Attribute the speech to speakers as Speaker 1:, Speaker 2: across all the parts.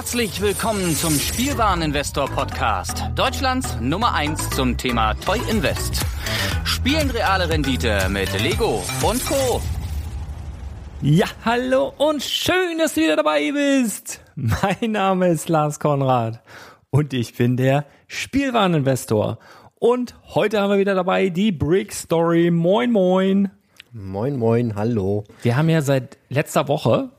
Speaker 1: Herzlich willkommen zum Spielwareninvestor Podcast, Deutschlands Nummer 1 zum Thema Toy Invest. Spielen reale Rendite mit Lego und Co.
Speaker 2: Ja, hallo und schön, dass du wieder dabei bist. Mein Name ist Lars Konrad und ich bin der Spielwareninvestor. Und heute haben wir wieder dabei die Brick Story. Moin, moin.
Speaker 3: Moin, moin, hallo.
Speaker 2: Wir haben ja seit letzter Woche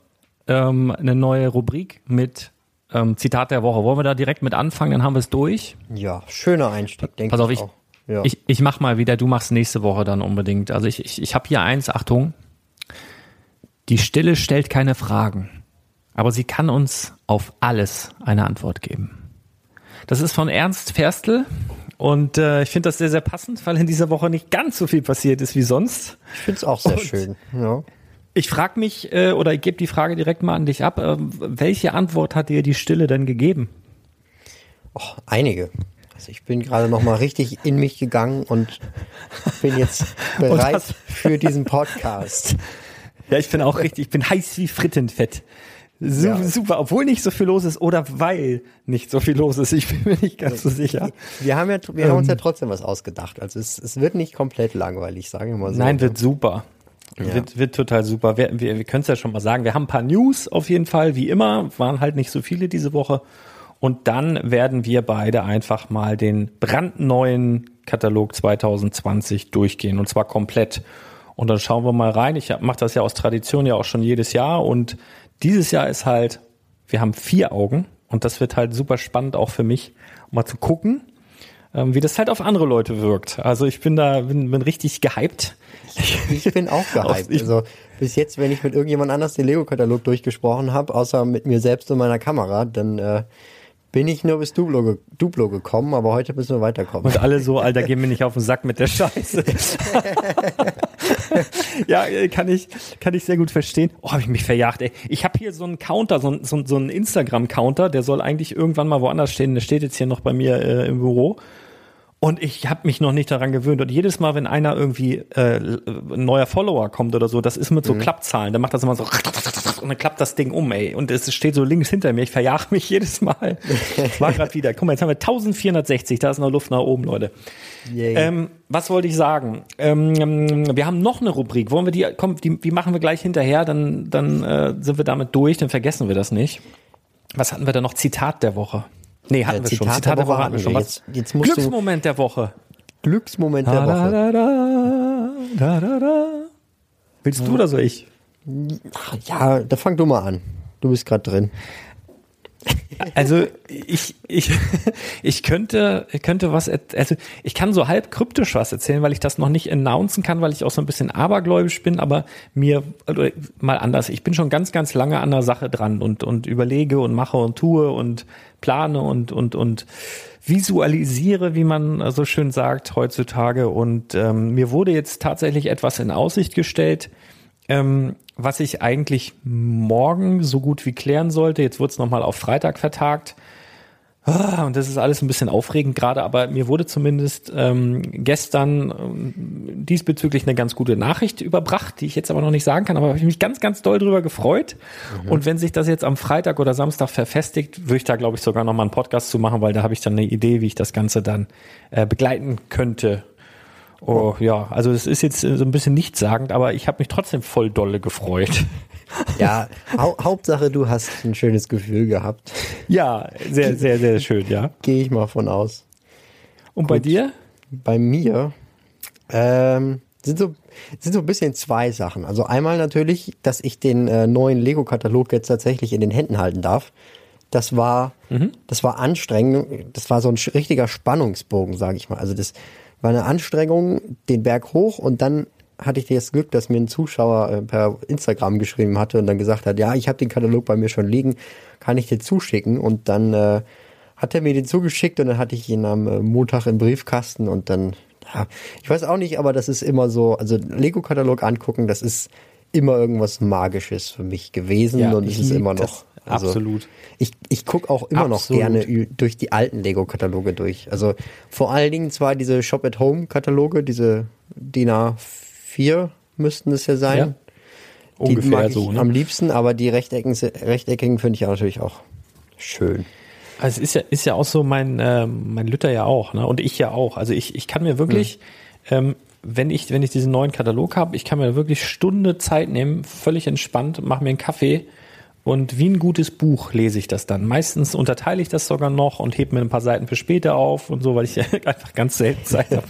Speaker 2: ähm, eine neue Rubrik mit ähm, Zitat der Woche. Wollen wir da direkt mit anfangen? Dann haben wir es durch.
Speaker 3: Ja, schöner Einstieg, denke
Speaker 2: Pass auf,
Speaker 3: ich.
Speaker 2: ich,
Speaker 3: auch. Ja.
Speaker 2: ich, ich mach mal wieder, du machst nächste Woche dann unbedingt. Also ich, ich, ich habe hier eins, Achtung. Die Stille stellt keine Fragen, aber sie kann uns auf alles eine Antwort geben. Das ist von Ernst Ferstl und äh, ich finde das sehr, sehr passend, weil in dieser Woche nicht ganz so viel passiert ist wie sonst.
Speaker 3: ich finde es auch sehr
Speaker 2: Und-
Speaker 3: schön. Ja.
Speaker 2: Ich frage mich, äh, oder ich gebe die Frage direkt mal an dich ab, äh, welche Antwort hat dir die Stille denn gegeben?
Speaker 3: Och, einige. Also ich bin gerade noch mal richtig in mich gegangen und bin jetzt bereit für diesen Podcast.
Speaker 2: Ja, ich bin auch richtig, ich bin heiß wie Frittenfett. Su
Speaker 3: Ja.
Speaker 2: Super, obwohl nicht so viel los ist oder weil nicht so viel los ist. Ich bin mir nicht ganz so sicher.
Speaker 3: Wir haben ja, wir haben uns
Speaker 2: Ähm.
Speaker 3: ja trotzdem was ausgedacht. Also es, es wird nicht komplett langweilig, sagen wir mal so.
Speaker 2: Nein, wird super.
Speaker 3: Ja.
Speaker 2: Wird, wird total super. Wir, wir, wir können es ja schon mal sagen. Wir haben ein paar News auf jeden Fall, wie immer. Waren halt nicht so viele diese Woche. Und dann werden wir beide einfach mal den brandneuen Katalog 2020 durchgehen. Und zwar komplett. Und dann schauen wir mal rein. Ich mache das ja aus Tradition ja auch schon jedes Jahr. Und dieses Jahr ist halt, wir haben vier Augen. Und das wird halt super spannend auch für mich, mal zu gucken, ähm, wie das halt auf andere Leute wirkt. Also ich bin da, bin, bin richtig gehypt.
Speaker 3: Ich bin auch gehypt.
Speaker 2: Ich-
Speaker 3: Also bis jetzt, wenn ich mit irgendjemand anders den Lego-Katalog durchgesprochen habe, außer mit mir selbst und meiner Kamera, dann äh, bin ich nur bis Duplo, ge Duplo gekommen, aber heute müssen wir weiterkommen.
Speaker 2: Und alle so, Alter, geh mir nicht auf den Sack mit der Scheiße. ja, äh, kann ich, kann ich sehr gut verstehen. Oh, habe ich mich verjagt, ey. Ich habe hier so einen Counter, so einen, so, so einen Instagram-Counter, der soll eigentlich irgendwann mal woanders stehen. Der steht jetzt hier noch bei mir äh, im Büro. Und ich habe mich noch nicht daran gewöhnt. Und jedes Mal, wenn einer irgendwie äh, ein neuer Follower kommt oder so, das ist mit so Klappzahlen, dann macht das immer so und dann klappt das Ding um, ey. Und es steht so links hinter mir. Ich verjage mich jedes Mal. War gerade wieder. Guck mal, jetzt haben wir 1460. Da ist noch Luft nach oben, Leute.
Speaker 3: Yay.
Speaker 2: Ähm, was wollte ich sagen? Ähm, wir haben noch eine Rubrik. Wollen wir die, komm, die, die machen wir gleich hinterher, dann, dann äh, sind wir damit durch, dann vergessen wir das nicht. Was hatten wir da noch? Zitat der Woche. Nee, hatten
Speaker 3: Äh,
Speaker 2: wir schon.
Speaker 3: Zitat der Woche
Speaker 2: hatten wir schon.
Speaker 3: Jetzt- jetzt musst du-
Speaker 2: Glücksmoment der Woche.
Speaker 3: Glücksmoment der Woche.
Speaker 2: da, da, da, da. Willst du oder soll ich?
Speaker 3: Ja, da fang du mal an. Du bist gerade drin.
Speaker 2: Also ich, ich, ich könnte, könnte was, also ich kann so halb kryptisch was erzählen, weil ich das noch nicht announcen kann, weil ich auch so ein bisschen abergläubisch bin, aber mir, oder mal anders, ich bin schon ganz, ganz lange an der Sache dran und, und überlege und mache und tue und plane und, und, und visualisiere, wie man so schön sagt heutzutage. Und ähm, mir wurde jetzt tatsächlich etwas in Aussicht gestellt, ähm, was ich eigentlich morgen so gut wie klären sollte. Jetzt wurde es nochmal auf Freitag vertagt. Ah, Und das ist alles ein bisschen aufregend gerade, aber mir wurde zumindest ähm, gestern ähm, diesbezüglich eine ganz gute Nachricht überbracht, die ich jetzt aber noch nicht sagen kann, aber habe ich mich ganz, ganz doll drüber gefreut. Und wenn sich das jetzt am Freitag oder Samstag verfestigt, würde ich da, glaube ich, sogar nochmal einen Podcast zu machen, weil da habe ich dann eine Idee, wie ich das Ganze dann äh, begleiten könnte. Oh, ja, also es ist jetzt äh, so ein bisschen nichtssagend, aber ich habe mich trotzdem voll dolle gefreut.
Speaker 3: Ja, hau Hauptsache, du hast ein schönes Gefühl gehabt.
Speaker 2: Ja, sehr, sehr, sehr schön, ja.
Speaker 3: Gehe ich mal von aus.
Speaker 2: Und bei dir?
Speaker 3: Bei mir ähm, sind so sind so ein bisschen zwei Sachen. Also einmal natürlich, dass ich den äh, neuen Lego-Katalog jetzt tatsächlich in den Händen halten darf. Das war, das war anstrengend. Das war so ein richtiger Spannungsbogen, sage ich mal. Also das war eine Anstrengung, den Berg hoch und dann hatte ich das Glück, dass mir ein Zuschauer äh, per Instagram geschrieben hatte und dann gesagt hat, ja, ich habe den Katalog bei mir schon liegen, kann ich dir zuschicken? Und dann äh, hat er mir den zugeschickt und dann hatte ich ihn am äh, Montag im Briefkasten und dann, ja, ich weiß auch nicht, aber das ist immer so, also Lego-Katalog angucken, das ist immer irgendwas Magisches für mich gewesen
Speaker 2: Ja,
Speaker 3: und es ist immer
Speaker 2: das.
Speaker 3: Noch. Also,
Speaker 2: Absolut.
Speaker 3: Ich, ich gucke auch immer noch
Speaker 2: Absolut.
Speaker 3: gerne ü- durch die alten Lego-Kataloge durch. Also vor allen Dingen zwar diese Shop-at-Home-Kataloge, diese DIN A4 müssten es ja sein.
Speaker 2: Ja.
Speaker 3: Die
Speaker 2: Ungefähr
Speaker 3: mag ich
Speaker 2: so, ne?
Speaker 3: am liebsten, aber die rechteckigen, rechteckigen finde ich ja natürlich auch Schön.
Speaker 2: Also es ist ja, ist ja auch so mein, äh, mein Lütter ja auch, ne? Und ich ja auch. Also ich, ich kann mir wirklich, mhm. ähm, wenn ich, wenn ich diesen neuen Katalog habe, ich kann mir wirklich Stunde Zeit nehmen, völlig entspannt, mache mir einen Kaffee und wie ein gutes Buch lese ich das dann. Meistens unterteile ich das sogar noch und hebe mir ein paar Seiten für später auf und so, weil ich einfach ganz selten Zeit habe,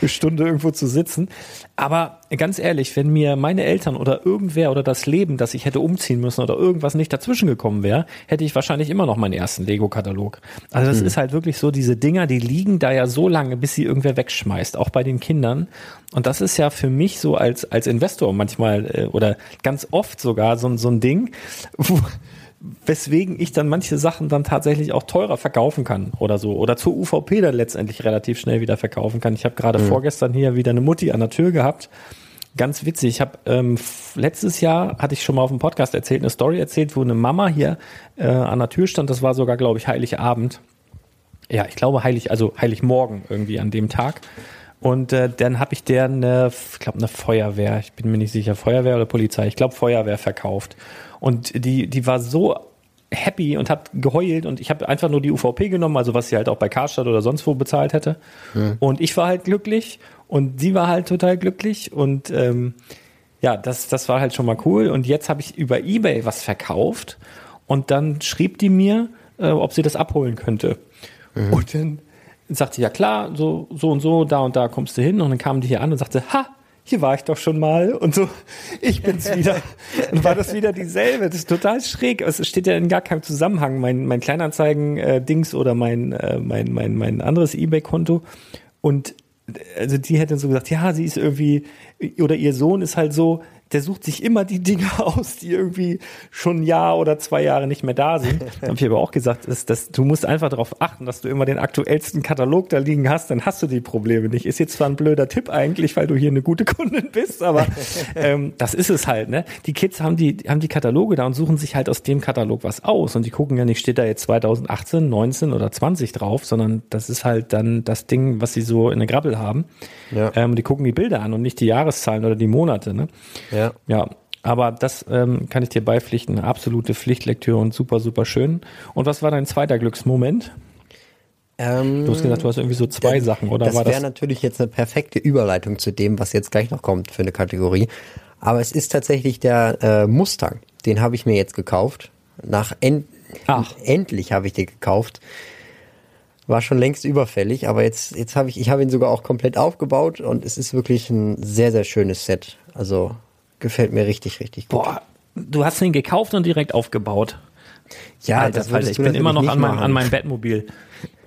Speaker 2: eine Stunde irgendwo zu sitzen. Aber ganz ehrlich, wenn mir meine Eltern oder irgendwer oder das Leben, das ich hätte umziehen müssen oder irgendwas nicht dazwischen gekommen wäre, hätte ich wahrscheinlich immer noch meinen ersten Lego-Katalog. Also das hm. ist halt wirklich so, diese Dinger, die liegen da ja so lange, bis sie irgendwer wegschmeißt, auch bei den Kindern. Und das ist ja für mich so als, als Investor manchmal äh, oder ganz oft sogar so, so ein Ding, wo, weswegen ich dann manche Sachen dann tatsächlich auch teurer verkaufen kann oder so. Oder zur UVP dann letztendlich relativ schnell wieder verkaufen kann. Ich habe gerade mhm. vorgestern hier wieder eine Mutti an der Tür gehabt. Ganz witzig. Ich habe ähm, letztes Jahr hatte ich schon mal auf dem Podcast erzählt, eine Story erzählt, wo eine Mama hier äh, an der Tür stand. Das war sogar, glaube ich, Heiligabend. Ja, ich glaube Heilig, also Heiligmorgen irgendwie an dem Tag. Und äh, dann habe ich der eine, ich glaube eine Feuerwehr, ich bin mir nicht sicher, Feuerwehr oder Polizei, ich glaube Feuerwehr verkauft. Und die, die war so happy und hat geheult und ich habe einfach nur die UVP genommen, also was sie halt auch bei Karstadt oder sonst wo bezahlt hätte. Mhm. Und ich war halt glücklich und sie war halt total glücklich und ähm, ja, das, das war halt schon mal cool. Und jetzt habe ich über Ebay was verkauft und dann schrieb die mir, äh, ob sie das abholen könnte. Mhm. Und dann sagte, ja klar, so, so und so, da und da kommst du hin. Und dann kam die hier an und sagte, ha, hier war ich doch schon mal und so, ich bin's wieder. Und war das wieder dieselbe. Das ist total schräg. Es steht ja in gar keinem Zusammenhang. Mein, mein Kleinanzeigen-Dings oder mein, äh, mein, mein, mein anderes Ebay-Konto. Und also die hätte so gesagt, ja, sie ist irgendwie, oder ihr Sohn ist halt so, der sucht sich immer die Dinge aus, die irgendwie schon ein Jahr oder zwei Jahre nicht mehr da sind. Da habe ich aber auch gesagt, dass, dass, du musst einfach darauf achten, dass du immer den aktuellsten Katalog da liegen hast, dann hast du die Probleme nicht. Ist jetzt zwar ein blöder Tipp eigentlich, weil du hier eine gute Kundin bist, aber ähm, das ist es halt. Ne? Die Kids haben die, haben die Kataloge da und suchen sich halt aus dem Katalog was aus und die gucken ja nicht, steht da jetzt 2018, 19 oder 20 drauf, sondern das ist halt dann das Ding, was sie so in der Grabbel haben. Ja. Ähm, die gucken die Bilder an und nicht die Jahreszahlen oder die Monate. Ne? Ja. Ja. Aber das ähm, kann ich dir beipflichten. Absolute Pflichtlektüre und super, super schön. Und was war dein zweiter Glücksmoment? Ähm, du hast gesagt, du hast irgendwie so zwei
Speaker 3: das,
Speaker 2: Sachen, oder?
Speaker 3: Das wäre natürlich jetzt eine perfekte Überleitung zu dem, was jetzt gleich noch kommt für eine Kategorie. Aber es ist tatsächlich der äh, Mustang. Den habe ich mir jetzt gekauft. Nach en Ach. endlich habe ich den gekauft. War schon längst überfällig, aber jetzt jetzt habe ich ich habe ihn sogar auch komplett aufgebaut und es ist wirklich ein sehr sehr schönes Set. Also Gefällt mir richtig, richtig gut. Boah,
Speaker 2: du hast ihn gekauft und direkt aufgebaut.
Speaker 3: Ja, Alter, das Alter,
Speaker 2: ich bin immer noch an meinem, an meinem Bettmobil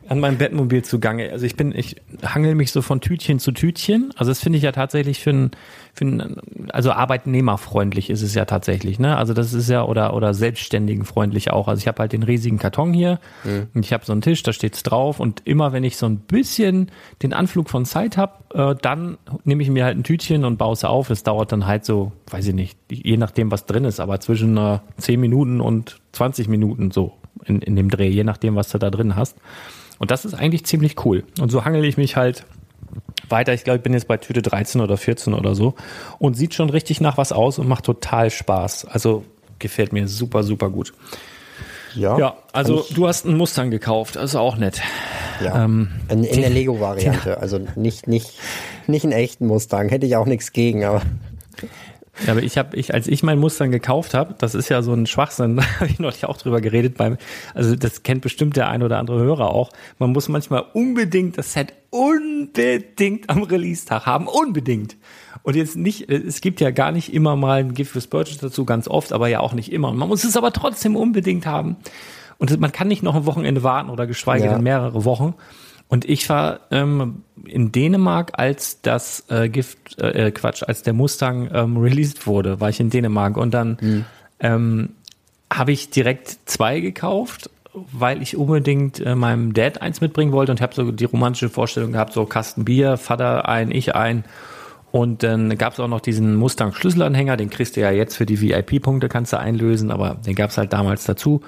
Speaker 2: an meinem Bettmobil zugange. Also ich bin, ich hangel mich so von Tütchen zu Tütchen. Also das finde ich ja tatsächlich für ein, für ein, also arbeitnehmerfreundlich ist es ja tatsächlich, ne? Also das ist ja oder oder selbstständigenfreundlich auch. Also ich habe halt den riesigen Karton hier mhm. und ich habe so einen Tisch, da steht's drauf und immer wenn ich so ein bisschen den Anflug von Zeit habe, äh, dann nehme ich mir halt ein Tütchen und baue es auf. Es dauert dann halt so, weiß ich nicht, je nachdem was drin ist, aber zwischen äh, 10 Minuten und 20 Minuten so in, in dem Dreh, je nachdem was du da drin hast. Und das ist eigentlich ziemlich cool. Und so hangel ich mich halt weiter. Ich glaube, ich bin jetzt bei Tüte 13 oder 14 oder so. Und sieht schon richtig nach was aus und macht total Spaß. Also gefällt mir super, super gut. Ja, ja also du hast einen Mustang gekauft, also auch nett.
Speaker 3: Ja, ähm, in, in der Lego-Variante, ja. also nicht, nicht, nicht einen echten Mustang, hätte ich auch nichts gegen, aber
Speaker 2: ja, aber ich habe, ich, als ich mein Mustang gekauft habe, das ist ja so ein Schwachsinn, da habe ich neulich auch drüber geredet, beim, also das kennt bestimmt der ein oder andere Hörer auch. Man muss manchmal unbedingt das Set unbedingt am Release-Tag haben, unbedingt. Und jetzt nicht, es gibt ja gar nicht immer mal ein Gift fürs Purchase dazu, ganz oft, aber ja auch nicht immer. Und man muss es aber trotzdem unbedingt haben. Und man kann nicht noch ein Wochenende warten oder geschweige ja. denn mehrere Wochen. Und ich war ähm, in Dänemark, als das äh, Gift, äh, Quatsch, als der Mustang ähm, released wurde, war ich in Dänemark und dann mhm. ähm, habe ich direkt zwei gekauft, weil ich unbedingt äh, meinem Dad eins mitbringen wollte und habe so die romantische Vorstellung gehabt, so Kasten Bier, Vater ein, ich ein. Und dann gab es auch noch diesen Mustang Schlüsselanhänger, den kriegst du ja jetzt für die VIP-Punkte, kannst du einlösen, aber den gab es halt damals dazu.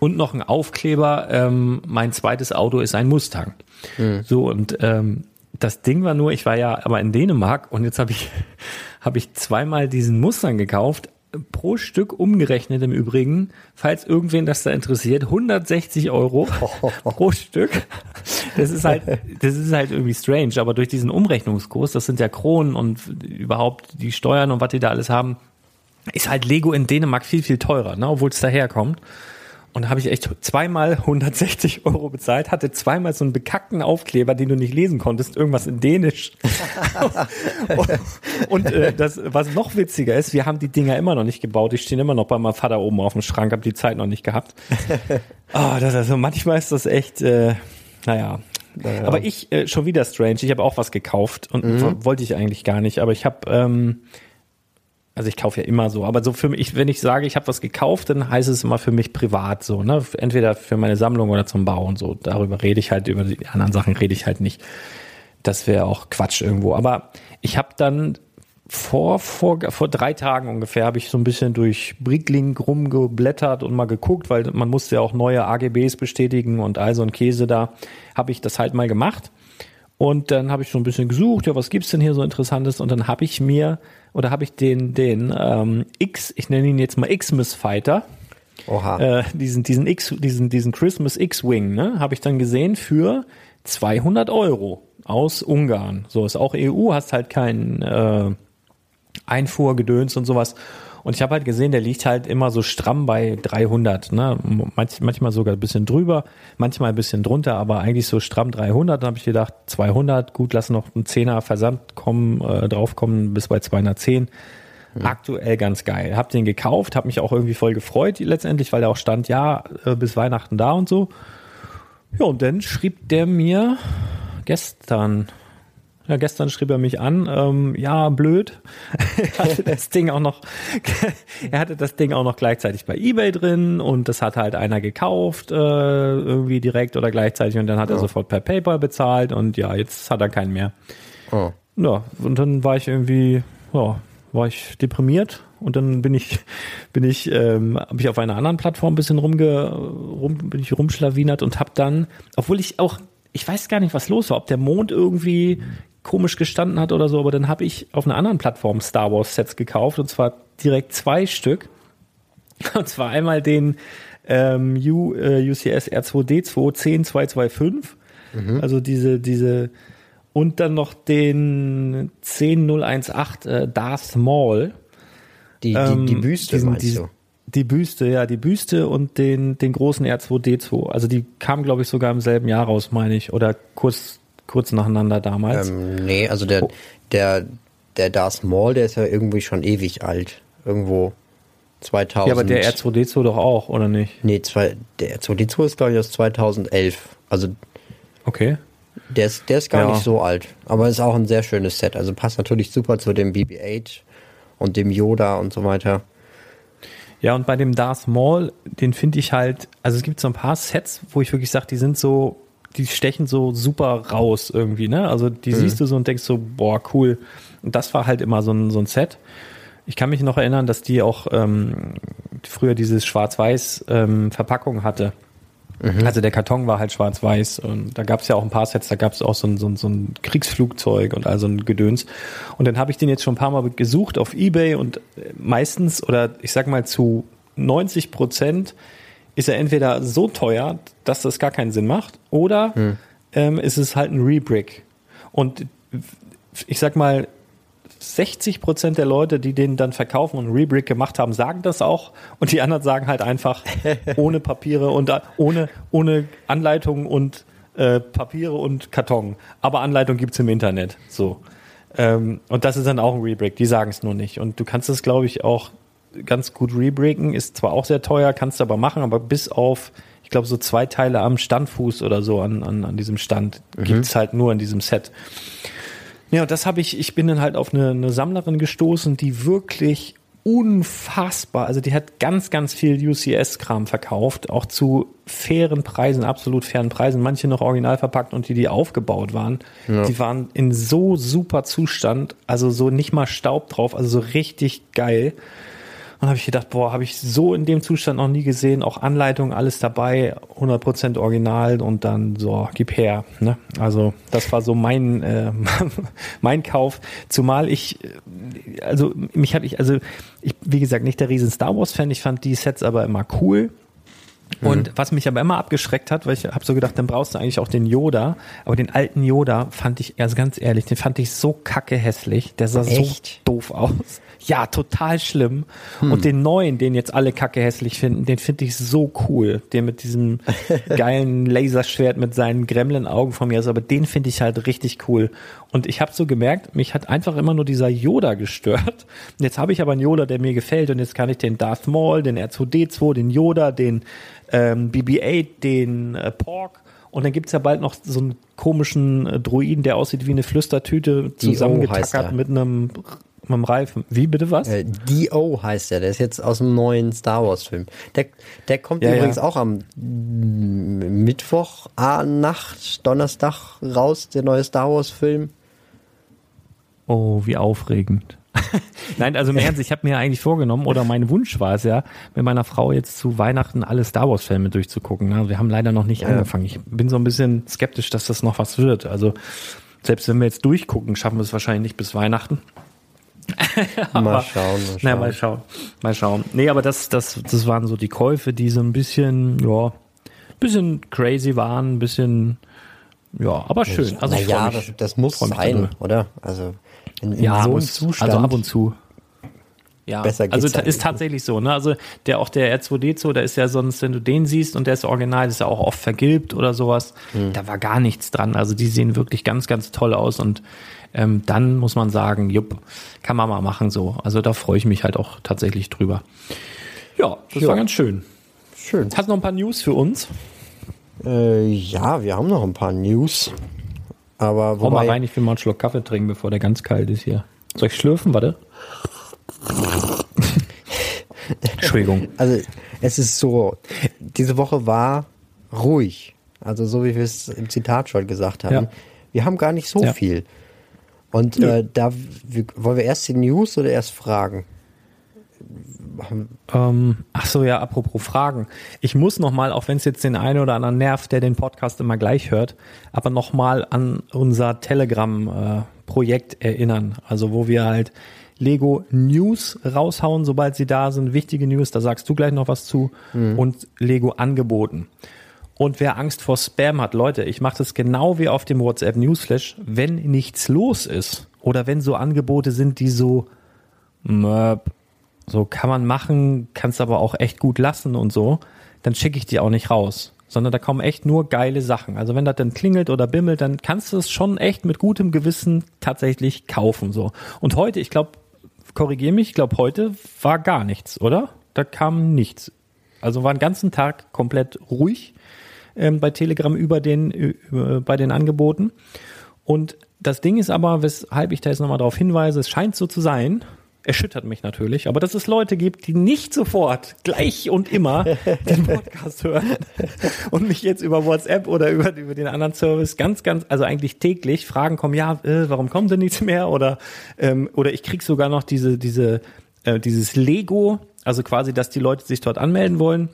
Speaker 2: Und noch ein Aufkleber, ähm, mein zweites Auto ist ein Mustang. Mhm. So, und ähm, das Ding war nur, ich war ja aber in Dänemark und jetzt habe ich, hab ich zweimal diesen Mustang gekauft, pro Stück umgerechnet im Übrigen, falls irgendwen das da interessiert, 160 Euro pro Stück. Das ist halt, das ist halt irgendwie strange, aber durch diesen Umrechnungskurs, das sind ja Kronen und überhaupt die Steuern und was die da alles haben, ist halt Lego in Dänemark viel, viel teurer, ne, obwohl es daherkommt. Und da habe ich echt zweimal 160 Euro bezahlt, hatte zweimal so einen bekackten Aufkleber, den du nicht lesen konntest, irgendwas in Dänisch. und, und äh, das, was noch witziger ist, wir haben die Dinger immer noch nicht gebaut. Die stehen immer noch bei meinem Vater oben auf dem Schrank, habe die Zeit noch nicht gehabt. oh, das, also manchmal ist das echt, äh, naja. naja. Aber ich, äh, schon wieder strange, ich habe auch was gekauft und mhm. wollte ich eigentlich gar nicht, aber ich habe... Ähm, also ich kaufe ja immer so, aber so für mich, wenn ich sage, ich habe was gekauft, dann heißt es immer für mich privat so, ne? Entweder für meine Sammlung oder zum Bau und so. Darüber rede ich halt, über die anderen Sachen rede ich halt nicht. Das wäre auch Quatsch irgendwo. Aber ich habe dann vor, vor, vor drei Tagen ungefähr habe ich so ein bisschen durch Bricklink rumgeblättert und mal geguckt, weil man musste ja auch neue AGBs bestätigen und all so ein Käse da, habe ich das halt mal gemacht. Und dann habe ich so ein bisschen gesucht, ja, was gibt's denn hier so Interessantes? Und dann habe ich mir oder habe ich den, den ähm, X, ich nenne ihn jetzt mal Xmas Fighter, Oha. Äh, diesen, diesen X, diesen, diesen Christmas X-Wing, ne, habe ich dann gesehen für 200 Euro aus Ungarn. So ist auch EU, hast halt kein äh, Einfuhrgedöns und sowas. Und ich habe halt gesehen, der liegt halt immer so stramm bei 300, ne? Manch, manchmal sogar ein bisschen drüber, manchmal ein bisschen drunter, aber eigentlich so stramm 300. Dann habe ich gedacht, 200, gut, lass noch ein Zehner Versand kommen, äh, draufkommen bis bei 210. Mhm. Aktuell ganz geil. Hab den gekauft, hab mich auch irgendwie voll gefreut letztendlich, weil der auch stand, ja, äh, bis Weihnachten da und so. Ja, und dann schrieb der mir gestern, ja, gestern schrieb er mich an, ähm, ja, blöd. er hatte das Ding auch noch, er hatte das Ding auch noch gleichzeitig bei Ebay drin und das hat halt einer gekauft, äh, irgendwie direkt oder gleichzeitig und dann hat oh. er sofort per PayPal bezahlt und ja, jetzt hat er keinen mehr. Oh. Ja, und dann war ich irgendwie, ja, war ich deprimiert und dann bin ich, bin ich, ähm, habe ich auf einer anderen Plattform ein bisschen rumge, rum, bin ich rumschlawinert und habe dann, obwohl ich auch ich weiß gar nicht, was los war, ob der Mond irgendwie komisch gestanden hat oder so, aber dann habe ich auf einer anderen Plattform Star Wars Sets gekauft und zwar direkt zwei Stück. Und zwar einmal den ähm, U, äh, UCS R2D2 10225, mhm. also diese, diese, und dann noch den 10018 äh, Darth Maul.
Speaker 3: Die, die, die ähm, Büste, diesen, meinst
Speaker 2: du? Die Büste, ja, die Büste und den, den großen R2D2. Also die kamen, glaube ich, sogar im selben Jahr raus, meine ich, oder kurz kurz nacheinander damals?
Speaker 3: Ähm, nee, also der, oh. der, der Darth Maul, der ist ja irgendwie schon ewig alt. Irgendwo 2000. Ja,
Speaker 2: aber der R2D2 doch auch, oder nicht?
Speaker 3: Nee, zwei, der R2D2 ist, glaube ich, aus 2011. Also.
Speaker 2: Okay.
Speaker 3: Der ist, der ist gar ja. nicht so alt. Aber ist auch ein sehr schönes Set. Also passt natürlich super zu dem BB-8 und dem Yoda und so weiter.
Speaker 2: Ja, und bei dem Darth Maul, den finde ich halt, also es gibt so ein paar Sets, wo ich wirklich sage, die sind so die stechen so super raus irgendwie, ne? Also die mhm. siehst du so und denkst so, boah, cool. Und das war halt immer so ein, so ein Set. Ich kann mich noch erinnern, dass die auch ähm, früher dieses Schwarz-Weiß ähm, Verpackung hatte. Mhm. Also der Karton war halt schwarz-weiß und da gab es ja auch ein paar Sets, da gab es auch so ein, so, ein, so ein Kriegsflugzeug und also ein Gedöns. Und dann habe ich den jetzt schon ein paar Mal gesucht auf Ebay und meistens oder ich sag mal zu 90 Prozent ist er entweder so teuer, dass das gar keinen Sinn macht, oder hm. ähm, ist es halt ein Rebrick. Und ich sag mal, 60 Prozent der Leute, die den dann verkaufen und Rebrick gemacht haben, sagen das auch. Und die anderen sagen halt einfach ohne Papiere und ohne, ohne Anleitung und äh, Papiere und Karton. Aber Anleitung gibt's im Internet. So. Ähm, und das ist dann auch ein Rebrick. Die sagen es nur nicht. Und du kannst es, glaube ich, auch ganz gut rebreaken, ist zwar auch sehr teuer, kannst du aber machen, aber bis auf, ich glaube, so zwei Teile am Standfuß oder so an, an, an diesem Stand mhm. gibt's halt nur in diesem Set. Ja, und das habe ich, ich bin dann halt auf eine, eine Sammlerin gestoßen, die wirklich unfassbar, also die hat ganz, ganz viel UCS-Kram verkauft, auch zu fairen Preisen, absolut fairen Preisen, manche noch original verpackt und die, die aufgebaut waren, ja. die waren in so super Zustand, also so nicht mal Staub drauf, also so richtig geil. Und habe ich gedacht, boah, habe ich so in dem Zustand noch nie gesehen. Auch Anleitung, alles dabei, 100% Original und dann so, gib her. Ne? Also das war so mein äh, mein Kauf. Zumal ich, äh, also mich hatte ich, also ich, wie gesagt, nicht der riesen Star Wars Fan. Ich fand die Sets aber immer cool. Und mhm. was mich aber immer abgeschreckt hat, weil ich habe so gedacht, dann brauchst du eigentlich auch den Yoda. Aber den alten Yoda fand ich, also ganz ehrlich, den fand ich so kacke hässlich. Der sah Echt? so doof aus. Ja, total schlimm. Hm. Und den neuen, den jetzt alle kacke hässlich finden, den finde ich so cool. Der mit diesem geilen Laserschwert mit seinen Gremlin-Augen von mir ist. Aber den finde ich halt richtig cool. Und ich habe so gemerkt, mich hat einfach immer nur dieser Yoda gestört. Und jetzt habe ich aber einen Yoda, der mir gefällt. Und jetzt kann ich den Darth Maul, den R2D2, den Yoda, den ähm, BB-8, den äh, Pork. Und dann gibt's ja bald noch so einen komischen äh, Druiden, der aussieht wie eine Flüstertüte, zusammengetackert mit einem, mit einem Reifen. Wie bitte was?
Speaker 3: Äh, D.O. heißt der, der ist jetzt aus dem neuen Star Wars Film. Der, der kommt ja, übrigens ja. auch am Mittwoch, Nacht, Donnerstag raus, der neue Star Wars Film.
Speaker 2: Oh, wie aufregend. Nein, also im Ernst, ich habe mir eigentlich vorgenommen, oder mein Wunsch war es ja, mit meiner Frau jetzt zu Weihnachten alle Star Wars-Filme durchzugucken. Ne? Wir haben leider noch nicht ja. angefangen. Ich bin so ein bisschen skeptisch, dass das noch was wird. Also selbst wenn wir jetzt durchgucken, schaffen wir es wahrscheinlich nicht bis Weihnachten.
Speaker 3: aber, mal schauen,
Speaker 2: mal schauen. Na, mal schauen. Mal schauen. Nee, aber das, das, das waren so die Käufe, die so ein bisschen, ja, bisschen crazy waren, ein bisschen, ja, aber schön.
Speaker 3: Also Na ja, das, das muss sein, oder? Also
Speaker 2: in, in ja, so muss, Zustand. Also ab und zu. Ja, Besser geht's also halt ist tatsächlich so, ne? Also der auch der R2D2, da ist ja sonst, wenn du den siehst und der ist original, ist ja auch oft vergilbt oder sowas. Hm. Da war gar nichts dran. Also die sehen wirklich ganz, ganz toll aus und ähm, dann muss man sagen, jupp, kann man mal machen so. Also da freue ich mich halt auch tatsächlich drüber. Ja, das ja. war ganz schön.
Speaker 3: Schön.
Speaker 2: Hast du noch ein paar News für uns?
Speaker 3: Äh, ja, wir haben noch ein paar News. Aber
Speaker 2: wobei, Hau mal rein, ich will mal einen Schluck Kaffee trinken, bevor der ganz kalt ist hier. Soll ich schlürfen? Warte. Entschuldigung.
Speaker 3: Also es ist so, diese Woche war ruhig. Also so wie wir es im Zitat schon gesagt haben. Ja. Wir haben gar nicht so ja. viel. Und äh, da wollen wir erst die News oder erst Fragen?
Speaker 2: Ähm, ach so, ja, apropos Fragen. Ich muss nochmal, auch wenn es jetzt den einen oder anderen nervt, der den Podcast immer gleich hört, aber nochmal an unser Telegram-Projekt äh, erinnern. Also wo wir halt Lego News raushauen, sobald sie da sind. Wichtige News, da sagst du gleich noch was zu. Mhm. Und Lego Angeboten. Und wer Angst vor Spam hat, Leute, ich mache das genau wie auf dem WhatsApp Newsflash, wenn nichts los ist oder wenn so Angebote sind, die so möp, so kann man machen, kannst aber auch echt gut lassen und so, dann schicke ich die auch nicht raus. Sondern da kommen echt nur geile Sachen. Also wenn das dann klingelt oder bimmelt, dann kannst du es schon echt mit gutem Gewissen tatsächlich kaufen. so. Und heute, ich glaube, korrigiere mich, ich glaube, heute war gar nichts, oder? Da kam nichts. Also war den ganzen Tag komplett ruhig ähm, bei Telegram über den, über, bei den Angeboten. Und das Ding ist aber, weshalb ich da jetzt nochmal darauf hinweise, es scheint so zu sein, erschüttert mich natürlich, aber dass es Leute gibt, die nicht sofort, gleich und immer den Podcast hören und mich jetzt über WhatsApp oder über, über den anderen Service ganz, ganz, also eigentlich täglich Fragen kommen, ja, äh, warum kommen denn nichts mehr? Oder, ähm, oder ich krieg sogar noch diese, diese, äh, dieses Lego, also quasi, dass die Leute sich dort anmelden wollen.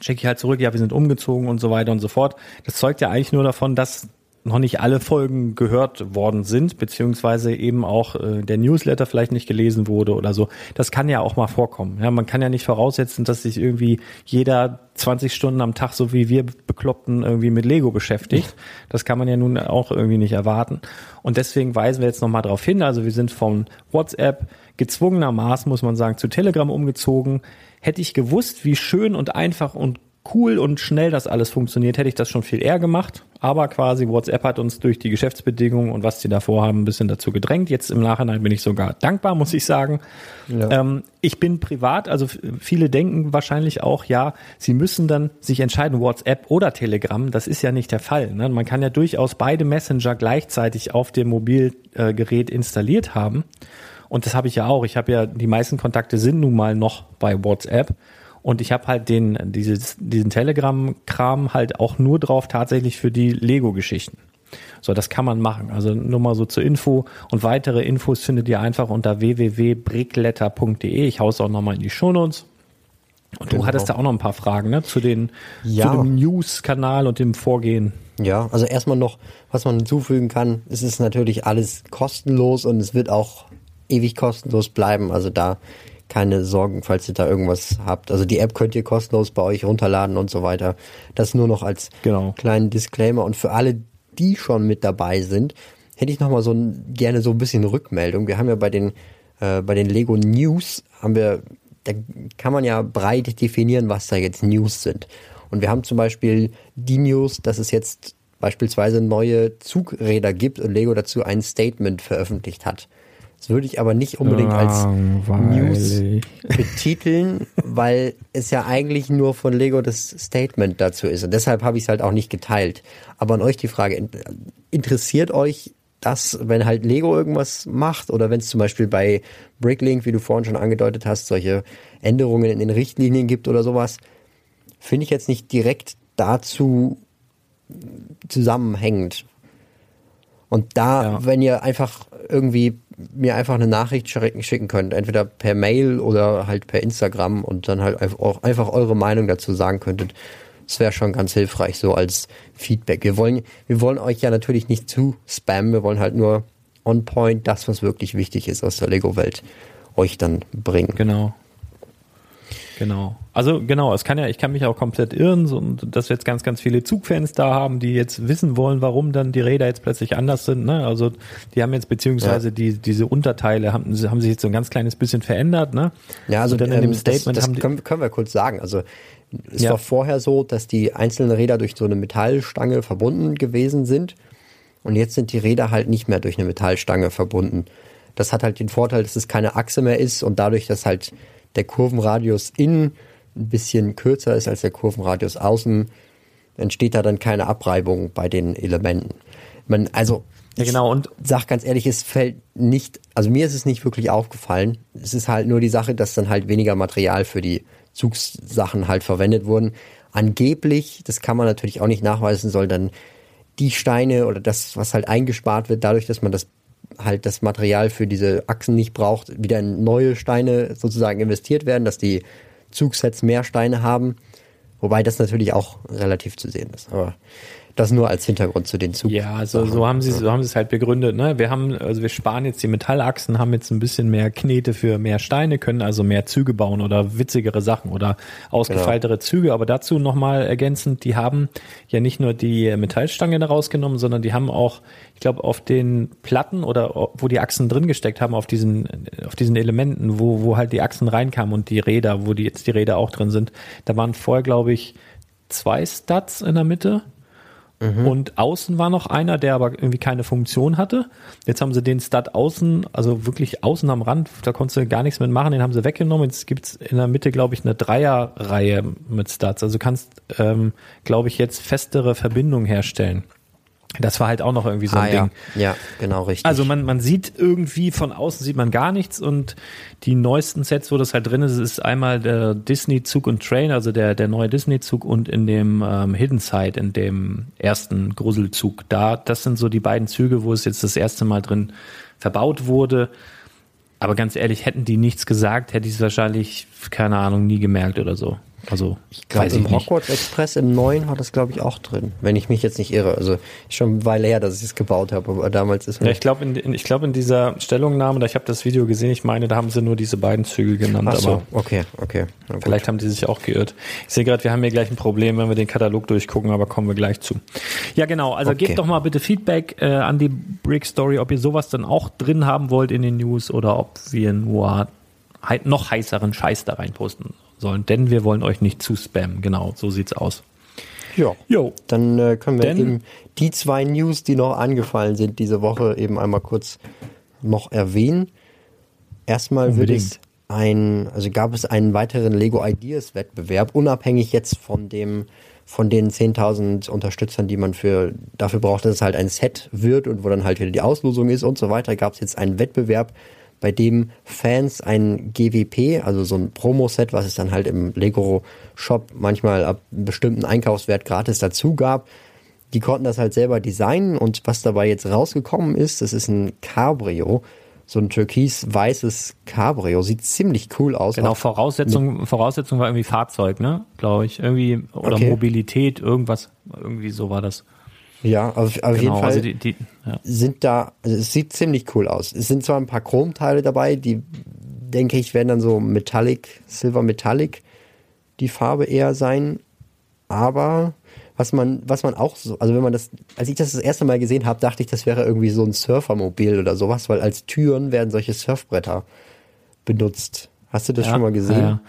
Speaker 2: Check ich halt zurück, ja, wir sind umgezogen und so weiter und so fort. Das zeugt ja eigentlich nur davon, dass noch nicht alle Folgen gehört worden sind, beziehungsweise eben auch äh, der Newsletter vielleicht nicht gelesen wurde oder so. Das kann ja auch mal vorkommen. Ja, man kann ja nicht voraussetzen, dass sich irgendwie jeder 20 Stunden am Tag, so wie wir Bekloppten, irgendwie mit Lego beschäftigt. Das kann man ja nun auch irgendwie nicht erwarten. Und deswegen weisen wir jetzt nochmal darauf hin. Also wir sind von WhatsApp gezwungenermaßen, muss man sagen, zu Telegram umgezogen. Hätte ich gewusst, wie schön und einfach und cool und schnell das alles funktioniert, hätte ich das schon viel eher gemacht. Aber quasi WhatsApp hat uns durch die Geschäftsbedingungen und was sie davor haben, ein bisschen dazu gedrängt. Jetzt im Nachhinein bin ich sogar dankbar, muss ich sagen. Ja. Ähm, ich bin privat, also viele denken wahrscheinlich auch, ja, sie müssen dann sich entscheiden, WhatsApp oder Telegram. Das ist ja nicht der Fall. Ne? Man kann ja durchaus beide Messenger gleichzeitig auf dem Mobilgerät installiert haben. Und das habe ich ja auch. Ich habe ja, die meisten Kontakte sind nun mal noch bei WhatsApp. Und ich habe halt den, dieses, diesen Telegram-Kram halt auch nur drauf tatsächlich für die Lego-Geschichten. So, das kann man machen. Also nur mal so zur Info. Und weitere Infos findet ihr einfach unter www.brickletter.de. Ich hau's auch nochmal in die Shownotes. Und du
Speaker 3: Genau.
Speaker 2: hattest da auch noch ein paar Fragen, ne? Zu den,
Speaker 3: Ja.
Speaker 2: zu dem News-Kanal und dem Vorgehen.
Speaker 3: Ja, also erstmal noch, was man hinzufügen kann, es ist natürlich alles kostenlos und es wird auch ewig kostenlos bleiben. Also da keine Sorgen, falls ihr da irgendwas habt. Also die App könnt ihr kostenlos bei euch runterladen und so weiter. Das nur noch als
Speaker 2: Genau.
Speaker 3: kleinen Disclaimer. Und für alle, die schon mit dabei sind, hätte ich noch mal so ein, gerne so ein bisschen Rückmeldung. Wir haben ja bei den, äh, bei den Lego News haben wir, da kann man ja breit definieren, was da jetzt News sind. Und wir haben zum Beispiel die News, dass es jetzt beispielsweise neue Zugräder gibt und Lego dazu ein Statement veröffentlicht hat. Das würde ich aber nicht unbedingt als News betiteln, weil es ja eigentlich nur von Lego das Statement dazu ist. Und deshalb habe ich es halt auch nicht geteilt. Aber an euch die Frage, in- interessiert euch das, wenn halt Lego irgendwas macht oder wenn es zum Beispiel bei Bricklink, wie du vorhin schon angedeutet hast, solche Änderungen in den Richtlinien gibt oder sowas, finde ich jetzt nicht direkt dazu zusammenhängend. Und da,
Speaker 2: Ja.
Speaker 3: wenn ihr einfach irgendwie mir einfach eine Nachricht schicken könnt, entweder per Mail oder halt per Instagram und dann halt auch einfach eure Meinung dazu sagen könntet, das wäre schon ganz hilfreich, so als Feedback. Wir wollen, wir wollen euch ja natürlich nicht zu spammen, wir wollen halt nur on point das, was wirklich wichtig ist aus der Lego-Welt, euch dann bringen.
Speaker 2: Genau. Genau. Also genau, es kann ja, ich kann mich auch komplett irren, so, und dass wir jetzt ganz, ganz viele Zugfans da haben, die jetzt wissen wollen, warum dann die Räder jetzt plötzlich anders sind. Ne? Also die haben jetzt beziehungsweise die diese Unterteile haben, haben sich jetzt so ein ganz kleines bisschen verändert. Ne?
Speaker 3: Ja, also
Speaker 2: und dann in
Speaker 3: ähm,
Speaker 2: dem Statement
Speaker 3: das,
Speaker 2: haben
Speaker 3: das
Speaker 2: die,
Speaker 3: können, können wir kurz sagen. Also es
Speaker 2: Ja.
Speaker 3: war vorher so, dass die einzelnen Räder durch so eine Metallstange verbunden gewesen sind und jetzt sind die Räder halt nicht mehr durch eine Metallstange verbunden. Das hat halt den Vorteil, dass es keine Achse mehr ist und dadurch, dass halt der Kurvenradius innen ein bisschen kürzer ist als der Kurvenradius außen, entsteht da dann keine Abreibung bei den Elementen. Man, also
Speaker 2: Ja, genau, und-
Speaker 3: ich sag ganz ehrlich, es fällt nicht, also mir ist es nicht wirklich aufgefallen. Es ist halt nur die Sache, dass dann halt weniger Material für die Zugssachen halt verwendet wurden. Angeblich, das kann man natürlich auch nicht nachweisen, soll dann die Steine oder das, was halt eingespart wird, dadurch, dass man das halt das Material für diese Achsen nicht braucht, wieder in neue Steine sozusagen investiert werden, dass die Zugsets mehr Steine haben. Wobei das natürlich auch relativ zu sehen ist. Aber das nur als Hintergrund zu den Zug.
Speaker 2: Ja, also so haben sie so haben sie es halt begründet. Ne? Wir haben also wir sparen jetzt die Metallachsen, haben jetzt ein bisschen mehr Knete für mehr Steine, können also mehr Züge bauen oder witzigere Sachen oder ausgefeiltere Züge. Aber dazu nochmal ergänzend, die haben ja nicht nur die Metallstange da rausgenommen, sondern die haben auch, ich glaube, auf den Platten oder wo die Achsen drin gesteckt haben, auf diesen auf diesen Elementen, wo wo halt die Achsen reinkamen und die Räder, wo die jetzt die Räder auch drin sind, da waren vorher glaube ich zwei Studs in der Mitte. Und außen war noch einer, der aber irgendwie keine Funktion hatte. Jetzt haben sie den Stud außen, also wirklich außen am Rand, da konntest du gar nichts mit machen, den haben sie weggenommen. Jetzt gibt's in der Mitte, glaube ich, eine Dreierreihe mit Studs. Also du kannst, ähm, glaube ich, jetzt festere Verbindungen herstellen. Das war halt auch noch irgendwie so ein
Speaker 3: ah, ja.
Speaker 2: Ding.
Speaker 3: ja, genau richtig.
Speaker 2: Also man, man sieht irgendwie von außen sieht man gar nichts und die neuesten Sets, wo das halt drin ist, ist einmal der Disney-Zug und Train, also der, der neue Disney-Zug und in dem ähm, Hidden Side, in dem ersten Gruselzug. Da, das sind so die beiden Züge, wo es jetzt das erste Mal drin verbaut wurde. Aber ganz ehrlich, hätten die nichts gesagt, hätte ich es wahrscheinlich, keine Ahnung, nie gemerkt oder so. Also,
Speaker 3: Ich glaube, im
Speaker 2: nicht.
Speaker 3: Hogwarts Express im neuen war das, glaube ich, auch drin, wenn ich mich jetzt nicht irre. Also schon eine Weile her, dass ich es gebaut habe, aber damals ist mir.
Speaker 2: Ja, ich glaube in, in, ich glaube in dieser Stellungnahme, da ich habe das Video gesehen, ich meine, da haben sie nur diese beiden Züge genannt,
Speaker 3: Ach so,
Speaker 2: aber
Speaker 3: okay, okay.
Speaker 2: Vielleicht haben die sich auch geirrt. Ich sehe gerade, wir haben hier gleich ein Problem, wenn wir den Katalog durchgucken, aber kommen wir gleich zu. Ja, genau, also
Speaker 3: Okay.
Speaker 2: gebt doch mal bitte Feedback äh, an die Brick Story, ob ihr sowas dann auch drin haben wollt in den News oder ob wir nur noch heißeren Scheiß da reinposten sollen, denn wir wollen euch nicht zu spammen. Genau, so sieht's aus.
Speaker 3: Ja.
Speaker 2: Jo.
Speaker 3: Dann äh, können wir
Speaker 2: Denn-
Speaker 3: eben die zwei News, die noch angefallen sind diese Woche, eben einmal kurz noch erwähnen. Erstmal wird
Speaker 2: Unbedingt.
Speaker 3: es ein, also gab es einen weiteren Lego Ideas Wettbewerb, unabhängig jetzt von dem, von den 10.000 Unterstützern, die man für, dafür braucht, dass es halt ein Set wird und wo dann halt wieder die Auslosung ist und so weiter, gab es jetzt einen Wettbewerb, bei dem Fans ein GWP, also so ein Promo-Set, was es dann halt im Lego-Shop manchmal ab einem bestimmten Einkaufswert gratis dazu gab, die konnten das halt selber designen und was dabei jetzt rausgekommen ist, das ist ein Cabrio, so ein türkis-weißes Cabrio, sieht ziemlich cool aus.
Speaker 2: Genau, Voraussetzung, Voraussetzung war irgendwie Fahrzeug, ne? Glaube ich. Irgendwie, oder
Speaker 3: Okay.
Speaker 2: Mobilität, irgendwas, irgendwie so war das.
Speaker 3: Ja, auf, auf jeden
Speaker 2: Genau,
Speaker 3: Fall
Speaker 2: also die, die, ja.
Speaker 3: sind da, also es sieht ziemlich cool aus. Es sind zwar ein paar Chromteile dabei, die denke ich werden dann so Metallic, Silver Metallic die Farbe eher sein, aber was man, was man auch so, also wenn man das, als ich das das erste Mal gesehen habe, dachte ich, das wäre irgendwie so ein Surfermobil oder sowas, weil als Türen werden solche Surfbretter benutzt. Hast du das
Speaker 2: Ja,
Speaker 3: schon mal gesehen?
Speaker 2: ja.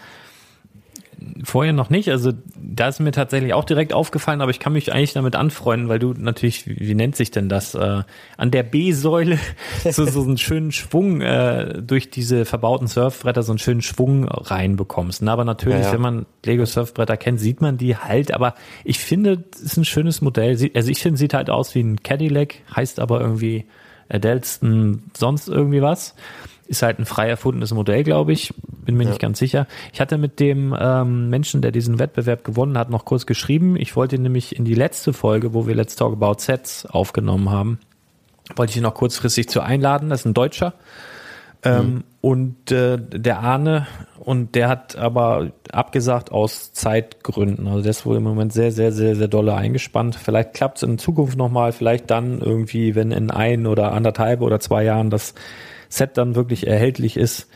Speaker 2: Vorher noch nicht, also da ist mir tatsächlich auch direkt aufgefallen, aber ich kann mich eigentlich damit anfreunden, weil du natürlich, wie, wie nennt sich denn das, äh, an der B-Säule so, so einen schönen Schwung äh, durch diese verbauten Surfbretter so einen schönen Schwung reinbekommst. Ne? Aber natürlich,
Speaker 3: Ja, ja.
Speaker 2: wenn man Lego Surfbretter kennt, sieht man die halt, aber ich finde, es ist ein schönes Modell. Also ich finde, sieht halt aus wie ein Cadillac, heißt aber irgendwie Adelston sonst irgendwie was. Ist halt ein frei erfundenes Modell, glaube ich. Bin mir nicht ganz sicher. Ich hatte mit dem ähm, Menschen, der diesen Wettbewerb gewonnen hat, noch kurz geschrieben. Ich wollte ihn nämlich in die letzte Folge, wo wir Let's Talk About Sets aufgenommen haben, wollte ich ihn noch kurzfristig zu einladen. Das ist ein Deutscher. Ähm, Und äh, der Arne, und der hat aber abgesagt aus Zeitgründen. Also der ist wohl im Moment sehr, sehr, sehr, sehr dolle eingespannt. Vielleicht klappt es in Zukunft nochmal, vielleicht dann irgendwie, wenn in ein oder anderthalb oder zwei Jahren das Set dann wirklich erhältlich ist,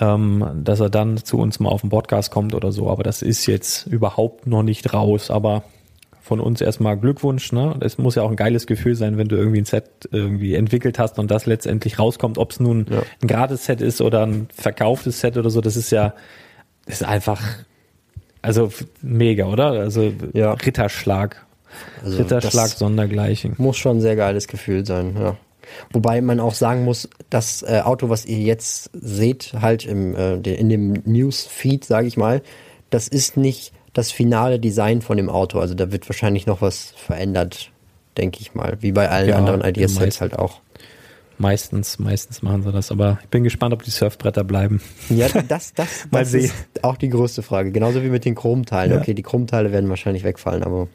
Speaker 2: ähm, dass er dann zu uns mal auf den Podcast kommt oder so. Aber das ist jetzt überhaupt noch nicht raus. Aber von uns erstmal Glückwunsch. Ne? Es muss ja auch ein geiles Gefühl sein, wenn du irgendwie ein Set irgendwie entwickelt hast und das letztendlich rauskommt, ob es nun
Speaker 3: Ja.
Speaker 2: ein Gratis-Set ist oder ein verkauftes Set oder so. Das ist ja, das ist einfach, also mega, oder? Also
Speaker 3: Ja.
Speaker 2: Ritterschlag.
Speaker 3: Also
Speaker 2: Ritterschlag sondergleichen.
Speaker 3: Muss schon ein sehr geiles Gefühl sein, ja. Wobei man auch sagen muss, das äh, Auto, was ihr jetzt seht, halt im, äh, in dem Newsfeed, sage ich mal, das ist nicht das finale Design von dem Auto. Also da wird wahrscheinlich noch was verändert, denke ich mal. Wie bei allen
Speaker 2: Ja,
Speaker 3: anderen Ideasets halt auch.
Speaker 2: Meistens, meistens machen sie das. Aber ich bin gespannt, ob die Surfbretter bleiben.
Speaker 3: Ja, das, das,
Speaker 2: Mal
Speaker 3: das
Speaker 2: sehen.
Speaker 3: ist auch die größte Frage. Genauso wie mit den Chromteilen.
Speaker 2: Ja.
Speaker 3: Okay, die Chromteile werden wahrscheinlich wegfallen, aber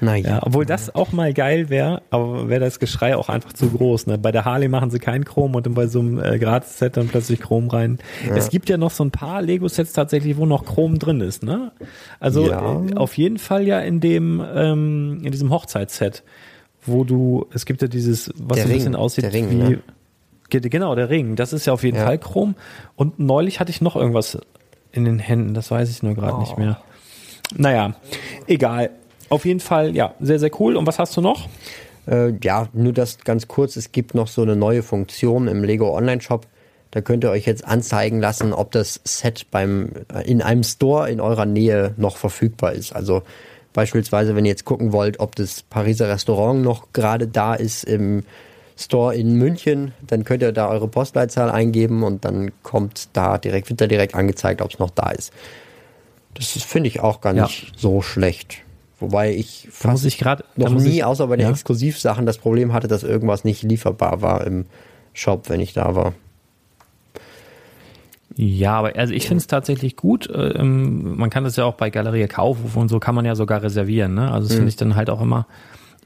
Speaker 3: naja.
Speaker 2: Ja, obwohl das auch mal geil wäre, aber wäre das Geschrei auch einfach zu groß. Ne? Bei der Harley machen sie kein Chrom und dann bei so einem äh, Gratis-Set dann plötzlich Chrom rein. Es gibt ja noch so ein paar Lego-Sets tatsächlich, wo noch Chrom drin ist. Ne? Also
Speaker 3: Ja.
Speaker 2: äh, auf jeden Fall ja in dem ähm, in diesem Hochzeitsset, wo du es gibt ja dieses, was
Speaker 3: Der
Speaker 2: so ein bisschen
Speaker 3: Ring,
Speaker 2: aussieht
Speaker 3: der Ring,
Speaker 2: wie
Speaker 3: ne?
Speaker 2: Ge- genau der Ring. Das ist ja auf jeden
Speaker 3: Ja.
Speaker 2: Fall Chrom. Und neulich hatte ich noch irgendwas in den Händen. Das weiß ich nur gerade
Speaker 3: Oh.
Speaker 2: nicht mehr. Naja, egal. Auf jeden Fall, ja, sehr, sehr cool. Und was hast du noch?
Speaker 3: Äh, ja, nur das ganz kurz. Es gibt noch so eine neue Funktion im Lego Online Shop. Da könnt ihr euch jetzt anzeigen lassen, ob das Set beim, äh, in einem Store in eurer Nähe noch verfügbar ist. Also beispielsweise, wenn ihr jetzt gucken wollt, ob das Pariser Restaurant noch gerade da ist im Store in München, dann könnt ihr da eure Postleitzahl eingeben und dann kommt da direkt, wird da direkt angezeigt, ob es noch da ist. Das finde ich auch gar
Speaker 2: Ja.
Speaker 3: nicht so schlecht. Wobei ich
Speaker 2: Da
Speaker 3: fast
Speaker 2: muss ich gerade
Speaker 3: noch nie, außer bei den
Speaker 2: ja.
Speaker 3: Exklusivsachen, das Problem hatte, dass irgendwas nicht lieferbar war im Shop, wenn ich da war.
Speaker 2: Ja, aber also ich finde es tatsächlich gut. äh, Ähm, man kann das ja auch bei Galerie Kaufhof und so kann man ja sogar reservieren. Ne? Also das finde ich dann halt auch immer.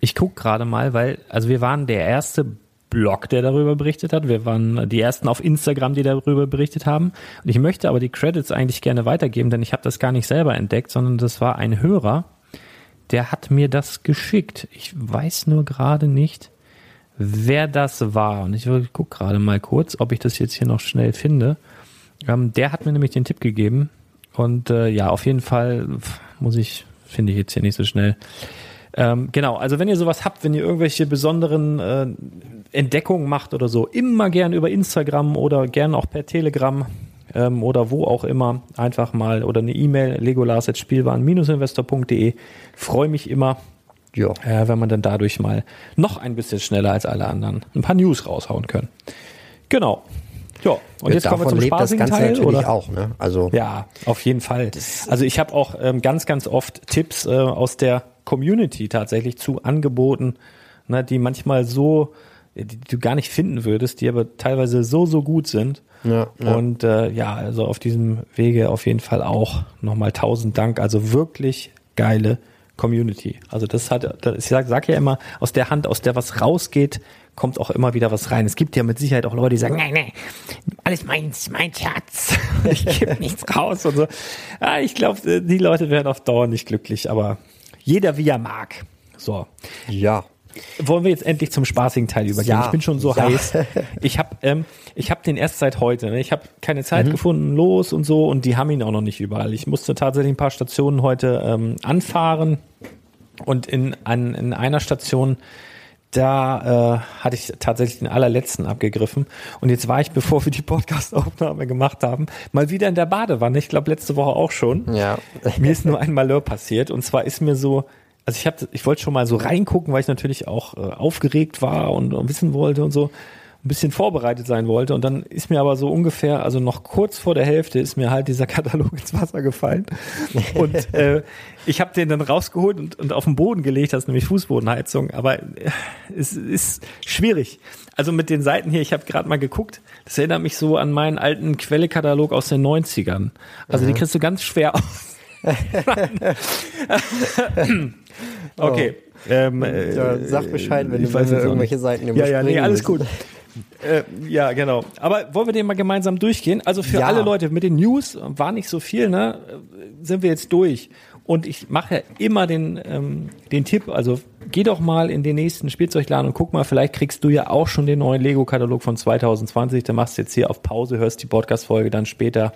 Speaker 2: Ich guck gerade mal, weil also wir waren der erste Blog, der darüber berichtet hat. Wir waren die ersten auf Instagram, die darüber berichtet haben. Und ich möchte aber die Credits eigentlich gerne weitergeben, denn ich habe das gar nicht selber entdeckt, sondern das war ein Hörer, der hat mir das geschickt. Ich weiß nur gerade nicht, wer das war. Und ich guck gerade mal kurz, ob ich das jetzt hier noch schnell finde. Ähm, der hat mir nämlich den Tipp gegeben. Und äh, ja, auf jeden Fall muss ich, finde ich jetzt hier nicht so schnell. Ähm, genau, also wenn ihr sowas habt, wenn ihr irgendwelche besonderen äh, Entdeckungen macht oder so, immer gern über Instagram oder gern auch per Telegram ähm, oder wo auch immer, einfach mal oder eine E-Mail legolas.spielwaren-investor.de. Freue mich immer,
Speaker 3: Ja.
Speaker 2: äh, wenn man dann dadurch mal noch ein bisschen schneller als alle anderen ein paar News raushauen können. Genau. Ja, und jetzt kommen wir zum spaßigen Teil,
Speaker 3: natürlich
Speaker 2: oder?
Speaker 3: auch, ne? Also
Speaker 2: Ja, auf jeden Fall. Also ich habe auch ähm, ganz, ganz oft Tipps äh, aus der Community tatsächlich zu Angeboten, ne, die manchmal so, die, die du gar nicht finden würdest, die aber teilweise so, so gut sind.
Speaker 3: Ja, ja.
Speaker 2: Und äh, ja, also auf diesem Wege auf jeden Fall auch nochmal tausend Dank. Also wirklich geile Community. Also das hat, ich sag, sag ja immer, aus der Hand, aus der was rausgeht, kommt auch immer wieder was rein. Es gibt ja mit Sicherheit auch Leute, die sagen, nee, nee, alles meins, mein Schatz. Ich gebe nichts raus und so. Ja, ich glaube, die Leute werden auf Dauer nicht glücklich, aber jeder wie er mag. So.
Speaker 3: Ja.
Speaker 2: Wollen wir jetzt endlich zum spaßigen Teil übergehen?
Speaker 3: Ja.
Speaker 2: Ich bin schon so
Speaker 3: Ja.
Speaker 2: heiß. Ich habe ähm, ich hab den erst seit heute. Ne? Ich habe keine Zeit gefunden, los und so und die haben ihn auch noch nicht überall. Ich musste tatsächlich ein paar Stationen heute ähm, anfahren und in, an, in einer Station da äh, hatte ich tatsächlich den allerletzten abgegriffen. Und jetzt war ich, bevor wir die Podcast-Aufnahme gemacht haben, mal wieder in der Badewanne. Ich glaube, letzte Woche auch schon.
Speaker 3: Ja.
Speaker 2: Mir ist nur ein Malheur passiert. Und zwar ist mir so, also ich habe, ich wollte schon mal so reingucken, weil ich natürlich auch äh, aufgeregt war und, und wissen wollte und so ein bisschen vorbereitet sein wollte. Und dann ist mir aber so ungefähr, also noch kurz vor der Hälfte, ist mir halt dieser Katalog ins Wasser gefallen. Und äh, ich habe den dann rausgeholt und, und auf den Boden gelegt, das ist nämlich Fußbodenheizung. Aber äh, es ist schwierig. Also mit den Seiten hier, ich habe gerade mal geguckt, das erinnert mich so an meinen alten Quellekatalog aus den 90ern. Also die kriegst du ganz schwer aus. okay. Ähm, äh,
Speaker 3: Ja, sag Bescheid, wenn du irgendwelche. Seiten
Speaker 2: Ja, ja, nee,
Speaker 3: überspringen
Speaker 2: alles gut. Äh, ja, genau. Aber wollen wir den mal gemeinsam durchgehen? Also für
Speaker 3: Ja.
Speaker 2: alle Leute mit den News war nicht so viel, ne? äh, Sind wir jetzt durch. Und ich mache ja immer den, ähm, den Tipp, also geh doch mal in den nächsten Spielzeugladen und guck mal, vielleicht kriegst du ja auch schon den neuen Lego-Katalog von 2020. Dann machst du jetzt hier auf Pause, hörst die Podcast-Folge dann später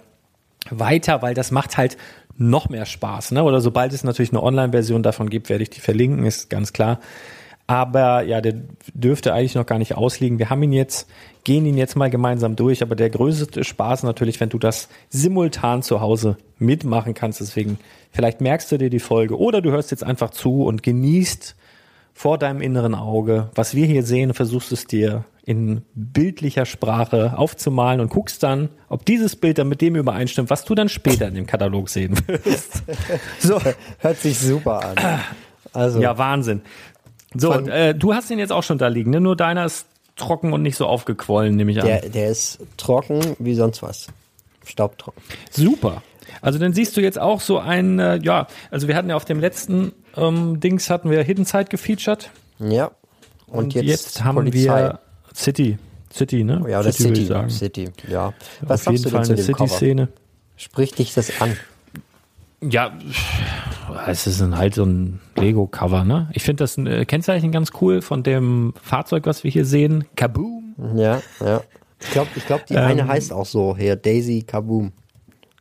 Speaker 2: weiter, weil das macht halt noch mehr Spaß. Ne? Oder sobald es natürlich eine Online-Version davon gibt, werde ich die verlinken, ist ganz klar. Aber ja, der dürfte eigentlich noch gar nicht ausliegen. Wir haben ihn jetzt, gehen ihn jetzt mal gemeinsam durch, aber der größte Spaß natürlich, wenn du das simultan zu Hause mitmachen kannst. Deswegen, vielleicht merkst du dir die Folge oder du hörst jetzt einfach zu und genießt vor deinem inneren Auge, was wir hier sehen, versuchst es dir in bildlicher Sprache aufzumalen und guckst dann, ob dieses Bild dann mit dem übereinstimmt, was du dann später in dem Katalog sehen wirst. So,
Speaker 3: Hört sich super an. Also,
Speaker 2: ja, Wahnsinn. So, äh, du hast ihn jetzt auch schon da liegen, ne? Nur deiner ist trocken und nicht so aufgequollen, nehme ich an.
Speaker 3: der, der ist trocken wie sonst was. Staubtrocken.
Speaker 2: Super. Also dann siehst du jetzt auch so ein, äh, ja, also wir hatten ja auf dem letzten ähm, Dings hatten wir Hidden Side gefeatured
Speaker 3: Ja.
Speaker 2: und, jetzt, haben
Speaker 3: Polizei.
Speaker 2: wir City, City, ne?
Speaker 3: Ja, oder
Speaker 2: City, würde
Speaker 3: City.
Speaker 2: ich sagen.
Speaker 3: City, ja. Was
Speaker 2: auf jeden
Speaker 3: du
Speaker 2: Fall eine? City-Szene.
Speaker 3: Spricht dich das an?
Speaker 2: Ja, es ist ein, halt so ein Lego-Cover, ne? Ich finde das äh, Kennzeichen ganz cool von dem Fahrzeug, was wir hier sehen. Kaboom!
Speaker 3: Ja, ja. Ich glaube, ich glaub, die
Speaker 2: Ähm,
Speaker 3: eine heißt auch so hier, Daisy Kaboom.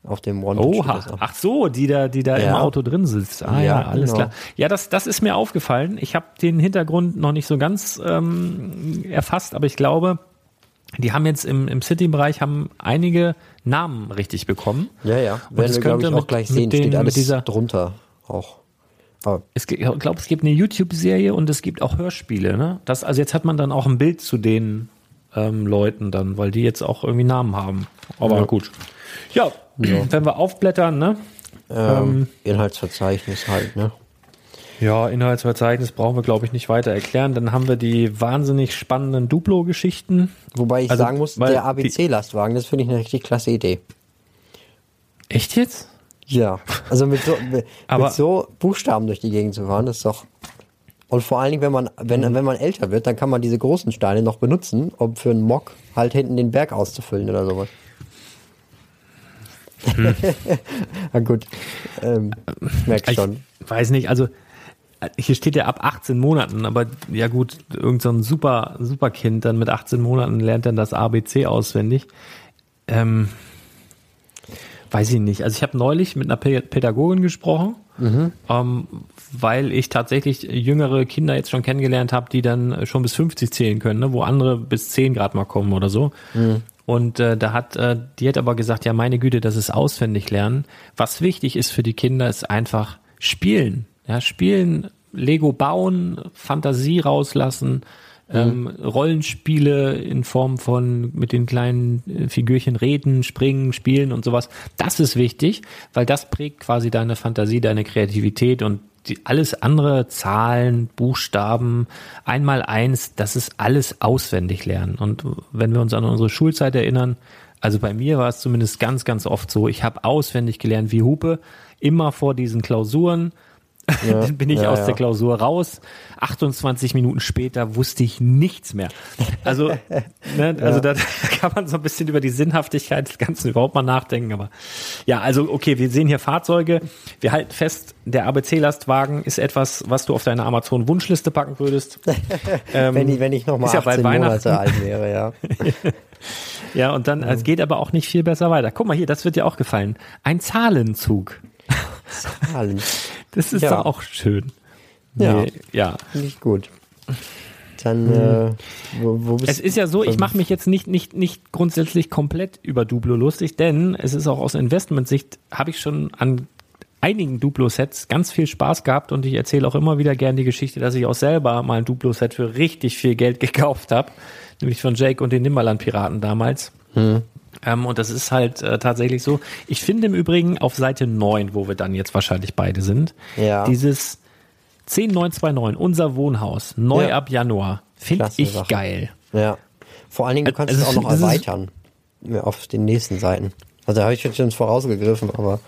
Speaker 3: Auf dem One
Speaker 2: Oha, ach so, die da, die da im
Speaker 3: Ja.
Speaker 2: Auto drin sitzt. Ah ja,
Speaker 3: Ja,
Speaker 2: alles
Speaker 3: genau.
Speaker 2: klar. Ja, das, das ist mir aufgefallen. Ich habe den Hintergrund noch nicht so ganz ähm, erfasst, aber ich glaube, die haben jetzt im, im City-Bereich haben einige Namen richtig bekommen.
Speaker 3: Ja, ja.
Speaker 2: Und
Speaker 3: Werden
Speaker 2: es
Speaker 3: wir, glaube ich,
Speaker 2: könnte
Speaker 3: auch
Speaker 2: mit-
Speaker 3: gleich
Speaker 2: mit
Speaker 3: sehen.
Speaker 2: den-
Speaker 3: Steht
Speaker 2: mit
Speaker 3: alles
Speaker 2: dieser-
Speaker 3: drunter auch. Aber
Speaker 2: Es, gibt- ich glaube, es gibt eine YouTube-Serie und es gibt auch Hörspiele. Ne? Das, also jetzt hat man dann auch ein Bild zu den ähm, Leuten dann, weil die jetzt auch irgendwie Namen haben. Aber
Speaker 3: Ja.
Speaker 2: gut. Ja, wenn wir aufblättern, ne?
Speaker 3: ähm, Inhaltsverzeichnis halt, ne?
Speaker 2: Ja, Inhaltsverzeichnis brauchen wir, glaube ich, nicht weiter erklären. Dann haben wir die wahnsinnig spannenden Duplo-Geschichten.
Speaker 3: Wobei ich
Speaker 2: Also,
Speaker 3: sagen muss, der ABC-Lastwagen, das finde ich eine richtig klasse Idee.
Speaker 2: Echt jetzt?
Speaker 3: Ja, also mit so, mit
Speaker 2: Aber-
Speaker 3: so Buchstaben durch die Gegend zu fahren, das ist doch. Und vor allen Dingen, wenn man, wenn,
Speaker 2: Mhm.
Speaker 3: wenn man älter wird, dann kann man diese großen Steine noch benutzen, um für einen Mock halt hinten den Berg auszufüllen oder sowas. Na gut, ähm, merk schon.
Speaker 2: Ich weiß nicht, also äh, hier steht ja ab 18 Monaten, aber ja gut, irgend so ein super, super Kind dann mit 18 Monaten lernt dann das ABC auswendig. Ähm, weiß ich nicht. Also ich habe neulich mit einer Pä- Pädagogin gesprochen, ähm, weil ich tatsächlich jüngere Kinder jetzt schon kennengelernt habe, die dann schon bis 50 zählen können, ne? wo andere bis 10 Grad mal kommen oder so. Und äh, da hat äh, die hat aber gesagt, ja meine Güte, das ist auswendig lernen. Was wichtig ist für die Kinder, ist einfach spielen. Ja, spielen, Lego bauen, Fantasie rauslassen, ähm, Rollenspiele in Form von mit den kleinen äh, Figürchen reden, springen, spielen und sowas. Das ist wichtig, weil das prägt quasi deine Fantasie, deine Kreativität und die, alles andere, Zahlen, Buchstaben, einmal eins, das ist alles auswendig lernen. Und wenn wir uns an unsere Schulzeit erinnern, also bei mir war es zumindest ganz, ganz oft so, ich habe auswendig gelernt wie Hupe, immer vor diesen Klausuren, Ja, dann bin ich ja, aus ja. der Klausur raus. 28 Minuten später wusste ich nichts mehr. Also, ne, also da kann man so ein bisschen über die Sinnhaftigkeit des Ganzen überhaupt mal nachdenken. Aber ja, also okay, wir sehen hier Fahrzeuge. Wir halten fest, der ABC-Lastwagen ist etwas, was du auf deine Amazon-Wunschliste packen würdest.
Speaker 3: ähm, wenn, ich, wenn ich noch mal 18 ja Monate alt wäre, ja.
Speaker 2: ja, und dann, es geht aber auch nicht viel besser weiter. Guck mal hier, das wird dir auch gefallen. Ein Zahlenzug. Zahlen. Das ist ja. doch auch schön.
Speaker 3: Ja, nee, ja. Ich gut. Dann, äh,
Speaker 2: wo, wo bist Es ist ja so, ich mache mich jetzt nicht, nicht, nicht grundsätzlich komplett über Duplo lustig, denn es ist auch aus Investmentsicht, habe ich schon an einigen Duplo-Sets ganz viel Spaß gehabt und ich erzähle auch immer wieder gern die Geschichte, dass ich auch selber mal ein Duplo-Set für richtig viel Geld gekauft habe, nämlich von Jake und den Nimmerland-Piraten damals. Hm. Ähm, und das ist halt äh, tatsächlich so. Ich finde im Übrigen auf Seite 9, wo wir dann jetzt wahrscheinlich beide sind, ja. dieses 10929, unser Wohnhaus, neu ja. ab Januar, finde ich Sache. geil.
Speaker 3: Ja. Vor allen Dingen, du kannst also, es auch noch erweitern auf den nächsten Seiten. Also da habe ich jetzt schon vorausgegriffen, aber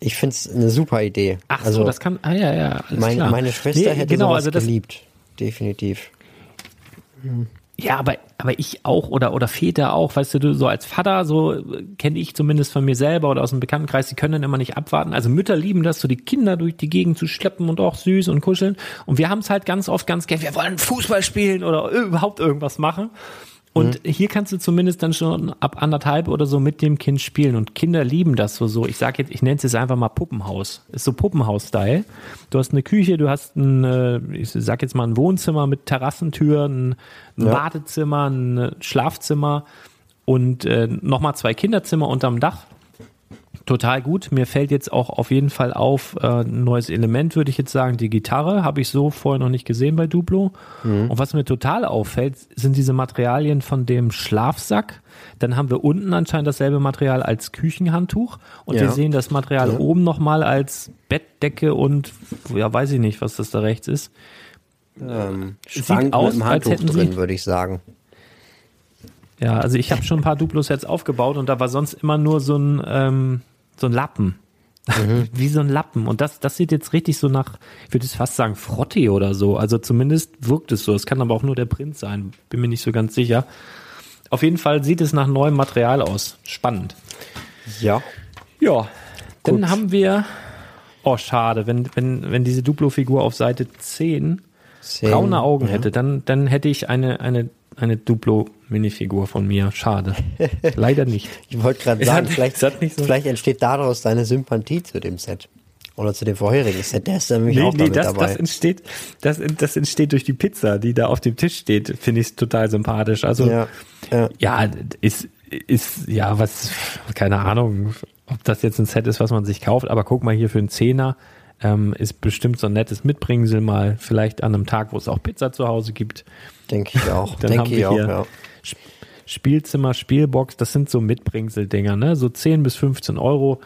Speaker 3: ich finde es eine super Idee.
Speaker 2: Ach also, so, das kann, ah ja, ja,
Speaker 3: alles mein, klar. Meine Schwester nee, hätte genau, sowas also das, geliebt. Definitiv.
Speaker 2: Hm. Ja, aber, aber ich auch oder, oder Väter auch, weißt du, so als Vater, so kenne ich zumindest von mir selber oder aus dem Bekanntenkreis, die können dann immer nicht abwarten. Also Mütter lieben das, so die Kinder durch die Gegend zu schleppen und auch süß und kuscheln. Und wir haben es halt ganz oft ganz gern, wir wollen Fußball spielen oder überhaupt irgendwas machen. Und mhm. hier kannst du zumindest dann schon ab anderthalb oder so mit dem Kind spielen. Und Kinder lieben das so. so. Ich sage jetzt, ich nenne es jetzt einfach mal Puppenhaus. Ist so Puppenhaus-Style. Du hast eine Küche, du hast ein, äh, ich sag jetzt mal ein Wohnzimmer mit Terrassentür, ein, ein ja. Badezimmer, ein Schlafzimmer und äh, nochmal zwei Kinderzimmer unterm Dach total gut. Mir fällt jetzt auch auf jeden Fall auf äh, ein neues Element, würde ich jetzt sagen, die Gitarre. Habe ich so vorher noch nicht gesehen bei Duplo. Mhm. Und was mir total auffällt, sind diese Materialien von dem Schlafsack. Dann haben wir unten anscheinend dasselbe Material als Küchenhandtuch. Und ja. wir sehen das Material ja. oben nochmal als Bettdecke und ja, weiß ich nicht, was das da rechts ist.
Speaker 3: Ähm, Sieht aus, als hätten drin, würde ich sagen.
Speaker 2: Ja, also ich habe schon ein paar Duplo-Sets aufgebaut und da war sonst immer nur so ein ähm, so ein Lappen. Mhm. Wie so ein Lappen. Und das, das sieht jetzt richtig so nach, ich würde es fast sagen, Frotti oder so. Also zumindest wirkt es so. Es kann aber auch nur der Print sein. Bin mir nicht so ganz sicher. Auf jeden Fall sieht es nach neuem Material aus. Spannend.
Speaker 3: Ja.
Speaker 2: Ja. Dann Gut. haben wir, oh schade, wenn, wenn, wenn diese Duplo-Figur auf Seite 10, 10 braune Augen ja. hätte, dann, dann hätte ich eine, eine eine Duplo-Minifigur von mir. Schade. Leider nicht.
Speaker 3: Ich wollte gerade sagen, vielleicht, so vielleicht entsteht daraus deine Sympathie zu dem Set. Oder zu dem vorherigen Set. Der ist nämlich nee, auch nee,
Speaker 2: das,
Speaker 3: dabei.
Speaker 2: Das entsteht, das, das entsteht durch die Pizza, die da auf dem Tisch steht. Finde ich total sympathisch. Also, ja, ja. ja, ist, ist, ja, was, keine Ahnung, ob das jetzt ein Set ist, was man sich kauft. Aber guck mal hier für einen Zehner. Ähm, ist bestimmt so ein nettes Mitbringsel mal, vielleicht an einem Tag, wo es auch Pizza zu Hause gibt.
Speaker 3: Denke ich auch.
Speaker 2: Dann Denke haben wir hier auch, ja. Spielzimmer, Spielbox, das sind so Mitbringsel-Dinger, ne? So 10 bis 15 Euro.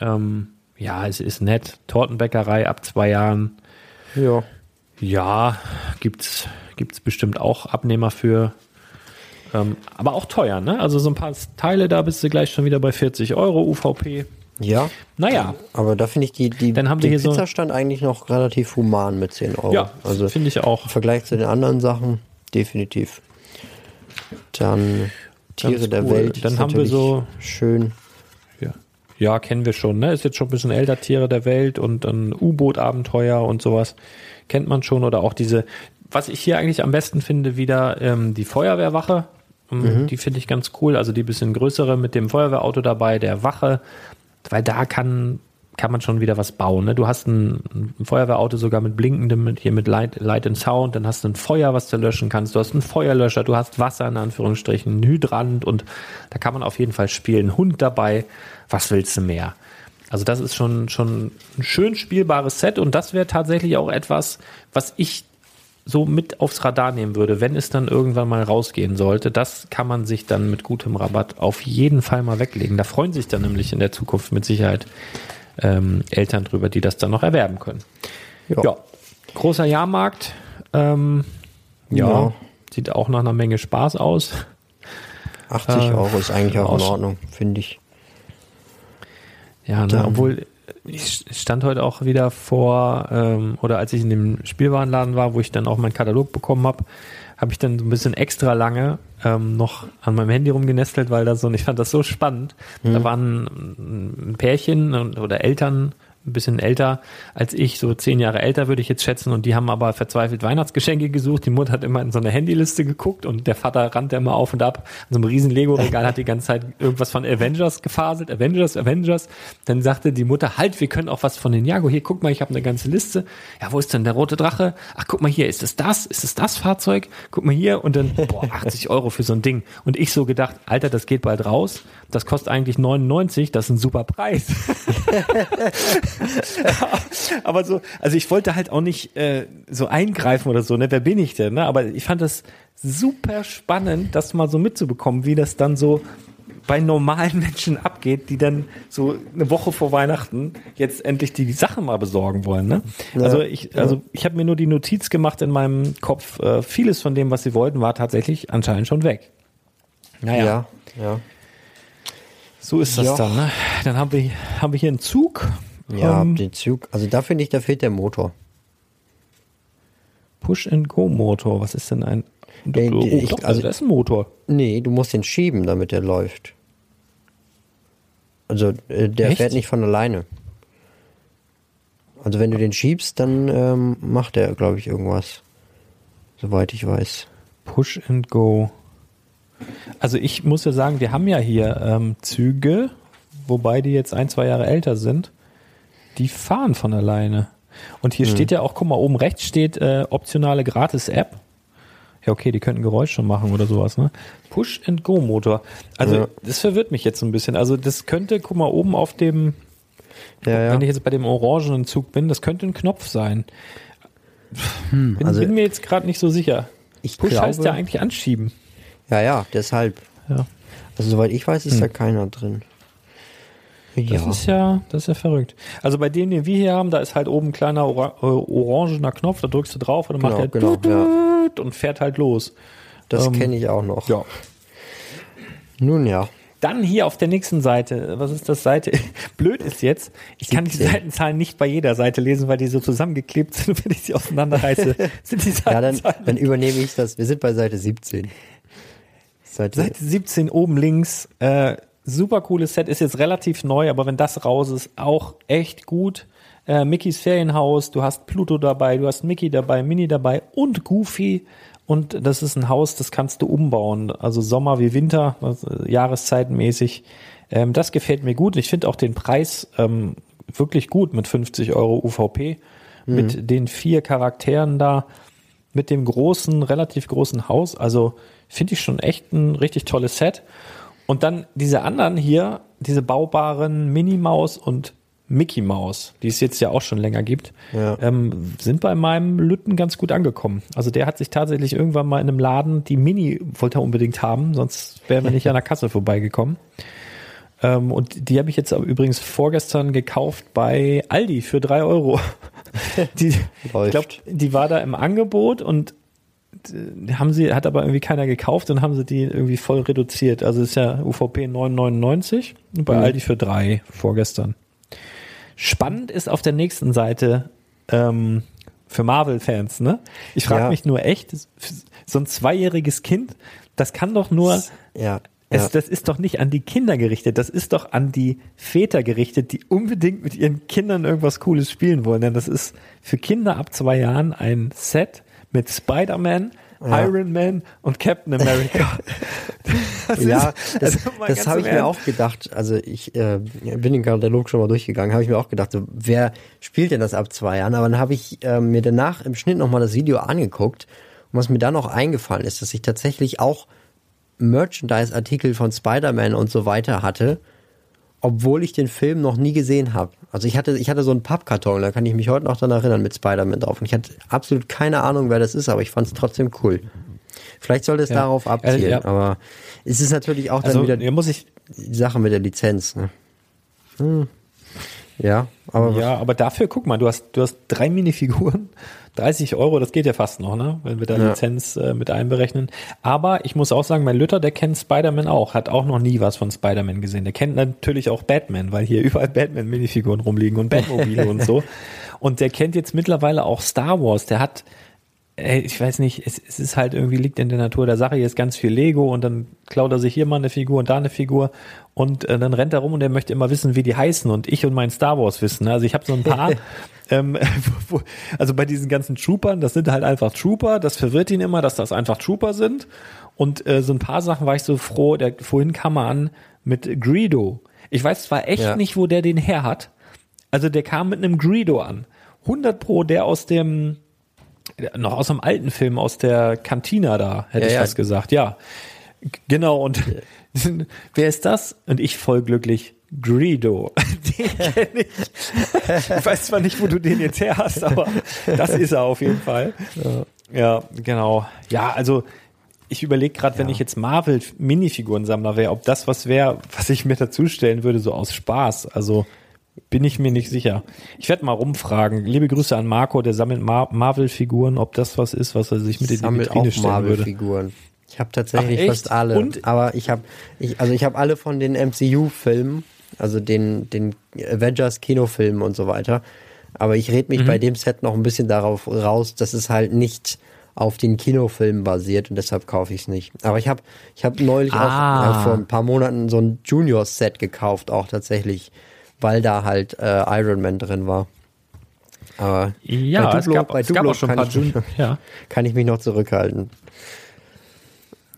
Speaker 2: Ähm, ja, es ist nett. Tortenbäckerei ab zwei Jahren. Ja. Ja, gibt's, gibt's bestimmt auch Abnehmer für. Ähm, aber auch teuer, ne? Also so ein paar Teile, da bist du gleich schon wieder bei 40 Euro UVP.
Speaker 3: Ja.
Speaker 2: Naja.
Speaker 3: Aber da finde ich die, die,
Speaker 2: Dann haben den
Speaker 3: Pizzastand so eigentlich noch relativ human mit 10 Euro.
Speaker 2: Ja, also finde ich auch.
Speaker 3: Im Vergleich zu den anderen Sachen, definitiv. Dann Tiere cool. der Welt.
Speaker 2: Dann haben wir so
Speaker 3: schön.
Speaker 2: Ja. ja, kennen wir schon. Ne? Ist jetzt schon ein bisschen älter, Tiere der Welt und dann U-Boot-Abenteuer und sowas. Kennt man schon. Oder auch diese, was ich hier eigentlich am besten finde, wieder ähm, die Feuerwehrwache. Ähm, mhm. Die finde ich ganz cool. Also die bisschen größere mit dem Feuerwehrauto dabei, der Wache weil da kann kann man schon wieder was bauen. Ne? Du hast ein, ein, Feuerwehrauto sogar mit blinkendem, mit, hier mit Light, Light and Sound, dann hast du ein Feuer, was du löschen kannst, du hast einen Feuerlöscher, du hast Wasser in Anführungsstrichen, ein Hydrant und da kann man auf jeden Fall spielen. Hund dabei, was willst du mehr? Also das ist schon, schon ein schön spielbares Set und das wäre tatsächlich auch etwas, was ich so mit aufs Radar nehmen würde, wenn es dann irgendwann mal rausgehen sollte. Das kann man sich dann mit gutem Rabatt auf jeden Fall mal weglegen. Da freuen sich dann nämlich in der Zukunft mit Sicherheit ähm, Eltern drüber, die das dann noch erwerben können. Ja, ja. großer Jahrmarkt. Ähm, ja, ja, sieht auch nach einer Menge Spaß aus.
Speaker 3: 80 äh, Euro ist eigentlich auch in Ordnung, finde ich.
Speaker 2: Ja, ne, obwohl ich stand heute auch wieder vor, ähm, oder als ich in dem Spielwarenladen war, wo ich dann auch meinen Katalog bekommen habe, habe ich dann so ein bisschen extra lange ähm, noch an meinem Handy rumgenestelt, weil da so, und ich fand das so spannend. Mhm. Da waren ein Pärchen oder Eltern ein bisschen älter als ich, so zehn Jahre älter würde ich jetzt schätzen. Und die haben aber verzweifelt Weihnachtsgeschenke gesucht. Die Mutter hat immer in so eine Handyliste geguckt und der Vater rannte immer auf und ab. An so einem riesen Lego-Regal hat die ganze Zeit irgendwas von Avengers gefaselt. Avengers, Avengers. Dann sagte die Mutter, halt, wir können auch was von den Jago. Hier, guck mal, ich habe eine ganze Liste. Ja, wo ist denn der rote Drache? Ach, guck mal hier, ist es das? Ist es das Fahrzeug? Guck mal hier. Und dann, boah, 80 Euro für so ein Ding. Und ich so gedacht, Alter, das geht bald raus. Das kostet eigentlich 99. Das ist ein super Preis. aber so, also ich wollte halt auch nicht äh, so eingreifen oder so, ne? Wer bin ich denn? Ne? Aber ich fand das super spannend, das mal so mitzubekommen, wie das dann so bei normalen Menschen abgeht, die dann so eine Woche vor Weihnachten jetzt endlich die, Sachen mal besorgen wollen. Ne? Ja, also ich, also ich habe mir nur die Notiz gemacht in meinem Kopf. Äh, vieles von dem, was sie wollten, war tatsächlich anscheinend schon weg.
Speaker 3: Naja. Ja, ja.
Speaker 2: So ist das ja. dann. Ne? Dann haben wir, haben wir hier einen Zug
Speaker 3: ja, ähm, den Zug. Also da finde ich, da fehlt der Motor.
Speaker 2: Push-and-Go-Motor. Was ist denn ein?
Speaker 3: Nee, oh, ich, doch, also, das ist ein Motor. Nee, du musst den schieben, damit er läuft. Also äh, der Echt? fährt nicht von alleine. Also wenn du den schiebst, dann ähm, macht er, glaube ich, irgendwas. Soweit ich weiß.
Speaker 2: Push and Go. Also ich muss ja sagen, wir haben ja hier ähm, Züge, wobei die jetzt ein, zwei Jahre älter sind die fahren von alleine. Und hier mhm. steht ja auch, guck mal, oben rechts steht äh, optionale Gratis-App. Ja, okay, die könnten Geräusche machen oder sowas, ne? Push-and-Go-Motor. Also, ja. das verwirrt mich jetzt so ein bisschen. Also, das könnte, guck mal, oben auf dem, ja, ja. wenn ich jetzt bei dem orangenen Zug bin, das könnte ein Knopf sein. Hm, bin, also, bin mir jetzt gerade nicht so sicher.
Speaker 3: Ich Push glaube, heißt
Speaker 2: ja eigentlich anschieben.
Speaker 3: Ja, ja, deshalb. Ja. Also, soweit ich weiß, ist hm. da keiner drin.
Speaker 2: Das ja. ist ja, das ist ja verrückt. Also bei denen, den wir hier haben, da ist halt oben ein kleiner ora äh, orangener Knopf, da drückst du drauf und dann genau, macht er genau, ja. und fährt halt los.
Speaker 3: Das ähm, kenne ich auch noch.
Speaker 2: Ja.
Speaker 3: Nun ja.
Speaker 2: Dann hier auf der nächsten Seite, was ist das Seite? Blöd ist jetzt, ich 17. kann die Seitenzahlen nicht bei jeder Seite lesen, weil die so zusammengeklebt sind und wenn ich sie auseinanderreiße, sind die
Speaker 3: Seitenzahlen. Ja, dann, dann übernehme ich das. Wir sind bei Seite 17.
Speaker 2: Seite, Seite 17 oben links, äh, super cooles Set, ist jetzt relativ neu, aber wenn das raus ist, auch echt gut. Äh, Mickeys Ferienhaus, du hast Pluto dabei, du hast Mickey dabei, Minnie dabei und Goofy. Und das ist ein Haus, das kannst du umbauen. Also Sommer wie Winter, also jahreszeitenmäßig. Ähm, das gefällt mir gut. Ich finde auch den Preis ähm, wirklich gut mit 50 Euro UVP. Mhm. Mit den vier Charakteren da, mit dem großen, relativ großen Haus. Also finde ich schon echt ein richtig tolles Set. Und dann diese anderen hier, diese baubaren Minnie Maus und Mickey Maus, die es jetzt ja auch schon länger gibt, ja. ähm, sind bei meinem Lütten ganz gut angekommen. Also der hat sich tatsächlich irgendwann mal in einem Laden, die Mini wollte er unbedingt haben, sonst wären wir nicht an der Kasse vorbeigekommen. Ähm, und die habe ich jetzt aber übrigens vorgestern gekauft bei Aldi für drei Euro. die, ich glaube, die war da im Angebot und haben sie, hat aber irgendwie keiner gekauft und haben sie die irgendwie voll reduziert. Also ist ja UVP 9,99 und bei mhm. Aldi für drei vorgestern. Spannend ist auf der nächsten Seite ähm, für Marvel-Fans, ne? Ich frage ja. mich nur echt, so ein zweijähriges Kind, das kann doch nur, ja. Es, ja. das ist doch nicht an die Kinder gerichtet, das ist doch an die Väter gerichtet, die unbedingt mit ihren Kindern irgendwas Cooles spielen wollen. Denn das ist für Kinder ab zwei Jahren ein Set, mit Spider-Man, ja. Iron Man und Captain America.
Speaker 3: das ja, ist, das, also das habe ich mir auch gedacht. Also ich äh, bin den Katalog schon mal durchgegangen, habe ich mir auch gedacht, so, wer spielt denn das ab zwei Jahren? Aber dann habe ich äh, mir danach im Schnitt nochmal das Video angeguckt und was mir dann noch eingefallen ist, dass ich tatsächlich auch Merchandise-Artikel von Spider-Man und so weiter hatte obwohl ich den Film noch nie gesehen habe. Also ich hatte, ich hatte so einen Pappkarton, da kann ich mich heute noch daran erinnern mit Spider-Man drauf. Und ich hatte absolut keine Ahnung, wer das ist, aber ich fand es trotzdem cool. Vielleicht sollte es ja. darauf abzielen, also, ja. aber es ist natürlich auch dann also, wieder
Speaker 2: muss ich
Speaker 3: die Sache mit der Lizenz. Ne? Hm. Ja, aber
Speaker 2: Ja, aber dafür, guck mal, du hast, du hast drei Minifiguren, 30 Euro, das geht ja fast noch, ne? Wenn wir da
Speaker 3: Ja.
Speaker 2: Lizenz äh, mit einberechnen. Aber ich muss auch sagen, mein Lütter, der kennt Spider-Man auch, hat auch noch nie was von Spider-Man gesehen. Der kennt natürlich auch Batman, weil hier überall Batman-Minifiguren rumliegen und Batmobile und so. Und der kennt jetzt mittlerweile auch Star Wars. Der hat, ey, ich weiß nicht, es, es ist halt irgendwie liegt in der Natur der Sache. Hier ist ganz viel Lego und dann klaut er sich hier mal eine Figur und da eine Figur und äh, dann rennt er rum und er möchte immer wissen, wie die heißen und ich und mein Star Wars wissen. Also ich habe so ein paar, ähm, wo- also bei diesen ganzen Troopern, das sind halt einfach Trooper. Das verwirrt ihn immer, dass das einfach Trooper sind. Und äh, so ein paar Sachen war ich so froh. Der vorhin kam er an mit Greedo. Ich weiß zwar echt
Speaker 3: Ja.
Speaker 2: nicht, wo der den her hat. Also der kam mit einem Greedo an. 100 pro, der aus dem noch aus einem alten Film aus der Kantina da, hätte
Speaker 3: Ja,
Speaker 2: ich
Speaker 3: ja.
Speaker 2: fast gesagt. Ja, genau. Und wer ist das? Und ich voll glücklich. Greedo. Den kenne ich. Ich weiß zwar nicht, wo du den jetzt her hast, aber das ist er auf jeden Fall. Ja, genau. Ja, also ich überlege gerade, wenn ich jetzt Marvel Minifigurensammler wäre, ob das was wäre, was ich mir dazustellen würde, so aus Spaß. Also bin ich mir nicht sicher. Ich werde mal rumfragen. Liebe Grüße an Marco, der sammelt Mar Marvel-Figuren, ob das was ist, was er sich mit in die
Speaker 3: sammelt
Speaker 2: Vitrine
Speaker 3: auch
Speaker 2: stellen würde.
Speaker 3: Marvel-Figuren. Ich habe tatsächlich
Speaker 2: Ach,
Speaker 3: fast alle.
Speaker 2: Und?
Speaker 3: Aber ich habe, ich, also ich habe alle von den MCU-Filmen, also den, den Avengers-Kinofilmen und so weiter. Aber ich rede mich
Speaker 2: Mhm.
Speaker 3: bei dem Set noch ein bisschen darauf raus, dass es halt nicht auf den Kinofilmen basiert und deshalb kaufe ich es nicht. Aber ich habe ich hab neulich
Speaker 2: Ah.
Speaker 3: auch ja, vor ein paar Monaten so ein Junior-Set gekauft, auch tatsächlich, weil da halt äh, Iron Man drin war. Aber
Speaker 2: Ja,
Speaker 3: bei
Speaker 2: es
Speaker 3: Duplo,
Speaker 2: gab,
Speaker 3: bei
Speaker 2: es gab
Speaker 3: Duplo
Speaker 2: auch schon ein
Speaker 3: kann,
Speaker 2: paar
Speaker 3: ich,
Speaker 2: Jun ja.
Speaker 3: kann ich mich noch zurückhalten.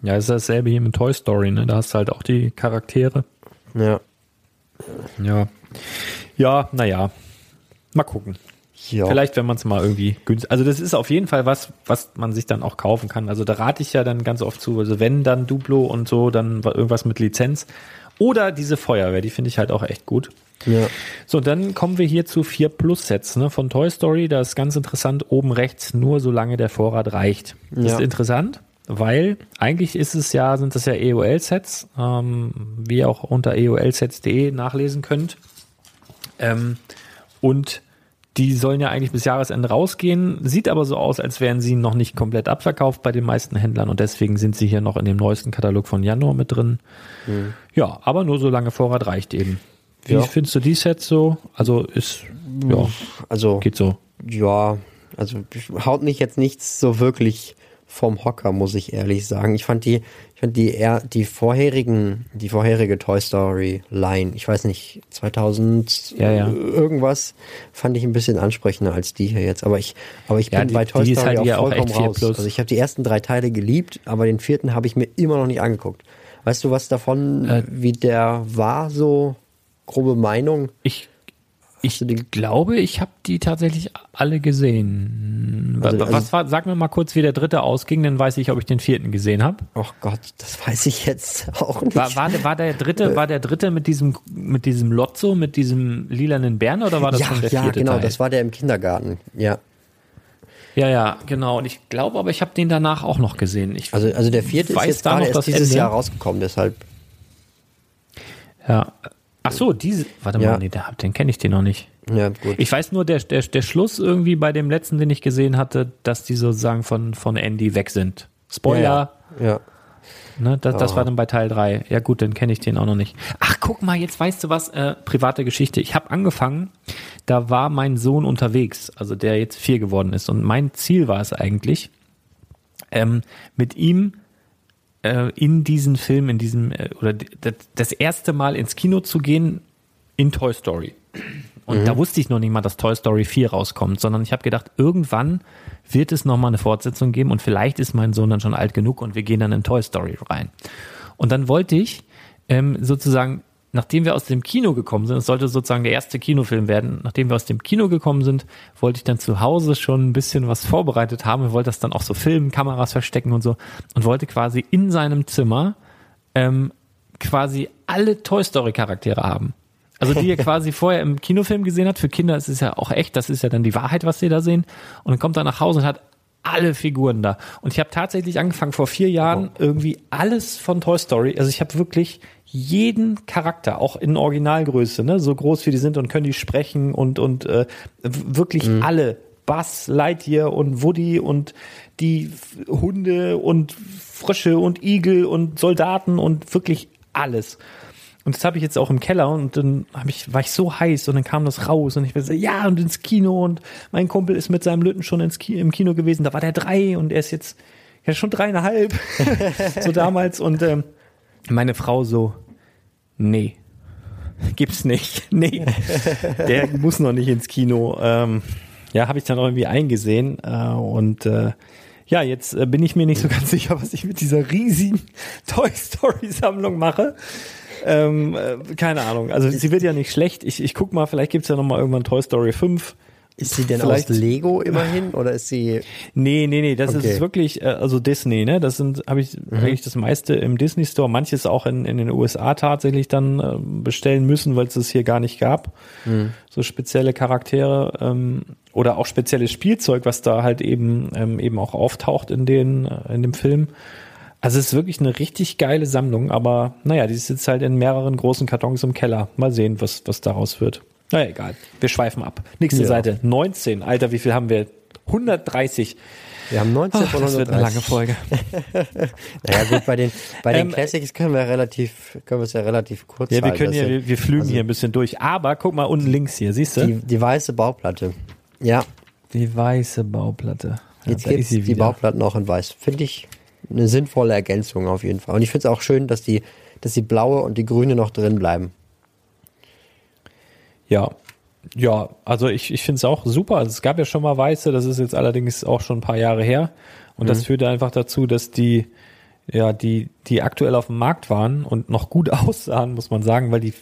Speaker 2: ja, es ist dasselbe hier mit Toy Story, ne? Da hast du halt auch die Charaktere.
Speaker 3: Ja.
Speaker 2: Ja. Ja, naja. Mal gucken.
Speaker 3: Ja.
Speaker 2: Vielleicht, wenn man es mal irgendwie günstig. Also das ist auf jeden Fall was, was man sich dann auch kaufen kann. Also da rate ich ja dann ganz oft zu. Also wenn dann Duplo und so, dann irgendwas mit Lizenz. Oder diese Feuerwehr, die finde ich halt auch echt gut.
Speaker 3: Ja.
Speaker 2: So, dann kommen wir hier zu 4 Plus Sets ne, von Toy Story. Da ist ganz interessant, oben rechts nur solange der Vorrat reicht. Das
Speaker 3: Ja.
Speaker 2: ist interessant, weil eigentlich ist es ja, sind das ja EOL-Sets, ähm, wie ihr auch unter eolsets.de nachlesen könnt. Ähm, und die sollen ja eigentlich bis Jahresende rausgehen. Sieht aber so aus, als wären sie noch nicht komplett abverkauft bei den meisten Händlern und deswegen sind sie hier noch in dem neuesten Katalog von Januar mit drin. Ja, aber nur solange Vorrat reicht eben. Wie
Speaker 3: Ja.
Speaker 2: findest du die Sets so? Also ist, ja,
Speaker 3: Also,
Speaker 2: geht so.
Speaker 3: ja, also haut mich jetzt nichts so wirklich vom Hocker, muss ich ehrlich sagen. Ich fand die, ich fand die eher, die vorherigen, die vorherige Toy Story Line, ich weiß nicht, 2000
Speaker 2: Ja, ja.
Speaker 3: irgendwas, fand ich ein bisschen ansprechender als die hier jetzt. Aber ich, aber ich
Speaker 2: Ja,
Speaker 3: bin
Speaker 2: die-
Speaker 3: bei Toy Story
Speaker 2: halt
Speaker 3: auch
Speaker 2: auch
Speaker 3: vollkommen
Speaker 2: 4
Speaker 3: raus. Also ich habe die ersten drei Teile geliebt, aber den vierten habe ich mir immer noch nicht angeguckt. Weißt du was davon,
Speaker 2: Äh,
Speaker 3: wie der war, so grobe Meinung?
Speaker 2: Ich, ich glaube, ich habe die tatsächlich alle gesehen.
Speaker 3: Also-
Speaker 2: Was war, sag mir mal kurz, wie der dritte ausging, dann weiß ich, ob ich den vierten gesehen habe.
Speaker 3: Oh Gott, das weiß ich jetzt auch nicht.
Speaker 2: War, war, der- war der dritte, war der dritte mit diesem, mit diesem Lotso, mit diesem lilanen Bären oder war das
Speaker 3: ja,
Speaker 2: schon der
Speaker 3: ja,
Speaker 2: vierte
Speaker 3: genau,
Speaker 2: Teil?
Speaker 3: das war der im Kindergarten. Ja,
Speaker 2: ja, ja, genau. Und ich glaube, aber ich habe den danach auch noch gesehen. Ich
Speaker 3: also also der vierte
Speaker 2: Weiß
Speaker 3: ist jetzt gerade erst dieses
Speaker 2: Ende?
Speaker 3: Jahr rausgekommen, deshalb.
Speaker 2: Ja. Ach so, diese. Warte
Speaker 3: Ja.
Speaker 2: mal, nee, den kenne ich den noch nicht.
Speaker 3: Ja, gut.
Speaker 2: Ich weiß nur, der, der, der Schluss irgendwie bei dem letzten, den ich gesehen hatte, dass die sozusagen von, von Andy weg sind. Spoiler.
Speaker 3: Ja, ja.
Speaker 2: Ne, das, das
Speaker 3: Oh.
Speaker 2: war dann bei Teil 3. Ja gut, dann kenne ich den auch noch nicht. Ach, guck mal, jetzt weißt du was, äh, private Geschichte. Ich habe angefangen, da war mein Sohn unterwegs, also der jetzt vier geworden ist. Und mein Ziel war es eigentlich, ähm, mit ihm äh, in diesen Film, in diesem, äh, oder das erste Mal ins Kino zu gehen in Toy Story. Und da wusste ich noch nicht mal, dass Toy Story 4 rauskommt, sondern ich habe gedacht, irgendwann wird es noch mal eine Fortsetzung geben und vielleicht ist mein Sohn dann schon alt genug und wir gehen dann in Toy Story rein. Und dann wollte ich ähm, sozusagen, nachdem wir aus dem Kino gekommen sind, es sollte sozusagen der erste Kinofilm werden, nachdem wir aus dem Kino gekommen sind, wollte ich dann zu Hause schon ein bisschen was vorbereitet haben. Ich wollte das dann auch so filmen, Kameras verstecken und so und wollte quasi in seinem Zimmer ähm, quasi alle Toy Story Charaktere haben. Also die er quasi vorher im Kinofilm gesehen hat. Für Kinder ist es ja auch echt, das ist ja dann die Wahrheit, was sie da sehen. Und dann kommt er nach Hause und hat alle Figuren da. Und ich habe tatsächlich angefangen vor vier Jahren irgendwie alles von Toy Story. Also ich habe wirklich jeden Charakter, auch in Originalgröße, ne, so groß wie die sind und können die sprechen und und äh, wirklich alle. Buzz, Lightyear und Woody und die Hunde und Frösche und Igel und Soldaten und wirklich alles. Und das habe ich jetzt auch im Keller und dann hab ich, war ich so heiß und dann kam das raus und ich bin so, ja, und ins Kino und mein Kumpel ist mit seinem Lütten schon ins Ki im Kino gewesen, da war der drei und er ist jetzt ja schon dreieinhalb, so damals und ähm, meine Frau so, nee, gibt's nicht, nee, der muss noch nicht ins Kino. Ähm, ja, habe ich dann irgendwie eingesehen äh, und äh, ja, jetzt äh, bin ich mir nicht so ganz sicher, was ich mit dieser riesigen Toy Story Sammlung mache. Ähm, äh, keine Ahnung. Also sie wird ja nicht schlecht. Ich, ich guck mal, vielleicht gibt's ja noch mal irgendwann Toy Story 5.
Speaker 3: Ist sie denn
Speaker 2: Vielleicht-
Speaker 3: aus Lego immerhin oder ist sie
Speaker 2: Nee, nee, nee, das
Speaker 3: Okay.
Speaker 2: ist wirklich, äh, also Disney, ne? Das sind, habe ich eigentlich das meiste im Disney Store, manches auch in, in den USA tatsächlich dann äh, bestellen müssen, weil es es hier gar nicht gab. So spezielle Charaktere ähm, oder auch spezielles Spielzeug, was da halt eben ähm, eben auch auftaucht in den äh, in dem Film. Also es ist wirklich eine richtig geile Sammlung, aber naja, die ist jetzt halt in mehreren großen Kartons im Keller. Mal sehen, was, was daraus wird. Naja, egal. Wir schweifen ab. Nächste
Speaker 3: Ja.
Speaker 2: Seite. 19. Alter, wie viel haben wir? 130.
Speaker 3: Wir haben 19
Speaker 2: Ach,
Speaker 3: von
Speaker 2: das wird eine lange
Speaker 3: 130.
Speaker 2: Folge.
Speaker 3: Naja gut, bei den, bei den
Speaker 2: Ähm,
Speaker 3: Classics können wir relativ, können wir es ja relativ kurz
Speaker 2: Ja, wir
Speaker 3: halten.
Speaker 2: können ja, wir, wir flügen hier ein bisschen durch. Aber guck mal unten links hier, siehst du?
Speaker 3: die, die weiße Bauplatte. Ja,
Speaker 2: Die weiße Bauplatte. Ja,
Speaker 3: jetzt
Speaker 2: sie
Speaker 3: die
Speaker 2: wieder.
Speaker 3: Bauplatten auch in weiß. Finde ich eine sinnvolle Ergänzung auf jeden Fall. Und ich finde es auch schön, dass die, dass die blaue und die grüne noch drin bleiben.
Speaker 2: Ja. Ja, also ich, ich finde es auch super. Also es gab ja schon mal weiße, das ist jetzt allerdings auch schon ein paar Jahre her. Und
Speaker 3: Mhm.
Speaker 2: das führte einfach dazu, dass die, ja, die, die aktuell auf dem Markt waren und noch gut aussahen, muss man sagen, weil die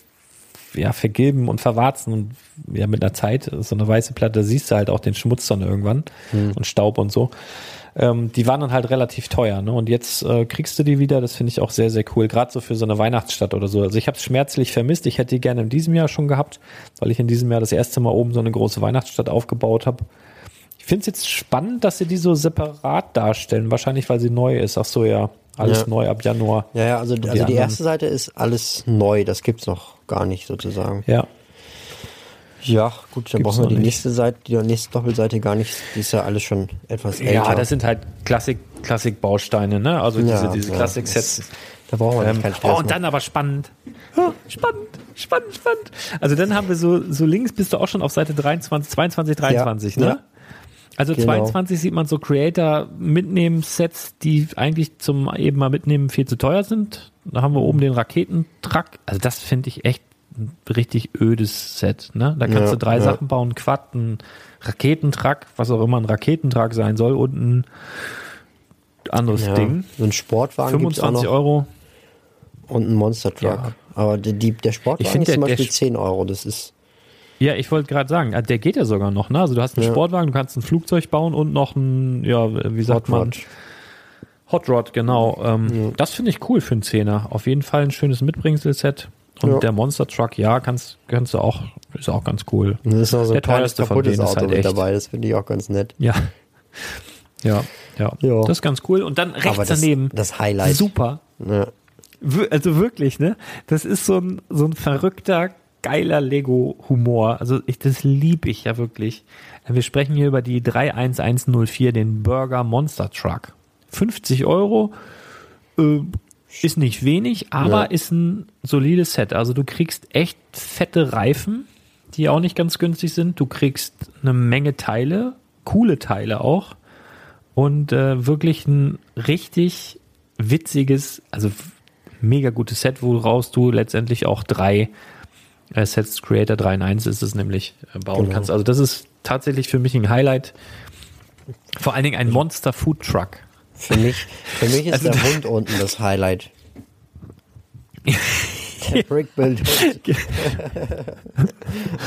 Speaker 2: ja vergilben und verwarzen und ja mit einer Zeit, so eine weiße Platte, siehst du halt auch den Schmutz dann irgendwann
Speaker 3: Mhm.
Speaker 2: und Staub und so. Ähm, die waren dann halt relativ teuer, ne? Und jetzt äh, kriegst du die wieder, das finde ich auch sehr, sehr cool, gerade so für so eine Weihnachtsstadt oder so. Also ich habe es schmerzlich vermisst, ich hätte die gerne in diesem Jahr schon gehabt, weil ich in diesem Jahr das erste Mal oben so eine große Weihnachtsstadt aufgebaut habe. Ich finde es jetzt spannend, dass sie die so separat darstellen, wahrscheinlich weil sie neu ist. Ach so, ja, alles
Speaker 3: Ja.
Speaker 2: neu ab Januar.
Speaker 3: Ja, ja, also, also die, erste Seite ist alles neu, das gibt's noch gar nicht sozusagen.
Speaker 2: Ja,
Speaker 3: Ja, gut, dann brauchen wir die
Speaker 2: nicht.
Speaker 3: nächste Seite, die nächste Doppelseite gar nicht, die ist ja alles schon etwas älter.
Speaker 2: ja, das sind halt Klassik, Klassik-Bausteine, ne? Also
Speaker 3: Ja,
Speaker 2: diese, diese
Speaker 3: ja,
Speaker 2: Klassik-Sets.
Speaker 3: da brauchen wir
Speaker 2: Ähm,
Speaker 3: keinen Stress
Speaker 2: oh, und dann aber spannend. Spannend, spannend, spannend. Also dann haben wir so, so links bist du auch schon auf Seite 23, 22, 23,
Speaker 3: Ja,
Speaker 2: ne? Also
Speaker 3: Genau.
Speaker 2: 22 sieht man so Creator mitnehmen Sets, die eigentlich zum eben mal mitnehmen viel zu teuer sind. Da haben wir oben den Raketentruck. Also das finde ich echt ein richtig ödes Set, ne? Da kannst
Speaker 3: Ja,
Speaker 2: du drei
Speaker 3: ja.
Speaker 2: Sachen bauen, Quad, ein Raketentruck, was auch immer ein Raketentruck sein soll und ein anderes
Speaker 3: Ja,
Speaker 2: Ding.
Speaker 3: So ein Sportwagen gibt's auch
Speaker 2: 25
Speaker 3: noch
Speaker 2: Euro.
Speaker 3: und ein Monster Truck. Aber die, die, der Sportwagen
Speaker 2: find,
Speaker 3: ist zum
Speaker 2: der- der
Speaker 3: Beispiel
Speaker 2: Sch-
Speaker 3: 10 Euro. Das ist
Speaker 2: Ja, ich wollte gerade sagen, äh, der geht ja sogar noch, ne? Also du hast einen. Sportwagen, du kannst ein Flugzeug bauen und noch ein, ja, wie sagt
Speaker 3: Hot
Speaker 2: man?
Speaker 3: Rod.
Speaker 2: Hot Rod, genau. Ähm, Das finde ich cool für einen Zehner. Auf jeden Fall ein schönes Mitbringsel-Set. Und
Speaker 3: Ja.
Speaker 2: der Monster Truck, ja, kannst, kannst du auch, ist auch ganz cool.
Speaker 3: Und da ist noch so ein
Speaker 2: Der
Speaker 3: kleines
Speaker 2: teuerste von denen ist
Speaker 3: Auto
Speaker 2: halt
Speaker 3: mit
Speaker 2: echt.
Speaker 3: dabei. Das finde ich auch ganz nett.
Speaker 2: Ja. Ja, ja.
Speaker 3: Ja.
Speaker 2: Das ist ganz cool. Und dann rechts
Speaker 3: das,
Speaker 2: daneben.
Speaker 3: das Highlight.
Speaker 2: Super.
Speaker 3: Ja.
Speaker 2: Also wirklich, ne? Das ist so ein, so ein verrückter, geiler Lego-Humor. Also ich, das lieb ich ja wirklich. Wir sprechen hier über die 31104, den Burger Monster Truck. 50 Euro äh, ist nicht wenig, aber
Speaker 3: Ja.
Speaker 2: ist ein solides Set. Also du kriegst echt fette Reifen, die auch nicht ganz günstig sind. Du kriegst eine Menge Teile, coole Teile auch. Und äh, wirklich ein richtig witziges, also mega gutes Set, woraus du letztendlich auch drei äh, Sets Creator 3 in 1 ist es nämlich äh, bauen
Speaker 3: Genau.
Speaker 2: kannst. Also das ist tatsächlich für mich ein Highlight. Vor allen Dingen ein Monster Food Truck.
Speaker 3: Für mich, für mich ist
Speaker 2: Also
Speaker 3: der Hund unten das Highlight. Der Brickbuild.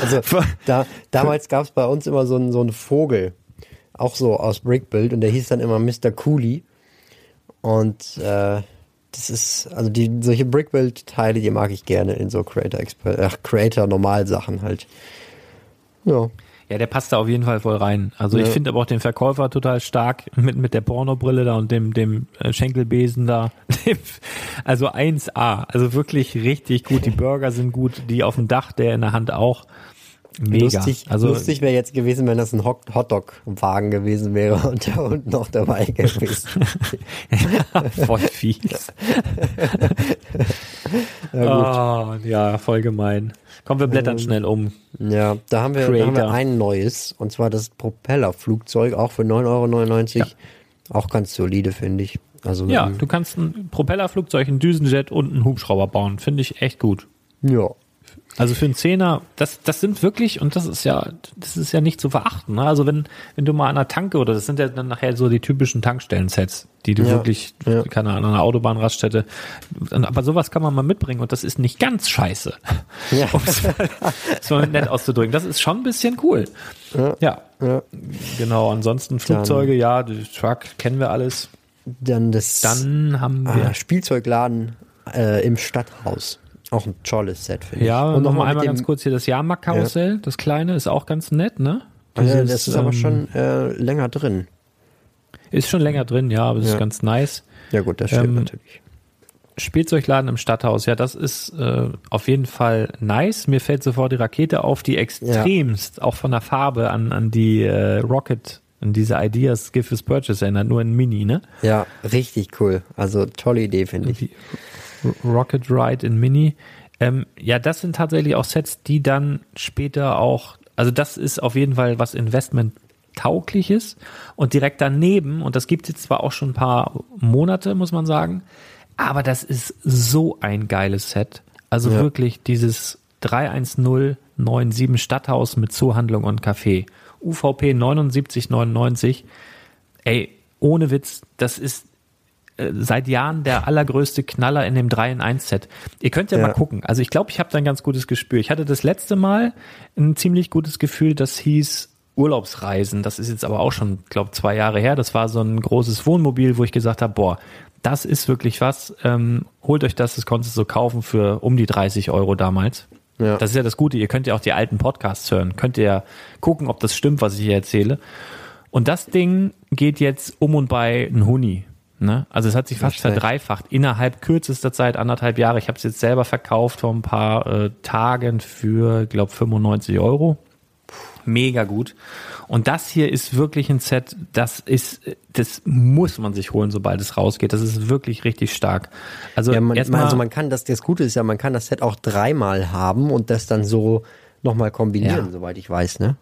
Speaker 3: also da, damals gab es bei uns immer so einen, so einen Vogel, auch so aus Brickbuild und der hieß dann immer Mr. Cooley. Und äh, das ist, also die solche Brickbuild-Teile, die mag ich gerne in so Creator Expert, ach, Creator Normalsachen halt. Ja.
Speaker 2: Ja, der passt da auf jeden Fall voll rein. Also ich
Speaker 3: Ja.
Speaker 2: finde aber auch den Verkäufer total stark mit, mit der Pornobrille da und dem, dem äh, Schenkelbesen da. also 1A. Also wirklich richtig gut. Die Burger sind gut. Die auf dem Dach, der in der Hand auch. Mega.
Speaker 3: Lustig,
Speaker 2: also
Speaker 3: lustig wäre jetzt gewesen, wenn das ein Hot- Hotdog-Wagen gewesen wäre und der Hund noch dabei gewesen.
Speaker 2: voll fies. ja, oh, ja, voll gemein. Komm, wir blättern schnell um.
Speaker 3: Ja, da haben, wir, da haben wir ein neues, und zwar das Propellerflugzeug, auch für 9,99 Euro. Auch ganz solide, finde ich. Also,
Speaker 2: Ja,
Speaker 3: ähm,
Speaker 2: du kannst ein Propellerflugzeug, ein Düsenjet und einen Hubschrauber bauen. Finde ich echt gut.
Speaker 3: ja.
Speaker 2: Also für einen Zehner, das, das sind wirklich, und das ist ja, das ist ja nicht zu verachten. Ne? Also wenn, wenn du mal an einer Tanke oder das sind ja dann nachher so die typischen Tankstellen-Sets, die du
Speaker 3: Ja,
Speaker 2: wirklich,
Speaker 3: ja.
Speaker 2: keine Ahnung, an einer Autobahnraststätte, aber sowas kann man mal mitbringen und das ist nicht ganz scheiße.
Speaker 3: Ja.
Speaker 2: Um es mal so nett auszudrücken. Das ist schon ein bisschen cool. Ja,
Speaker 3: ja.
Speaker 2: genau. Ansonsten Flugzeuge, ja, die Truck kennen wir alles.
Speaker 3: Dann das
Speaker 2: Dann haben wir,
Speaker 3: ah, Spielzeugladen äh, im Stadthaus. Auch ein tolles Set, finde
Speaker 2: ja,
Speaker 3: ich. Und
Speaker 2: nochmal einmal ganz kurz hier das Jahrmarktkarussell, das kleine, ist auch ganz nett, ne?
Speaker 3: Ja,
Speaker 2: Dieses,
Speaker 3: das ist aber
Speaker 2: ähm,
Speaker 3: schon äh, länger drin.
Speaker 2: Ist schon länger drin, ja, aber es
Speaker 3: Ja.
Speaker 2: ist ganz nice.
Speaker 3: Ja gut, das stimmt
Speaker 2: Ähm,
Speaker 3: natürlich.
Speaker 2: Spielzeugladen im Stadthaus, ja, das ist äh, auf jeden Fall nice. Mir fällt sofort die Rakete auf, die extremst, auch von der Farbe an, an die äh, Rocket, an diese Ideas Give as Purchase erinnert, nur in Mini, ne?
Speaker 3: Ja, richtig cool. Also tolle Idee, finde ich.
Speaker 2: Rocket Ride in Mini. Ähm, ja, das sind tatsächlich auch Sets, die dann später auch, also das ist auf jeden Fall was Investment taugliches und direkt daneben, und das gibt es jetzt zwar auch schon ein paar Monate, muss man sagen, aber das ist so ein geiles Set. Also
Speaker 3: Ja.
Speaker 2: wirklich dieses 31097 Stadthaus mit Zoohandlung und Café. UVP 7999. Ey, ohne Witz, das ist seit Jahren der allergrößte Knaller in dem 3 in 1 Set. Ihr könnt ja,
Speaker 3: Ja.
Speaker 2: mal gucken. Also ich glaube, ich habe da ein ganz gutes Gespür. Ich hatte das letzte Mal ein ziemlich gutes Gefühl, das hieß Urlaubsreisen. Das ist jetzt aber auch schon, glaube zwei Jahre her. Das war so ein großes Wohnmobil, wo ich gesagt habe, boah, das ist wirklich was. Ähm, holt euch das, das konntest du so kaufen für um die 30 Euro damals.
Speaker 3: Ja.
Speaker 2: Das ist ja das Gute. Ihr könnt ja auch die alten Podcasts hören. Könnt ihr ja gucken, ob das stimmt, was ich hier erzähle. Und das Ding geht jetzt um und bei ein Huni. Ne? Also es hat sich fast
Speaker 3: schlecht.
Speaker 2: verdreifacht innerhalb kürzester Zeit, anderthalb Jahre. Ich habe es jetzt selber verkauft vor ein paar äh, Tagen für, glaube 95 Euro. Mega gut. Und das hier ist wirklich ein Set, das ist, das muss man sich holen, sobald es rausgeht. Das ist wirklich richtig stark. Also
Speaker 3: Ja, man,
Speaker 2: erstmal,
Speaker 3: also man kann das, das Gute ist ja, man kann das Set auch dreimal haben und das dann so nochmal kombinieren,
Speaker 2: Ja.
Speaker 3: soweit ich weiß, ne?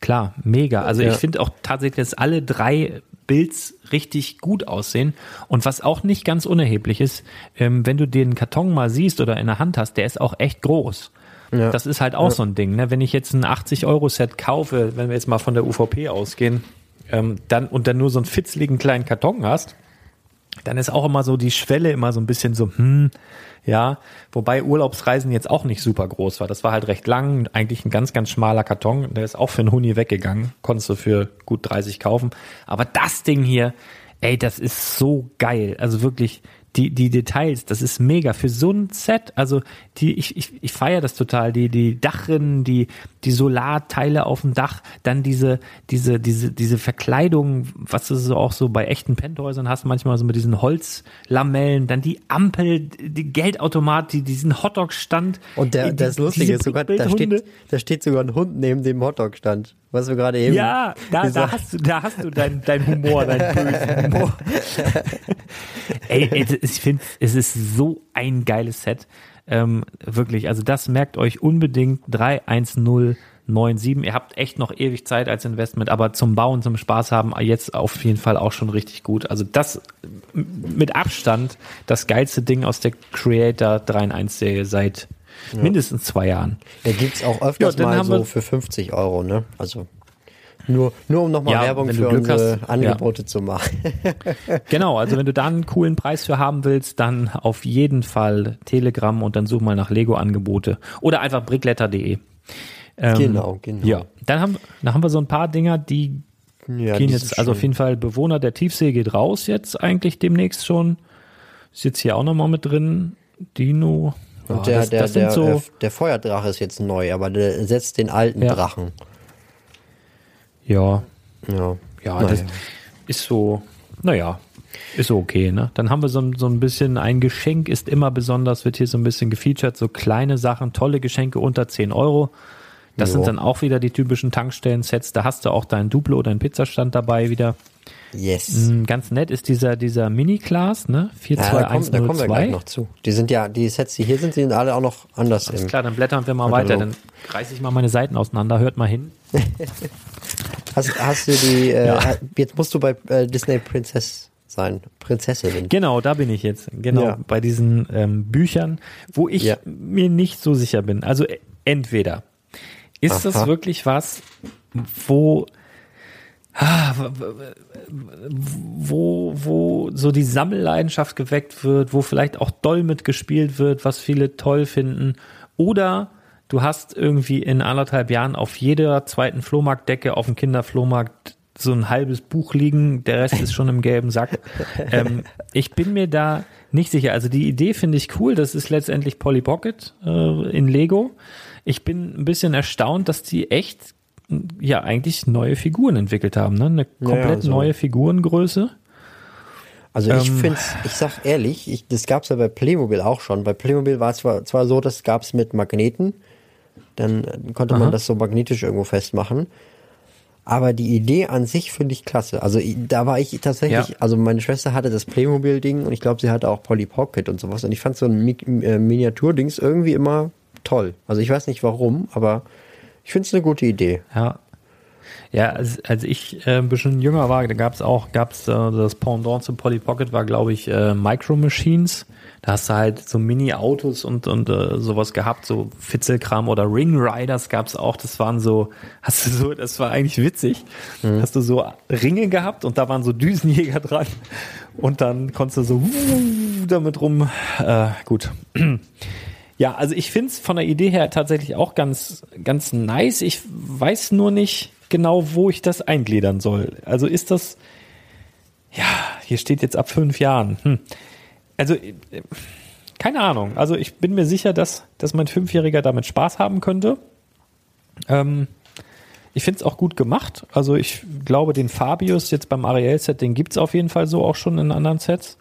Speaker 2: Klar, mega. Also
Speaker 3: Ja.
Speaker 2: ich finde auch tatsächlich, dass alle drei Builds richtig gut aussehen. Und was auch nicht ganz unerheblich ist, ähm, wenn du den Karton mal siehst oder in der Hand hast, der ist auch echt groß.
Speaker 3: Ja.
Speaker 2: Das ist halt auch so ein Ding. Ne? Wenn ich jetzt ein 80-Euro-Set kaufe, wenn wir jetzt mal von der UVP ausgehen, ähm, dann und dann nur so einen fitzligen kleinen Karton hast, dann ist auch immer so die Schwelle immer so ein bisschen so, hm, ja, wobei Urlaubsreisen jetzt auch nicht super groß war. Das war halt recht lang, eigentlich ein ganz, ganz schmaler Karton. Der ist auch für einen Huni weggegangen. Konntest du für gut 30 kaufen. Aber das Ding hier, ey, das ist so geil. Also wirklich, die, die Details, das ist mega. Für so ein Set, also die, ich, ich, ich feiere das total. Die, die Dachrinnen, die, die Solarteile auf dem Dach, dann diese, diese, diese, diese Verkleidung, was du so auch so bei echten Penthäusern hast, manchmal so mit diesen Holzlamellen, dann die Ampel, die Geldautomat, die, diesen Hotdog-Stand.
Speaker 3: Und der,
Speaker 2: die-
Speaker 3: das Lustige ist sogar, da steht, da steht sogar ein Hund neben dem Hotdog-Stand. Was wir gerade eben.
Speaker 2: Ja, da, da hast du, da hast du dein, dein Humor, dein bösen Humor. ey, ey, ich finde, es ist so ein geiles Set. Ähm, wirklich, also das merkt euch unbedingt 31097. Ihr habt echt noch ewig Zeit als Investment, aber zum Bauen, zum Spaß haben, jetzt auf jeden Fall auch schon richtig gut. Also das mit Abstand das geilste Ding aus der Creator 3 in 1 Serie seit mindestens zwei Jahren.
Speaker 3: Der gibt's auch öfters
Speaker 2: Ja,
Speaker 3: mal so für 50 Euro, ne? Also nur, nur um nochmal
Speaker 2: Ja,
Speaker 3: Werbung für unsere
Speaker 2: hast, ja.
Speaker 3: Angebote zu machen.
Speaker 2: Genau, also wenn du da einen coolen Preis für haben willst, dann auf jeden Fall Telegram und dann such mal nach Lego-Angebote oder einfach brickletter.de. Ähm,
Speaker 3: Genau, genau.
Speaker 2: Ja, dann haben, dann haben wir so ein paar Dinger, die
Speaker 3: Ja,
Speaker 2: gehen jetzt, also auf jeden Fall Bewohner der Tiefsee geht raus jetzt eigentlich demnächst schon. Ist jetzt hier auch nochmal mit drin. Dino. Ja,
Speaker 3: Und der,
Speaker 2: das,
Speaker 3: der,
Speaker 2: das
Speaker 3: der,
Speaker 2: so,
Speaker 3: äh, der Feuerdrache ist jetzt neu, aber der setzt den alten
Speaker 2: Ja.
Speaker 3: Drachen.
Speaker 2: Ja,
Speaker 3: Ja.
Speaker 2: ja, das ist so, naja, ist so okay, ne? Dann haben wir so, ein- so ein bisschen, ein Geschenk ist immer besonders, wird hier so ein bisschen gefeatured, so kleine Sachen, tolle Geschenke unter 10 Euro. Das
Speaker 3: Jo.
Speaker 2: sind dann auch wieder die typischen Tankstellen-Sets. Da hast du auch dein Duplo, dein Pizzastand dabei wieder.
Speaker 3: Yes.
Speaker 2: Mm, Ganz nett ist dieser, dieser Mini-Class, ne?
Speaker 3: Ja, da, kommen, da kommen wir
Speaker 2: 42102.
Speaker 3: gleich noch zu. Die sind ja, die Sets, die hier sind, die sind alle auch noch anders.
Speaker 2: Alles klar, dann blättern wir mal
Speaker 3: Katalog.
Speaker 2: weiter. Dann reiße ich mal meine Seiten auseinander. Hört mal hin.
Speaker 3: Hast, hast du die, äh,
Speaker 2: Ja.
Speaker 3: jetzt musst du bei äh, Disney Princess sein. Prinzessinnen.
Speaker 2: Genau, da bin ich jetzt. Genau,
Speaker 3: Ja.
Speaker 2: bei diesen ähm, Büchern, wo ich
Speaker 3: Ja.
Speaker 2: mir nicht so sicher bin. Also äh, entweder ist das
Speaker 3: Aha.
Speaker 2: wirklich was, wo wo, wo so die Sammelleidenschaft geweckt wird, wo vielleicht auch doll mitgespielt wird, was viele toll finden. Oder du hast irgendwie in anderthalb Jahren auf jeder zweiten Flohmarktdecke auf dem Kinderflohmarkt so ein halbes Buch liegen, der Rest ist schon im gelben Sack. Ähm, ich bin mir da nicht sicher. Also die Idee finde ich cool. Das ist letztendlich Polly Pocket äh, in Lego. Ich bin ein bisschen erstaunt, dass die echt ja eigentlich neue Figuren entwickelt haben. Ne? Eine
Speaker 3: Ja,
Speaker 2: komplett
Speaker 3: so.
Speaker 2: neue Figurengröße.
Speaker 3: Also ich
Speaker 2: Ähm.
Speaker 3: find's, ich sag ehrlich, ich, das gab's ja bei Playmobil auch schon. Bei Playmobil war es zwar, zwar so, das gab's mit Magneten, dann konnte
Speaker 2: Aha.
Speaker 3: man das so magnetisch irgendwo festmachen. Aber die Idee an sich finde ich klasse. Also da war ich tatsächlich,
Speaker 2: Ja.
Speaker 3: also meine Schwester hatte das Playmobil-Ding und ich glaube, sie hatte auch Polly Pocket und sowas. Und ich fand so ein Mi äh, Miniaturdings irgendwie immer toll. Also ich weiß nicht warum, aber ich finde es eine gute Idee.
Speaker 2: Ja. Ja, als, als ich äh, ein bisschen jünger war, da gab's auch, gab's äh, das Pendant zu Polly Pocket war, glaube ich, äh, Micro Machines. Da hast du halt so Mini-Autos und, und äh, sowas gehabt, so Fitzelkram oder Ring Riders gab's auch. Das waren so, hast du so, das war eigentlich witzig. Hast du so Ringe gehabt und da waren so Düsenjäger dran. Und dann konntest du so damit rum. Äh, gut. Ja, also ich find's von der Idee her tatsächlich auch ganz, ganz nice. Ich weiß nur nicht genau, wo ich das eingliedern soll. Also ist das, ja, hier steht jetzt ab fünf Jahren. Hm. Also, äh, keine Ahnung. Also ich bin mir sicher, dass, dass mein Fünfjähriger damit Spaß haben könnte. Ähm, ich find's auch gut gemacht. Also ich glaube, den Fabius jetzt beim Ariel-Set, den gibt's auf jeden Fall so auch schon in anderen Sets.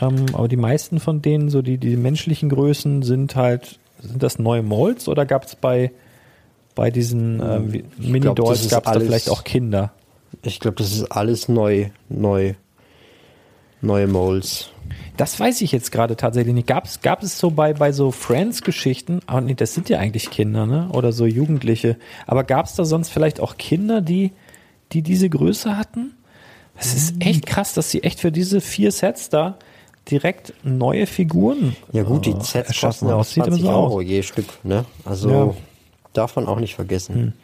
Speaker 2: Ähm, aber die meisten von denen, so die, die menschlichen Größen, sind halt, sind das neue Molds oder gab es bei, bei diesen ähm,
Speaker 3: das
Speaker 2: Mini-Dolls, gab es da vielleicht auch Kinder?
Speaker 3: Ich glaube, das ist alles neu, neu, neue Molds.
Speaker 2: Das weiß ich jetzt gerade tatsächlich nicht. Gab es, gab es so bei, bei so Friends-Geschichten, aber nee, das sind ja eigentlich Kinder, ne? Oder so Jugendliche. Aber gab es da sonst vielleicht auch Kinder, die, die diese Größe hatten? Es ist echt krass, dass sie echt für diese vier Sets da direkt neue Figuren
Speaker 3: Ja gut, die
Speaker 2: äh,
Speaker 3: Sets
Speaker 2: erschaffen
Speaker 3: kosten ja auch
Speaker 2: Das sieht immer
Speaker 3: 20
Speaker 2: so
Speaker 3: Euro
Speaker 2: aus.
Speaker 3: je Stück, ne? Also
Speaker 2: Ja. Hm.
Speaker 3: darf man auch nicht vergessen.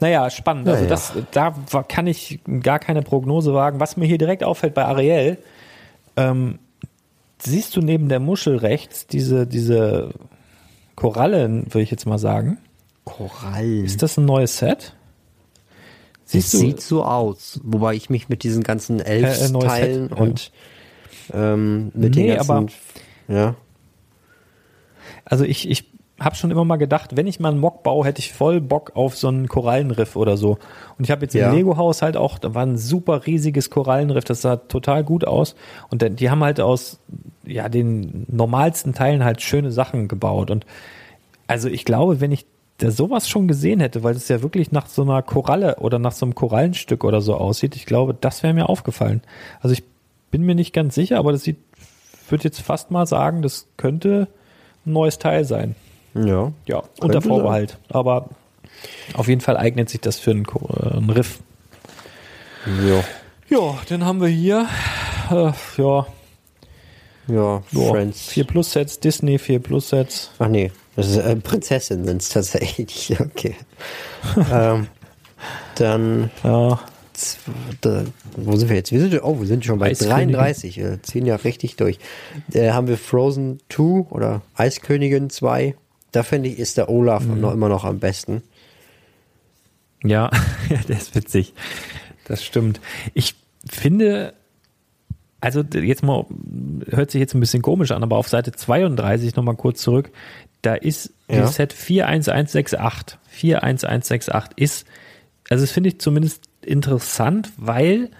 Speaker 2: Naja, spannend. Also
Speaker 3: Naja.
Speaker 2: das, da kann ich gar keine Prognose wagen. Was mir hier direkt auffällt bei Ariel, ähm, siehst du neben der Muschel rechts diese, diese Korallen, würde ich jetzt mal sagen.
Speaker 3: Korallen.
Speaker 2: Ist das ein neues Set?
Speaker 3: Das
Speaker 2: Siehst du?
Speaker 3: sieht so aus, wobei ich mich mit diesen ganzen
Speaker 2: Äh, äh,
Speaker 3: Elfsteilen
Speaker 2: Set, ja.
Speaker 3: Ähm, mit
Speaker 2: Nee,
Speaker 3: den ganzen,
Speaker 2: aber-
Speaker 3: ja,
Speaker 2: Also ich, ich habe schon immer mal gedacht, wenn ich mal einen Mock baue, hätte ich voll Bock auf so einen Korallenriff oder so. Und ich habe jetzt
Speaker 3: Ja.
Speaker 2: im Lego-Haus halt auch, da war ein super riesiges Korallenriff, das sah total gut aus. Und die haben halt aus ja den normalsten Teilen halt schöne Sachen gebaut. Und also ich glaube, wenn ich da sowas schon gesehen hätte, weil es ja wirklich nach so einer Koralle oder nach so einem Korallenstück oder so aussieht, ich glaube, das wäre mir aufgefallen. Also ich bin mir nicht ganz sicher, aber das sieht, würde jetzt fast mal sagen, das könnte ein neues Teil sein.
Speaker 3: ja.
Speaker 2: Ja, unter Vorbehalt. Aber auf jeden Fall eignet sich das für einen, äh, einen Riff.
Speaker 3: Ja,
Speaker 2: Ja, dann haben wir hier, äh, ja,
Speaker 3: ja,
Speaker 2: ja
Speaker 3: Friends.
Speaker 2: 4 Plus Sets, Disney 4 Plus Sets.
Speaker 3: Ach nee, das ist äh, Prinzessin sind es tatsächlich. Okay. ähm, dann,
Speaker 2: Ja,
Speaker 3: wo sind wir jetzt? Wir sind, oh, wir sind schon bei
Speaker 2: Eiskönigin.
Speaker 3: 33. Wir ziehen ja richtig durch. Äh, haben wir Frozen 2 oder Eiskönigin 2. Da finde ich, ist der Olaf
Speaker 2: Mhm.
Speaker 3: noch immer noch am besten.
Speaker 2: ja, der ist witzig. Das stimmt. Ich finde, also jetzt mal, hört sich jetzt ein bisschen komisch an, aber auf Seite 32 nochmal kurz zurück, da ist
Speaker 3: Ja.
Speaker 2: die Set 41168, 41168 ist also das finde ich zumindest interessant, weil,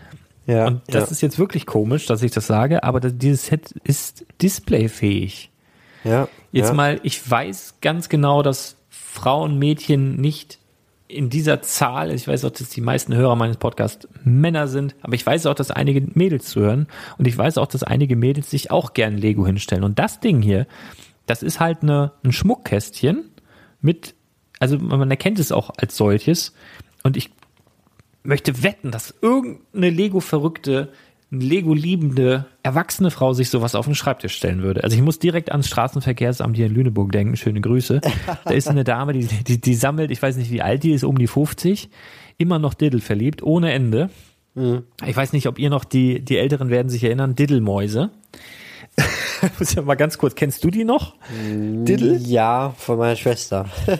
Speaker 3: Ja,
Speaker 2: und das
Speaker 3: ja.
Speaker 2: ist jetzt wirklich komisch, dass ich das sage, aber das, dieses Set ist displayfähig.
Speaker 3: Ja.
Speaker 2: Jetzt
Speaker 3: ja.
Speaker 2: mal, ich weiß ganz genau, dass Frauen, Mädchen nicht in dieser Zahl, ich weiß auch, dass die meisten Hörer meines Podcasts Männer sind, aber ich weiß auch, dass einige Mädels zuhören und ich weiß auch, dass einige Mädels sich auch gern Lego hinstellen. Und das Ding hier, das ist halt eine, ein Schmuckkästchen mit, also man erkennt es auch als solches und ich möchte wetten, dass irgendeine Lego-verrückte, Lego-liebende, erwachsene Frau sich sowas auf den Schreibtisch stellen würde. Also ich muss direkt ans Straßenverkehrsamt hier in Lüneburg denken. Schöne Grüße. Da ist eine Dame, die, die, die sammelt, ich weiß nicht wie alt die ist, um die 50, immer noch Diddle verliebt, ohne Ende. Ich weiß nicht, ob ihr noch, die, die Älteren werden sich erinnern, Diddle-Mäuse. muss ja mal ganz kurz, kennst du die noch? Diddle?
Speaker 3: Ja, von meiner Schwester.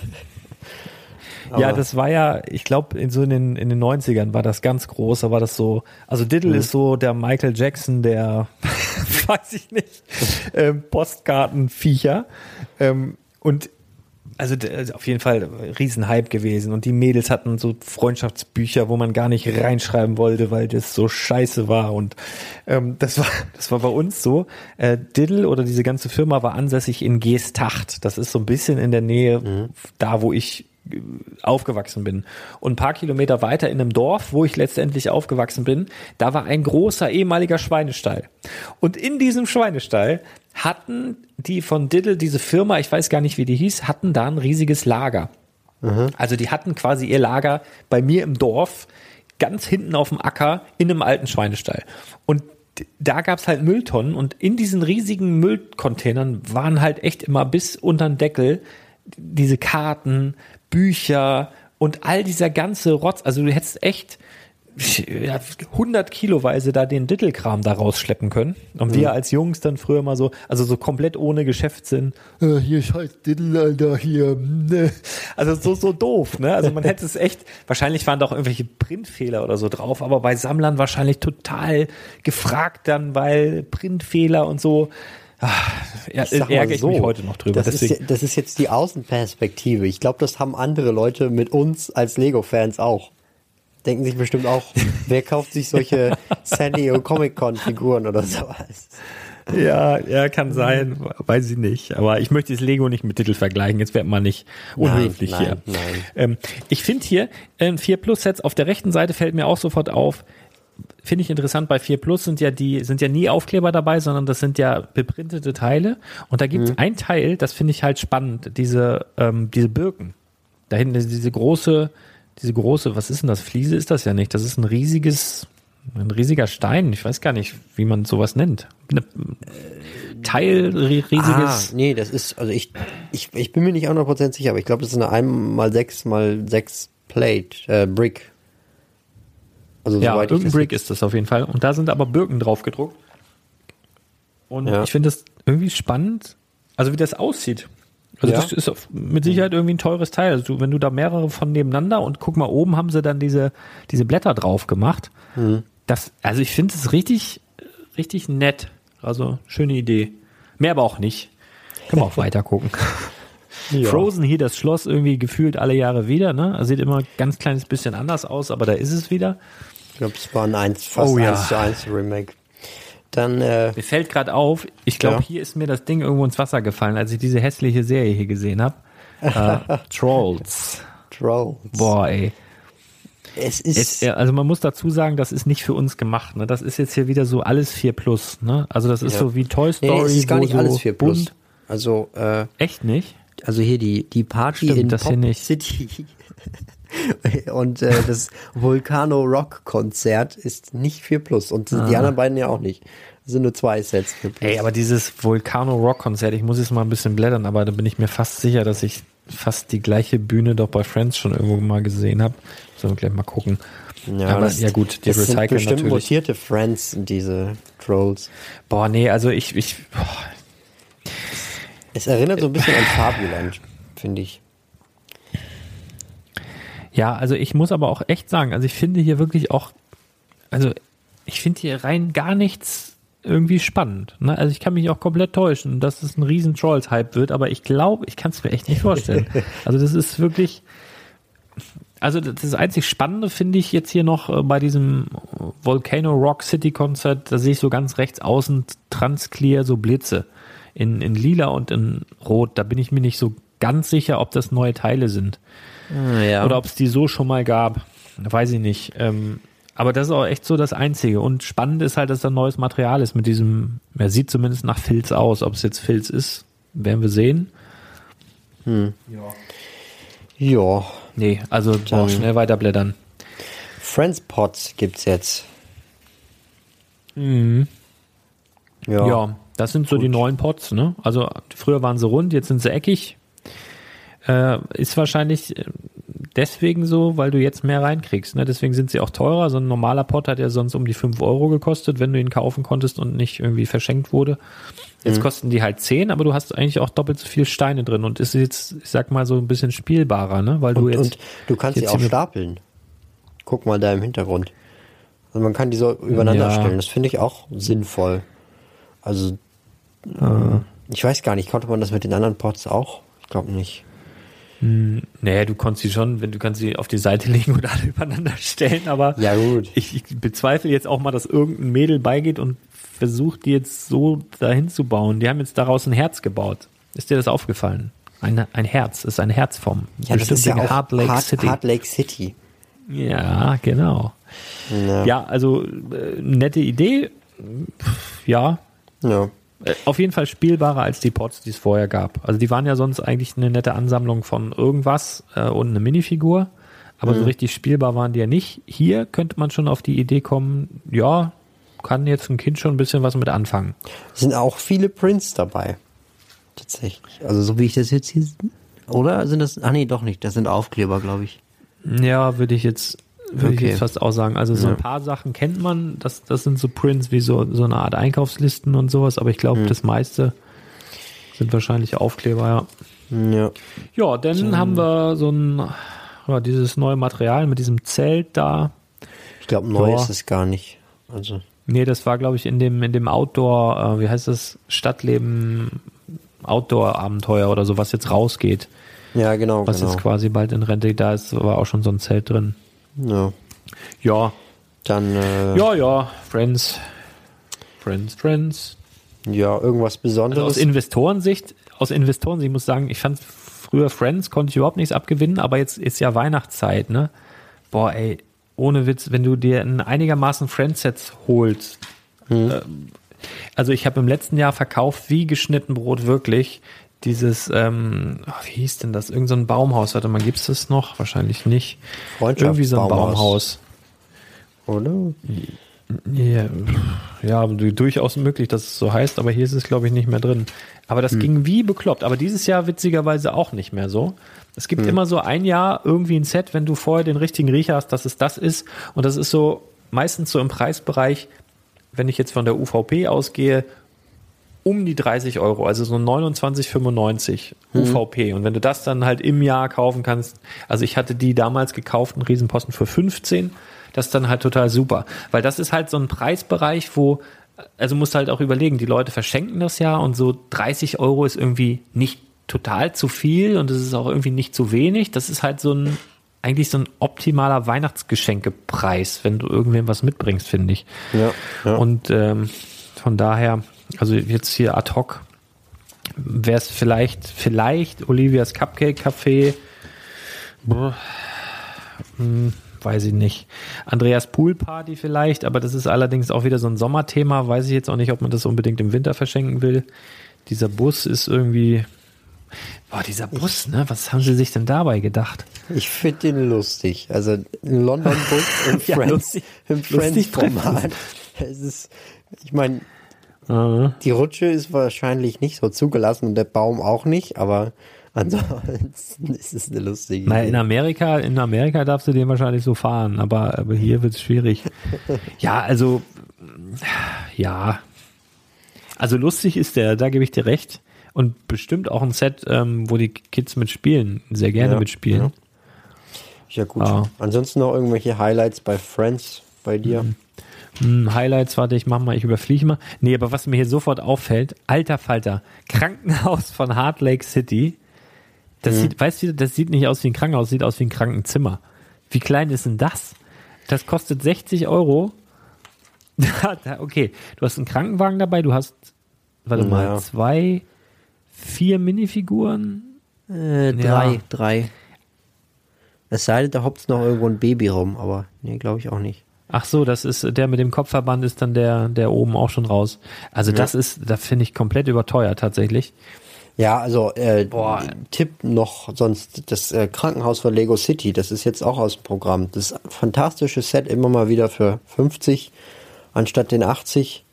Speaker 2: Ja, das war ja, ich glaube, in so in den, in den 90ern war das ganz groß, da war das so, also Diddle ist so der Michael Jackson der, weiß ich nicht, ähm, Postkartenviecher. Ähm, und also ist auf jeden Fall Riesenhype gewesen und die Mädels hatten so Freundschaftsbücher, wo man gar nicht reinschreiben wollte, weil das so scheiße war und ähm, das war das war bei uns so. Äh, Diddle oder diese ganze Firma war ansässig in Geestacht. Das ist so ein bisschen in der Nähe da, wo ich aufgewachsen bin. Und ein paar Kilometer weiter in einem Dorf, wo ich letztendlich aufgewachsen bin, da war ein großer ehemaliger Schweinestall. Und in diesem Schweinestall hatten die von Diddle, diese Firma, ich weiß gar nicht, wie die hieß, hatten da ein riesiges Lager. Also die hatten quasi ihr Lager bei mir im Dorf, ganz hinten auf dem Acker, in einem alten Schweinestall. Und da gab's halt Mülltonnen und in diesen riesigen Müllcontainern waren halt echt immer bis unter den Deckel diese Karten, Bücher und all dieser ganze Rotz. Also du hättest echt ja, 100 Kiloweise da den Dittelkram da rausschleppen können. Und wir als Jungs dann früher mal so, also so komplett ohne Geschäftssinn, äh, hier scheiß Dittel, Alter, hier. Ne. Also so, so doof, ne? Also man hätte es echt, wahrscheinlich waren da auch irgendwelche Printfehler oder so drauf, aber bei Sammlern wahrscheinlich total gefragt dann, weil Printfehler und so. Ja,
Speaker 3: Ich
Speaker 2: ärgere ich
Speaker 3: so,
Speaker 2: mich heute noch drüber.
Speaker 3: Das ist, das ist jetzt die Außenperspektive. Ich glaube, das haben andere Leute mit uns als Lego-Fans auch. Denken sich bestimmt auch, wer kauft sich solche San Diego Comic-Con-Figuren oder sowas?
Speaker 2: Ja, ja, kann sein, weiß ich nicht. Aber ich möchte das Lego nicht mit Titel vergleichen. Jetzt wird man nicht unhöflich
Speaker 3: nein,
Speaker 2: hier.
Speaker 3: nein.
Speaker 2: Ähm, ich finde hier äh, 4 Plus Sets auf der rechten Seite fällt mir auch sofort auf. Finde ich interessant, bei 4 Plus sind ja die, sind ja nie Aufkleber dabei, sondern das sind ja beprintete Teile. Und da gibt es ein Teil, das finde ich halt spannend, diese, ähm, diese Birken. Da hinten ist diese große, diese große, was ist denn das? Fliese ist das ja nicht. Das ist ein riesiges, ein riesiger Stein. Ich weiß gar nicht, wie man sowas nennt. Eine, Teil, ri-
Speaker 3: Ah,
Speaker 2: riesiges.
Speaker 3: nee, das ist, also ich, ich, ich bin mir nicht 100% sicher, aber ich glaube, das ist eine 1x6 mal 6 Plate, äh, Brick. Also
Speaker 2: ja,
Speaker 3: soweit
Speaker 2: irgendein Brick ist das auf jeden Fall. Und da sind aber Birken drauf gedruckt. Und
Speaker 3: Ja.
Speaker 2: ich finde das irgendwie spannend, also wie das aussieht. Also
Speaker 3: Ja.
Speaker 2: das ist mit Sicherheit irgendwie ein teures Teil. Also wenn du da mehrere von nebeneinander und guck mal, oben haben sie dann diese, diese Blätter drauf gemacht.
Speaker 3: Mhm.
Speaker 2: Das, also ich finde es richtig, richtig nett. Also schöne Idee. Mehr aber auch nicht. Können wir auch weiter gucken.
Speaker 3: Ja.
Speaker 2: Frozen hier, das Schloss irgendwie gefühlt alle Jahre wieder, ne? Sieht immer ein ganz kleines bisschen anders aus, aber da ist es wieder.
Speaker 3: Ich glaube, es war ein 1, fast
Speaker 2: Oh, ja.
Speaker 3: 1 zu 1 Remake. Dann, äh,
Speaker 2: Mir fällt gerade auf, ich glaube,
Speaker 3: Ja.
Speaker 2: hier ist mir das Ding irgendwo ins Wasser gefallen, als ich diese hässliche Serie hier gesehen habe. Äh, Trolls.
Speaker 3: Trolls.
Speaker 2: Boah, ey.
Speaker 3: Es ist,
Speaker 2: Es, also man muss dazu sagen, das ist nicht für uns gemacht. Ne? Das ist jetzt hier wieder so alles 4 plus. Ne? Also das ist
Speaker 3: Ja.
Speaker 2: so wie Toy
Speaker 3: nee,
Speaker 2: Story.
Speaker 3: es ist gar nicht
Speaker 2: so
Speaker 3: alles 4 Plus.
Speaker 2: bunt-
Speaker 3: Also, äh,
Speaker 2: Echt nicht?
Speaker 3: also hier die, die Party
Speaker 2: Stimmt,
Speaker 3: in
Speaker 2: das
Speaker 3: Pop
Speaker 2: hier nicht.
Speaker 3: City und äh, das Volcano Rock Konzert ist nicht 4 Plus und
Speaker 2: Ah.
Speaker 3: die anderen beiden ja auch nicht. Es sind nur zwei Sets 4 Plus.
Speaker 2: Ey, aber dieses Volcano Rock Konzert, ich muss jetzt mal ein bisschen blättern, aber da bin ich mir fast sicher, dass ich fast die gleiche Bühne doch bei Friends schon irgendwo mal gesehen habe. Sollen wir gleich mal gucken. aber
Speaker 3: das-
Speaker 2: ja gut, die
Speaker 3: das sind
Speaker 2: recyceln
Speaker 3: bestimmt
Speaker 2: natürlich.
Speaker 3: mutierte Friends, diese Trolls.
Speaker 2: Boah, nee, also ich, ich, boah,
Speaker 3: Es erinnert so ein bisschen an Fabuland, finde ich.
Speaker 2: Ja, also ich muss aber auch echt sagen, also ich finde hier wirklich auch, also ich finde hier rein gar nichts irgendwie spannend. Ne? Also ich kann mich auch komplett täuschen, dass es ein riesen Trolls-Hype wird, aber ich glaube, ich kann es mir echt nicht vorstellen. Also das ist wirklich, also das einzig Spannende finde ich jetzt hier noch äh, bei diesem Volcano Rock City Konzert, da sehe ich so ganz rechts außen transclear so Blitze in, in lila und in rot. Da bin ich mir nicht so ganz sicher, ob das neue Teile sind.
Speaker 3: Ja.
Speaker 2: Oder ob es die so schon mal gab. Weiß ich nicht. Ähm, aber das ist auch echt so das Einzige. Und spannend ist halt, dass da neues Material ist mit diesem, er sieht zumindest nach Filz aus. Ob es jetzt Filz ist, werden wir sehen.
Speaker 3: ja.
Speaker 2: Nee, also auch schnell weiterblättern.
Speaker 3: Friends Pots gibt's jetzt.
Speaker 2: Mhm.
Speaker 3: Ja.
Speaker 2: Ja, das sind so die neuen Pots, ne? Also früher waren sie rund, jetzt sind sie eckig. Äh, ist wahrscheinlich äh, deswegen so, weil du jetzt mehr reinkriegst. Ne? Deswegen sind sie auch teurer. So ein normaler Pot hat ja sonst um die 5 Euro gekostet, wenn du ihn kaufen konntest und nicht irgendwie verschenkt wurde. Jetzt kosten die halt 10, aber du hast eigentlich auch doppelt so viel Steine drin und ist jetzt, ich sag mal, so ein bisschen spielbarer, ne? Weil du
Speaker 3: Und,
Speaker 2: jetzt.
Speaker 3: und du kannst sie auch stapeln. Guck mal da im Hintergrund. Also man kann die so übereinander
Speaker 2: Ja.
Speaker 3: stellen. Das finde ich auch sinnvoll. Also
Speaker 2: Ah.
Speaker 3: ich weiß gar nicht, konnte man das mit den anderen Pots auch? Ich glaube nicht.
Speaker 2: Naja, du konntest sie schon, wenn du kannst sie auf die Seite legen oder alle übereinander stellen, aber
Speaker 3: Ja, gut.
Speaker 2: ich, ich bezweifle jetzt auch mal, dass irgendein Mädel beigeht und versucht, die jetzt so dahin zu bauen. Die haben jetzt daraus ein Herz gebaut. Ist dir das aufgefallen? Ein, ein Herz, ist eine Herzform.
Speaker 3: Ja, das ist ja auch
Speaker 2: Heart Lake
Speaker 3: Heart,
Speaker 2: City.
Speaker 3: Heart Lake City.
Speaker 2: Ja, genau.
Speaker 3: Ja.
Speaker 2: Ja, also äh, nette Idee. Ja,
Speaker 3: ja.
Speaker 2: Äh, Auf jeden Fall spielbarer als die Pots, die es vorher gab. Also die waren ja sonst eigentlich eine nette Ansammlung von irgendwas äh, und eine Minifigur. Aber so richtig spielbar waren die ja nicht. Hier könnte man schon auf die Idee kommen, ja, kann jetzt ein Kind schon ein bisschen was mit anfangen.
Speaker 3: Es sind auch viele Prints dabei. Tatsächlich. Also so wie ich das jetzt hier. Oder sind das. Ah nee, doch nicht. Das sind Aufkleber, glaube ich.
Speaker 2: Ja, würde ich jetzt, würde ich
Speaker 3: Okay.
Speaker 2: jetzt fast auch sagen. Also so
Speaker 3: Ja.
Speaker 2: ein paar Sachen kennt man. Das, das sind so Prints wie so, so eine Art Einkaufslisten und sowas. Aber ich glaube, das meiste sind wahrscheinlich Aufkleber, ja.
Speaker 3: Ja.
Speaker 2: Ja, dann haben wir so ein, ja, dieses neue Material mit diesem Zelt da.
Speaker 3: Ich glaube, neu
Speaker 2: Ja.
Speaker 3: ist es gar nicht. Also.
Speaker 2: Nee, das war, glaube ich, in dem, in dem Outdoor, äh, wie heißt das, Stadtleben Outdoor-Abenteuer oder so, was jetzt rausgeht.
Speaker 3: Ja, genau.
Speaker 2: Was
Speaker 3: genau.
Speaker 2: jetzt quasi bald in Rente, da ist, war auch schon so ein Zelt drin.
Speaker 3: Ja.
Speaker 2: Ja,
Speaker 3: Dann, äh,
Speaker 2: ja, ja, Friends. Friends, Friends.
Speaker 3: ja, irgendwas
Speaker 2: Also
Speaker 3: Besonderes.
Speaker 2: aus Investorensicht, aus Investorensicht, ich muss sagen, ich fand früher Friends konnte ich überhaupt nichts abgewinnen, aber jetzt ist ja Weihnachtszeit, ne? Boah, ey, ohne Witz, wenn du dir ein einigermaßen Friends-Set holst, ähm, also ich habe im letzten Jahr verkauft wie geschnitten Brot wirklich dieses, ähm, ach, wie hieß denn das? Irgend so ein Baumhaus, warte mal, gibt's das noch? Wahrscheinlich nicht. Irgendwie so ein
Speaker 3: Freundschaftsbaumhaus.
Speaker 2: Baumhaus.
Speaker 3: Oder?
Speaker 2: Ja, ja, du- durchaus möglich, dass es so heißt, aber hier ist es, glaube ich, nicht mehr drin. Aber das ging wie bekloppt. Aber dieses Jahr witzigerweise auch nicht mehr so. Es gibt immer so ein Jahr irgendwie ein Set, wenn du vorher den richtigen Riecher hast, dass es das ist. Und das ist so meistens so im Preisbereich, wenn ich jetzt von der UVP ausgehe, um die 30 Euro, also so 29,95 UVP. Und wenn du das dann halt im Jahr kaufen kannst, also ich hatte die damals gekauft, einen Riesenposten für 15, das ist dann halt total super. Weil das ist halt so ein Preisbereich, wo, also musst du halt auch überlegen, die Leute verschenken das ja und so 30 Euro ist irgendwie nicht total zu viel und es ist auch irgendwie nicht zu wenig. Das ist halt so ein, eigentlich so ein optimaler Weihnachtsgeschenkepreis, wenn du irgendwem was mitbringst, finde ich.
Speaker 3: Ja, ja.
Speaker 2: Und ähm, von daher, also jetzt hier ad hoc, wäre es vielleicht, vielleicht Olivias Cupcake Café, Boah, hm, weiß ich nicht. Andreas Pool Party vielleicht, aber das ist allerdings auch wieder so ein Sommerthema, weiß ich jetzt auch nicht, ob man das unbedingt im Winter verschenken will. Dieser Bus ist irgendwie, boah, dieser Bus, ne, was haben sie sich denn dabei gedacht?
Speaker 3: Ich finde den lustig. Also ein London-Bus im
Speaker 2: Ja,
Speaker 3: Friends,
Speaker 2: lustig.
Speaker 3: im Friends-Format. Es ist, ich meine,
Speaker 2: Äh,
Speaker 3: die Rutsche ist wahrscheinlich nicht so zugelassen und der Baum auch nicht, aber ansonsten ist es eine lustige
Speaker 2: Na, in
Speaker 3: Idee.
Speaker 2: Amerika, in Amerika darfst du den wahrscheinlich so fahren, aber, aber hier wird es schwierig. Ja, also, ja. Also lustig ist der, da gebe ich dir recht. Und bestimmt auch ein Set, ähm, wo die Kids mitspielen, sehr gerne
Speaker 3: Ja,
Speaker 2: mitspielen.
Speaker 3: ja. Ja gut.
Speaker 2: Ah.
Speaker 3: Ansonsten noch irgendwelche Highlights bei Friends bei dir?
Speaker 2: Hm, Highlights, warte, ich mach mal, ich überfliege mal. Nee, aber was mir hier sofort auffällt, alter Falter, Krankenhaus von Heart Lake City. Das sieht, weißt du, das sieht nicht aus wie ein Krankenhaus, sieht aus wie ein Krankenzimmer. Wie klein ist denn das? Das kostet 60 Euro. okay, du hast einen Krankenwagen dabei, du hast, warte mal,
Speaker 3: Naja.
Speaker 2: zwei, vier Minifiguren.
Speaker 3: Äh, drei,
Speaker 2: Ja.
Speaker 3: drei. Es sei denn, da hoppt noch irgendwo ein Baby rum, aber nee, glaube ich auch nicht.
Speaker 2: Ach so, das ist der mit dem Kopfverband ist dann der, der oben auch schon raus. Also das ist, da finde ich komplett überteuert tatsächlich.
Speaker 3: Ja, also äh,
Speaker 2: Boah.
Speaker 3: Tipp noch sonst das äh, Krankenhaus von Lego City, das ist jetzt auch aus dem Programm. Das ist ein fantastisches Set, immer mal wieder für 50 anstatt den 80.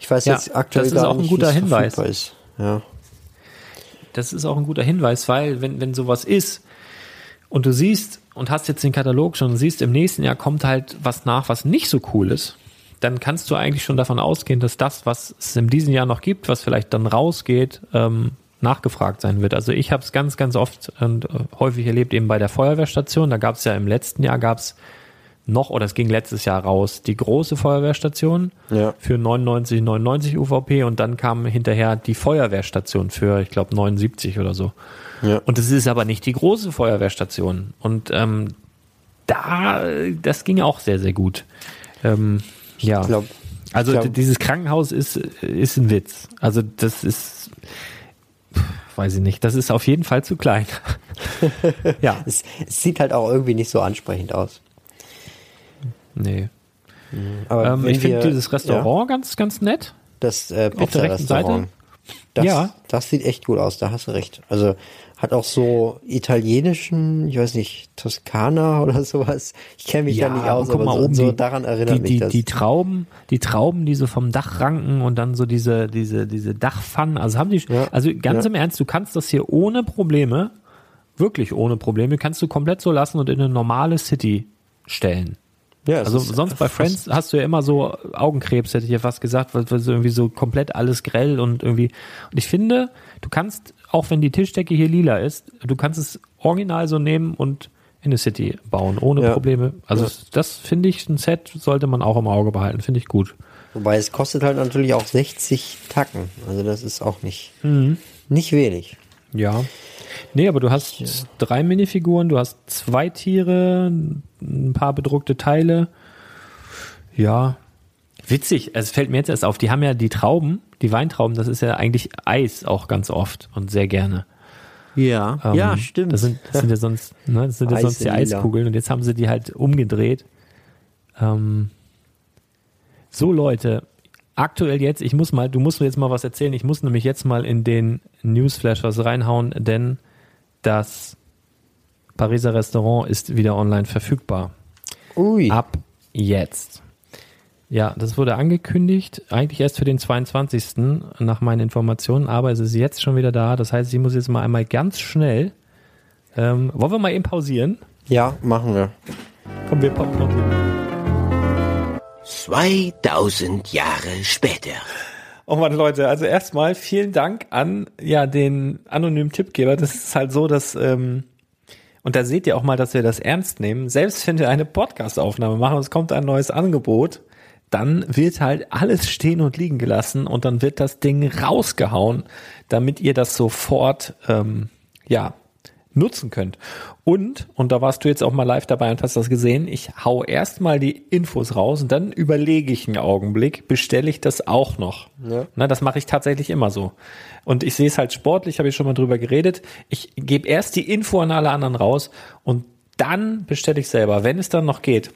Speaker 3: Ich weiß
Speaker 2: Ja,
Speaker 3: jetzt aktuell
Speaker 2: das ist
Speaker 3: gar
Speaker 2: auch ein
Speaker 3: nicht,
Speaker 2: guter
Speaker 3: wie es
Speaker 2: Hinweis.
Speaker 3: Ist. Ja.
Speaker 2: Das ist auch ein guter Hinweis, weil wenn, wenn sowas ist und du siehst und hast jetzt den Katalog schon und siehst, im nächsten Jahr kommt halt was nach, was nicht so cool ist, dann kannst du eigentlich schon davon ausgehen, dass das, was es in diesem Jahr noch gibt, was vielleicht dann rausgeht, ähm, nachgefragt sein wird. Also ich habe es ganz, ganz oft und äh, häufig erlebt eben bei der Feuerwehrstation. Da gab es ja im letzten Jahr gab es noch, oder es ging letztes Jahr raus, die große Feuerwehrstation
Speaker 3: Ja.
Speaker 2: für 99, 99 UVP und dann kam hinterher die Feuerwehrstation für, ich glaube, 79 oder so.
Speaker 3: Ja.
Speaker 2: Und es ist aber nicht die große Feuerwehrstation. Und ähm, da, das ging auch sehr, sehr gut. Ähm, ja.
Speaker 3: Glaub,
Speaker 2: also
Speaker 3: glaub-
Speaker 2: dieses Krankenhaus ist, ist ein Witz. Also das ist, weiß ich nicht, das ist auf jeden Fall zu klein. ja,
Speaker 3: es, es sieht halt auch irgendwie nicht so ansprechend aus.
Speaker 2: Nee.
Speaker 3: Aber
Speaker 2: Ähm, ich finde dieses Restaurant
Speaker 3: Ja,
Speaker 2: ganz, ganz nett.
Speaker 3: das äh,
Speaker 2: auf der rechten
Speaker 3: Pizza-Restaurant. Das,
Speaker 2: Ja.
Speaker 3: das sieht echt gut aus, da hast du recht. Also hat auch so italienischen, ich weiß nicht, Toskana oder sowas. Ich kenne mich da nicht aus, aber
Speaker 2: mal
Speaker 3: so,
Speaker 2: oben,
Speaker 3: so
Speaker 2: die,
Speaker 3: daran erinnert
Speaker 2: die,
Speaker 3: mich
Speaker 2: die,
Speaker 3: das.
Speaker 2: Die Trauben, die Trauben, die so vom Dach ranken und dann so diese, diese, diese Dachpfannen. Also haben die,
Speaker 3: Ja.
Speaker 2: also ganz
Speaker 3: Ja.
Speaker 2: im Ernst, du kannst das hier ohne Probleme, wirklich ohne Probleme, kannst du komplett so lassen und in eine normale City stellen.
Speaker 3: Ja, es
Speaker 2: Also sonst bei Friends hast du ja immer so Augenkrebs, hätte ich ja fast gesagt, weil, so irgendwie so komplett alles grell und irgendwie. Und ich finde, du kannst, auch wenn die Tischdecke hier lila ist, du kannst es original so nehmen und in eine City bauen, ohne
Speaker 3: Ja.
Speaker 2: Probleme. Also
Speaker 3: Ja.
Speaker 2: das finde ich, ein Set sollte man auch im Auge behalten, finde ich gut.
Speaker 3: Wobei es kostet halt natürlich auch 60 Tacken. Also das ist auch nicht,
Speaker 2: Mhm.
Speaker 3: nicht wenig.
Speaker 2: Ja. Nee, aber du hast drei Minifiguren, du hast zwei Tiere, ein paar bedruckte Teile. Ja. Witzig, es fällt mir jetzt erst auf, die haben ja die Trauben, die Weintrauben, das ist ja eigentlich Eis auch ganz oft und sehr gerne.
Speaker 3: Ja,
Speaker 2: Ähm,
Speaker 3: ja, stimmt.
Speaker 2: Das sind, das sind ja sonst, ne, das sind ja sonst die. Eiskugeln und jetzt haben sie die halt umgedreht. Ähm, so Leute, aktuell jetzt, ich muss mal, du musst mir jetzt mal was erzählen. Ich muss nämlich jetzt mal in den Newsflash was reinhauen, denn das Pariser Restaurant ist wieder online verfügbar.
Speaker 3: Ui.
Speaker 2: Ab jetzt. Ja, das wurde angekündigt, eigentlich erst für den 22. nach meinen Informationen, aber es ist jetzt schon wieder da. Das heißt, ich muss jetzt mal einmal ganz schnell. Ähm, wollen wir mal eben pausieren?
Speaker 3: Ja, machen wir.
Speaker 2: Komm, wir pausieren.
Speaker 4: 2000 Jahre später.
Speaker 2: Oh Mann, Leute, also erstmal vielen Dank an ja den anonymen Tippgeber. Das ist halt so, dass ähm, und da seht ihr auch mal, dass wir das ernst nehmen. Selbst wenn wir eine Podcast-Aufnahme machen und es kommt ein neues Angebot, dann wird halt alles stehen und liegen gelassen und dann wird das Ding rausgehauen, damit ihr das sofort ähm, ja nutzen könnt. Und, und da warst du jetzt auch mal live dabei und hast das gesehen, ich hau erstmal die Infos raus und dann überlege ich einen Augenblick, bestelle ich das auch noch.
Speaker 3: Ja.
Speaker 2: Na, das mache ich tatsächlich immer so. Und ich sehe es halt sportlich, habe ich schon mal drüber geredet. Ich gebe erst die Info an alle anderen raus und dann bestelle ich selber, wenn es dann noch geht.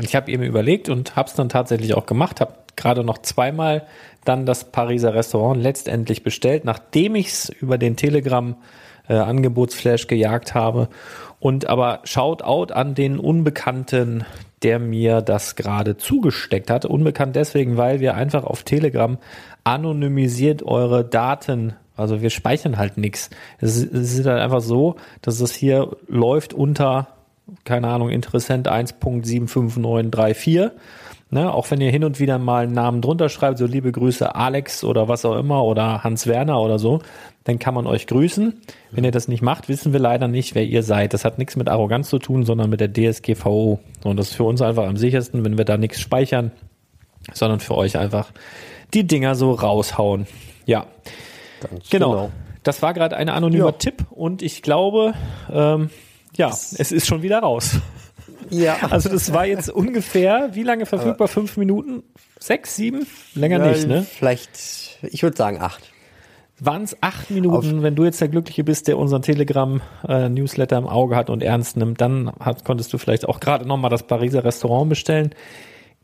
Speaker 2: Ich habe eben überlegt und habe es dann tatsächlich auch gemacht, habe gerade noch zweimal dann das Pariser Restaurant letztendlich bestellt, nachdem ich es über den Telegram äh, Angebotsflash gejagt habe. Und aber shout out an den Unbekannten, der mir das gerade zugesteckt hat. Unbekannt deswegen, weil wir einfach auf Telegram anonymisiert eure Daten, also wir speichern halt nichts. Es ist halt einfach so, dass es hier läuft unter keine Ahnung, Interessent 1.75934. Ne, auch wenn ihr hin und wieder mal einen Namen drunter schreibt, so liebe Grüße Alex oder was auch immer oder Hans Werner oder so, dann kann man euch grüßen. Wenn ihr das nicht macht, wissen wir leider nicht, wer ihr seid. Das hat nichts mit Arroganz zu tun, sondern mit der DSGVO. Und das ist für uns einfach am sichersten, wenn wir da nichts speichern, sondern für euch einfach die Dinger so raushauen. Ja,
Speaker 3: Ganz
Speaker 2: genau. Das war gerade ein anonymer
Speaker 3: Ja.
Speaker 2: Tipp und ich glaube, ähm, Ja, es ist schon wieder raus.
Speaker 3: Ja.
Speaker 2: Also das war jetzt ungefähr, wie lange verfügbar? Fünf Minuten? Sechs, sieben? Länger
Speaker 3: Ja,
Speaker 2: nicht, ne?
Speaker 3: Vielleicht, ich würde sagen acht.
Speaker 2: Waren es acht Minuten, wenn du jetzt der Glückliche bist, der unseren Telegram-Newsletter im Auge hat und ernst nimmt, dann hat, konntest du vielleicht auch gerade nochmal das Pariser Restaurant bestellen.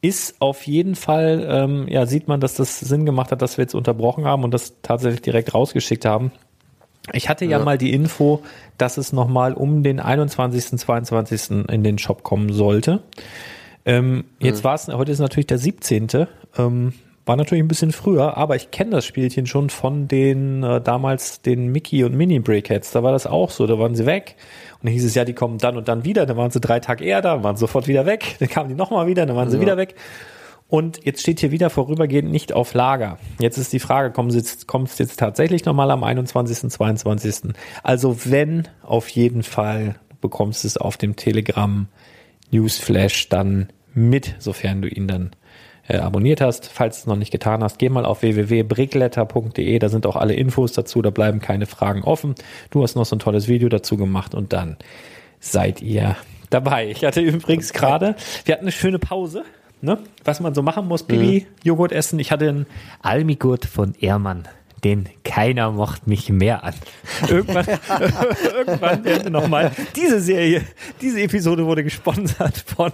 Speaker 2: Ist auf jeden Fall, ähm, ja, sieht man, dass das Sinn gemacht hat, dass wir jetzt unterbrochen haben und das tatsächlich direkt rausgeschickt haben. Ich hatte ja, mal die Info, dass es nochmal um den 21., 22. in den Shop kommen sollte. Ähm, jetzt war es, heute ist natürlich der 17. Ähm, war natürlich ein bisschen früher, aber ich kenne das Spielchen schon von den äh, damals den Mickey und Mini Breakheads. Da war das auch so, da waren sie weg. Und dann hieß es ja, die kommen dann und dann wieder. Dann waren sie drei Tage eher da, waren sofort wieder weg. Dann kamen die nochmal wieder, dann waren sie wieder weg. Und jetzt steht hier wieder vorübergehend nicht auf Lager. Jetzt ist die Frage, kommen sie jetzt, kommt es jetzt tatsächlich nochmal am 21., 22.? Also wenn, auf jeden Fall bekommst du es auf dem Telegram Newsflash dann mit, sofern du ihn dann äh, abonniert hast. Falls du es noch nicht getan hast, geh mal auf www.brickletter.de, da sind auch alle Infos dazu, da bleiben keine Fragen offen. Du hast noch so ein tolles Video dazu gemacht und dann seid ihr dabei. Ich hatte übrigens gerade, wir hatten eine schöne Pause, ne? was man so machen muss, Bibi, Joghurt essen. Ich hatte einen Almigurt von Ehrmann. Den keiner mocht mich mehr an. Irgendwann, irgendwann werden wir nochmal. Diese Serie, diese Episode wurde gesponsert von,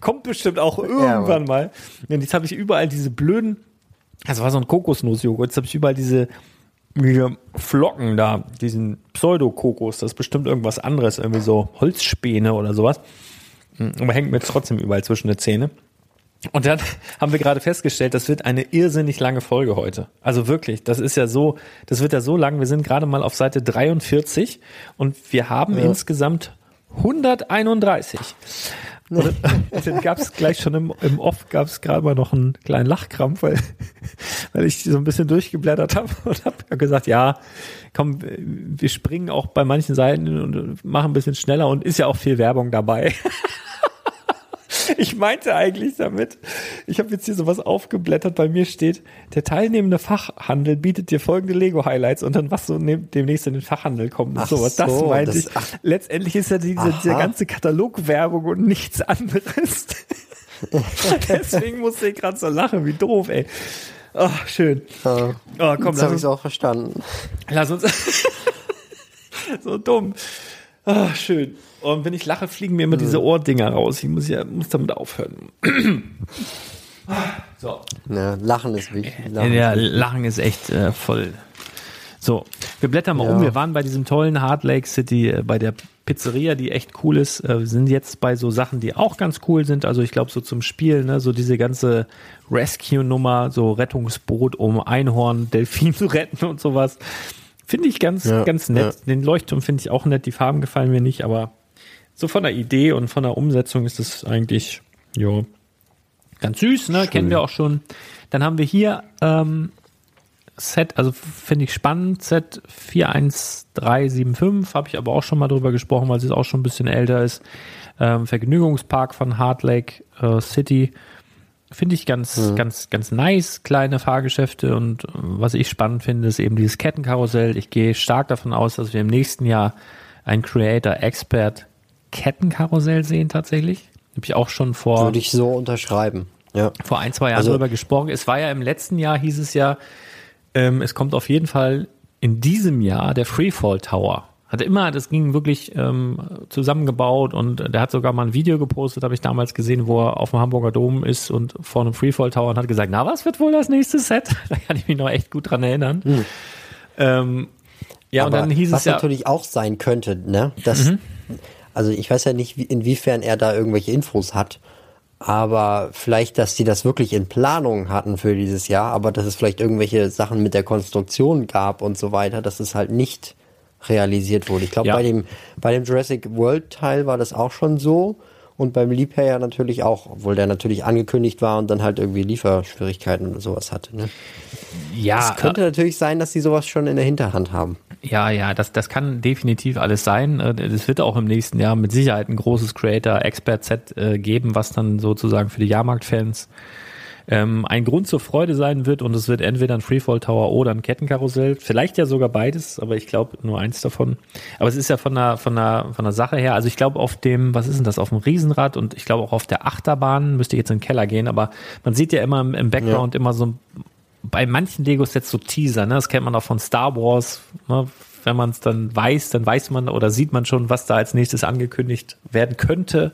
Speaker 2: kommt bestimmt auch irgendwann mal. Und jetzt habe ich überall diese blöden, das war so ein Kokosnussjoghurt, jetzt habe ich überall diese, diese Flocken da, diesen Pseudo-Kokos, das ist bestimmt irgendwas anderes, irgendwie so Holzspäne oder sowas. Aber hängt mir jetzt trotzdem überall zwischen den Zähne. Und dann haben wir gerade festgestellt, das wird eine irrsinnig lange Folge heute. Also wirklich, das ist ja so, das wird ja so lang. Wir sind gerade mal auf Seite 43 und wir haben insgesamt 131. Und dann gab es gleich schon im, im Off, gab es gerade mal noch einen kleinen Lachkrampf, weil, weil ich so ein bisschen durchgeblättert habe und habe gesagt, ja, komm, wir springen auch bei manchen Seiten und machen ein bisschen schneller und ist ja auch viel Werbung dabei. Ich meinte eigentlich damit, ich habe jetzt hier sowas aufgeblättert, bei mir steht, der teilnehmende Fachhandel bietet dir folgende Lego-Highlights und dann was so ne- demnächst in den Fachhandel kommt und sowas. Das
Speaker 3: so,
Speaker 2: meinte
Speaker 3: das-
Speaker 2: ich.
Speaker 3: ach.
Speaker 2: Letztendlich ist ja diese, diese
Speaker 3: Aha.
Speaker 2: ganze Katalogwerbung und nichts anderes. Deswegen musste ich gerade so lachen, wie doof, ey. Oh, schön.
Speaker 3: Ja.
Speaker 2: Oh, komm,
Speaker 3: Jetzt habe ich es auch verstanden.
Speaker 2: lass uns. so dumm. Ah, schön. Und wenn ich lache, fliegen mir immer diese Ohrdinger raus. Ich muss ja, muss damit aufhören. so.
Speaker 3: Ja, Lachen ist wichtig. Lachen
Speaker 2: Ja,
Speaker 3: ist wichtig.
Speaker 2: Lachen ist echt äh, voll. So, wir blättern mal
Speaker 3: Ja.
Speaker 2: um. Wir waren bei diesem tollen Hard Lake City, äh, bei der Pizzeria, die echt cool ist. Äh, wir sind jetzt bei so Sachen, die auch ganz cool sind. Also ich glaube so zum Spiel, ne, so diese ganze Rescue-Nummer, so Rettungsboot, um Einhorn, Delfin zu retten und sowas. Finde ich ganz,
Speaker 3: Ja,
Speaker 2: ganz nett. Den Leuchtturm finde ich auch nett. Die Farben gefallen mir nicht, aber so von der Idee und von der Umsetzung ist es eigentlich, ja, ganz süß, ne? Kennen wir auch schon. Dann haben wir hier ähm, Set, also finde ich spannend, Set 41375, habe ich aber auch schon mal drüber gesprochen, weil es auch schon ein bisschen älter ist. Ähm, Vergnügungspark von Hard Lake äh, City. Finde ich ganz, ganz, ganz nice, kleine Fahrgeschäfte und äh, was ich spannend finde, ist eben dieses Kettenkarussell. Ich gehe stark davon aus, dass wir im nächsten Jahr ein Creator Expert Kettenkarussell sehen tatsächlich. Habe ich auch schon vor
Speaker 3: Würde ich so unterschreiben. Ja.
Speaker 2: vor ein, zwei Jahren
Speaker 3: Also-
Speaker 2: darüber gesprochen. Es war ja im letzten Jahr, hieß es ja, ähm, es kommt auf jeden Fall in diesem Jahr der Freefall Tower. Hatte immer, das ging wirklich ähm, zusammengebaut und der hat sogar mal ein Video gepostet, habe ich damals gesehen, wo er auf dem Hamburger Dom ist und vor einem Freefall Tower und hat gesagt, na, was wird wohl das nächste Set? Da kann ich mich noch echt gut dran erinnern. Ähm, ja, und
Speaker 3: Aber
Speaker 2: dann hieß
Speaker 3: was
Speaker 2: es ja,
Speaker 3: natürlich auch sein könnte, ne? Das, Also ich weiß ja nicht, wie, inwiefern er da irgendwelche Infos hat. Aber vielleicht, dass die das wirklich in Planung hatten für dieses Jahr, aber dass es vielleicht irgendwelche Sachen mit der Konstruktion gab und so weiter, dass es halt nicht realisiert wurde. Ich glaube,
Speaker 2: Ja.
Speaker 3: bei dem, bei dem Jurassic World Teil war das auch schon so. Und beim Liebherr natürlich auch, obwohl der natürlich angekündigt war und dann halt irgendwie Lieferschwierigkeiten und sowas hatte. Ne?
Speaker 2: ja,
Speaker 3: Es könnte natürlich sein, dass die sowas schon in der Hinterhand haben.
Speaker 2: Ja, ja, das, das kann definitiv alles sein. Äh, Es wird auch im nächsten Jahr mit Sicherheit ein großes Creator-Expert-Set äh, geben, was dann sozusagen für die Jahrmarkt-Fans ähm, ein Grund zur Freude sein wird und es wird entweder ein Freefall Tower oder ein Kettenkarussell. Vielleicht ja sogar beides, aber ich glaube nur eins davon. Aber es ist ja von der, von der, von der Sache her, also ich glaube auf dem, was ist denn das, auf dem Riesenrad und ich glaube auch auf der Achterbahn müsste ich jetzt in den Keller gehen, aber man sieht ja immer im, im Background ja. immer so bei manchen Lego-Sets so Teaser, ne? Das kennt man auch von Star Wars, ne? wenn man es dann weiß, dann weiß man oder sieht man schon, was da als nächstes angekündigt werden könnte.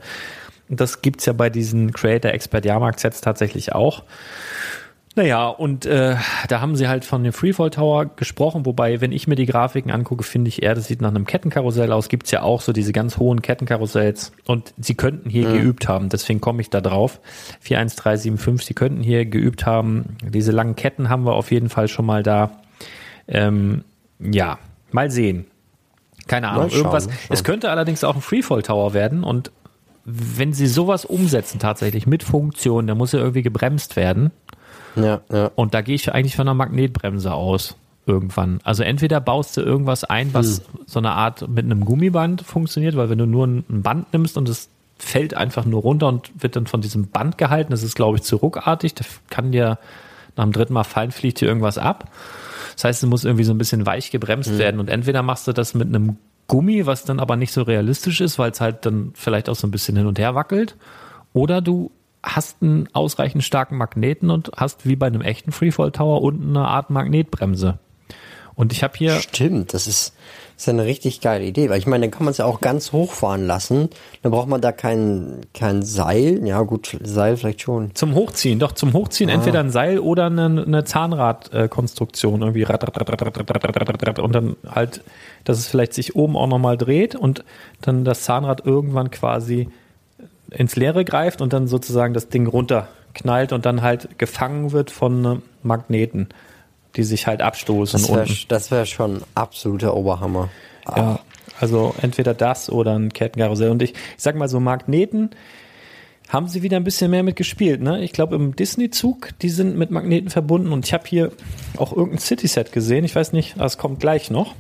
Speaker 2: Und das gibt's ja bei diesen Creator Expert Jahrmarkt Sets tatsächlich auch. Naja, und äh, da haben sie halt von dem Freefall Tower gesprochen, wobei, wenn ich mir die Grafiken angucke, finde ich eher, das sieht nach einem Kettenkarussell aus. Gibt's ja auch so diese ganz hohen Kettenkarussells und sie könnten hier mhm. geübt haben, deswegen komme ich da drauf. 41375, sie könnten hier geübt haben. Diese langen Ketten haben wir auf jeden Fall schon mal da. Ähm, ja, mal sehen. Keine Ahnung, schauen, irgendwas. Es könnte allerdings auch ein Freefall Tower werden und wenn sie sowas umsetzen tatsächlich mit Funktion, dann muss ja irgendwie gebremst werden. Ja, ja. Und da gehe ich eigentlich von einer Magnetbremse aus irgendwann. Also entweder baust du irgendwas ein, was hm. so eine Art mit einem Gummiband funktioniert, weil wenn du nur ein Band nimmst und es fällt einfach nur runter und wird dann von diesem Band gehalten, das ist glaube ich zu ruckartig, da kann dir nach dem dritten Mal fallen, fliegt dir irgendwas ab. Das heißt, es muss irgendwie so ein bisschen weich gebremst hm. werden und entweder machst du das mit einem Gummi, was dann aber nicht so realistisch ist, weil es halt dann vielleicht auch so ein bisschen hin und her wackelt. Oder du hast einen ausreichend starken Magneten und hast wie bei einem echten Freefall Tower unten eine Art Magnetbremse. Und ich habe hier.
Speaker 3: Stimmt, das ist, das ist eine richtig geile Idee, weil ich meine, dann kann man es ja auch ganz hochfahren lassen. Dann braucht man da kein, kein Seil. Ja, gut, Seil vielleicht schon.
Speaker 2: Zum Hochziehen, doch, zum Hochziehen ah. entweder ein Seil oder eine, eine Zahnradkonstruktion, irgendwie und dann halt, dass es vielleicht sich oben auch nochmal dreht und dann das Zahnrad irgendwann quasi ins Leere greift und dann sozusagen das Ding runterknallt und dann halt gefangen wird von Magneten die sich halt abstoßen.
Speaker 3: Das wäre wär schon absoluter Oberhammer.
Speaker 2: Ah. Ja, also entweder das oder ein Kettenkarussell. Und ich, ich sag mal so, Magneten haben sie wieder ein bisschen mehr mitgespielt. Ne? Ich glaube, im Disney-Zug, die sind mit Magneten verbunden. Und ich habe hier auch irgendein City-Set gesehen. Ich weiß nicht, das kommt gleich noch.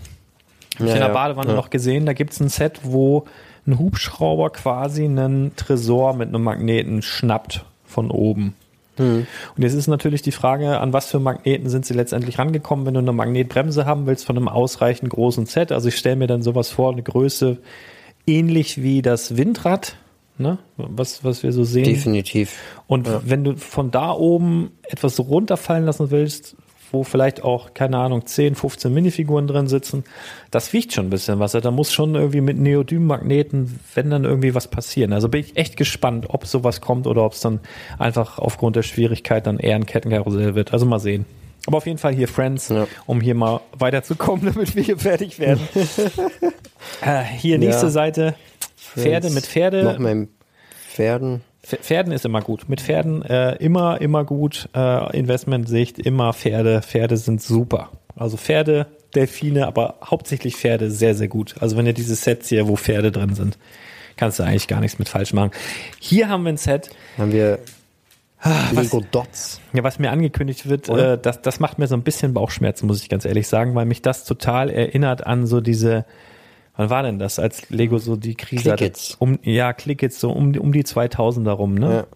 Speaker 2: Ja, ich in der Badewanne ja. noch gesehen. Da gibt es ein Set, wo ein Hubschrauber quasi einen Tresor mit einem Magneten schnappt von oben. Mhm. Und jetzt ist natürlich die Frage, an was für Magneten sind sie letztendlich rangekommen, wenn du eine Magnetbremse haben willst von einem ausreichend großen Set. Also ich stelle mir dann sowas vor, eine Größe ähnlich wie das Windrad, ne? was, was wir so sehen.
Speaker 3: Definitiv.
Speaker 2: Und ja. wenn du von da oben etwas runterfallen lassen willst, wo vielleicht auch, keine Ahnung, 10, 15 Minifiguren drin sitzen, das wiegt schon ein bisschen was. Da muss schon irgendwie mit Neodym-Magneten, wenn dann irgendwie was passieren. Also bin ich echt gespannt, ob sowas kommt oder ob es dann einfach aufgrund der Schwierigkeit dann eher ein Kettenkarussell wird. Also mal sehen. Aber auf jeden Fall hier Friends, ja. um hier mal weiterzukommen, damit wir hier fertig werden. äh, hier nächste ja. Seite. Pferde mit Pferde.
Speaker 3: Noch mehr Pferden.
Speaker 2: Pferden ist immer gut. Mit Pferden äh, immer, immer gut. Äh, Investment-Sicht, immer Pferde. Pferde sind super. Also Pferde, Delfine, aber hauptsächlich Pferde sehr, sehr gut. Also wenn ihr diese Sets hier, wo Pferde drin sind, kannst du eigentlich gar nichts mit falsch machen. Hier haben wir ein Set.
Speaker 3: Haben wir
Speaker 2: ah, Lego was, Dots. Ja, was mir angekündigt wird, äh, das, das macht mir so ein bisschen Bauchschmerzen, muss ich ganz ehrlich sagen, weil mich das total erinnert an so diese Wann war denn das, als Lego so die Krise hatte? Um, ja, Clickets, so um, um die 2000er rum, ne? Ja.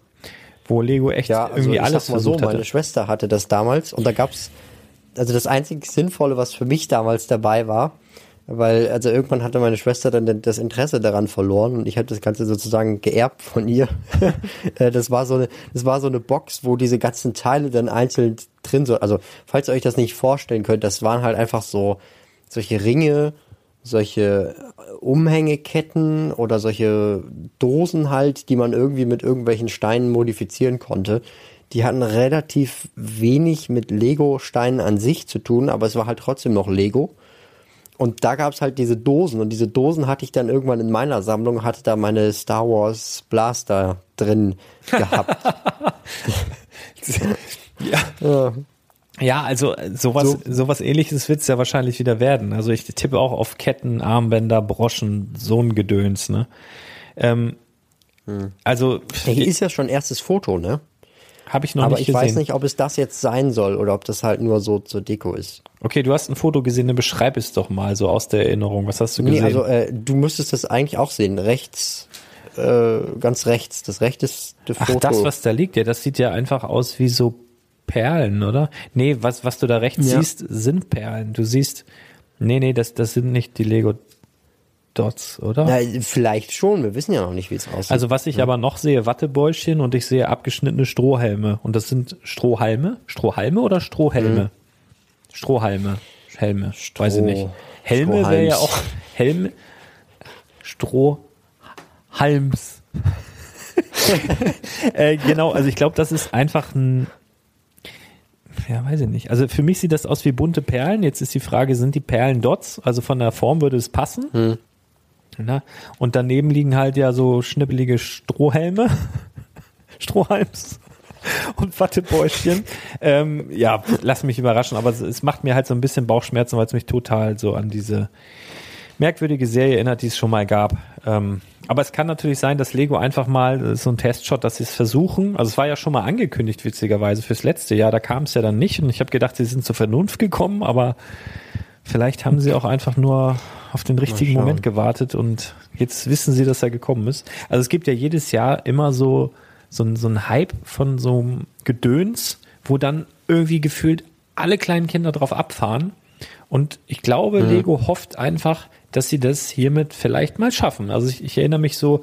Speaker 2: Wo Lego echt ja, also irgendwie alles
Speaker 3: sag mal so, hatte. Meine Schwester hatte das damals und da gab's, also das einzig Sinnvolle, was für mich damals dabei war, weil also irgendwann hatte meine Schwester dann das Interesse daran verloren und ich habe das Ganze sozusagen geerbt von ihr. Äh, das war so eine, das war so eine Box, wo diese ganzen Teile dann einzeln drin sind. Also falls ihr euch das nicht vorstellen könnt, das waren halt einfach so solche Ringe solche Umhängeketten oder solche Dosen halt, die man irgendwie mit irgendwelchen Steinen modifizieren konnte. Die hatten relativ wenig mit Lego-Steinen an sich zu tun, aber es war halt trotzdem noch Lego. Und da gab es halt diese Dosen und diese Dosen hatte ich dann irgendwann in meiner Sammlung, hatte da meine Star Wars Blaster drin gehabt.
Speaker 2: ja. ja. Ja, also äh, sowas, so. sowas ähnliches wird es ja wahrscheinlich wieder werden. Also ich tippe auch auf Ketten, Armbänder, Broschen, so ein Gedöns, ne? Ähm,
Speaker 3: hm. Also. Hier ist ja schon erstes Foto, ne?
Speaker 2: Habe ich noch
Speaker 3: Aber
Speaker 2: nicht
Speaker 3: gesehen. Aber ich weiß nicht, ob es das jetzt sein soll oder ob das halt nur so zur Deko ist.
Speaker 2: Okay, du hast ein Foto gesehen, dann beschreib es doch mal so aus der Erinnerung. Was hast du gesehen? Nee,
Speaker 3: also äh, du müsstest das eigentlich auch sehen. Rechts äh, ganz rechts, das rechteste
Speaker 2: Ach,
Speaker 3: Foto.
Speaker 2: das, was da liegt, ja, das sieht ja einfach aus wie so Perlen, oder? Nee, was, was du da rechts
Speaker 3: Ja.
Speaker 2: siehst, sind Perlen. Du siehst, nee, nee, das, das sind nicht die Lego Dots, oder?
Speaker 3: Na, vielleicht schon, wir wissen ja noch nicht, wie es aussieht.
Speaker 2: Also was ich aber noch sehe, Wattebäuschen und ich sehe abgeschnittene Strohhelme. Und das sind Strohhalme? Strohhalme oder Strohhelme? Strohhalme. Helme. Weiß ich nicht. Helme wäre ja auch Helme. Strohhalms. äh, genau, also ich glaube, das ist einfach ein. Ja, weiß ich nicht. Also für mich sieht das aus wie bunte Perlen. Jetzt ist die Frage, sind die Perlen Dots? Also von der Form würde es passen. Na? Und daneben liegen halt ja so schnippelige Strohhelme, Strohhalms und Wattebäuschen. ähm, ja, lass mich überraschen, aber es, es macht mir halt so ein bisschen Bauchschmerzen, weil es mich total so an diese merkwürdige Serie erinnert, die es schon mal gab. Ähm, aber es kann natürlich sein, dass Lego einfach mal ist so ein Testshot, dass sie es versuchen. Also es war ja schon mal angekündigt, witzigerweise, fürs letzte Jahr. Da kam es ja dann nicht und ich habe gedacht, sie sind zur Vernunft gekommen, aber vielleicht haben sie auch einfach nur auf den richtigen. Moment gewartet und jetzt wissen sie, dass er gekommen ist. Also es gibt ja jedes Jahr immer so, so, ein- so ein Hype von so einem Gedöns, wo dann irgendwie gefühlt alle kleinen Kinder drauf abfahren. Und ich glaube, Lego hofft einfach, dass sie das hiermit vielleicht mal schaffen. Also ich, ich erinnere mich so,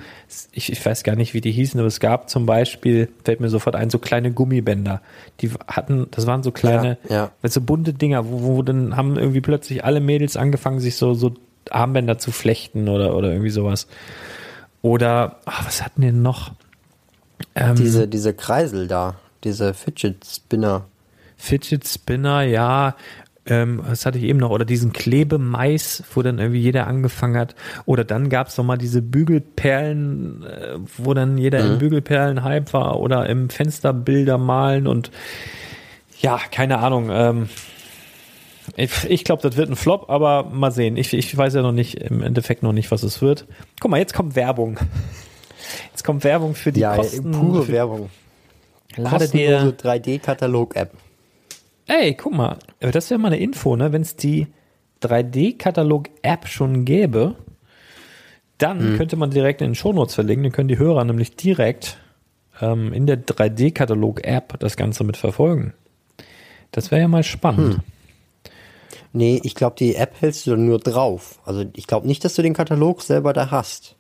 Speaker 2: ich, ich weiß gar nicht, wie die hießen, aber es gab zum Beispiel, fällt mir sofort ein, so kleine Gummibänder. Die hatten, das waren so kleine,
Speaker 3: Ja, ja.
Speaker 2: weißt du, bunte Dinger, wo, wo dann haben irgendwie plötzlich alle Mädels angefangen, sich so, so Armbänder zu flechten oder, oder irgendwie sowas. Oder, ach, was hatten die denn noch? Ähm,
Speaker 3: diese, diese Kreisel da, diese Fidget Spinner.
Speaker 2: Fidget Spinner, ja. Ähm, was hatte ich eben noch? Oder diesen Klebemais, wo dann irgendwie jeder angefangen hat. Oder dann gab es noch mal diese Bügelperlen, äh, wo dann jeder im Bügelperlen-Hype war. Oder im Fensterbilder malen und ja, keine Ahnung. Ähm, ich ich glaube, das wird ein Flop, aber mal sehen. Ich, ich weiß ja noch nicht, im Endeffekt noch nicht, was es wird. Guck mal, jetzt kommt Werbung. Jetzt kommt Werbung für die
Speaker 3: ja,
Speaker 2: Kosten.
Speaker 3: pure
Speaker 2: für,
Speaker 3: Werbung.
Speaker 2: Lade dir,
Speaker 3: Kostenlose 3D-Katalog-App.
Speaker 2: Ey, guck mal, das wäre mal eine Info, ne? Wenn es die 3D-Katalog-App schon gäbe, dann könnte man direkt in den Shownotes verlinken. Dann können die Hörer nämlich direkt ähm, in der 3D-Katalog-App das Ganze mit verfolgen. Das wäre ja mal spannend.
Speaker 3: Nee, ich glaube, die App hältst du dann nur drauf. Also ich glaube nicht, dass du den Katalog selber da hast.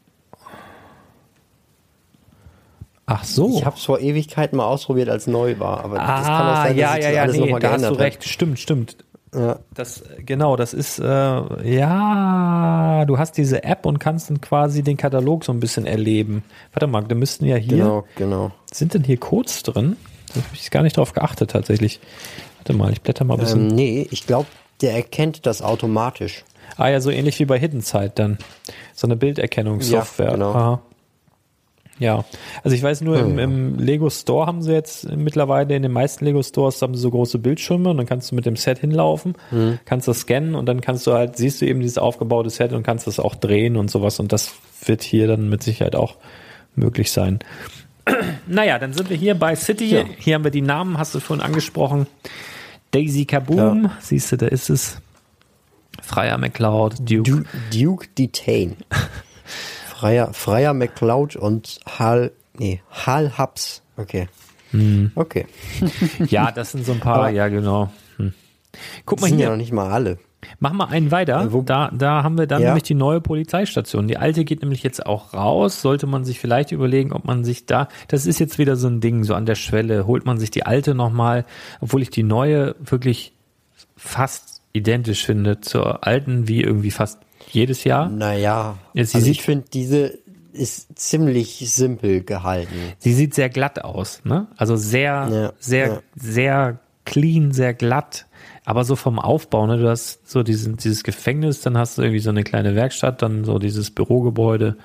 Speaker 2: Ach so.
Speaker 3: Ich habe es vor Ewigkeiten mal ausprobiert, als neu war. Aber das kann auch
Speaker 2: ah,
Speaker 3: sein,
Speaker 2: ja,
Speaker 3: dass
Speaker 2: ja, ja,
Speaker 3: alles
Speaker 2: nee, da hast du recht. Stimmt, stimmt.
Speaker 3: hat. Ja.
Speaker 2: Das, genau, das ist, äh, ja, du hast diese App und kannst dann quasi den Katalog so ein bisschen erleben. Warte mal, da müssten ja hier,
Speaker 3: Genau, genau.
Speaker 2: sind denn hier Codes drin? Da habe ich gar nicht drauf geachtet tatsächlich. Warte mal, ich blätter mal ein bisschen.
Speaker 3: Ähm, nee, ich glaube, der erkennt das automatisch.
Speaker 2: ah ja, so ähnlich wie bei Hidden Side dann. So eine Bilderkennungssoftware.
Speaker 3: Ja, genau.
Speaker 2: Aha. Ja, also ich weiß nur, im, im Lego Store haben sie jetzt mittlerweile, in den meisten Lego Stores haben sie so große Bildschirme und dann kannst du mit dem Set hinlaufen, kannst das scannen und dann kannst du halt, siehst du eben dieses aufgebaute Set und kannst das auch drehen und sowas und das wird hier dann mit Sicherheit auch möglich sein. Naja, dann sind wir hier bei City.
Speaker 3: Ja.
Speaker 2: Hier haben wir die Namen, hast du vorhin angesprochen. Daisy Kaboom, siehst du, da ist es. Freier McCloud, Duke.
Speaker 3: Du, Duke Detain. Freier, Freier McCloud und Hal, nee, Hal Hubs. Okay.
Speaker 2: Hm.
Speaker 3: Okay.
Speaker 2: Ja, das sind so ein paar,
Speaker 3: Aber-
Speaker 2: ja genau. Hm. Guck
Speaker 3: Das
Speaker 2: mal
Speaker 3: sind
Speaker 2: hier.
Speaker 3: ja noch nicht mal alle.
Speaker 2: Mach mal einen weiter.
Speaker 3: Äh,
Speaker 2: Da, da haben wir dann
Speaker 3: Ja.
Speaker 2: nämlich die neue Polizeistation. Die alte geht nämlich jetzt auch raus. Sollte man sich vielleicht überlegen, ob man sich da, das ist jetzt wieder so ein Ding, so an der Schwelle, holt man sich die alte nochmal, obwohl ich die neue wirklich fast identisch finde zur alten, wie irgendwie fast jedes Jahr.
Speaker 3: Naja,
Speaker 2: Ja, sie
Speaker 3: also
Speaker 2: sieht-
Speaker 3: ich finde, diese ist ziemlich simpel gehalten.
Speaker 2: Sie sieht sehr glatt aus, ne? Also sehr,
Speaker 3: Ja,
Speaker 2: sehr,
Speaker 3: ja.
Speaker 2: sehr clean, sehr glatt. Aber so vom Aufbau, ne? Du hast so diesen, dieses Gefängnis, dann hast du irgendwie so eine kleine Werkstatt, dann so dieses Bürogebäude,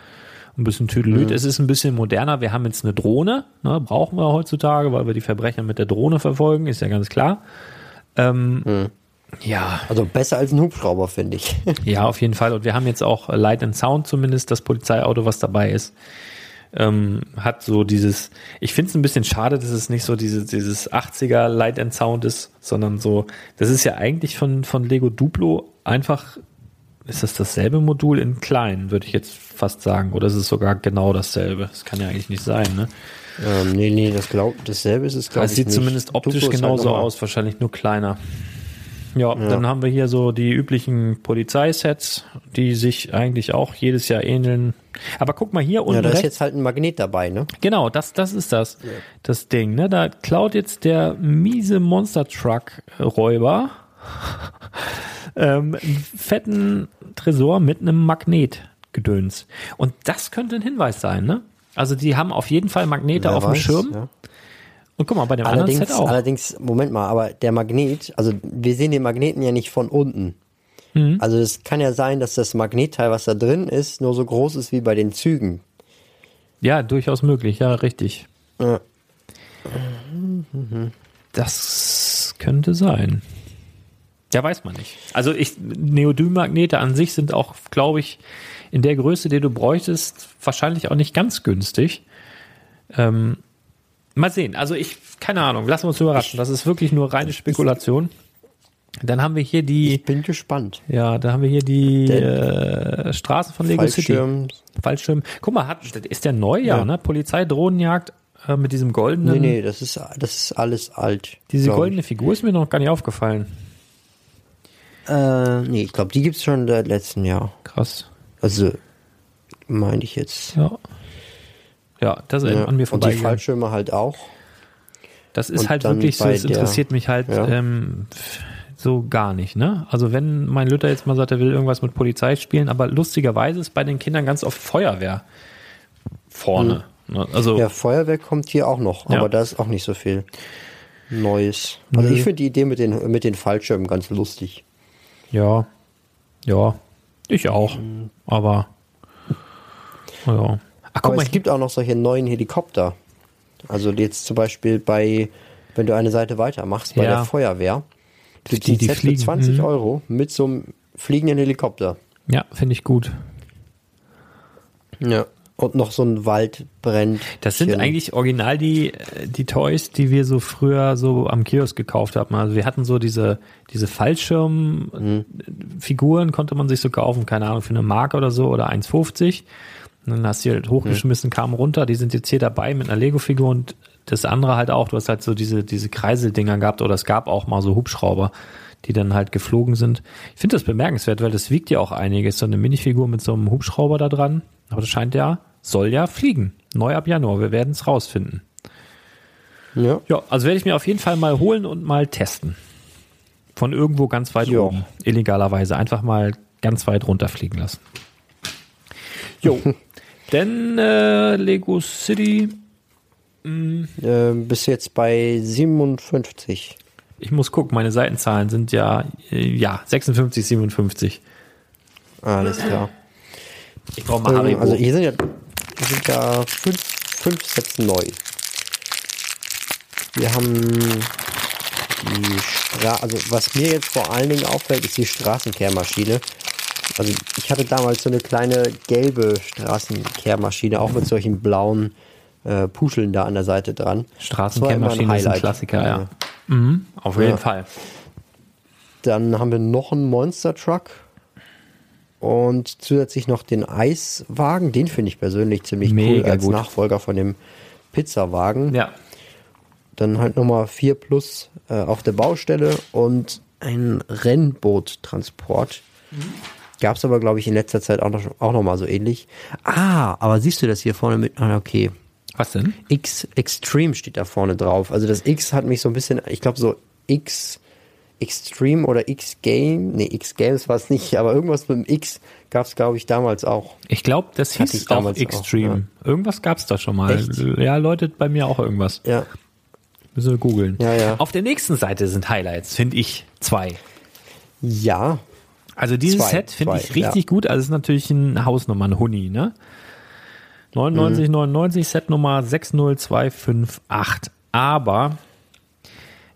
Speaker 2: ein bisschen Tüdelüt.
Speaker 3: Mhm.
Speaker 2: Es ist ein bisschen moderner. Wir haben jetzt eine Drohne, ne? Brauchen wir heutzutage, weil wir die Verbrecher mit der Drohne verfolgen, ist ja ganz klar. Ähm,
Speaker 3: Mhm.
Speaker 2: Ja,
Speaker 3: Also besser als ein Hubschrauber, finde ich.
Speaker 2: ja, auf jeden Fall. Und wir haben jetzt auch Light and Sound zumindest, das Polizeiauto, was dabei ist. Ähm, hat so dieses, ich finde es ein bisschen schade, dass es nicht so diese, dieses 80er Light and Sound ist, sondern so, das ist ja eigentlich von, von Lego Duplo einfach ist das dasselbe Modul in klein, würde ich jetzt fast sagen. Oder ist es sogar genau dasselbe? Das kann ja eigentlich nicht sein, ne?
Speaker 3: Ähm, nee, nee, das glaub, dasselbe ist es, glaube
Speaker 2: Es
Speaker 3: ich.
Speaker 2: sieht
Speaker 3: nicht.
Speaker 2: zumindest optisch
Speaker 3: halt
Speaker 2: genauso
Speaker 3: nochmal-
Speaker 2: aus, wahrscheinlich nur kleiner. Ja, dann haben wir hier so die üblichen Polizeisets, die sich eigentlich auch jedes Jahr ähneln. Aber guck mal hier unten
Speaker 3: Ja, da ist jetzt halt ein Magnet dabei, ne?
Speaker 2: Genau, das, das ist das, das Ding. Ne? Da klaut jetzt der miese Monster Truck Räuber ähm, einen fetten Tresor mit einem Magnetgedöns. Und das könnte ein Hinweis sein, ne? Also die haben auf jeden Fall Magnete
Speaker 3: Wer
Speaker 2: auf dem
Speaker 3: weiß,
Speaker 2: Schirm.
Speaker 3: Ja.
Speaker 2: Und guck mal, bei dem
Speaker 3: Allerdings,
Speaker 2: anderen Set auch.
Speaker 3: allerdings, Moment mal, aber der Magnet, also wir sehen den Magneten ja nicht von unten.
Speaker 2: Mhm.
Speaker 3: Also es kann ja sein, dass das Magnetteil, was da drin ist, nur so groß ist wie bei den Zügen.
Speaker 2: Ja, durchaus möglich, ja, richtig.
Speaker 3: Ja.
Speaker 2: Das könnte sein. Ja, weiß man nicht. Also ich, Neodym-Magnete an sich sind auch, glaube ich, in der Größe, die du bräuchtest, wahrscheinlich auch nicht ganz günstig. Ähm, mal sehen. Also ich, keine Ahnung, lassen wir uns überraschen. Das ist wirklich nur reine Spekulation. Dann haben wir hier die,
Speaker 3: Ich bin gespannt.
Speaker 2: ja, da haben wir hier die äh, Straßen von Lego City.
Speaker 3: Fallschirm.
Speaker 2: Fallschirm. Guck mal, hat, ist der neu? Ja,
Speaker 3: Ja.
Speaker 2: ne? Polizei-Drohnenjagd äh, mit diesem goldenen.
Speaker 3: Nee, nee, das ist, das ist alles alt.
Speaker 2: Diese goldene Figur ist mir noch gar nicht aufgefallen.
Speaker 3: Äh, nee, ich glaube, die gibt's schon seit letztem Jahr.
Speaker 2: Krass.
Speaker 3: Also, meine ich jetzt.
Speaker 2: Ja. Ja, das ist
Speaker 3: Ja.
Speaker 2: an mir
Speaker 3: Und die
Speaker 2: vorbei.
Speaker 3: Fallschirme halt auch.
Speaker 2: Das ist
Speaker 3: und
Speaker 2: halt wirklich so,
Speaker 3: der-
Speaker 2: interessiert mich halt
Speaker 3: Ja.
Speaker 2: ähm, so gar nicht, ne? Also wenn mein Luther jetzt mal sagt, er will irgendwas mit Polizei spielen, aber lustigerweise ist bei den Kindern ganz oft Feuerwehr vorne. Ne? Also
Speaker 3: Hm. Ja, Feuerwehr kommt hier auch noch,
Speaker 2: Ja.
Speaker 3: aber da ist auch nicht so viel Neues. Also
Speaker 2: Nö.
Speaker 3: ich finde die Idee mit den, mit den Fallschirmen ganz lustig.
Speaker 2: ja, ja, ich auch. Aber ja. Ach, guck
Speaker 3: Aber
Speaker 2: mal,
Speaker 3: es gibt auch noch solche neuen Helikopter. Also jetzt zum Beispiel bei, wenn du eine Seite weitermachst, bei
Speaker 2: Ja.
Speaker 3: der Feuerwehr, gibt
Speaker 2: Die-
Speaker 3: die, Set
Speaker 2: fliegen,
Speaker 3: für 20
Speaker 2: mhm.
Speaker 3: Euro mit so einem fliegenden Helikopter.
Speaker 2: ja, finde ich gut.
Speaker 3: Ja. Und noch so ein Waldbrennt.
Speaker 2: Das sind eigentlich original die, die Toys, die wir so früher so am Kiosk gekauft haben. Also wir hatten so diese, diese Fallschirmfiguren, konnte man sich so kaufen, keine Ahnung, für eine Marke oder so oder 1,50. Und dann hast du halt hochgeschmissen, kamen runter. Die sind jetzt hier dabei mit einer Lego-Figur und das andere halt auch. Du hast halt so diese, diese Kreiseldinger gehabt oder es gab auch mal so Hubschrauber, die dann halt geflogen sind. Ich finde das bemerkenswert, weil das wiegt ja auch einiges. So eine Minifigur mit so einem Hubschrauber da dran. Aber das scheint ja, soll ja fliegen. Neu ab Januar. Wir werden es rausfinden.
Speaker 3: Ja.
Speaker 2: Ja, also werde ich mir auf jeden Fall mal holen und mal testen. Von irgendwo ganz weit
Speaker 3: Ja.
Speaker 2: oben. Illegalerweise. Einfach mal ganz weit runterfliegen lassen. Jo. Denn äh, Lego City,
Speaker 3: Äh, bis jetzt bei 57.
Speaker 2: ich muss gucken, meine Seitenzahlen sind ja, äh, ja, 56, 57.
Speaker 3: Alles klar.
Speaker 2: Ich brauche mal
Speaker 3: Ähm,
Speaker 2: Haribo.
Speaker 3: also hier sind ja, hier sind ja fünf, fünf Sets neu. Wir haben die Stra also was mir jetzt vor allen Dingen auffällt, ist die Straßenkehrmaschine. Also ich hatte damals so eine kleine gelbe Straßenkehrmaschine, auch mit solchen blauen äh, Puscheln da an der Seite dran.
Speaker 2: Straßenkehrmaschine
Speaker 3: Das
Speaker 2: ist ein Klassiker, ja.
Speaker 3: ja.
Speaker 2: Mhm, auf jeden
Speaker 3: Ja.
Speaker 2: Fall.
Speaker 3: Dann haben wir noch einen Monster Truck und zusätzlich noch den Eiswagen. Den finde ich persönlich ziemlich cool
Speaker 2: Mega
Speaker 3: als
Speaker 2: gut.
Speaker 3: Nachfolger von dem Pizzawagen.
Speaker 2: Ja.
Speaker 3: Dann halt nochmal 4 Plus äh, auf der Baustelle und ein Rennboottransport. Gab es aber, glaube ich, in letzter Zeit auch noch, auch noch mal so ähnlich. Ah, aber siehst du das hier vorne mit? Ah, okay.
Speaker 2: Was denn?
Speaker 3: X Extreme steht da vorne drauf. Also das X hat mich so ein bisschen, ich glaube so X Extreme oder X Game, nee, X Games war es nicht, aber irgendwas mit dem X gab es, glaube ich, damals auch.
Speaker 2: Ich glaube, das hieß
Speaker 3: ich
Speaker 2: auch
Speaker 3: damals auch,
Speaker 2: Extreme. Irgendwas gab es da schon mal.
Speaker 3: Echt?
Speaker 2: Ja, läutet bei mir auch irgendwas.
Speaker 3: Ja,
Speaker 2: Müssen wir googeln.
Speaker 3: Ja, ja.
Speaker 2: Auf der nächsten Seite sind Highlights, finde ich, zwei.
Speaker 3: ja,
Speaker 2: Also dieses
Speaker 3: Zwei,
Speaker 2: Set finde ich richtig gut. Also es ist natürlich ein Hausnummer, ein Huni, ne? 99, 99, Set Nummer 60258. Aber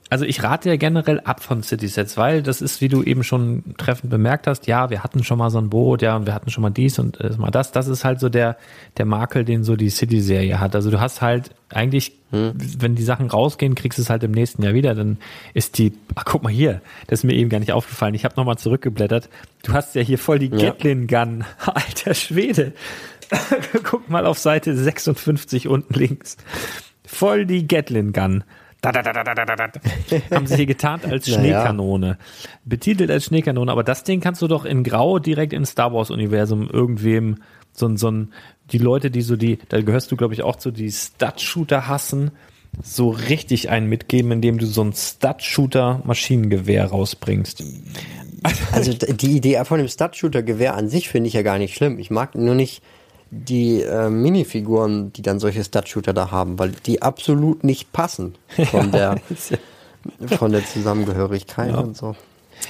Speaker 2: also ich rate ja generell ab von City-Sets, weil das ist, wie du eben schon treffend bemerkt hast, ja, wir hatten schon mal so ein Boot, ja, und wir hatten schon mal dies und äh, mal das. Das ist halt so der, der Makel, den so die City-Serie hat. Also du hast halt eigentlich, hm. wenn die Sachen rausgehen, kriegst du es halt im nächsten Jahr wieder. Dann ist die, ach guck mal hier, das ist mir eben gar nicht aufgefallen. Ich habe nochmal zurückgeblättert. Du hast ja hier voll die ja. Gatling-Gun. Alter Schwede. guck mal auf Seite 56 unten links. Voll die Gatlin-Gun. Da, da, da, da, da, da, da. Haben sie hier getarnt als Schneekanone. Naja. Betitelt als Schneekanone, aber das Ding kannst du doch in Grau direkt ins Star Wars-Universum irgendwem, so ein, so ein, die Leute, die so die, da gehörst du, glaube ich, auch zu die Stud-Shooter hassen, so richtig einen mitgeben, indem du so ein Stud-Shooter-Maschinengewehr rausbringst.
Speaker 3: Also die Idee von dem Stud-Shooter-Gewehr an sich finde ich ja gar nicht schlimm. Ich mag nur nicht, die äh, Minifiguren, die dann solche Stud-Shooter da haben, weil die absolut nicht passen von der, von der Zusammengehörigkeit ja. und so.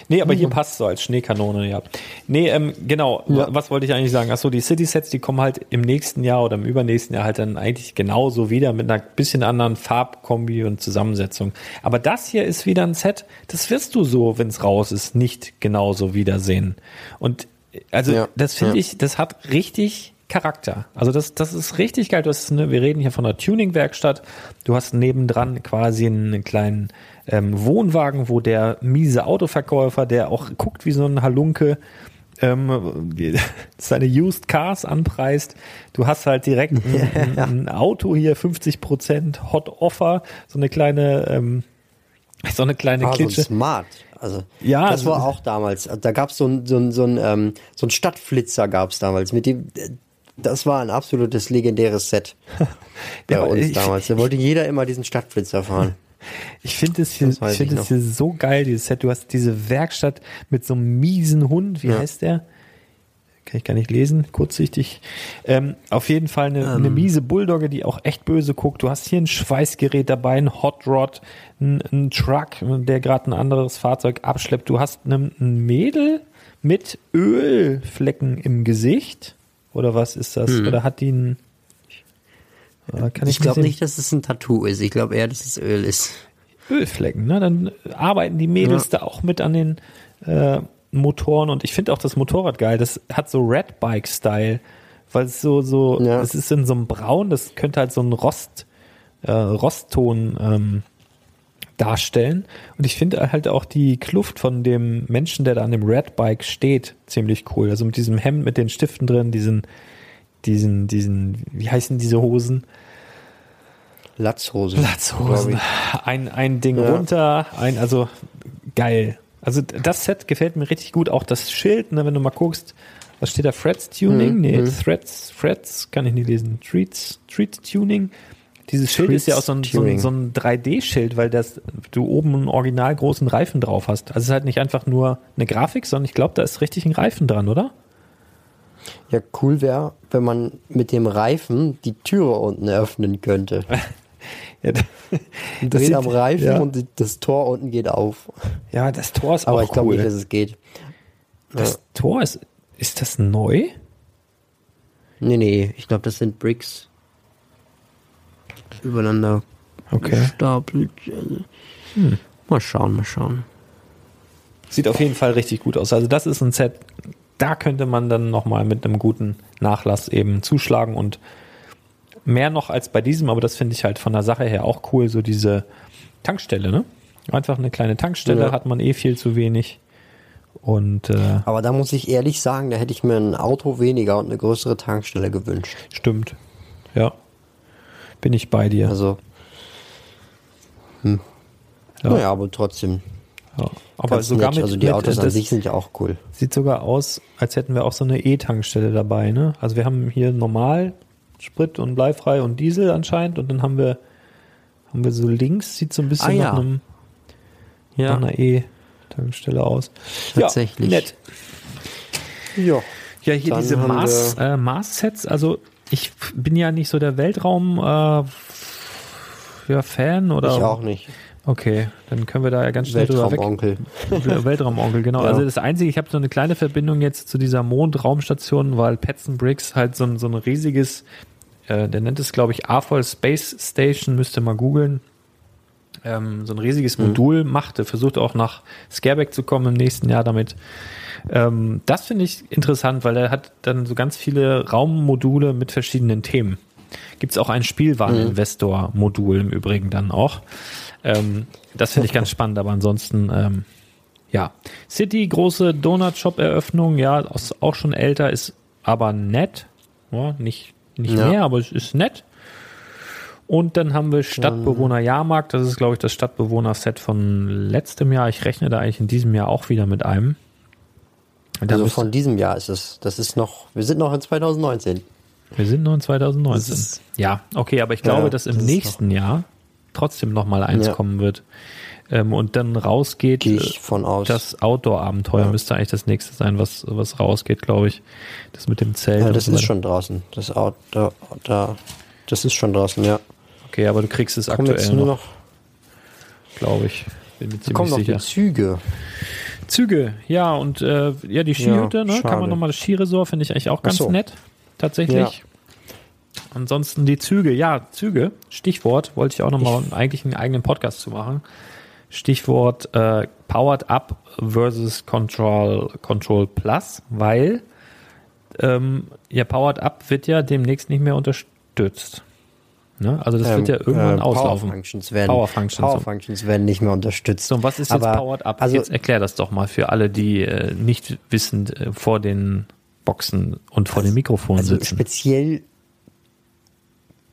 Speaker 2: Nee, aber hier passt so als Schneekanone, ja. Nee, ähm, genau, ja. was wollte ich eigentlich sagen? Achso, die City-Sets, die kommen halt im nächsten Jahr oder im übernächsten Jahr halt dann eigentlich genauso wieder mit einer bisschen anderen Farbkombi und Zusammensetzung. Aber das hier ist wieder ein Set, das wirst du so, wenn es raus ist, nicht genauso wiedersehen. Und also ja. das finde ja. ich, das hat richtig Charakter. Also das, das ist richtig geil. Du hast eine, wir reden hier von einer Tuning-Werkstatt. Du hast nebendran quasi einen kleinen ähm, Wohnwagen, wo der miese Autoverkäufer, der auch guckt wie so ein Halunke, ähm, seine Used Cars anpreist. Du hast halt direkt ein, ein Auto hier, 50 Prozent Hot Offer, so eine kleine, ähm, so eine kleine
Speaker 3: ah,
Speaker 2: Klitsche.
Speaker 3: So smart. Also ja, das war auch damals. Da gab so es so ein, so ein, ähm, so ein Stadtflitzer gab es damals. Mit dem, das war ein absolutes legendäres Set bei ja, uns ich, damals. Da wollte jeder immer diesen Stadtflitzer fahren.
Speaker 2: Ich finde es hier, ich finde es hier so geil, dieses Set. Du hast diese Werkstatt mit so einem miesen Hund. Wie ja. heißt der? Kann ich gar nicht lesen, kurzsichtig. Ähm, auf jeden Fall eine, um. eine ähm. miese Bulldogge, die auch echt böse guckt. Du hast hier ein Schweißgerät dabei, ein Hot Rod, ein, ein Truck, der gerade ein anderes Fahrzeug abschleppt. Du hast ein Mädel mit Ölflecken im Gesicht. Oder was ist das? Hm. Oder hat die ein.
Speaker 3: Äh, ich, ich glaube nicht, dass es ein Tattoo ist. Ich glaube eher, dass es Öl ist.
Speaker 2: Ölflecken, ne? Dann arbeiten die Mädels ja. da auch mit an den äh, Motoren und ich finde auch das Motorrad geil. Das hat so Red Bike Style, weil es so so, ja. es ist in so einem Braun. Das könnte halt so ein Rost äh, Rostton ähm, darstellen. Und ich finde halt auch die Kluft von dem Menschen, der da an dem Red Bike steht, ziemlich cool. Also mit diesem Hemd mit den Stiften drin, diesen, diesen, diesen, wie heißen diese Hosen?
Speaker 3: Latzhosen.
Speaker 2: Latzhosen. Ein, ein Ding ja. runter, ein, also geil. Also das Set gefällt mir richtig gut. Auch das Schild, ne, wenn du mal guckst, was steht da? Frets Tuning? Mhm. Nee, mhm. Threads, Frets, kann ich nicht lesen. Treats, Treat Tuning. Dieses Schild ist ja auch so ein, so ein, so ein 3D-Schild, weil das, du oben einen original großen Reifen drauf hast. Also es ist halt nicht einfach nur eine Grafik, sondern ich glaube, da ist richtig ein Reifen dran, oder?
Speaker 3: Ja, cool wäre, wenn man mit dem Reifen die Türe unten öffnen könnte. ja, das ist am Reifen ja. und das Tor unten geht auf.
Speaker 2: Ja, das Tor ist
Speaker 3: Aber
Speaker 2: auch
Speaker 3: ich glaube nicht, dass es geht.
Speaker 2: Das ja. Tor ist, ist das neu?
Speaker 3: Nee, nee, ich glaube, das sind Bricks übereinander
Speaker 2: okay.
Speaker 3: gestapelt. Hm. Mal schauen, mal schauen.
Speaker 2: Sieht auf jeden Fall richtig gut aus. Also das ist ein Set, da könnte man dann nochmal mit einem guten Nachlass eben zuschlagen und mehr noch als bei diesem, aber das finde ich halt von der Sache her auch cool, so diese Tankstelle, ne? Einfach eine kleine Tankstelle, ja. hat man eh viel zu wenig. Und, äh,
Speaker 3: aber da muss ich ehrlich sagen, da hätte ich mir ein Auto weniger und eine größere Tankstelle gewünscht.
Speaker 2: Stimmt. Ja bin ich bei dir.
Speaker 3: Also. Hm. Ja. Naja, aber trotzdem.
Speaker 2: Ja. Aber sogar mit,
Speaker 3: also die Autos mit, an sich sind ja auch cool.
Speaker 2: Sieht sogar aus, als hätten wir auch so eine E-Tankstelle dabei, ne? Also wir haben hier normal Sprit und bleifrei und Diesel anscheinend und dann haben wir haben wir so links sieht so ein bisschen ah, ja. nach einem ja. nach einer E-Tankstelle aus.
Speaker 3: Tatsächlich.
Speaker 2: Ja, nett. Ja. Ja, hier diese Mars, äh, Mars-Sets, also ich bin ja nicht so der Weltraum äh, ja, Fan oder.
Speaker 3: Ich auch nicht.
Speaker 2: Okay, dann können wir da ja ganz schnell
Speaker 3: drüber weg. Weltraumonkel.
Speaker 2: Weltraumonkel, genau. Ja. Also das Einzige, ich habe so eine kleine Verbindung jetzt zu dieser Mondraumstation, weil Petzen Bricks halt so ein, so ein riesiges, äh, der nennt es glaube ich AFOL Space Station, müsste mal googeln. Ähm, so ein riesiges Modul macht. Er versucht auch nach Scareback zu kommen im nächsten Jahr damit. Ähm, das finde ich interessant, weil er hat dann so ganz viele Raummodule mit verschiedenen Themen. Gibt es auch ein Spielwareninvestor-Modul im Übrigen dann auch. Ähm, das finde ich ganz spannend, aber ansonsten, ähm, ja. City, große Donut-Shop-Eröffnung, ja, auch schon älter, ist aber nett. Ja, nicht nicht
Speaker 3: Ja.
Speaker 2: mehr, aber es ist nett. Und dann haben wir Stadtbewohner Jahrmarkt. Das ist, glaube ich, das Stadtbewohner-Set von letztem Jahr. Ich rechne da eigentlich in diesem Jahr auch wieder mit einem. Da
Speaker 3: Also von diesem Jahr ist es. Das ist noch, wir sind noch in 2019.
Speaker 2: wir sind nur in 2019.
Speaker 3: Das ist-
Speaker 2: ja, okay, aber ich glaube,
Speaker 3: Ja,
Speaker 2: dass im
Speaker 3: das
Speaker 2: nächsten Jahr trotzdem noch mal eins
Speaker 3: Ja.
Speaker 2: kommen wird. Ähm, und dann rausgeht
Speaker 3: Gehe
Speaker 2: äh,
Speaker 3: ich von aus.
Speaker 2: das Outdoor-Abenteuer
Speaker 3: Ja.
Speaker 2: müsste eigentlich das nächste sein, was, was rausgeht, glaube ich. Das mit dem Zelt.
Speaker 3: ja, das ist schon draußen. Das Out, da, da, das ist schon draußen, ja.
Speaker 2: Okay, aber du kriegst es
Speaker 3: jetzt
Speaker 2: aktuell
Speaker 3: nur
Speaker 2: noch, glaube ich. Bin mir ziemlich
Speaker 3: noch die
Speaker 2: sicher.
Speaker 3: Züge.
Speaker 2: Züge, ja, und äh, ja, die Skihütte,
Speaker 3: Ja,
Speaker 2: ne? Kann
Speaker 3: schade.
Speaker 2: man nochmal das Skiresort, finde ich eigentlich auch ganz
Speaker 3: so.
Speaker 2: nett. Tatsächlich. Ansonsten die Züge, ja, Züge, Stichwort, wollte ich auch nochmal eigentlich einen eigenen Podcast zu machen. Stichwort äh, Powered Up versus Control, Control Plus, weil ähm, ja, Powered Up wird ja demnächst nicht mehr unterstützt. Ne? Also das
Speaker 3: Ähm,
Speaker 2: wird ja irgendwann
Speaker 3: äh,
Speaker 2: auslaufen.
Speaker 3: Power Functions werden,
Speaker 2: Power Functions.
Speaker 3: Power Functions werden nicht mehr unterstützt.
Speaker 2: So, und was ist jetzt
Speaker 3: Aber,
Speaker 2: Powered Up?
Speaker 3: Also,
Speaker 2: jetzt erklär das doch mal für alle, die äh, nicht wissend äh, vor den Boxen und vor den Mikrofonen
Speaker 3: also
Speaker 2: sitzen.
Speaker 3: speziell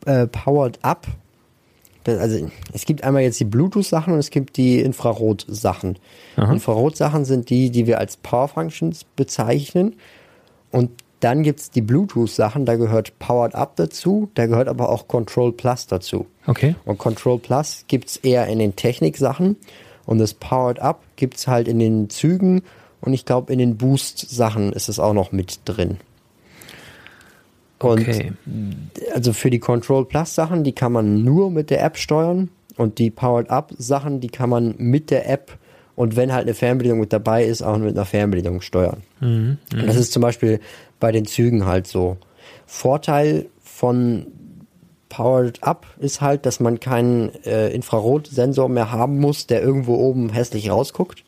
Speaker 3: äh, Powered Up. Also es gibt einmal jetzt die Bluetooth-Sachen und es gibt die Infrarot-Sachen. Infrarot-Sachen sind die, die wir als Power Functions bezeichnen. Und dann gibt's die Bluetooth-Sachen, da gehört Powered Up dazu, da gehört aber auch Control Plus dazu.
Speaker 2: Okay.
Speaker 3: Und Control Plus gibt's eher in den Technik-Sachen und das Powered Up gibt's halt in den Zügen und ich glaube in den Boost-Sachen ist es auch noch mit drin. Und
Speaker 2: Okay.
Speaker 3: also für die Control Plus Sachen, die kann man nur mit der App steuern und die Powered Up Sachen, die kann man mit der App und wenn halt eine Fernbedienung mit dabei ist, auch mit einer Fernbedienung steuern. Und das ist zum Beispiel bei den Zügen halt so. Vorteil von Powered Up ist halt, dass man keinen äh, Infrarotsensor mehr haben muss, der irgendwo oben hässlich rausguckt.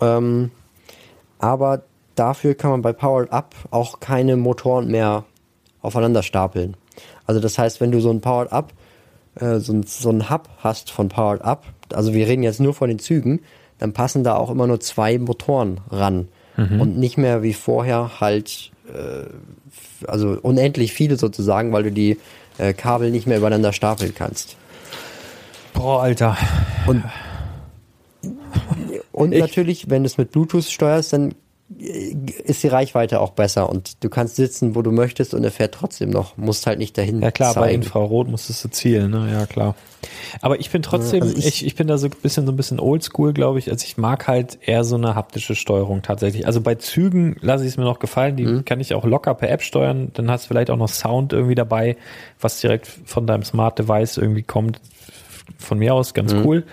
Speaker 3: Ähm, aber dafür kann man bei Powered Up auch keine Motoren mehr aufeinander stapeln. Also das heißt, wenn du so ein Powered Up, äh, so, so ein Hub hast von Powered Up, also wir reden jetzt nur von den Zügen, dann passen da auch immer nur zwei Motoren ran und nicht mehr wie vorher halt, äh, also unendlich viele sozusagen, weil du die äh, Kabel nicht mehr übereinander stapeln kannst.
Speaker 2: Boah, Alter.
Speaker 3: Und, und
Speaker 2: Ich-
Speaker 3: natürlich, wenn du es mit Bluetooth steuerst, dann ist die Reichweite auch besser und du kannst sitzen, wo du möchtest und er fährt trotzdem noch. Musst halt nicht dahin
Speaker 2: Ja klar, bei
Speaker 3: zeigen.
Speaker 2: Infrarot musstest du zielen, ne? Ja klar. Aber ich bin trotzdem,
Speaker 3: Also
Speaker 2: ich,
Speaker 3: ich-
Speaker 2: ich, bin da so ein bisschen so ein bisschen oldschool, glaube ich. Also ich mag halt eher so eine haptische Steuerung tatsächlich. Also bei Zügen lasse ich es mir noch gefallen, die
Speaker 3: Mhm.
Speaker 2: kann ich auch locker per App steuern. Dann hast du vielleicht auch noch Sound irgendwie dabei, was direkt von deinem Smart Device irgendwie kommt. Von mir aus ganz
Speaker 3: Mhm.
Speaker 2: cool.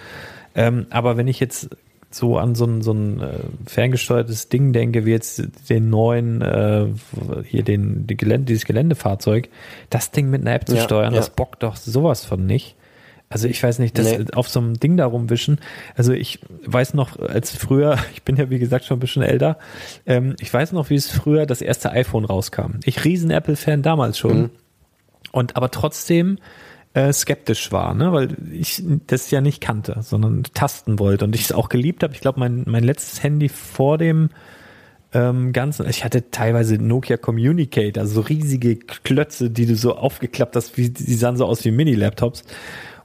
Speaker 2: Ähm, aber wenn ich jetzt so an so ein, so ein äh, ferngesteuertes Ding denke, wie jetzt den neuen, äh, hier den, die Gelände, dieses Geländefahrzeug, das Ding mit einer App zu
Speaker 3: Ja,
Speaker 2: steuern,
Speaker 3: ja.
Speaker 2: das bockt doch sowas von nicht. Also ich weiß nicht, das
Speaker 3: Nee.
Speaker 2: auf so einem Ding da rumwischen. Also ich weiß noch, als früher, ich bin ja wie gesagt schon ein bisschen älter, ähm, ich weiß noch, wie es früher das erste iPhone rauskam. Ich riesen Apple-Fan damals schon.
Speaker 3: Mhm.
Speaker 2: Und aber trotzdem äh, skeptisch war, ne? weil ich das ja nicht kannte, sondern tasten wollte und ich es auch geliebt habe. Ich glaube, mein, mein letztes Handy vor dem ähm, ganzen, ich hatte teilweise Nokia Communicate, also so riesige Klötze, die du so aufgeklappt hast, wie, die sahen so aus wie Mini-Laptops.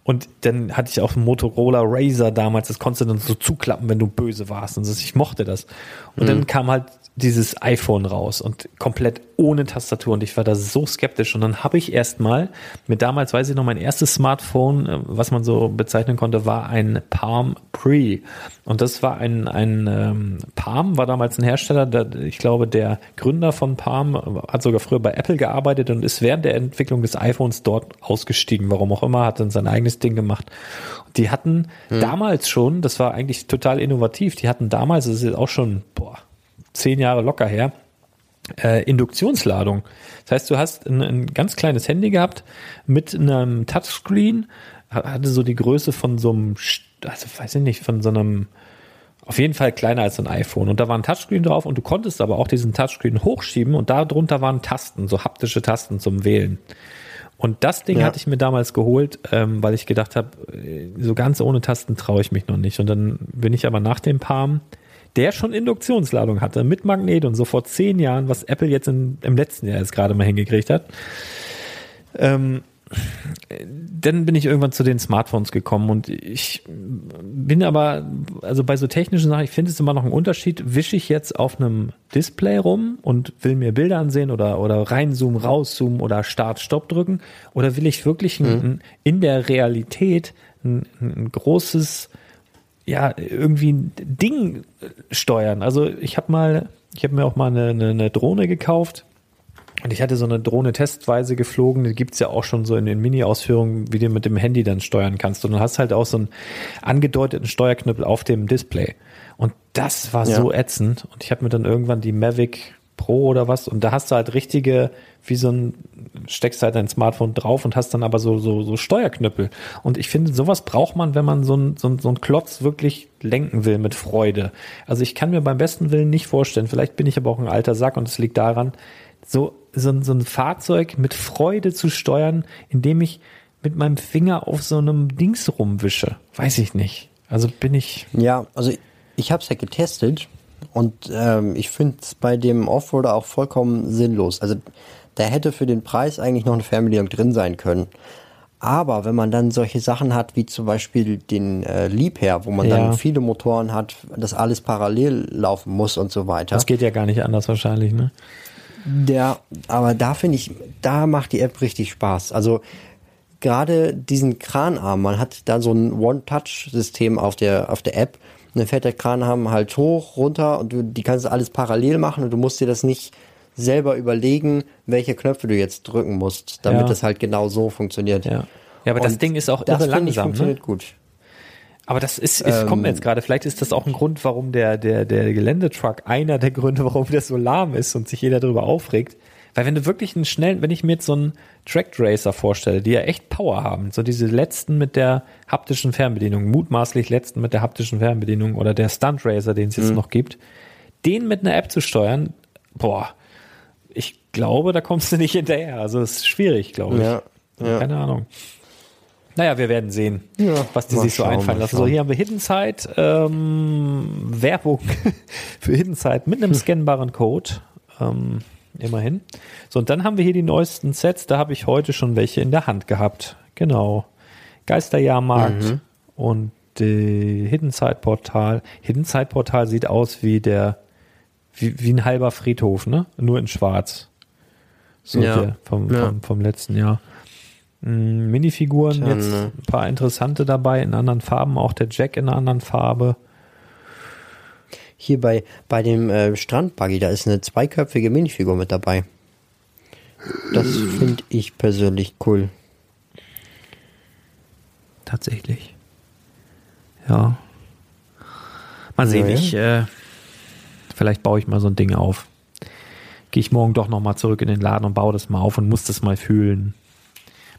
Speaker 2: Und dann hatte ich auch einen Motorola Razer damals, das konntest du dann so zuklappen, wenn du böse warst. Und das, ich mochte das. Und dann kam halt dieses iPhone raus und komplett ohne Tastatur und ich war da so skeptisch. Und dann habe ich erstmal mit damals weiß ich noch mein erstes Smartphone, äh, was man so bezeichnen konnte, war ein Palm Pre. Und das war ein ein ähm, Palm war damals ein Hersteller, der, ich glaube der Gründer von Palm äh, hat sogar früher bei Apple gearbeitet und ist während der Entwicklung des iPhones dort ausgestiegen, warum auch immer, hat dann sein eigenes Ding gemacht. Und die hatten damals schon, das war eigentlich total innovativ, die hatten damals, das ist jetzt auch schon boah zehn Jahre locker her, äh, Induktionsladung. Das heißt, du hast ein, ein ganz kleines Handy gehabt mit einem Touchscreen, hatte so die Größe von so einem, also weiß ich nicht, von so einem, auf jeden Fall kleiner als ein iPhone. Und da war ein Touchscreen drauf und du konntest aber auch diesen Touchscreen hochschieben und da drunter waren Tasten, so haptische Tasten zum Wählen. Und das Ding
Speaker 3: Ja.
Speaker 2: hatte ich mir damals geholt, ähm, weil ich gedacht habe, äh, so ganz ohne Tasten traue ich mich noch nicht. Und dann bin ich aber nach dem Palm, der schon Induktionsladung hatte, mit Magnet und so vor zehn Jahren, was Apple jetzt in, im letzten Jahr jetzt gerade mal hingekriegt hat, ähm, dann bin ich irgendwann zu den Smartphones gekommen und ich bin aber, also bei so technischen Sachen, ich finde es immer noch einen Unterschied, wische ich jetzt auf einem Display rum und will mir Bilder ansehen oder, oder reinzoomen, rauszoomen oder Start, Stopp drücken? Oder will ich wirklich ein, ein, in der Realität ein, ein großes, ja, irgendwie ein Ding steuern. Also ich habe mal, ich habe mir auch mal eine, eine, eine Drohne gekauft und ich hatte so eine Drohne testweise geflogen, die gibt's ja auch schon so in den Mini-Ausführungen, wie du mit dem Handy dann steuern kannst. Und du hast halt auch so einen angedeuteten Steuerknüppel auf dem Display. Und das war
Speaker 3: Ja.
Speaker 2: so ätzend. Und ich habe mir dann irgendwann die Mavic Pro oder was, und da hast du halt richtige, wie so ein, steckst halt dein Smartphone drauf und hast dann aber so, so, so Steuerknüppel. Und ich finde, sowas braucht man, wenn man so ein, so so ein Klotz wirklich lenken will mit Freude. Also ich kann mir beim besten Willen nicht vorstellen, vielleicht bin ich aber auch ein alter Sack und es liegt daran, so, so, ein- so ein Fahrzeug mit Freude zu steuern, indem ich mit meinem Finger auf so einem Dings rumwische. Weiß ich nicht. Also bin ich.
Speaker 3: Ja, also ich habe es ja getestet und ähm, ich finde es bei dem Offroader auch vollkommen sinnlos. Also da hätte für den Preis eigentlich noch eine Fernbedienung drin sein können. Aber wenn man dann solche Sachen hat, wie zum Beispiel den äh, Liebherr, wo man
Speaker 2: Ja.
Speaker 3: dann viele Motoren hat, dass alles parallel laufen muss und so weiter.
Speaker 2: Das geht ja gar nicht anders wahrscheinlich, ne?
Speaker 3: Ja, aber da finde ich, da macht die App richtig Spaß. Also gerade diesen Kranarm, man hat da so ein One-Touch-System auf der, auf der App. Und dann fährt der Kranarm halt hoch, runter und du, die kannst alles parallel machen und du musst dir das nicht selber überlegen, welche Knöpfe du jetzt drücken musst, damit
Speaker 2: Ja.
Speaker 3: das halt genau so funktioniert.
Speaker 2: Ja. Ja, aber das
Speaker 3: Und
Speaker 2: Ding ist auch
Speaker 3: das
Speaker 2: irre
Speaker 3: finde ich
Speaker 2: langsam. Ne?
Speaker 3: funktioniert gut.
Speaker 2: Aber das ist, es kommt mir jetzt gerade, vielleicht ist das auch ein Grund, warum der, der, der Geländetruck einer der Gründe, warum der so lahm ist und sich jeder darüber aufregt. Weil wenn du wirklich einen schnellen, wenn ich mir jetzt so einen Track Racer vorstelle, die ja echt Power haben, so diese letzten mit der haptischen Fernbedienung, mutmaßlich letzten mit der haptischen Fernbedienung oder der Stunt Racer, den es jetzt noch gibt, den mit einer App zu steuern, boah, ich glaube, da kommst du nicht hinterher. Also es ist schwierig, glaube ich.
Speaker 3: Ja.
Speaker 2: Keine Ahnung. Naja, wir werden sehen,
Speaker 3: Ja,
Speaker 2: was die sich so
Speaker 3: schauen,
Speaker 2: einfallen lassen. So, hier haben wir Hidden Side, ähm, Werbung für Hidden Side mit einem scannbaren Code. Ähm, immerhin. So, und dann haben wir hier die neuesten Sets. Da habe ich heute schon welche in der Hand gehabt. Genau. Geisterjahrmarkt
Speaker 3: Mhm.
Speaker 2: und die Hidden Side Portal. Hidden Side Portal sieht aus wie der, wie, wie ein halber Friedhof, ne? Nur in schwarz. So
Speaker 3: Ja.
Speaker 2: der vom,
Speaker 3: Ja.
Speaker 2: vom, vom letzten Jahr. Mm, Minifiguren,
Speaker 3: Dann,
Speaker 2: jetzt
Speaker 3: äh,
Speaker 2: ein paar interessante dabei in anderen Farben, auch der Jack in einer anderen Farbe.
Speaker 3: Hier bei, bei dem äh, Strandbuggy, da ist eine zweiköpfige Minifigur mit dabei. Das finde ich persönlich cool.
Speaker 2: Tatsächlich. Ja. Mal sehen,
Speaker 3: Ja, ja.
Speaker 2: ich, äh, vielleicht baue ich mal so ein Ding auf. Gehe ich morgen doch nochmal zurück in den Laden und baue das mal auf und muss das mal fühlen.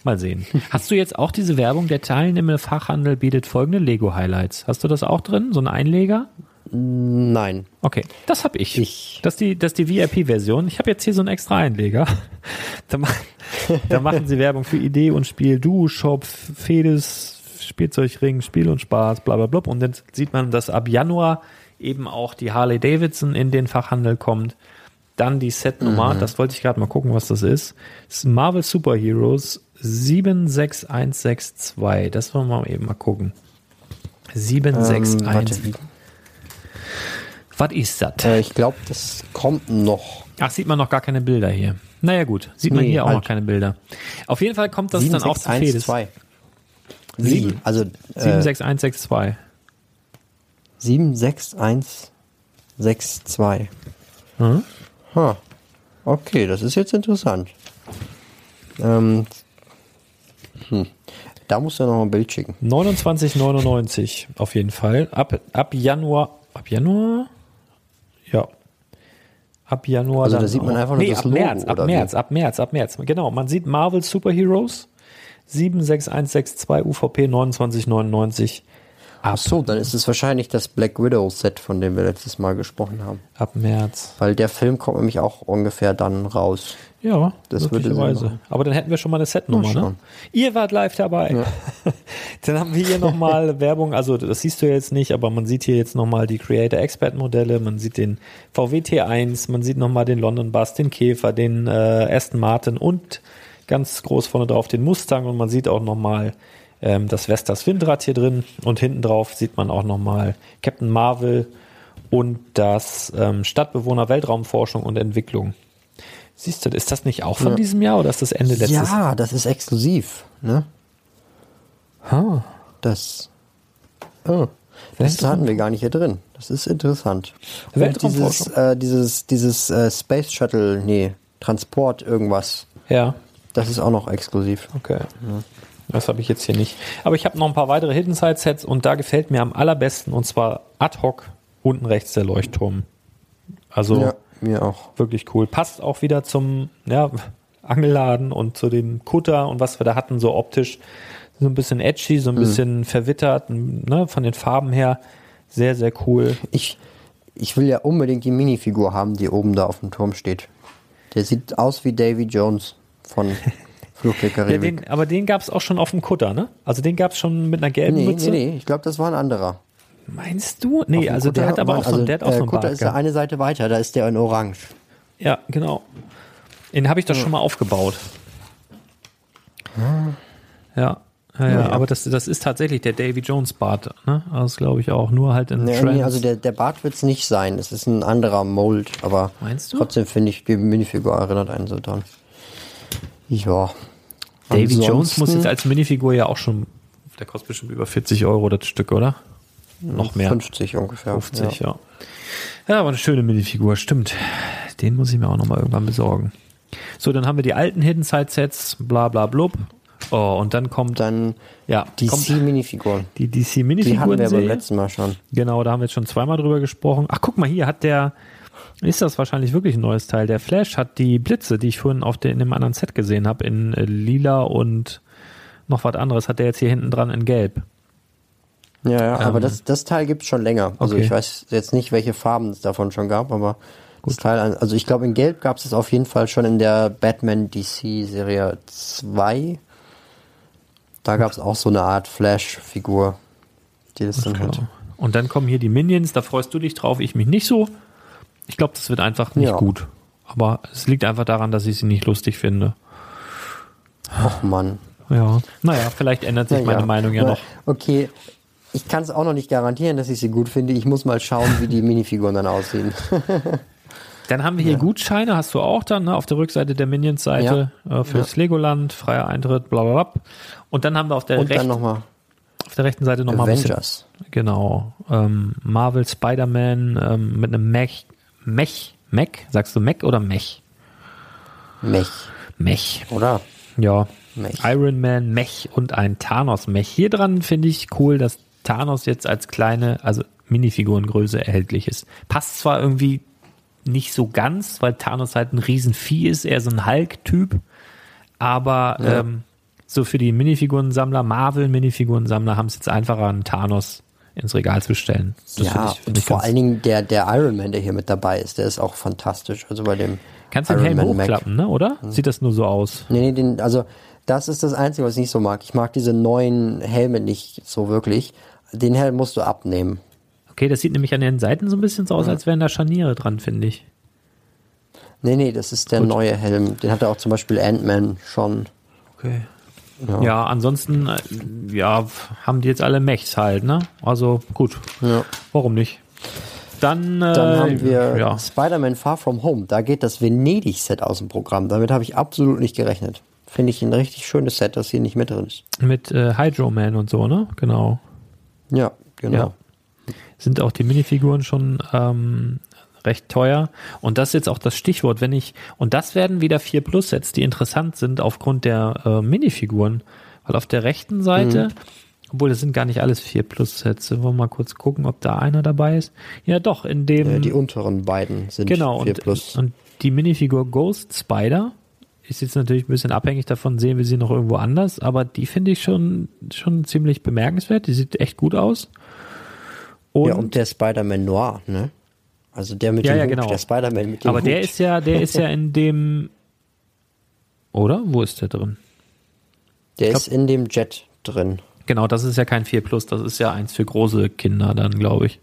Speaker 2: Mal sehen. Hast du jetzt auch diese Werbung, der teilnehmende Fachhandel bietet folgende Lego-Highlights? Hast du das auch drin? So ein Einleger?
Speaker 3: Nein.
Speaker 2: Okay, das habe ich.
Speaker 3: Ich-
Speaker 2: Das ist die, das ist die VIP-Version. Ich habe jetzt hier so einen extra Einleger. Da, ma- da machen sie Werbung für Idee und Spiel, Duo Shop, Fedes, Spielzeugring, Spiel und Spaß, bla bla bla. Und dann sieht man, dass ab Januar eben auch die Harley Davidson in den Fachhandel kommt. Dann die Setnummer, das wollte ich gerade mal gucken, was das ist. Das ist Marvel Superheroes 76162. Das wollen wir mal eben mal gucken.
Speaker 3: Ähm,
Speaker 2: 761.
Speaker 3: warte.
Speaker 2: was ist das?
Speaker 3: Äh, ich glaube, das kommt noch.
Speaker 2: Ach, sieht man noch gar keine Bilder hier. Naja gut, sieht man
Speaker 3: Nee,
Speaker 2: hier auch
Speaker 3: halt.
Speaker 2: noch keine Bilder. Auf jeden Fall kommt das dann auch zu Fedes.
Speaker 3: 7612. Wie? Also äh,
Speaker 2: 76162.
Speaker 3: 76162.
Speaker 2: Hm?
Speaker 3: Ha. Okay, das ist jetzt interessant. Ähm, hm. Da musst du noch ein Bild schicken.
Speaker 2: 29,99 auf jeden Fall. Ab, ab Januar. Ab Januar? Ja. Ab Januar.
Speaker 3: Also da sieht man einfach nur
Speaker 2: nee,
Speaker 3: das
Speaker 2: ab
Speaker 3: Logo,
Speaker 2: März, ab
Speaker 3: oder wie?
Speaker 2: März, ab März, ab März. Genau, man sieht Marvel Superheroes 76162 UVP 2999
Speaker 3: Ach so, dann ist es wahrscheinlich das Black Widow Set, von dem wir letztes Mal gesprochen haben.
Speaker 2: ab März.
Speaker 3: Weil der Film kommt nämlich auch ungefähr dann raus.
Speaker 2: Ja,
Speaker 3: Das würde machen.
Speaker 2: Aber dann hätten wir schon mal eine Setnummer,
Speaker 3: Mal
Speaker 2: ne? Ihr wart live dabei. dann haben wir hier nochmal Werbung, also das siehst du jetzt nicht, aber man sieht hier jetzt nochmal die Creator Expert Modelle, man sieht den VW T1, man sieht nochmal den London Bus, den Käfer, den äh, Aston Martin und ganz groß vorne drauf den Mustang und man sieht auch nochmal ähm, das Vestas Windrad hier drin und hinten drauf sieht man auch nochmal Captain Marvel und das ähm, Stadtbewohner Weltraumforschung und Entwicklung. Siehst du, ist das nicht auch von diesem Jahr oder ist das Ende letztes Jahr?
Speaker 3: Ja, das ist exklusiv, ne?
Speaker 2: Ah,
Speaker 3: Das. Oh, das hatten wir gar nicht hier drin. Das ist interessant. Und dieses, äh, dieses, dieses äh, Space Shuttle, nee, Transport irgendwas,
Speaker 2: ja,
Speaker 3: das ist auch noch exklusiv.
Speaker 2: okay. Das habe ich jetzt hier nicht. Aber ich habe noch ein paar weitere Hidden Side Sets und da gefällt mir am allerbesten und zwar ad hoc unten rechts der Leuchtturm. Also
Speaker 3: Ja, mir auch.
Speaker 2: wirklich cool. Passt auch wieder zum ja, Angelladen und zu dem Kutter und was wir da hatten, so optisch. So ein bisschen edgy, so ein bisschen verwittert, ne, von den Farben her. Sehr, sehr cool.
Speaker 3: Ich, ich will ja unbedingt die Minifigur haben, die oben da auf dem Turm steht. Der sieht aus wie Davy Jones von Fluch der
Speaker 2: Ja, den, aber den gab es auch schon auf dem Kutter, ne? Also den gab es schon mit einer gelben
Speaker 3: nee,
Speaker 2: Mütze.
Speaker 3: nee, nee, ich glaube, das war ein anderer.
Speaker 2: Meinst du? Nee, also der
Speaker 3: Kutter
Speaker 2: hat aber auch so,
Speaker 3: also,
Speaker 2: der hat auch so
Speaker 3: äh,
Speaker 2: einen
Speaker 3: Kutter
Speaker 2: Bart
Speaker 3: ist
Speaker 2: gehabt.
Speaker 3: eine Seite weiter, da ist der in Orange.
Speaker 2: Ja, genau. Den habe ich doch schon mal aufgebaut. Ja. Ja, ja,
Speaker 3: Ja, ja.
Speaker 2: aber das, das ist tatsächlich der Davy Jones Bart, ne? Also das glaube ich auch, nur halt in
Speaker 3: Nee,
Speaker 2: Trends.
Speaker 3: nee, also der, der Bart wird es nicht sein. Es ist ein anderer Mold, aber
Speaker 2: Meinst du?
Speaker 3: trotzdem finde ich, die Minifigur erinnert einen so dran. Ja.
Speaker 2: Davy Jones muss jetzt als Minifigur ja auch schon, der kostet bestimmt über 40 Euro das Stück, oder? Noch mehr.
Speaker 3: 50 ungefähr.
Speaker 2: 50,
Speaker 3: ja.
Speaker 2: ja. ja. aber eine schöne Minifigur, stimmt. Den muss ich mir auch nochmal irgendwann besorgen. So, dann haben wir die alten Hidden Side Sets, bla bla blub. Oh, und dann kommt
Speaker 3: Dann
Speaker 2: ja,
Speaker 3: DC-Minifiguren.
Speaker 2: die DC
Speaker 3: Die hatten
Speaker 2: Minifiguren.
Speaker 3: wir beim letzten Mal schon.
Speaker 2: Genau, da haben wir jetzt schon zweimal drüber gesprochen. Ach, guck mal, hier hat der, ist das wahrscheinlich wirklich ein neues Teil. Der Flash hat die Blitze, die ich vorhin auf der, in dem anderen Set gesehen habe, in äh, lila und noch was anderes, hat der jetzt hier hinten dran in gelb.
Speaker 3: Ja, ja, aber
Speaker 2: Ähm,
Speaker 3: das, das Teil gibt's schon länger. Also
Speaker 2: okay.
Speaker 3: ich weiß jetzt nicht, welche Farben es davon schon gab, aber das Teil, also ich glaube in Gelb gab es es auf jeden Fall schon in der Batman DC Serie 2. Da gab es auch so eine Art Flash-Figur, die das dann hat.
Speaker 2: Genau. Und dann kommen hier die Minions, da freust du dich drauf, ich mich nicht so. Ich glaube, das wird einfach nicht
Speaker 3: Ja.
Speaker 2: gut. Aber es liegt einfach daran, dass ich sie nicht lustig finde.
Speaker 3: Och Mann.
Speaker 2: Ja. Naja, vielleicht ändert sich
Speaker 3: Na
Speaker 2: meine
Speaker 3: ja.
Speaker 2: Meinung ja noch.
Speaker 3: Okay, ich kann es auch noch nicht garantieren, dass ich sie gut finde. Ich muss mal schauen, wie die Minifiguren dann aussehen.
Speaker 2: Dann haben wir hier Gutscheine, hast du auch dann, ne, auf der Rückseite der Minions-Seite äh, fürs Legoland, freier Eintritt, bla bla bla. Und dann haben wir auf der, rechten, auf der rechten Seite nochmal ein bisschen,
Speaker 3: Avengers.
Speaker 2: genau, ähm, Marvel Spider-Man ähm, mit einem Mech, Mech, Mech, sagst du Mech oder Mech?
Speaker 3: Mech,
Speaker 2: Mech,
Speaker 3: oder?
Speaker 2: ja.
Speaker 3: Mech.
Speaker 2: Iron Man, Mech und ein Thanos-Mech. Hier dran finde ich cool, dass Thanos jetzt als kleine, also Minifigurengröße erhältlich ist. Passt zwar irgendwie nicht so ganz, weil Thanos halt ein Riesenvieh ist, eher so ein Hulk-Typ, aber ähm, so für die Minifigurensammler, Marvel-Minifigurensammler haben es jetzt einfacher, einen Thanos ins Regal zu stellen. Das
Speaker 3: ja,
Speaker 2: ich, finde
Speaker 3: und
Speaker 2: ich
Speaker 3: vor allen Dingen der, der Iron Man, der hier mit dabei ist, der ist auch fantastisch. Also bei dem
Speaker 2: Kannst du den Helm
Speaker 3: Man Mac.
Speaker 2: hochklappen, ne, oder? Sieht das nur so aus?
Speaker 3: Nee, nee, den, also das ist das Einzige, was ich nicht so mag. Ich mag diese neuen Helme nicht so wirklich. Den Helm musst du abnehmen.
Speaker 2: Okay, das sieht nämlich an den Seiten so ein bisschen so aus, als wären da Scharniere dran, finde ich.
Speaker 3: Nee, nee, das ist der
Speaker 2: Gut.
Speaker 3: neue Helm. Den hatte auch zum Beispiel Ant-Man schon.
Speaker 2: Okay.
Speaker 3: Ja.
Speaker 2: Ja, ansonsten, äh, ja, haben die jetzt alle Mechs halt, ne? Also gut,
Speaker 3: Ja.
Speaker 2: warum nicht? Dann, äh,
Speaker 3: Dann haben wir
Speaker 2: ja,
Speaker 3: Spider-Man Far From Home. Da geht das Venedig-Set aus dem Programm. Damit habe ich absolut nicht gerechnet. Finde ich ein richtig schönes Set, das hier nicht mit drin ist.
Speaker 2: mit äh, Hydro Man und so, ne? Genau.
Speaker 3: Ja, genau.
Speaker 2: Ja. Sind auch die Minifiguren schon ähm, recht teuer. Und das ist jetzt auch das Stichwort, wenn ich, und das werden wieder 4 Plus Sets, die interessant sind aufgrund der äh, Minifiguren. Weil auf der rechten Seite,
Speaker 3: Mhm.
Speaker 2: obwohl das sind gar nicht alles 4 Plus Sets, wollen wir mal kurz gucken, ob da einer dabei ist. Ja, doch, in dem.
Speaker 3: Äh, die unteren beiden sind
Speaker 2: Genau,
Speaker 3: 4
Speaker 2: und,
Speaker 3: Plus.
Speaker 2: und die Minifigur Ghost Spider ist jetzt natürlich ein bisschen abhängig davon, sehen wir sie noch irgendwo anders, aber die finde ich schon, schon ziemlich bemerkenswert. Die sieht echt gut aus.
Speaker 3: Und, ja, und der Spider-Man Noir, ne? Also der mit
Speaker 2: ja,
Speaker 3: dem
Speaker 2: ja,
Speaker 3: Hut,
Speaker 2: genau.
Speaker 3: der Spider-Man mit dem
Speaker 2: Aber
Speaker 3: Hut.
Speaker 2: der ist ja, der ist ja in dem, oder? Wo ist der drin?
Speaker 3: der
Speaker 2: glaub-
Speaker 3: ist in dem Jet drin.
Speaker 2: Genau, das ist ja kein 4 Plus, das ist ja eins für große Kinder dann, glaube ich.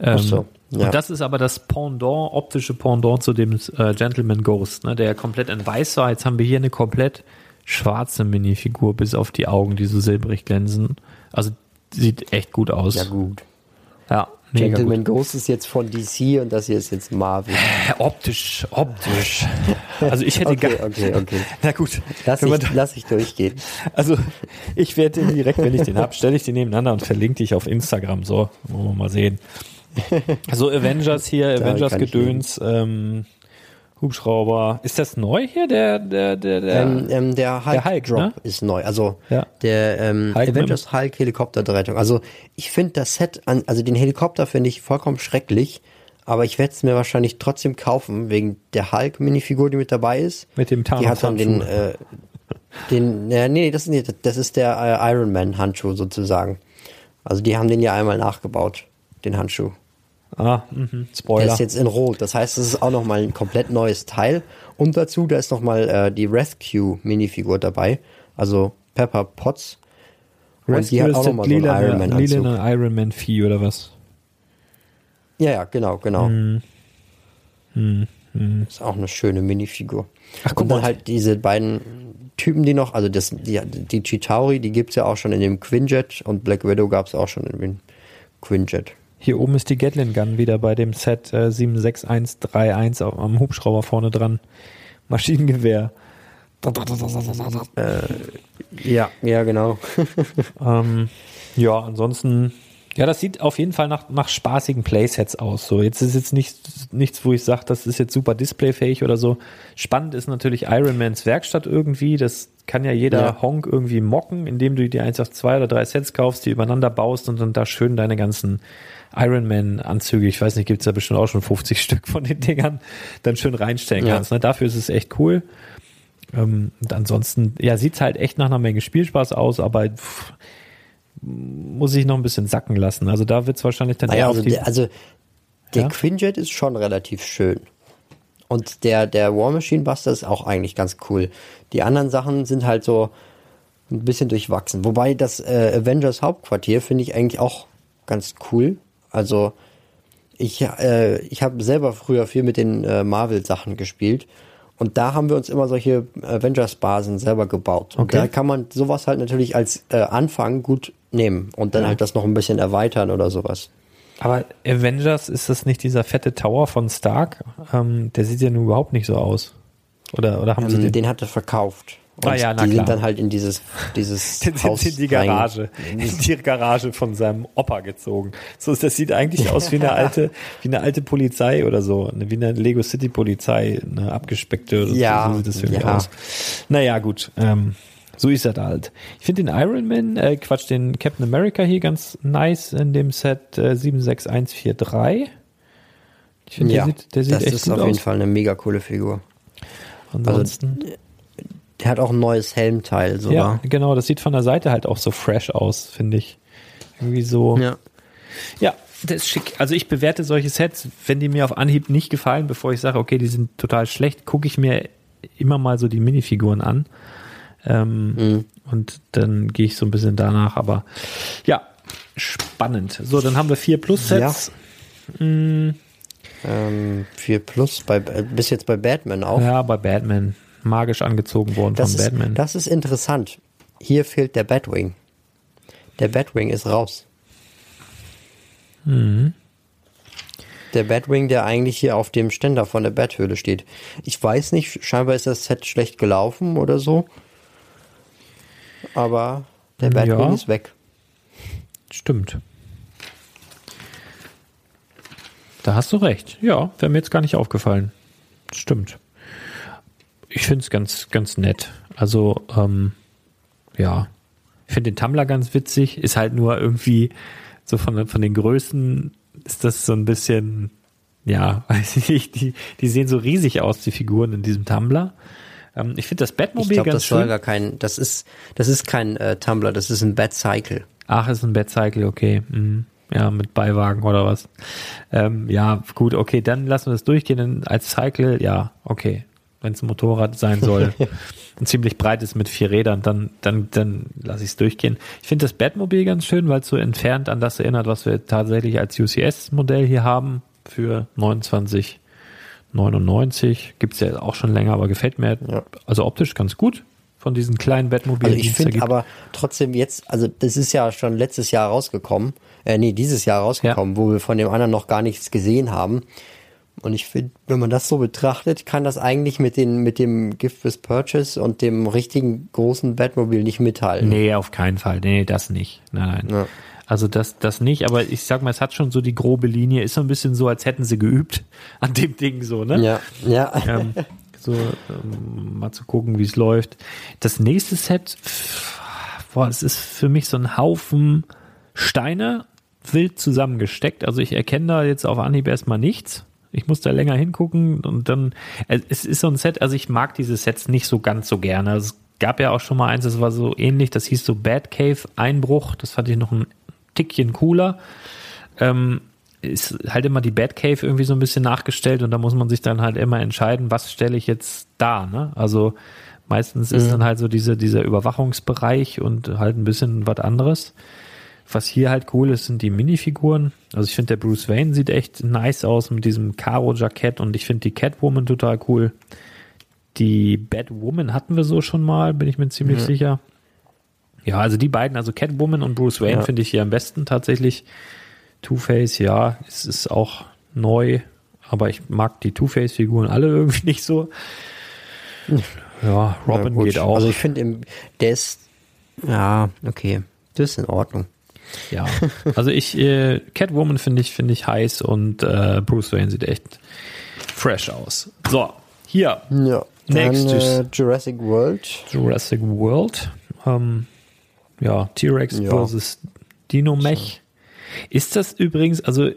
Speaker 2: Ähm,
Speaker 3: Ach so, ja.
Speaker 2: Und das ist aber das Pendant, optische Pendant zu dem äh, Gentleman Ghost, ne, der komplett in weiß war. Jetzt haben wir hier eine komplett schwarze Minifigur, bis auf die Augen, die so silbrig glänzen. Also sieht echt gut aus.
Speaker 3: Ja gut.
Speaker 2: Ja, mega
Speaker 3: Gentleman
Speaker 2: gut.
Speaker 3: Ghost ist jetzt von DC und das hier ist jetzt Marvel.
Speaker 2: Optisch, optisch. Also ich hätte
Speaker 3: Okay,
Speaker 2: gar,
Speaker 3: okay, okay.
Speaker 2: na gut,
Speaker 3: Lass ich, lass ich durchgehen.
Speaker 2: Also ich werde den direkt, wenn ich den hab, stelle ich den nebeneinander und verlinke dich auf Instagram. So, wollen wir mal sehen. Also Avengers hier, Avengers Gedöns, ähm, Hubschrauber. Ist das neu hier, der, der, der, der?
Speaker 3: Ähm, ähm, der Hulk,
Speaker 2: Der Hulk,
Speaker 3: Drop
Speaker 2: ne?
Speaker 3: ist neu. Also
Speaker 2: Ja.
Speaker 3: der ähm,
Speaker 2: Hulk
Speaker 3: Avengers Hulk Helikopterrettung. Also ich finde das Set an, also den Helikopter finde ich vollkommen schrecklich, aber ich werde es mir wahrscheinlich trotzdem kaufen wegen der Hulk Minifigur, die mit dabei ist.
Speaker 2: Mit dem
Speaker 3: Die hat dann den, äh, den, äh, nee, das ist nicht, das ist der äh, Iron Man Handschuh sozusagen. Also die haben den ja einmal nachgebaut, den Handschuh.
Speaker 2: Ah, mhm,
Speaker 3: Der
Speaker 2: Spoiler.
Speaker 3: ist jetzt in Rot. Das heißt, es ist auch nochmal ein komplett neues Teil. Und dazu, da ist nochmal äh, die Rescue Minifigur dabei. Also Pepper Potts. Und die hat auch nochmal so einen Iron Man Anzug.
Speaker 2: lilane Iron Man Vieh oder was?
Speaker 3: Ja, ja, genau, genau.
Speaker 2: Hm.
Speaker 3: Ist auch eine schöne Minifigur.
Speaker 2: Ach, guck
Speaker 3: Und dann
Speaker 2: mal.
Speaker 3: halt diese beiden Typen, die noch, also das, die, die Chitauri, die gibt's ja auch schon in dem Quinjet und Black Widow gab's auch schon in dem Quinjet.
Speaker 2: Hier oben ist die Gatling Gun wieder bei dem Set äh, 76131 auf- am Hubschrauber vorne dran. Maschinengewehr.
Speaker 3: Ja, ja, genau.
Speaker 2: Ähm, ja, ansonsten, ja, das sieht auf jeden Fall nach, nach spaßigen Playsets aus. So, jetzt ist jetzt nicht, nichts, wo ich sage, das ist jetzt super displayfähig oder so. Spannend ist natürlich Iron Mans Werkstatt irgendwie. Das kann ja jeder
Speaker 3: Ja.
Speaker 2: Honk irgendwie mocken, indem du dir einfach zwei oder drei Sets kaufst, die übereinander baust und dann da schön deine ganzen Iron Man Anzüge, ich weiß nicht, gibt's da bestimmt auch schon 50 Stück von den Dingern, dann schön reinstellen
Speaker 3: Ja.
Speaker 2: kannst. Ne? Dafür ist es echt cool. Ähm, und ansonsten, ja, sieht's halt echt nach einer Menge Spielspaß aus, aber pff, muss ich noch ein bisschen sacken lassen. Also da wird's wahrscheinlich dann
Speaker 3: Naja,
Speaker 2: eher
Speaker 3: also
Speaker 2: auf die.
Speaker 3: der, also der
Speaker 2: Ja?
Speaker 3: Quinjet ist schon relativ schön. Und der, der War Machine Buster ist auch eigentlich ganz cool. Die anderen Sachen sind halt so ein bisschen durchwachsen. Wobei das äh, Avengers Hauptquartier finde ich eigentlich auch ganz cool. Also ich, äh, ich habe selber früher viel mit den äh, Marvel-Sachen gespielt. Und da haben wir uns immer solche Avengers-Basen selber gebaut. Und
Speaker 2: Okay.
Speaker 3: da kann man sowas halt natürlich als äh, Anfang gut nehmen und dann halt das noch ein bisschen erweitern oder sowas.
Speaker 2: Aber Avengers, ist das nicht dieser fette Tower von Stark? Ähm, der sieht ja nun überhaupt nicht so aus. Oder, oder haben sie
Speaker 3: Ähm,
Speaker 2: den?
Speaker 3: den hat er verkauft. Und
Speaker 2: Ah ja, na
Speaker 3: die
Speaker 2: klar.
Speaker 3: sind dann halt in dieses, dieses
Speaker 2: Den
Speaker 3: Haus
Speaker 2: sie in die
Speaker 3: rein-
Speaker 2: Garage, in die Garage von seinem Opa gezogen. So, das sieht eigentlich aus wie eine alte, wie eine alte Polizei oder so, wie eine Lego City Polizei, eine abgespeckte oder
Speaker 3: Ja,
Speaker 2: so sieht das irgendwie
Speaker 3: ja.
Speaker 2: aus. Naja, gut, ähm, so ist er da halt. Ich finde den Iron Man, äh, Quatsch, den Captain America hier ganz nice in dem Set äh, 76143. Ich finde,
Speaker 3: Ja,
Speaker 2: der sieht, der sieht
Speaker 3: das
Speaker 2: echt
Speaker 3: ist
Speaker 2: gut
Speaker 3: auf
Speaker 2: aus.
Speaker 3: jeden Fall eine mega coole Figur.
Speaker 2: Ansonsten,
Speaker 3: Der hat auch ein neues Helmteil
Speaker 2: ja,
Speaker 3: sogar.
Speaker 2: genau, das sieht von der Seite halt auch so fresh aus, finde ich. Irgendwie so.
Speaker 3: Ja.
Speaker 2: Ja, das ist schick. Also ich bewerte solche Sets, wenn die mir auf Anhieb nicht gefallen, bevor ich sage, okay, die sind total schlecht, gucke ich mir immer mal so die Minifiguren an. Ähm,
Speaker 3: Mhm.
Speaker 2: Und dann gehe ich so ein bisschen danach. Aber ja, spannend. So, dann haben wir vier Plus-Sets.
Speaker 3: Ähm, 4 Plus, bei, äh, bis jetzt bei Batman auch.
Speaker 2: Ja. bei Batman. Magisch angezogen worden
Speaker 3: das,
Speaker 2: von
Speaker 3: ist,
Speaker 2: Batman.
Speaker 3: das ist interessant. Hier fehlt der Batwing. Der Batwing ist raus.
Speaker 2: Mhm.
Speaker 3: Der Batwing, der eigentlich hier auf dem Ständer von der Bathöhle steht. Ich weiß nicht, scheinbar ist das Set schlecht gelaufen oder so. Aber der Batwing
Speaker 2: Ja.
Speaker 3: ist weg.
Speaker 2: Stimmt. Da hast du recht. Ja, wäre mir jetzt gar nicht aufgefallen. Stimmt. Ich finde es ganz, ganz nett. Also, ähm, ja. Ich finde den Tumblr ganz witzig. Ist halt nur irgendwie so von, von den Größen ist das so ein bisschen, ja, weiß ich nicht, die, die sehen so riesig aus, die Figuren in diesem Tumblr. Ähm, ich finde das
Speaker 3: Ich
Speaker 2: Batmobil
Speaker 3: glaube,
Speaker 2: ganz
Speaker 3: das soll
Speaker 2: schön.
Speaker 3: gar kein, das ist, das ist kein äh, Tumblr, das ist ein Bad Cycle.
Speaker 2: Ach, ist ein Batcycle, okay. Mhm. Ja, mit Beiwagen oder was. Ähm, ja, gut, okay, dann lassen wir das durchgehen. Dann als Cycle, ja, okay. Wenn es ein Motorrad sein soll und ziemlich breit ist mit vier Rädern, dann, dann, dann lasse ich es durchgehen. Ich finde das Batmobil ganz schön, weil es so entfernt an das erinnert, was wir tatsächlich als UCS-Modell hier haben für 29,99. Gibt's ja auch schon länger, aber gefällt mir
Speaker 3: Ja.
Speaker 2: also optisch ganz gut von diesen kleinen Batmobilen.
Speaker 3: Also ich
Speaker 2: es
Speaker 3: finde
Speaker 2: gibt.
Speaker 3: aber trotzdem jetzt, also das ist ja schon letztes Jahr rausgekommen, äh, nee, dieses Jahr rausgekommen, wo wir von dem anderen noch gar nichts gesehen haben. Und ich finde, wenn man das so betrachtet, kann das eigentlich mit den, mit dem Gift with Purchase und dem richtigen großen Batmobil nicht mithalten.
Speaker 2: Nee, auf keinen Fall. Nee, das nicht. Nein, nein.
Speaker 3: Ja.
Speaker 2: Also das, das nicht, aber ich sag mal, es hat schon so die grobe Linie, ist so ein bisschen so, als hätten sie geübt an dem Ding so, ne?
Speaker 3: Ja, ja.
Speaker 2: Ähm, so, ähm, mal zu gucken, wie es läuft. Das nächste Set, pff, boah, es ist für mich so ein Haufen Steine wild zusammengesteckt. Also ich erkenne da jetzt auf Anhieb erstmal nichts. Ich muss da länger hingucken und dann, es ist so ein Set, also ich mag diese Sets nicht so ganz so gerne. Es gab ja auch schon mal eins, das war so ähnlich, das hieß so Bad Cave Einbruch, das fand ich noch ein Tickchen cooler. Ähm, ist halt immer die Batcave irgendwie so ein bisschen nachgestellt und da muss man sich dann halt immer entscheiden, was stelle ich jetzt da, ne? Also meistens ist dann halt so diese, dieser Überwachungsbereich und halt ein bisschen was anderes. Was hier halt cool ist, sind die Minifiguren. Also ich finde, der Bruce Wayne sieht echt nice aus mit diesem Karo-Jackett und ich finde die Catwoman total cool. Die Batwoman hatten wir so schon mal, bin ich mir ziemlich sicher. Ja, also die beiden, also Catwoman und Bruce Wayne
Speaker 3: Ja.
Speaker 2: finde ich hier am besten tatsächlich. Two-Face, ja, es ist auch neu, aber ich mag die Two-Face-Figuren alle irgendwie nicht so. Ja, Robin
Speaker 3: Ja,
Speaker 2: geht auch.
Speaker 3: Also ich finde, im- der ist, ja, okay, das ist in Ordnung.
Speaker 2: ja, also ich, äh, Catwoman finde ich, finde ich heiß und äh, Bruce Wayne sieht echt fresh aus. So, hier,
Speaker 3: Ja.
Speaker 2: Nächstes.
Speaker 3: äh, Jurassic World.
Speaker 2: Jurassic World. Ähm, ja, T-Rex
Speaker 3: Ja.
Speaker 2: versus Dino-Mech. Ist das übrigens, also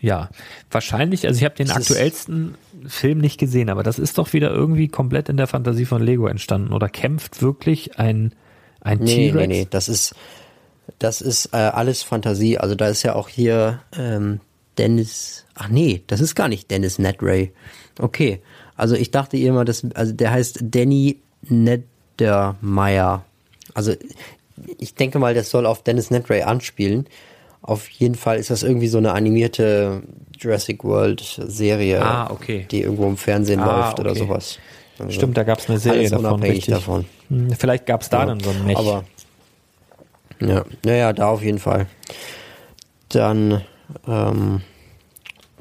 Speaker 2: ja, wahrscheinlich, also ich habe den
Speaker 3: Das
Speaker 2: aktuellsten Film nicht gesehen, aber das ist doch wieder irgendwie komplett in der Fantasie von Lego entstanden. Oder kämpft wirklich ein, ein
Speaker 3: Nee,
Speaker 2: T-Rex?
Speaker 3: nee, nee, das ist, das ist äh, alles Fantasie. Also da ist ja auch hier ähm, Dennis, ach nee, das ist gar nicht Dennis Nedray. Okay, also ich dachte immer, das, also der heißt Danny Neddermeyer. Also ich denke mal, das soll auf Dennis Nedray anspielen. Auf jeden Fall ist das irgendwie so eine animierte Jurassic World Serie,
Speaker 2: Ah, okay.
Speaker 3: die irgendwo im Fernsehen
Speaker 2: Ah,
Speaker 3: läuft oder
Speaker 2: okay.
Speaker 3: sowas. Also
Speaker 2: Stimmt, da gab es eine Serie davon.
Speaker 3: unabhängig
Speaker 2: Richtig.
Speaker 3: davon.
Speaker 2: Hm, Vielleicht gab es da
Speaker 3: Ja,
Speaker 2: dann so ein Mech.
Speaker 3: Aber ja, naja, da auf jeden Fall. Dann ähm,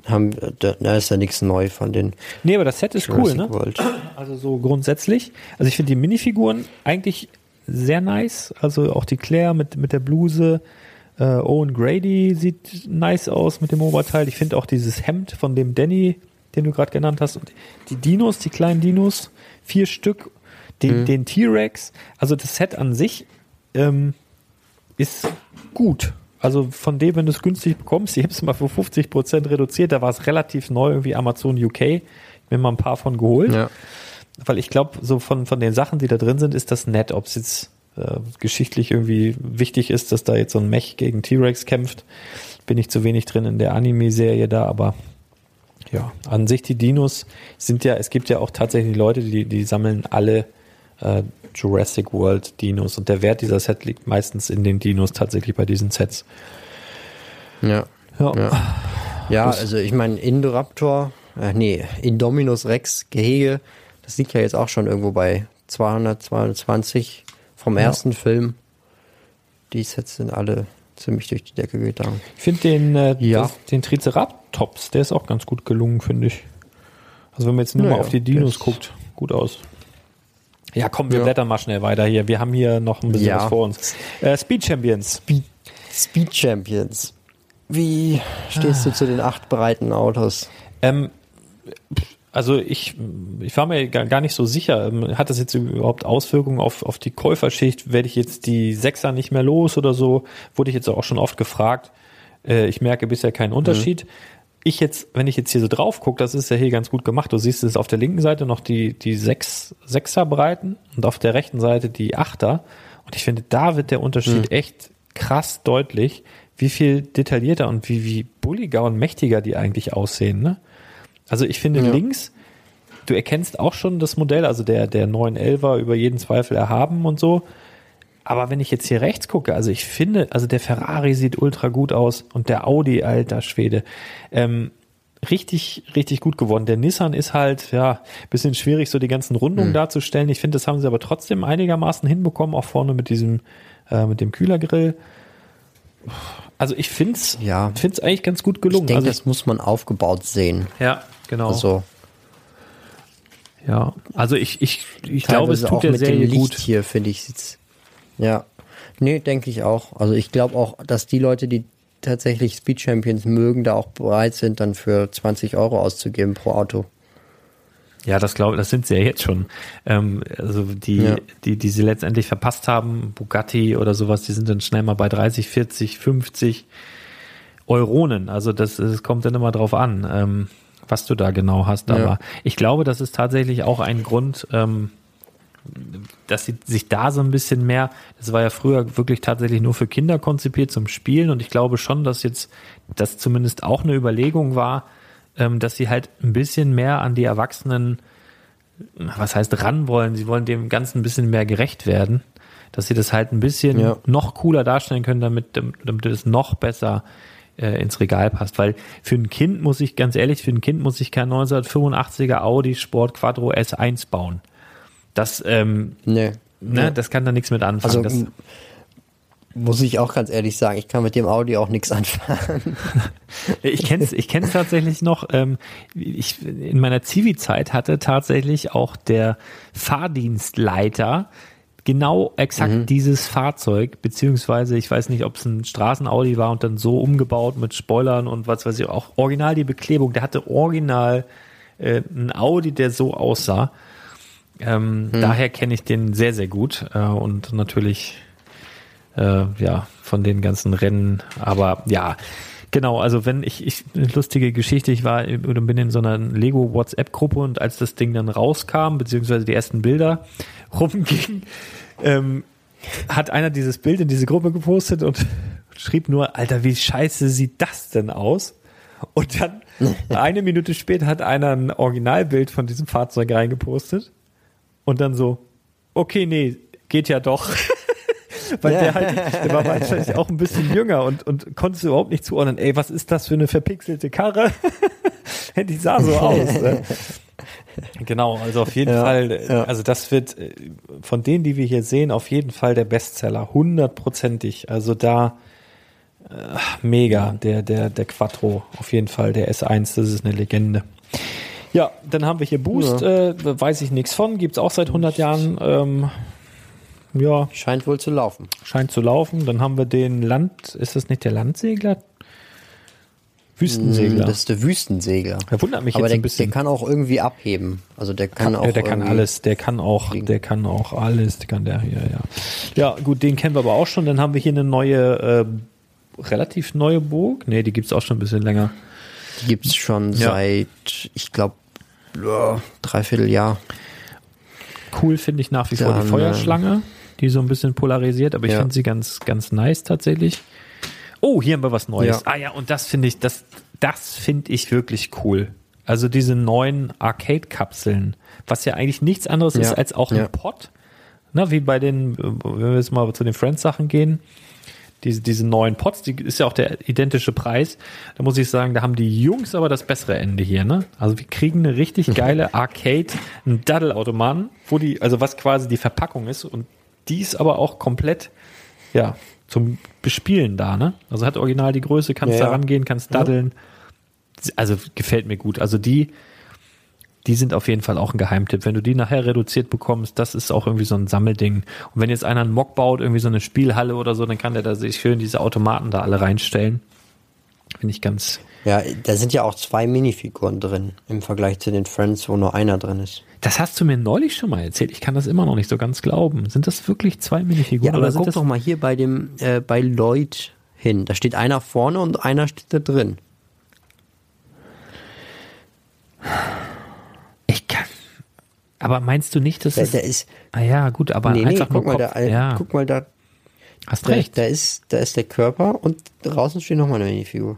Speaker 3: haben da, da ist ja nichts neu von den
Speaker 2: nee, aber das Set ist cool,
Speaker 3: Jurassic
Speaker 2: ne?
Speaker 3: World.
Speaker 2: Also so grundsätzlich. Also ich finde die Minifiguren eigentlich sehr nice. Also auch die Claire mit, mit der Bluse. Äh, Owen Grady sieht nice aus mit dem Oberteil. Ich finde auch dieses Hemd von dem Danny, den du gerade genannt hast. Und die Dinos, die kleinen Dinos, vier Stück. Den, den T-Rex. Also das Set an sich ähm, ist gut. Also von dem, wenn du es günstig bekommst, ich habe es mal für 50% reduziert, da war es relativ neu, irgendwie Amazon UK. Ich mir mal ein paar von geholt.
Speaker 3: Ja.
Speaker 2: Weil ich glaube, so von, von den Sachen, die da drin sind, ist das nett. Ob es jetzt äh, geschichtlich irgendwie wichtig ist, dass da jetzt so ein Mech gegen T-Rex kämpft, bin ich zu wenig drin in der Anime-Serie da, aber ja, an sich die Dinos sind ja, es gibt ja auch tatsächlich Leute, die, die sammeln alle äh, Jurassic World Dinos und der Wert dieser Set liegt meistens in den Dinos tatsächlich bei diesen Sets.
Speaker 3: Ja.
Speaker 2: Ja,
Speaker 3: Ja. Ja, also ich meine, Indoraptor, äh, nee, Indominus Rex Gehege, das liegt ja jetzt auch schon irgendwo bei 200, 220 vom ersten Film. Die Sets sind alle ziemlich durch die Decke gegangen.
Speaker 2: ich finde den, äh,
Speaker 3: Ja.
Speaker 2: das, den Triceratops, der ist auch ganz gut gelungen, finde ich. Also wenn man jetzt nur
Speaker 3: Ja,
Speaker 2: mal auf die Dinos guckt, gut aus. Ja, komm, wir
Speaker 3: Ja.
Speaker 2: blättern mal schnell weiter hier. Wir haben hier noch ein bisschen
Speaker 3: Ja.
Speaker 2: was vor uns. Äh, Speed Champions.
Speaker 3: Speed, Speed Champions. Wie stehst du zu den acht breiten Autos?
Speaker 2: Ähm, also ich, ich war mir gar nicht so sicher, ähm, hat das jetzt überhaupt Auswirkungen auf, auf die Käuferschicht? Werde ich jetzt die Sechser nicht mehr los oder so? Wurde ich jetzt auch schon oft gefragt. Äh, ich merke bisher keinen Unterschied. ich jetzt, wenn ich jetzt hier so drauf gucke, das ist ja hier ganz gut gemacht. Du siehst es auf der linken Seite noch die, die sechs, Sechser Breiten und auf der rechten Seite die Achter. Und ich finde, da wird der Unterschied
Speaker 3: Mhm.
Speaker 2: echt krass deutlich, wie viel detaillierter und wie, wie bulliger und mächtiger die eigentlich aussehen, ne? Also ich finde
Speaker 3: Ja.
Speaker 2: links, du erkennst auch schon das Modell, also der, der 911er über jeden Zweifel erhaben und so. Aber wenn ich jetzt hier rechts gucke, also ich finde, also der Ferrari sieht ultra gut aus und der Audi, alter Schwede, ähm, richtig, richtig gut geworden. Der Nissan ist halt, ja, bisschen schwierig, so die ganzen Rundungen darzustellen. Ich finde, das haben sie aber trotzdem einigermaßen hinbekommen, auch vorne mit diesem, äh, mit dem Kühlergrill. Also ich find's,
Speaker 3: Ja.
Speaker 2: find's eigentlich ganz gut
Speaker 3: Ich
Speaker 2: gelungen.
Speaker 3: denke,
Speaker 2: also
Speaker 3: das muss man aufgebaut sehen.
Speaker 2: ja, genau.
Speaker 3: Also,
Speaker 2: ja, also ich, ich, ich glaube, es tut
Speaker 3: auch
Speaker 2: der
Speaker 3: mit dem
Speaker 2: Serie
Speaker 3: Licht
Speaker 2: gut.
Speaker 3: hier, finde ich. Ja. Nee, denke ich auch. Also ich glaube auch, dass die Leute, die tatsächlich Speed Champions mögen, da auch bereit sind, dann für 20 Euro auszugeben pro Auto.
Speaker 2: Ja, das glaube, das sind sie ja jetzt schon. Ähm, also die,
Speaker 3: Ja.
Speaker 2: die, die sie letztendlich verpasst haben, Bugatti oder sowas, die sind dann schnell mal bei 30, 40, 50 Euronen. Also das, es kommt dann immer drauf an, ähm, was du da genau hast.
Speaker 3: Ja.
Speaker 2: Aber ich glaube, das ist tatsächlich auch ein Grund, ähm, dass sie sich da so ein bisschen mehr, das war ja früher wirklich tatsächlich nur für Kinder konzipiert zum Spielen und ich glaube schon, dass jetzt das zumindest auch eine Überlegung war, ähm, dass sie halt ein bisschen mehr an die Erwachsenen, was heißt ran wollen, sie wollen dem Ganzen ein bisschen mehr gerecht werden, dass sie das halt ein bisschen
Speaker 3: Ja.
Speaker 2: noch cooler darstellen können, damit, damit es noch besser äh, ins Regal passt. Weil für ein Kind muss ich, ganz ehrlich, für ein Kind muss ich kein 1985er Audi Sport Quattro S1 bauen. Das, ähm,
Speaker 3: Nee.
Speaker 2: ne, das kann da nichts mit anfangen.
Speaker 3: Also
Speaker 2: das,
Speaker 3: muss ich auch ganz ehrlich sagen, ich kann mit dem Audi auch nichts anfangen.
Speaker 2: Ich kenn's, ich kenn's tatsächlich noch. Ähm, ich, in meiner Zivi-Zeit hatte tatsächlich auch der Fahrdienstleiter genau exakt
Speaker 3: Mhm.
Speaker 2: dieses Fahrzeug, beziehungsweise ich weiß nicht, ob es ein Straßen-Audi war und dann so umgebaut mit Spoilern und was weiß ich, auch original die Beklebung. Der hatte original äh, ein Audi, der so aussah. Ähm,
Speaker 3: Mhm.
Speaker 2: Daher kenne ich den sehr, sehr gut äh, und natürlich äh, ja, von den ganzen Rennen. Aber ja, genau, also wenn ich, ich eine lustige Geschichte, ich war oder bin in so einer Lego WhatsApp-Gruppe und als das Ding dann rauskam, beziehungsweise die ersten Bilder rumgingen, ähm, hat einer dieses Bild in diese Gruppe gepostet und schrieb nur, Alter, wie scheiße sieht das denn aus? Und dann eine Minute später hat einer ein Originalbild von diesem Fahrzeug reingepostet und dann so, okay, nee, geht ja doch. Weil
Speaker 3: Ja.
Speaker 2: der halt, der war wahrscheinlich auch ein bisschen jünger und, und konnte es überhaupt nicht zuordnen. Ey, was ist das für eine verpixelte Karre? Die sah so aus. Ne? Genau, also auf jeden
Speaker 3: Ja,
Speaker 2: Fall, äh,
Speaker 3: ja.
Speaker 2: also das wird äh, von denen, die wir hier sehen, auf jeden Fall der Bestseller, hundertprozentig. Also da äh, mega, der, der, der Quattro, auf jeden Fall, der S1, das ist eine Legende. Ja, dann haben wir hier Boost, äh, weiß ich nichts von, gibt's auch seit 100 Jahren. Ähm, ja,
Speaker 3: Scheint wohl zu laufen.
Speaker 2: scheint zu laufen. Dann haben wir den Land, ist das nicht der Landsegler? Wüstensegler.
Speaker 3: Das ist der Wüstensegler.
Speaker 2: Er wundert mich
Speaker 3: Aber
Speaker 2: jetzt
Speaker 3: der,
Speaker 2: ein bisschen.
Speaker 3: der kann auch irgendwie abheben. Also der kann, auch
Speaker 2: ja, der kann alles, der kann auch,
Speaker 3: fliegen.
Speaker 2: der kann auch alles, der kann der hier, ja. Ja, gut, den kennen wir aber auch schon. Dann haben wir hier eine neue, äh, relativ neue Burg. Nee, die gibt's auch schon ein bisschen länger.
Speaker 3: Die gibt's schon
Speaker 2: Ja.
Speaker 3: seit, ich glaube, dreiviertel Jahr.
Speaker 2: Cool finde ich nach wie vor
Speaker 3: Dann,
Speaker 2: die Feuerschlange, die so ein bisschen polarisiert, aber ich
Speaker 3: Ja.
Speaker 2: finde sie ganz, ganz nice tatsächlich. Oh, hier haben wir was Neues.
Speaker 3: Ja.
Speaker 2: Ah ja, und das finde ich, das, das finde ich wirklich cool. Also diese neuen Arcade-Kapseln, was ja eigentlich nichts anderes
Speaker 3: Ja.
Speaker 2: ist als auch ein. Pod. Na, wie bei den, wenn wir jetzt mal zu den Friends-Sachen gehen, diese, diese neuen Pots, die ist ja auch der identische Preis. Da muss ich sagen, da haben die Jungs aber das bessere Ende hier, ne? Also wir kriegen eine richtig geile Arcade, einen Daddelautomaten, wo die, also was quasi die Verpackung ist und die ist aber auch komplett, ja, zum Bespielen da, ne? Also hat original die Größe, kannst
Speaker 3: Ja,
Speaker 2: da
Speaker 3: ja.
Speaker 2: rangehen, kannst daddeln. Also gefällt mir gut. Also die, die sind auf jeden Fall auch ein Geheimtipp. Wenn du die nachher reduziert bekommst, das ist auch irgendwie so ein Sammelding. Und wenn jetzt einer einen Mock baut, irgendwie so eine Spielhalle oder so, dann kann der da sich schön diese Automaten da alle reinstellen. Finde ich ganz.
Speaker 3: Ja, da sind ja auch zwei Minifiguren drin im Vergleich zu den Friends, wo nur einer drin ist.
Speaker 2: Das hast du mir neulich schon mal erzählt. Ich kann das immer noch nicht so ganz glauben. Sind das wirklich zwei Minifiguren?
Speaker 3: Ja, aber guck doch mal hier bei dem äh, bei Lloyd hin. Da steht einer vorne und einer steht da drin. Ich kann.
Speaker 2: Aber meinst du nicht, dass
Speaker 3: da,
Speaker 2: es.
Speaker 3: Da ist,
Speaker 2: ah ja, gut, aber
Speaker 3: nee, nee, guck, mal
Speaker 2: Kopf,
Speaker 3: da,
Speaker 2: ja.
Speaker 3: guck mal da.
Speaker 2: Hast
Speaker 3: da,
Speaker 2: recht.
Speaker 3: Da ist, da ist der Körper und draußen steht nochmal eine Minifigur.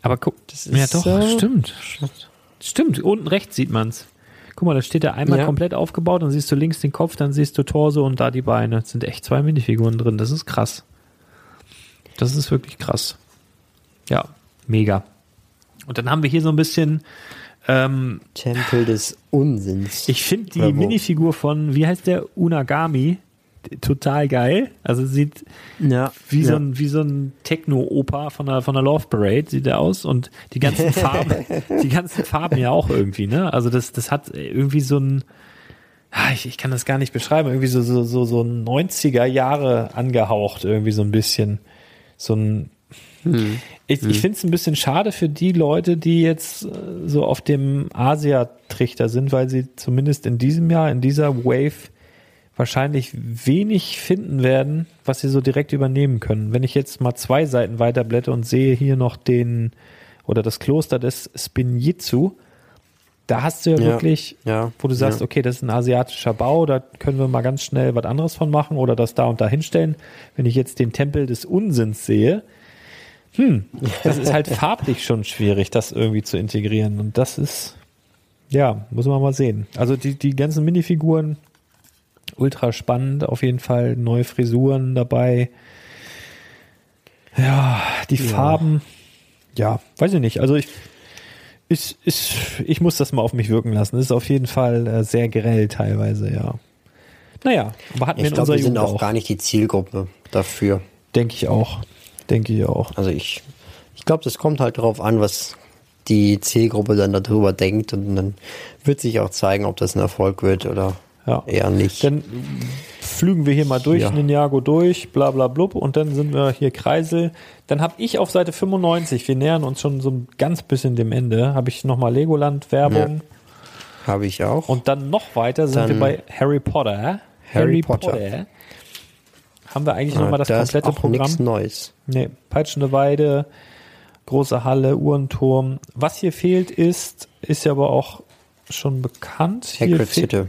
Speaker 2: Aber guck,
Speaker 3: das ist ja
Speaker 2: doch,
Speaker 3: so
Speaker 2: stimmt. Stimmt, unten rechts sieht man es. Guck mal, da steht er einmal
Speaker 3: Ja.
Speaker 2: komplett aufgebaut, dann siehst du links den Kopf, dann siehst du Torso und da die Beine. Es sind echt zwei Minifiguren drin. Das ist krass. Das ist wirklich krass. Ja, mega. Und dann haben wir hier so ein bisschen, ähm,
Speaker 3: Tempel des Unsinns.
Speaker 2: ich finde die? Minifigur von, wie heißt der, Unagami, total geil. Also sieht
Speaker 3: ja,
Speaker 2: wie so
Speaker 3: ja.
Speaker 2: ein, wie so ein Techno-Oper von der, von der Love Parade sieht er aus und die ganzen Farben, die ganzen Farben ja auch irgendwie, ne? Also das, das hat irgendwie so ein, ah, ich, ich kann das gar nicht beschreiben, irgendwie so, so, so, so ein 90er Jahre angehaucht, irgendwie so ein bisschen. So ein, ich, ich finde es ein bisschen schade für die Leute, die jetzt äh, so auf dem Asia-Trichter sind, weil sie zumindest in diesem Jahr, in dieser Wave, wahrscheinlich wenig finden werden, was sie so direkt übernehmen können. Wenn ich jetzt mal zwei Seiten weiterblätte und sehe hier noch den oder das Kloster des Spinjitzu, da hast du ja,
Speaker 3: Ja,
Speaker 2: wirklich,
Speaker 3: ja,
Speaker 2: wo du sagst,
Speaker 3: ja.
Speaker 2: okay, das ist ein asiatischer Bau, da können wir mal ganz schnell was anderes von machen oder das da und da hinstellen. Wenn ich jetzt den Tempel des Unsinns sehe, hm, das ist halt farblich schon schwierig, das irgendwie zu integrieren. Und das ist, ja, muss man mal sehen. Also die, die ganzen Minifiguren, ultra spannend, auf jeden Fall neue Frisuren dabei. Ja, die Farben, ja, weiß ich nicht. Also ich, ist, ist, ich muss das mal auf mich wirken lassen. Ist auf jeden Fall äh, sehr grell teilweise, ja. Naja, aber hatten wir
Speaker 3: Ich
Speaker 2: in
Speaker 3: glaube,
Speaker 2: unserer
Speaker 3: wir sind auch,
Speaker 2: auch.
Speaker 3: gar nicht die Zielgruppe dafür.
Speaker 2: Denke ich auch. Denke ich auch.
Speaker 3: Also ich, ich glaube, das kommt halt darauf an, was die Zielgruppe dann darüber denkt und dann wird sich auch zeigen, ob das ein Erfolg wird oder
Speaker 2: Ja.
Speaker 3: eher nicht.
Speaker 2: Dann flügen wir hier mal durch,
Speaker 3: Ja.
Speaker 2: Ninjago durch, bla bla blub, und dann sind wir hier Kreisel. Dann habe ich auf Seite 95, wir nähern uns schon so ein ganz bisschen dem Ende, habe ich nochmal Legoland-Werbung.
Speaker 3: Habe ich auch.
Speaker 2: Und dann noch weiter sind
Speaker 3: Dann
Speaker 2: wir bei Harry Potter.
Speaker 3: Harry Potter.
Speaker 2: Haben wir eigentlich
Speaker 3: Ja,
Speaker 2: nochmal das
Speaker 3: da
Speaker 2: komplette
Speaker 3: ist auch nichts
Speaker 2: Programm?
Speaker 3: Neues.
Speaker 2: Nee, Peitschende Weide, große Halle, Uhrenturm. Was hier fehlt ist, ist ja aber auch schon bekannt.
Speaker 3: Hagrid's Hütte.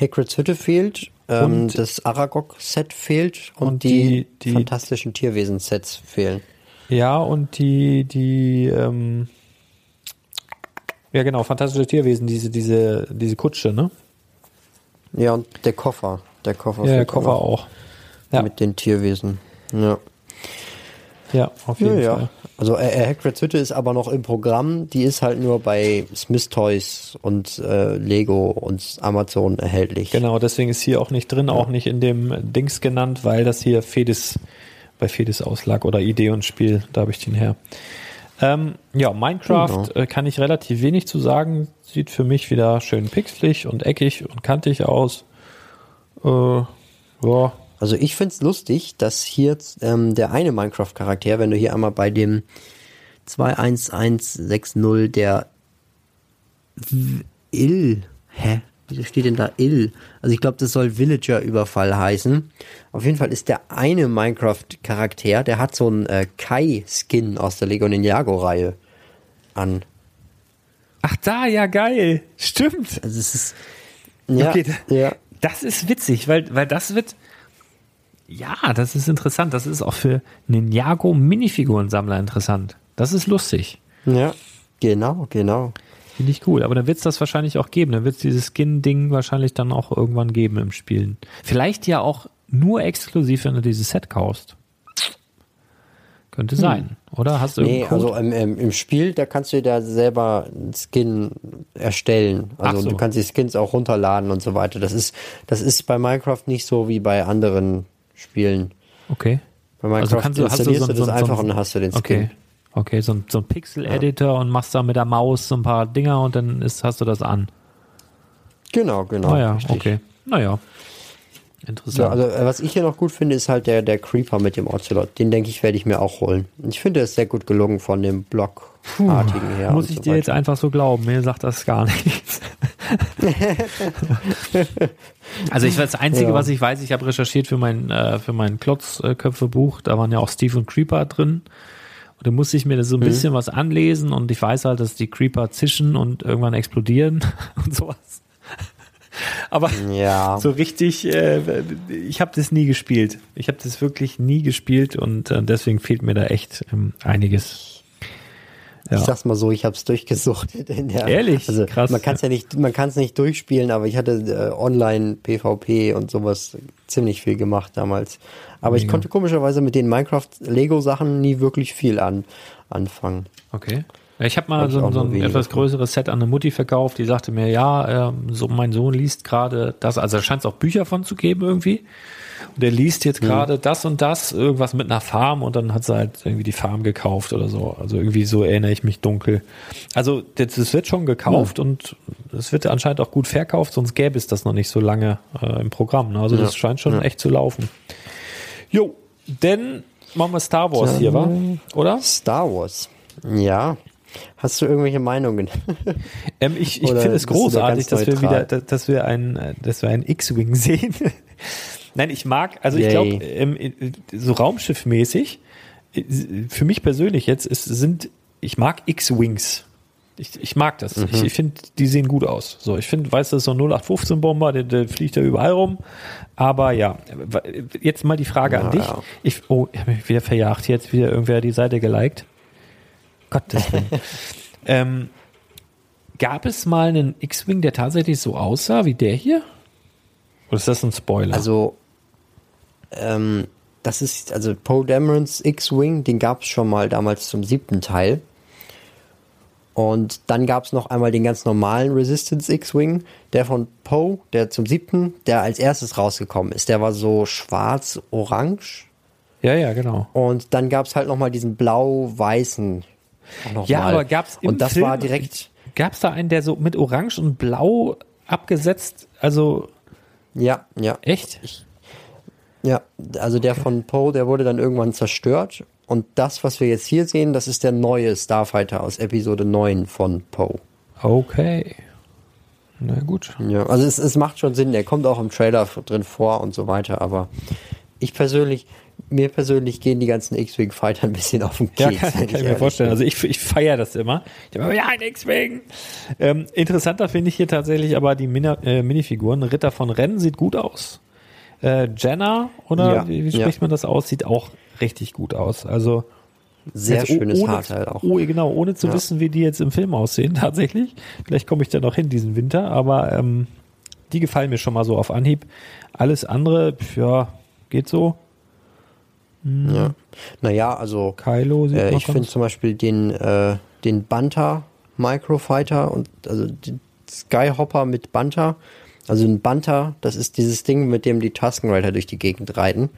Speaker 3: Hagrid's Hütte fehlt, ähm, das Aragog-Set fehlt und,
Speaker 2: und
Speaker 3: die,
Speaker 2: die- die-
Speaker 3: fantastischen Tierwesen-Sets fehlen.
Speaker 2: Ja, und die, die, ähm, ja genau, fantastische Tierwesen, diese, diese, diese Kutsche, ne?
Speaker 3: Ja, und der Koffer. Der Koffer,
Speaker 2: Ja, der Koffer
Speaker 3: noch
Speaker 2: auch. Ja,
Speaker 3: Mit den Tierwesen. Ja.
Speaker 2: Ja, auf
Speaker 3: Ja,
Speaker 2: jeden
Speaker 3: ja.
Speaker 2: Fall.
Speaker 3: Also äh, Hagrid's Hütte ist aber noch im Programm. Die ist halt nur bei Smith Toys und äh, Lego und Amazon erhältlich.
Speaker 2: Genau, deswegen ist hier auch nicht drin, auch nicht in dem Dings genannt, weil das hier Fedis, bei Fedis auslag oder Idee und Spiel, da habe ich den her. Ähm, ja, Minecraft
Speaker 3: Genau.
Speaker 2: äh, kann ich relativ wenig zu sagen. Sieht für mich wieder schön pixelig und eckig und kantig aus. Äh, ja,
Speaker 3: Also ich find's lustig, dass hier ähm, der eine Minecraft-Charakter, wenn du hier einmal bei dem 21160 der Ill, hä? Wieso steht denn da Ill? Also ich glaube, das soll Villager-Überfall heißen. Auf jeden Fall ist der eine Minecraft-Charakter, der hat so einen äh, Kai-Skin aus der Lego Ninjago-Reihe an.
Speaker 2: Ach da, ja geil. Stimmt.
Speaker 3: Also es ist ja,
Speaker 2: Okay,
Speaker 3: ja.
Speaker 2: Das ist witzig, weil, weil das wird. Ja, das ist interessant. Das ist auch für Ninjago Minifigurensammler interessant. Das ist lustig.
Speaker 3: Ja, genau, genau.
Speaker 2: Finde ich cool. Aber dann wird es das wahrscheinlich auch geben. Dann wird es dieses Skin-Ding wahrscheinlich dann auch irgendwann geben im Spielen. Vielleicht ja auch nur exklusiv, wenn du dieses Set kaufst. Könnte sein, oder? Hast du
Speaker 3: Nee, also im, im, im Spiel, da kannst du da selber einen Skin erstellen. Also
Speaker 2: so.
Speaker 3: du kannst die Skins auch runterladen und so weiter. Das ist, das ist bei Minecraft nicht so wie bei anderen Spielen.
Speaker 2: okay.
Speaker 3: Bei Minecraft
Speaker 2: Also kannst du, hast du so,
Speaker 3: du, das
Speaker 2: so,
Speaker 3: einfach
Speaker 2: so,
Speaker 3: und hast du den Skin.
Speaker 2: Okay. Okay, so ein, so ein Pixel-Editor und machst da mit der Maus so ein paar Dinger und dann ist, hast du das an.
Speaker 3: Genau, genau.
Speaker 2: Naja,
Speaker 3: richtig.
Speaker 2: okay. Naja. Interessant.
Speaker 3: Ja, also äh, was ich hier noch gut finde, ist halt der, der Creeper mit dem Ocelot. Den denke ich, werde ich mir auch holen. Ich finde, es sehr gut gelungen von dem Blockartigen her.
Speaker 2: Muss ich
Speaker 3: so
Speaker 2: dir jetzt
Speaker 3: weiter.
Speaker 2: einfach so glauben? Mir sagt das gar nichts. also ich das Einzige,
Speaker 3: Ja.
Speaker 2: was ich weiß, ich habe recherchiert für mein, äh, für mein Klotzköpfe-Buch, da waren ja auch Steve und Creeper drin. Und dann musste ich mir so ein bisschen was anlesen und ich weiß halt, dass die Creeper zischen und irgendwann explodieren und sowas. Aber
Speaker 3: Ja.
Speaker 2: so richtig, äh, ich habe das nie gespielt. Ich habe das wirklich nie gespielt und äh, deswegen fehlt mir da echt ähm, einiges.
Speaker 3: Ich
Speaker 2: Ja.
Speaker 3: sag's mal so, ich hab's durchgesuchtet. In der,
Speaker 2: Ehrlich?
Speaker 3: Also
Speaker 2: Krass.
Speaker 3: man kann's ja nicht, man kann's nicht durchspielen, aber ich hatte äh, online PvP und sowas ziemlich viel gemacht damals. Aber ich
Speaker 2: Mega.
Speaker 3: konnte komischerweise mit den Minecraft Lego Sachen nie wirklich viel an, anfangen.
Speaker 2: Okay. Ich habe mal
Speaker 3: Hab ich
Speaker 2: so, so ein etwas größeres Set an eine Mutti verkauft, die sagte mir, ja, ähm, so mein Sohn liest gerade das, also scheint es auch Bücher von zu geben irgendwie. Der liest jetzt gerade das und das, irgendwas mit einer Farm und dann hat sie halt irgendwie die Farm gekauft oder so. Also irgendwie so erinnere ich mich dunkel. Also das, wird schon gekauft und es wird anscheinend auch gut verkauft, sonst gäbe es das noch nicht so lange äh, im Programm. Ne? Also das scheint schon echt zu laufen. Jo, denn machen wir Star Wars hier, wa? Oder?
Speaker 3: Star Wars. Ja. Hast du irgendwelche Meinungen?
Speaker 2: Ähm, ich ich finde es großartig, dass wir wieder, dass, wir ein, äh, dass wir ein X-Wing sehen. Nein, ich mag, also ich
Speaker 3: Yay.
Speaker 2: glaube, ähm, äh, so Raumschiffmäßig, äh, für mich persönlich jetzt, es sind, ich mag X-Wings. Ich, ich mag das. Ich, ich finde, die sehen gut aus. So, ich finde, weißt du, das ist so ein 0815-Bomber, der, der fliegt da überall rum. Aber ja, jetzt mal die Frage an
Speaker 3: Ja,
Speaker 2: dich.
Speaker 3: ja.
Speaker 2: Ich, oh, ich habe mich wieder verjagt. Jetzt wieder irgendwer die Seite geliked. Gottes Willen. ähm, gab es mal einen X-Wing, der tatsächlich so aussah wie der hier? Oder ist das ein Spoiler?
Speaker 3: Also, ähm, das ist, also Poe Damerons X-Wing, den gab es schon mal damals zum siebten Teil. Und dann gab es noch einmal den ganz normalen Resistance X-Wing, der von Poe, der zum siebten, der als erstes rausgekommen ist. Der war so schwarz-orange.
Speaker 2: ja, ja, genau.
Speaker 3: Und dann gab es halt nochmal diesen blau-weißen. noch
Speaker 2: Ja,
Speaker 3: mal.
Speaker 2: aber gab's im
Speaker 3: Und das
Speaker 2: Film,
Speaker 3: war direkt,
Speaker 2: Gab es da einen, der so mit Orange und Blau abgesetzt, also
Speaker 3: ja, ja.
Speaker 2: echt?
Speaker 3: Ja, also der von Poe, der wurde dann irgendwann zerstört. Und das, was wir jetzt hier sehen, das ist der neue Starfighter aus Episode 9 von Poe.
Speaker 2: Okay. Na gut.
Speaker 3: Ja, also es, es macht schon Sinn, er kommt auch im Trailer drin vor und so weiter, aber ich persönlich, mir persönlich gehen die ganzen X-Wing-Fighter ein bisschen auf den
Speaker 2: Ja,
Speaker 3: Keks.
Speaker 2: kann,
Speaker 3: wenn
Speaker 2: kann ich mir vorstellen.
Speaker 3: bin.
Speaker 2: Also ich, ich feiere das immer. Ich habe immer, ja, ein X-Wing. Ähm, interessanter finde ich hier tatsächlich aber die Mina, äh, Minifiguren. Ritter von Rennen sieht gut aus. Äh, Jenna, oder
Speaker 3: Ja,
Speaker 2: wie, wie
Speaker 3: ja.
Speaker 2: spricht man das aus? Sieht auch richtig gut aus. Also
Speaker 3: Sehr
Speaker 2: jetzt o-
Speaker 3: schönes
Speaker 2: ohne,
Speaker 3: Haarteil auch.
Speaker 2: Oh, genau, ohne zu
Speaker 3: Ja.
Speaker 2: wissen, wie die jetzt im Film aussehen, tatsächlich. Vielleicht komme ich da noch hin diesen Winter, aber ähm, die gefallen mir schon mal so auf Anhieb. Alles andere, ja, geht so.
Speaker 3: Ja. Naja, also
Speaker 2: Kylo sieht
Speaker 3: äh, ich finde zum Beispiel den, äh, den Banta Microfighter und also den Skyhopper mit Banta. Also ein Banta, das ist dieses Ding, mit dem die Tusken Rider durch die Gegend reiten.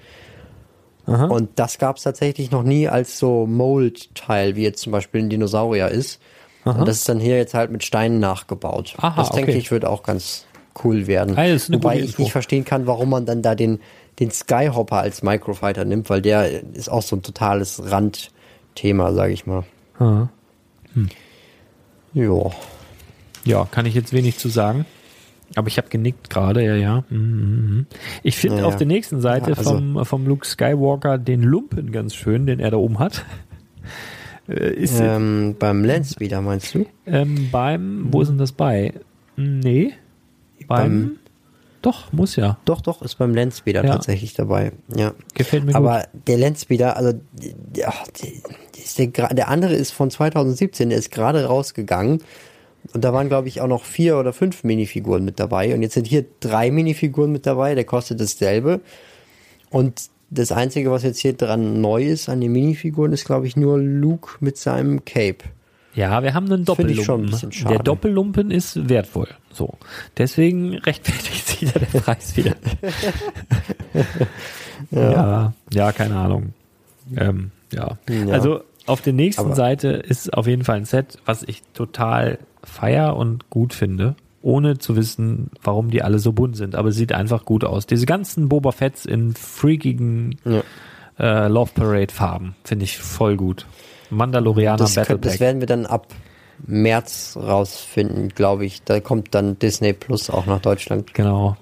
Speaker 2: Aha.
Speaker 3: Und das gab es tatsächlich noch nie als so Mold-Teil, wie jetzt zum Beispiel ein Dinosaurier ist. Und das ist dann hier jetzt halt mit Steinen nachgebaut.
Speaker 2: Aha,
Speaker 3: das denke
Speaker 2: okay.
Speaker 3: ich wird auch ganz cool werden.
Speaker 2: Eine
Speaker 3: Wobei ich nicht verstehen kann, warum man dann da den, den Skyhopper als Microfighter nimmt, weil der ist auch so ein totales Randthema, sage ich mal.
Speaker 2: Aha.
Speaker 3: Jo.
Speaker 2: Ja, kann ich jetzt wenig zu sagen. Aber ich habe genickt gerade, ja, ja. Mhm, mhm. Ich finde
Speaker 3: Ja,
Speaker 2: auf
Speaker 3: ja.
Speaker 2: der nächsten Seite
Speaker 3: Ja, also-
Speaker 2: vom, vom Luke Skywalker den Lumpen ganz schön, den er da oben hat. Äh, Ist
Speaker 3: Ähm, beim Landspeeder meinst du?
Speaker 2: ähm, beim, wo ist denn das bei? Nee. Beim,
Speaker 3: Beim-
Speaker 2: doch, muss ja.
Speaker 3: Doch, doch, ist beim Landspeeder
Speaker 2: Ja.
Speaker 3: tatsächlich dabei. Ja.
Speaker 2: Gefällt mir
Speaker 3: Aber der Landspeeder, also ist der, gra- der andere ist von 2017, der ist gerade rausgegangen. Und da waren, glaube ich, auch noch vier oder fünf Minifiguren mit dabei. Und jetzt sind hier drei Minifiguren mit dabei, der kostet dasselbe. Und das Einzige, was jetzt hier dran neu ist an den Minifiguren, ist, glaube ich, nur Luke mit seinem Cape.
Speaker 2: Ja, wir haben einen Doppellumpen. Der Doppellumpen ist wertvoll. So. Deswegen rechtfertigt sich da der Preis wieder. ja. ja, keine Ahnung. Ähm, ja.
Speaker 3: Ja.
Speaker 2: Also auf der nächsten
Speaker 3: Aber-
Speaker 2: Seite ist auf jeden Fall ein Set, was ich total feier und gut finde, ohne zu wissen, warum die alle so bunt sind. Aber es sieht einfach gut aus. Diese ganzen Boba Fetts in freakigen
Speaker 3: Ja.
Speaker 2: äh, Love Parade Farben finde ich voll gut. Mandalorianer
Speaker 3: Das,
Speaker 2: Battle
Speaker 3: kann, das
Speaker 2: Pack.
Speaker 3: werden wir dann ab März rausfinden, glaube ich. Da kommt dann Disney Plus auch nach Deutschland.
Speaker 2: Genau.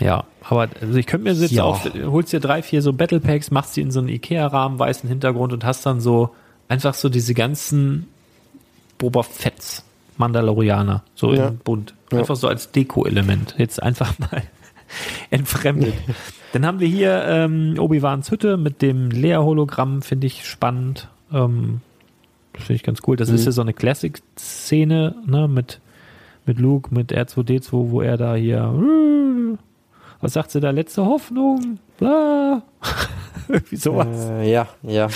Speaker 2: Ja. Aber also ich könnte mir jetzt
Speaker 3: Ja.
Speaker 2: auch, holst dir drei, vier so Battle Packs, machst die in so einen Ikea-Rahmen, weißen Hintergrund und hast dann so einfach so diese ganzen Boba Fetts, Mandalorianer, so
Speaker 3: Ja.
Speaker 2: in bunt.
Speaker 3: Ja.
Speaker 2: Einfach so als Deko-Element. Jetzt einfach mal entfremdet. Dann haben wir hier ähm, Obi-Wans Hütte mit dem Leia-Hologramm, finde ich spannend. Ähm, das finde ich ganz cool. Das ist ja so eine Classic-Szene, ne, mit, mit Luke, mit R2D2, wo er da hier, was sagt sie da, letzte Hoffnung, bla, irgendwie sowas.
Speaker 3: Äh, ja, ja.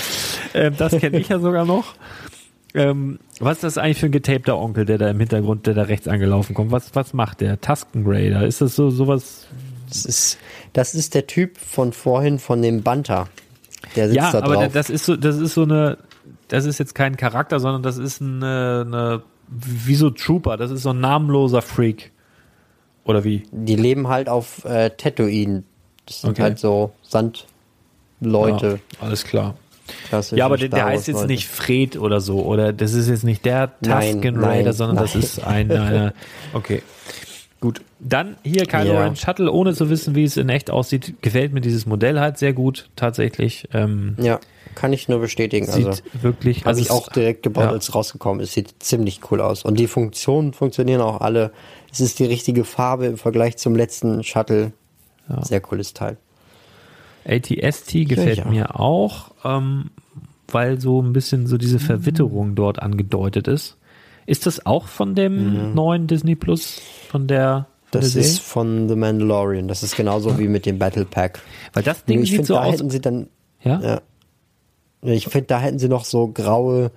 Speaker 2: Ähm, das kenne ich ja sogar noch. Ähm, was ist das eigentlich für ein getapter Onkel, der da im Hintergrund, der da rechts angelaufen kommt? Was, was macht der? Tusken Raider? Ist das so sowas?
Speaker 3: Das ist, das ist der Typ von vorhin von dem Banter. Der sitzt
Speaker 2: Ja,
Speaker 3: da
Speaker 2: aber
Speaker 3: drauf.
Speaker 2: das ist so, das ist so eine, das ist jetzt kein Charakter, sondern das ist eine, eine wie so Trooper. Das ist so ein namenloser Freak. Oder wie?
Speaker 3: die leben halt auf äh, Tatooine. Das sind
Speaker 2: Okay.
Speaker 3: halt so Sandleute.
Speaker 2: Ja, alles klar.
Speaker 3: klassische
Speaker 2: Ja, aber der, der heißt jetzt nicht Fred oder so, oder das ist jetzt nicht der Tusken Raider, sondern das
Speaker 3: nein.
Speaker 2: ist ein, eine, okay. Gut. Dann hier Kylo
Speaker 3: Ja.
Speaker 2: Ren Shuttle, ohne zu wissen, wie es in echt aussieht, gefällt mir dieses Modell halt sehr gut, tatsächlich. Ähm,
Speaker 3: Ja, kann ich nur bestätigen.
Speaker 2: sieht
Speaker 3: Also
Speaker 2: wirklich,
Speaker 3: habe
Speaker 2: also
Speaker 3: ich auch direkt gebaut,
Speaker 2: ja.
Speaker 3: als es rausgekommen ist. Sieht ziemlich cool aus. Und die Funktionen funktionieren auch alle. Es ist die richtige Farbe im Vergleich zum letzten Shuttle. Sehr cooles Teil.
Speaker 2: ATST gefällt
Speaker 3: Ja.
Speaker 2: mir auch, ähm, weil so ein bisschen so diese Verwitterung dort angedeutet ist. Ist das auch von dem neuen Disney Plus, von der, von
Speaker 3: Das
Speaker 2: der
Speaker 3: ist von The Mandalorian. Das ist genauso wie mit dem Battle Pack.
Speaker 2: Weil das Ding
Speaker 3: ich
Speaker 2: sieht
Speaker 3: finde,
Speaker 2: so
Speaker 3: da
Speaker 2: aus.
Speaker 3: hätten sie dann,
Speaker 2: Ja?
Speaker 3: ja. Ich finde, da hätten sie noch so graue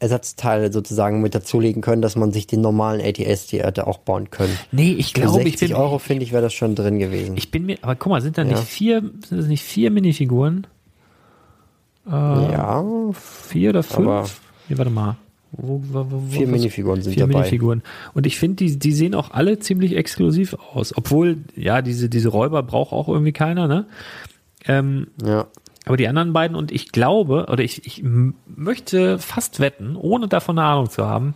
Speaker 3: Ersatzteile sozusagen mit dazulegen können, dass man sich den normalen ATS die hätte auch bauen können.
Speaker 2: Nee, ich glaube, ich
Speaker 3: 60
Speaker 2: bin,
Speaker 3: Euro finde ich, wäre das schon drin gewesen.
Speaker 2: ich bin mir, aber guck mal, sind da
Speaker 3: Ja.
Speaker 2: nicht vier, sind das nicht vier Minifiguren?
Speaker 3: ja,
Speaker 2: Vier oder fünf? Nee, warte mal. Wo, wo, wo,
Speaker 3: Vier Minifiguren sind
Speaker 2: vier
Speaker 3: dabei.
Speaker 2: Minifiguren. Und ich finde, die, die sehen auch alle ziemlich exklusiv aus. Obwohl, ja, diese, diese Räuber braucht auch irgendwie keiner, ne? Ähm,
Speaker 3: ja.
Speaker 2: aber die anderen beiden, und ich glaube, oder ich, ich möchte fast wetten, ohne davon eine Ahnung zu haben,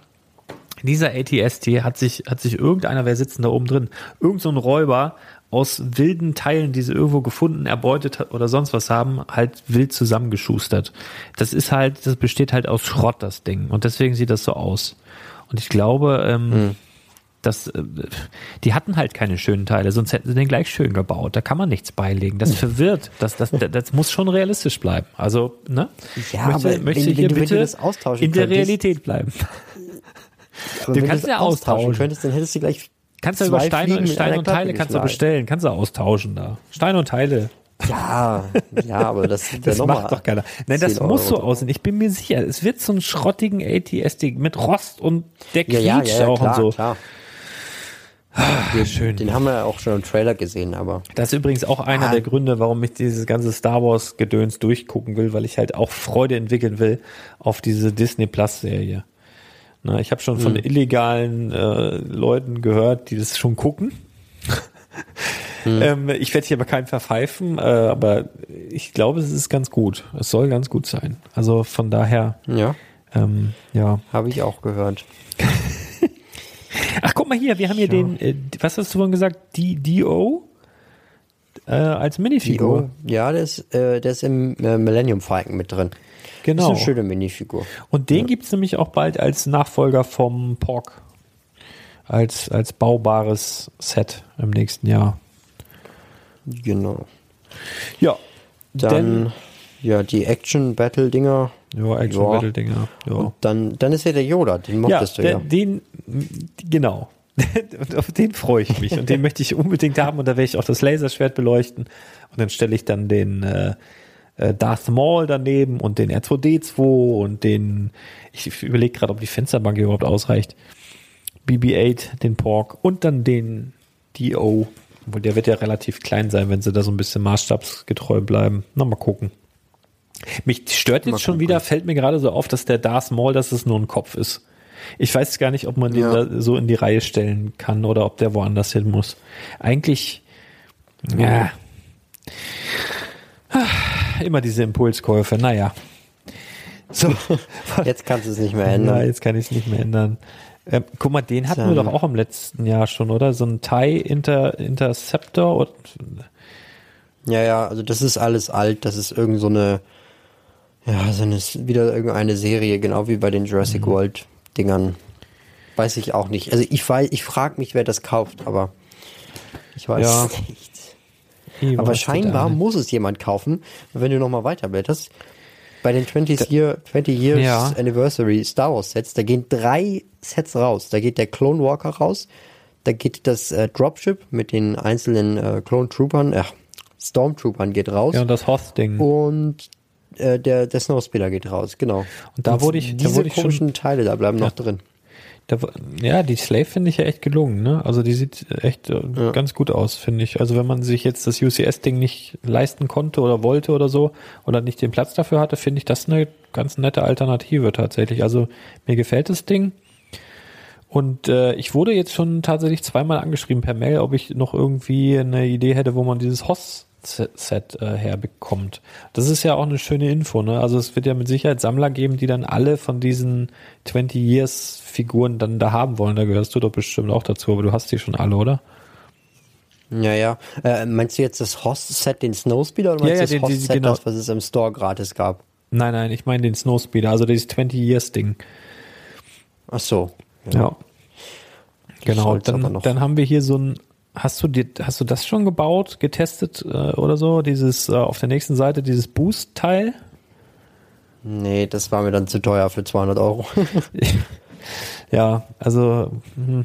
Speaker 2: dieser ATST hat sich, hat sich irgendeiner, wer sitzt denn da oben drin, irgend so ein Räuber aus wilden Teilen, die sie irgendwo gefunden, erbeutet oder sonst was haben, halt wild zusammengeschustert. Das ist halt, das besteht halt aus Schrott, das Ding. Und deswegen sieht das so aus. Und ich glaube, ähm, dass, äh, die hatten halt keine schönen Teile, sonst hätten sie den gleich schön gebaut. Da kann man nichts beilegen. Das verwirrt. Das, das, das, das muss schon realistisch bleiben. Also, ne?
Speaker 3: Ja,
Speaker 2: möchte,
Speaker 3: aber
Speaker 2: möchte
Speaker 3: wenn-
Speaker 2: hier
Speaker 3: wenn du-
Speaker 2: bitte
Speaker 3: du austauschen
Speaker 2: in der
Speaker 3: könntest-
Speaker 2: Realität bleiben.
Speaker 3: Aber
Speaker 2: Du kannst
Speaker 3: das
Speaker 2: ja austauschen.
Speaker 3: könntest, dann hättest du gleich
Speaker 2: Kannst du über Steine, Steine und Teile kannst du bestellen, kannst du austauschen da. Steine und Teile.
Speaker 3: Ja, ja, aber das,
Speaker 2: Das
Speaker 3: ja
Speaker 2: macht doch keiner. Nein, das
Speaker 3: 10
Speaker 2: muss so aussehen. Ich bin mir sicher, es wird so einen schrottigen ATSD mit Rost und der
Speaker 3: Ja, ja, ja, ja,
Speaker 2: auch
Speaker 3: klar,
Speaker 2: und so.
Speaker 3: klar.
Speaker 2: Den, schön.
Speaker 3: Den haben wir ja auch schon im Trailer gesehen, aber
Speaker 2: Das ist übrigens auch einer
Speaker 3: Ah.
Speaker 2: der Gründe, warum ich dieses ganze Star Wars Gedöns durchgucken will, weil ich halt auch Freude entwickeln will auf diese Disney Plus Serie. Na, ich habe schon von
Speaker 3: Hm.
Speaker 2: illegalen äh, Leuten gehört, die das schon gucken.
Speaker 3: Hm.
Speaker 2: ähm, ich werde hier aber keinen verpfeifen, äh, aber ich glaube, es ist ganz gut. Es soll ganz gut sein. Also von daher,
Speaker 3: ja,
Speaker 2: ähm, ja.
Speaker 3: habe ich auch gehört.
Speaker 2: Ach, guck mal hier, wir haben hier den, äh, was hast du vorhin gesagt, D DO äh, als Minifigur.
Speaker 3: Ja, der ist, äh, der ist im äh, Millennium Falcon mit drin.
Speaker 2: Genau.
Speaker 3: Das ist eine schöne Minifigur.
Speaker 2: Und den gibt's nämlich auch bald als Nachfolger vom Pork. Als, als baubares Set im nächsten Jahr.
Speaker 3: Genau.
Speaker 2: Ja.
Speaker 3: Dann, ja, die Action-Battle-Dinger.
Speaker 2: ja, Action
Speaker 3: Ja.
Speaker 2: Battle Dinger. Ja.
Speaker 3: Und dann, dann ist ja der Yoda, den
Speaker 2: Ja,
Speaker 3: mochtest du
Speaker 2: der,
Speaker 3: ja.
Speaker 2: den, genau. Und auf den freue ich mich. Und den möchte ich unbedingt haben. Und da werde ich auch das Laserschwert beleuchten. Und dann stelle ich dann den äh, äh, Darth Maul daneben und den R2D2 und den, ich überlege gerade, ob die Fensterbank überhaupt ausreicht. BB-8, den Pork und dann den DO. Obwohl der wird ja relativ klein sein, wenn sie da so ein bisschen maßstabsgetreu bleiben. Na, mal gucken. Mich stört jetzt
Speaker 3: Mal
Speaker 2: schon
Speaker 3: gucken.
Speaker 2: wieder, fällt mir gerade so auf, dass der Darth Maul, dass es nur ein Kopf ist. Ich weiß gar nicht, ob man den
Speaker 3: Ja.
Speaker 2: da so in die Reihe stellen kann oder ob der woanders hin muss. Eigentlich, ja. Ah, Immer diese Impulskäufe, naja. So,
Speaker 3: Jetzt kannst du es nicht mehr ändern.
Speaker 2: jetzt kann ich es nicht mehr ändern. Ähm, guck mal, den hatten wir
Speaker 3: Ähm.
Speaker 2: doch auch im letzten Jahr schon, oder? So ein Thai Inter Interceptor. Und,
Speaker 3: Ja, ja, also das ist alles alt, das ist irgend so eine, ja, so eine, wieder irgendeine Serie, genau wie bei den Jurassic
Speaker 2: Mhm.
Speaker 3: World Dingern. Weiß ich auch nicht. Also ich weiß, ich frage mich, wer das kauft, aber ich weiß
Speaker 2: Ja.
Speaker 3: nicht.
Speaker 2: Wie
Speaker 3: Aber scheinbar
Speaker 2: da?
Speaker 3: muss es jemand kaufen, wenn du nochmal weiterblätterst. Bei den 20 Year, 20 Years
Speaker 2: Ja.
Speaker 3: Anniversary Star Wars Sets, da gehen drei Sets raus. Da geht der Clone Walker raus, da geht das äh, Dropship mit den einzelnen äh, Clone Troopern, äh, Stormtroopern geht raus
Speaker 2: Ja, und das Hoth-Ding.
Speaker 3: und äh, der, der Snowspeeder geht raus, genau.
Speaker 2: Und da wurde ich- da
Speaker 3: diese
Speaker 2: wurde ich schon-
Speaker 3: komischen Teile da bleiben noch drin.
Speaker 2: Da, ja, die Slave finde ich ja echt gelungen, ne? Also die sieht echt äh, ganz gut aus, finde ich. Also wenn man sich jetzt das UCS-Ding nicht leisten konnte oder wollte oder so oder nicht den Platz dafür hatte, finde ich das eine ganz nette Alternative tatsächlich. Also mir gefällt das Ding. Und äh, ich wurde jetzt schon tatsächlich zweimal angeschrieben per Mail, ob ich noch irgendwie eine Idee hätte, wo man dieses Hoss-Set äh, herbekommt. Das ist ja auch eine schöne Info, ne? Also es wird ja mit Sicherheit Sammler geben, die dann alle von diesen 20 Years Figuren dann da haben wollen. Da gehörst du doch bestimmt auch dazu, aber du hast die schon alle, oder?
Speaker 3: Ja, ja. Äh, meinst du jetzt das Host-Set, den Snowspeeder, oder meinst
Speaker 2: Ja, ja,
Speaker 3: du das Host-Set,
Speaker 2: genau.
Speaker 3: das, was es im Store gratis gab?
Speaker 2: Nein, nein, ich meine den Snowspeeder, also dieses 20 Years Ding.
Speaker 3: Ach so.
Speaker 2: Ja. Genau,
Speaker 3: soll's aber
Speaker 2: dann,
Speaker 3: noch.
Speaker 2: dann haben wir hier so ein, hast du dir, hast du das schon gebaut, getestet äh, oder so? Dieses äh, auf der nächsten Seite, dieses Boost-Teil?
Speaker 3: Nee, das war mir dann zu teuer für 200 Euro.
Speaker 2: Ja, also hm.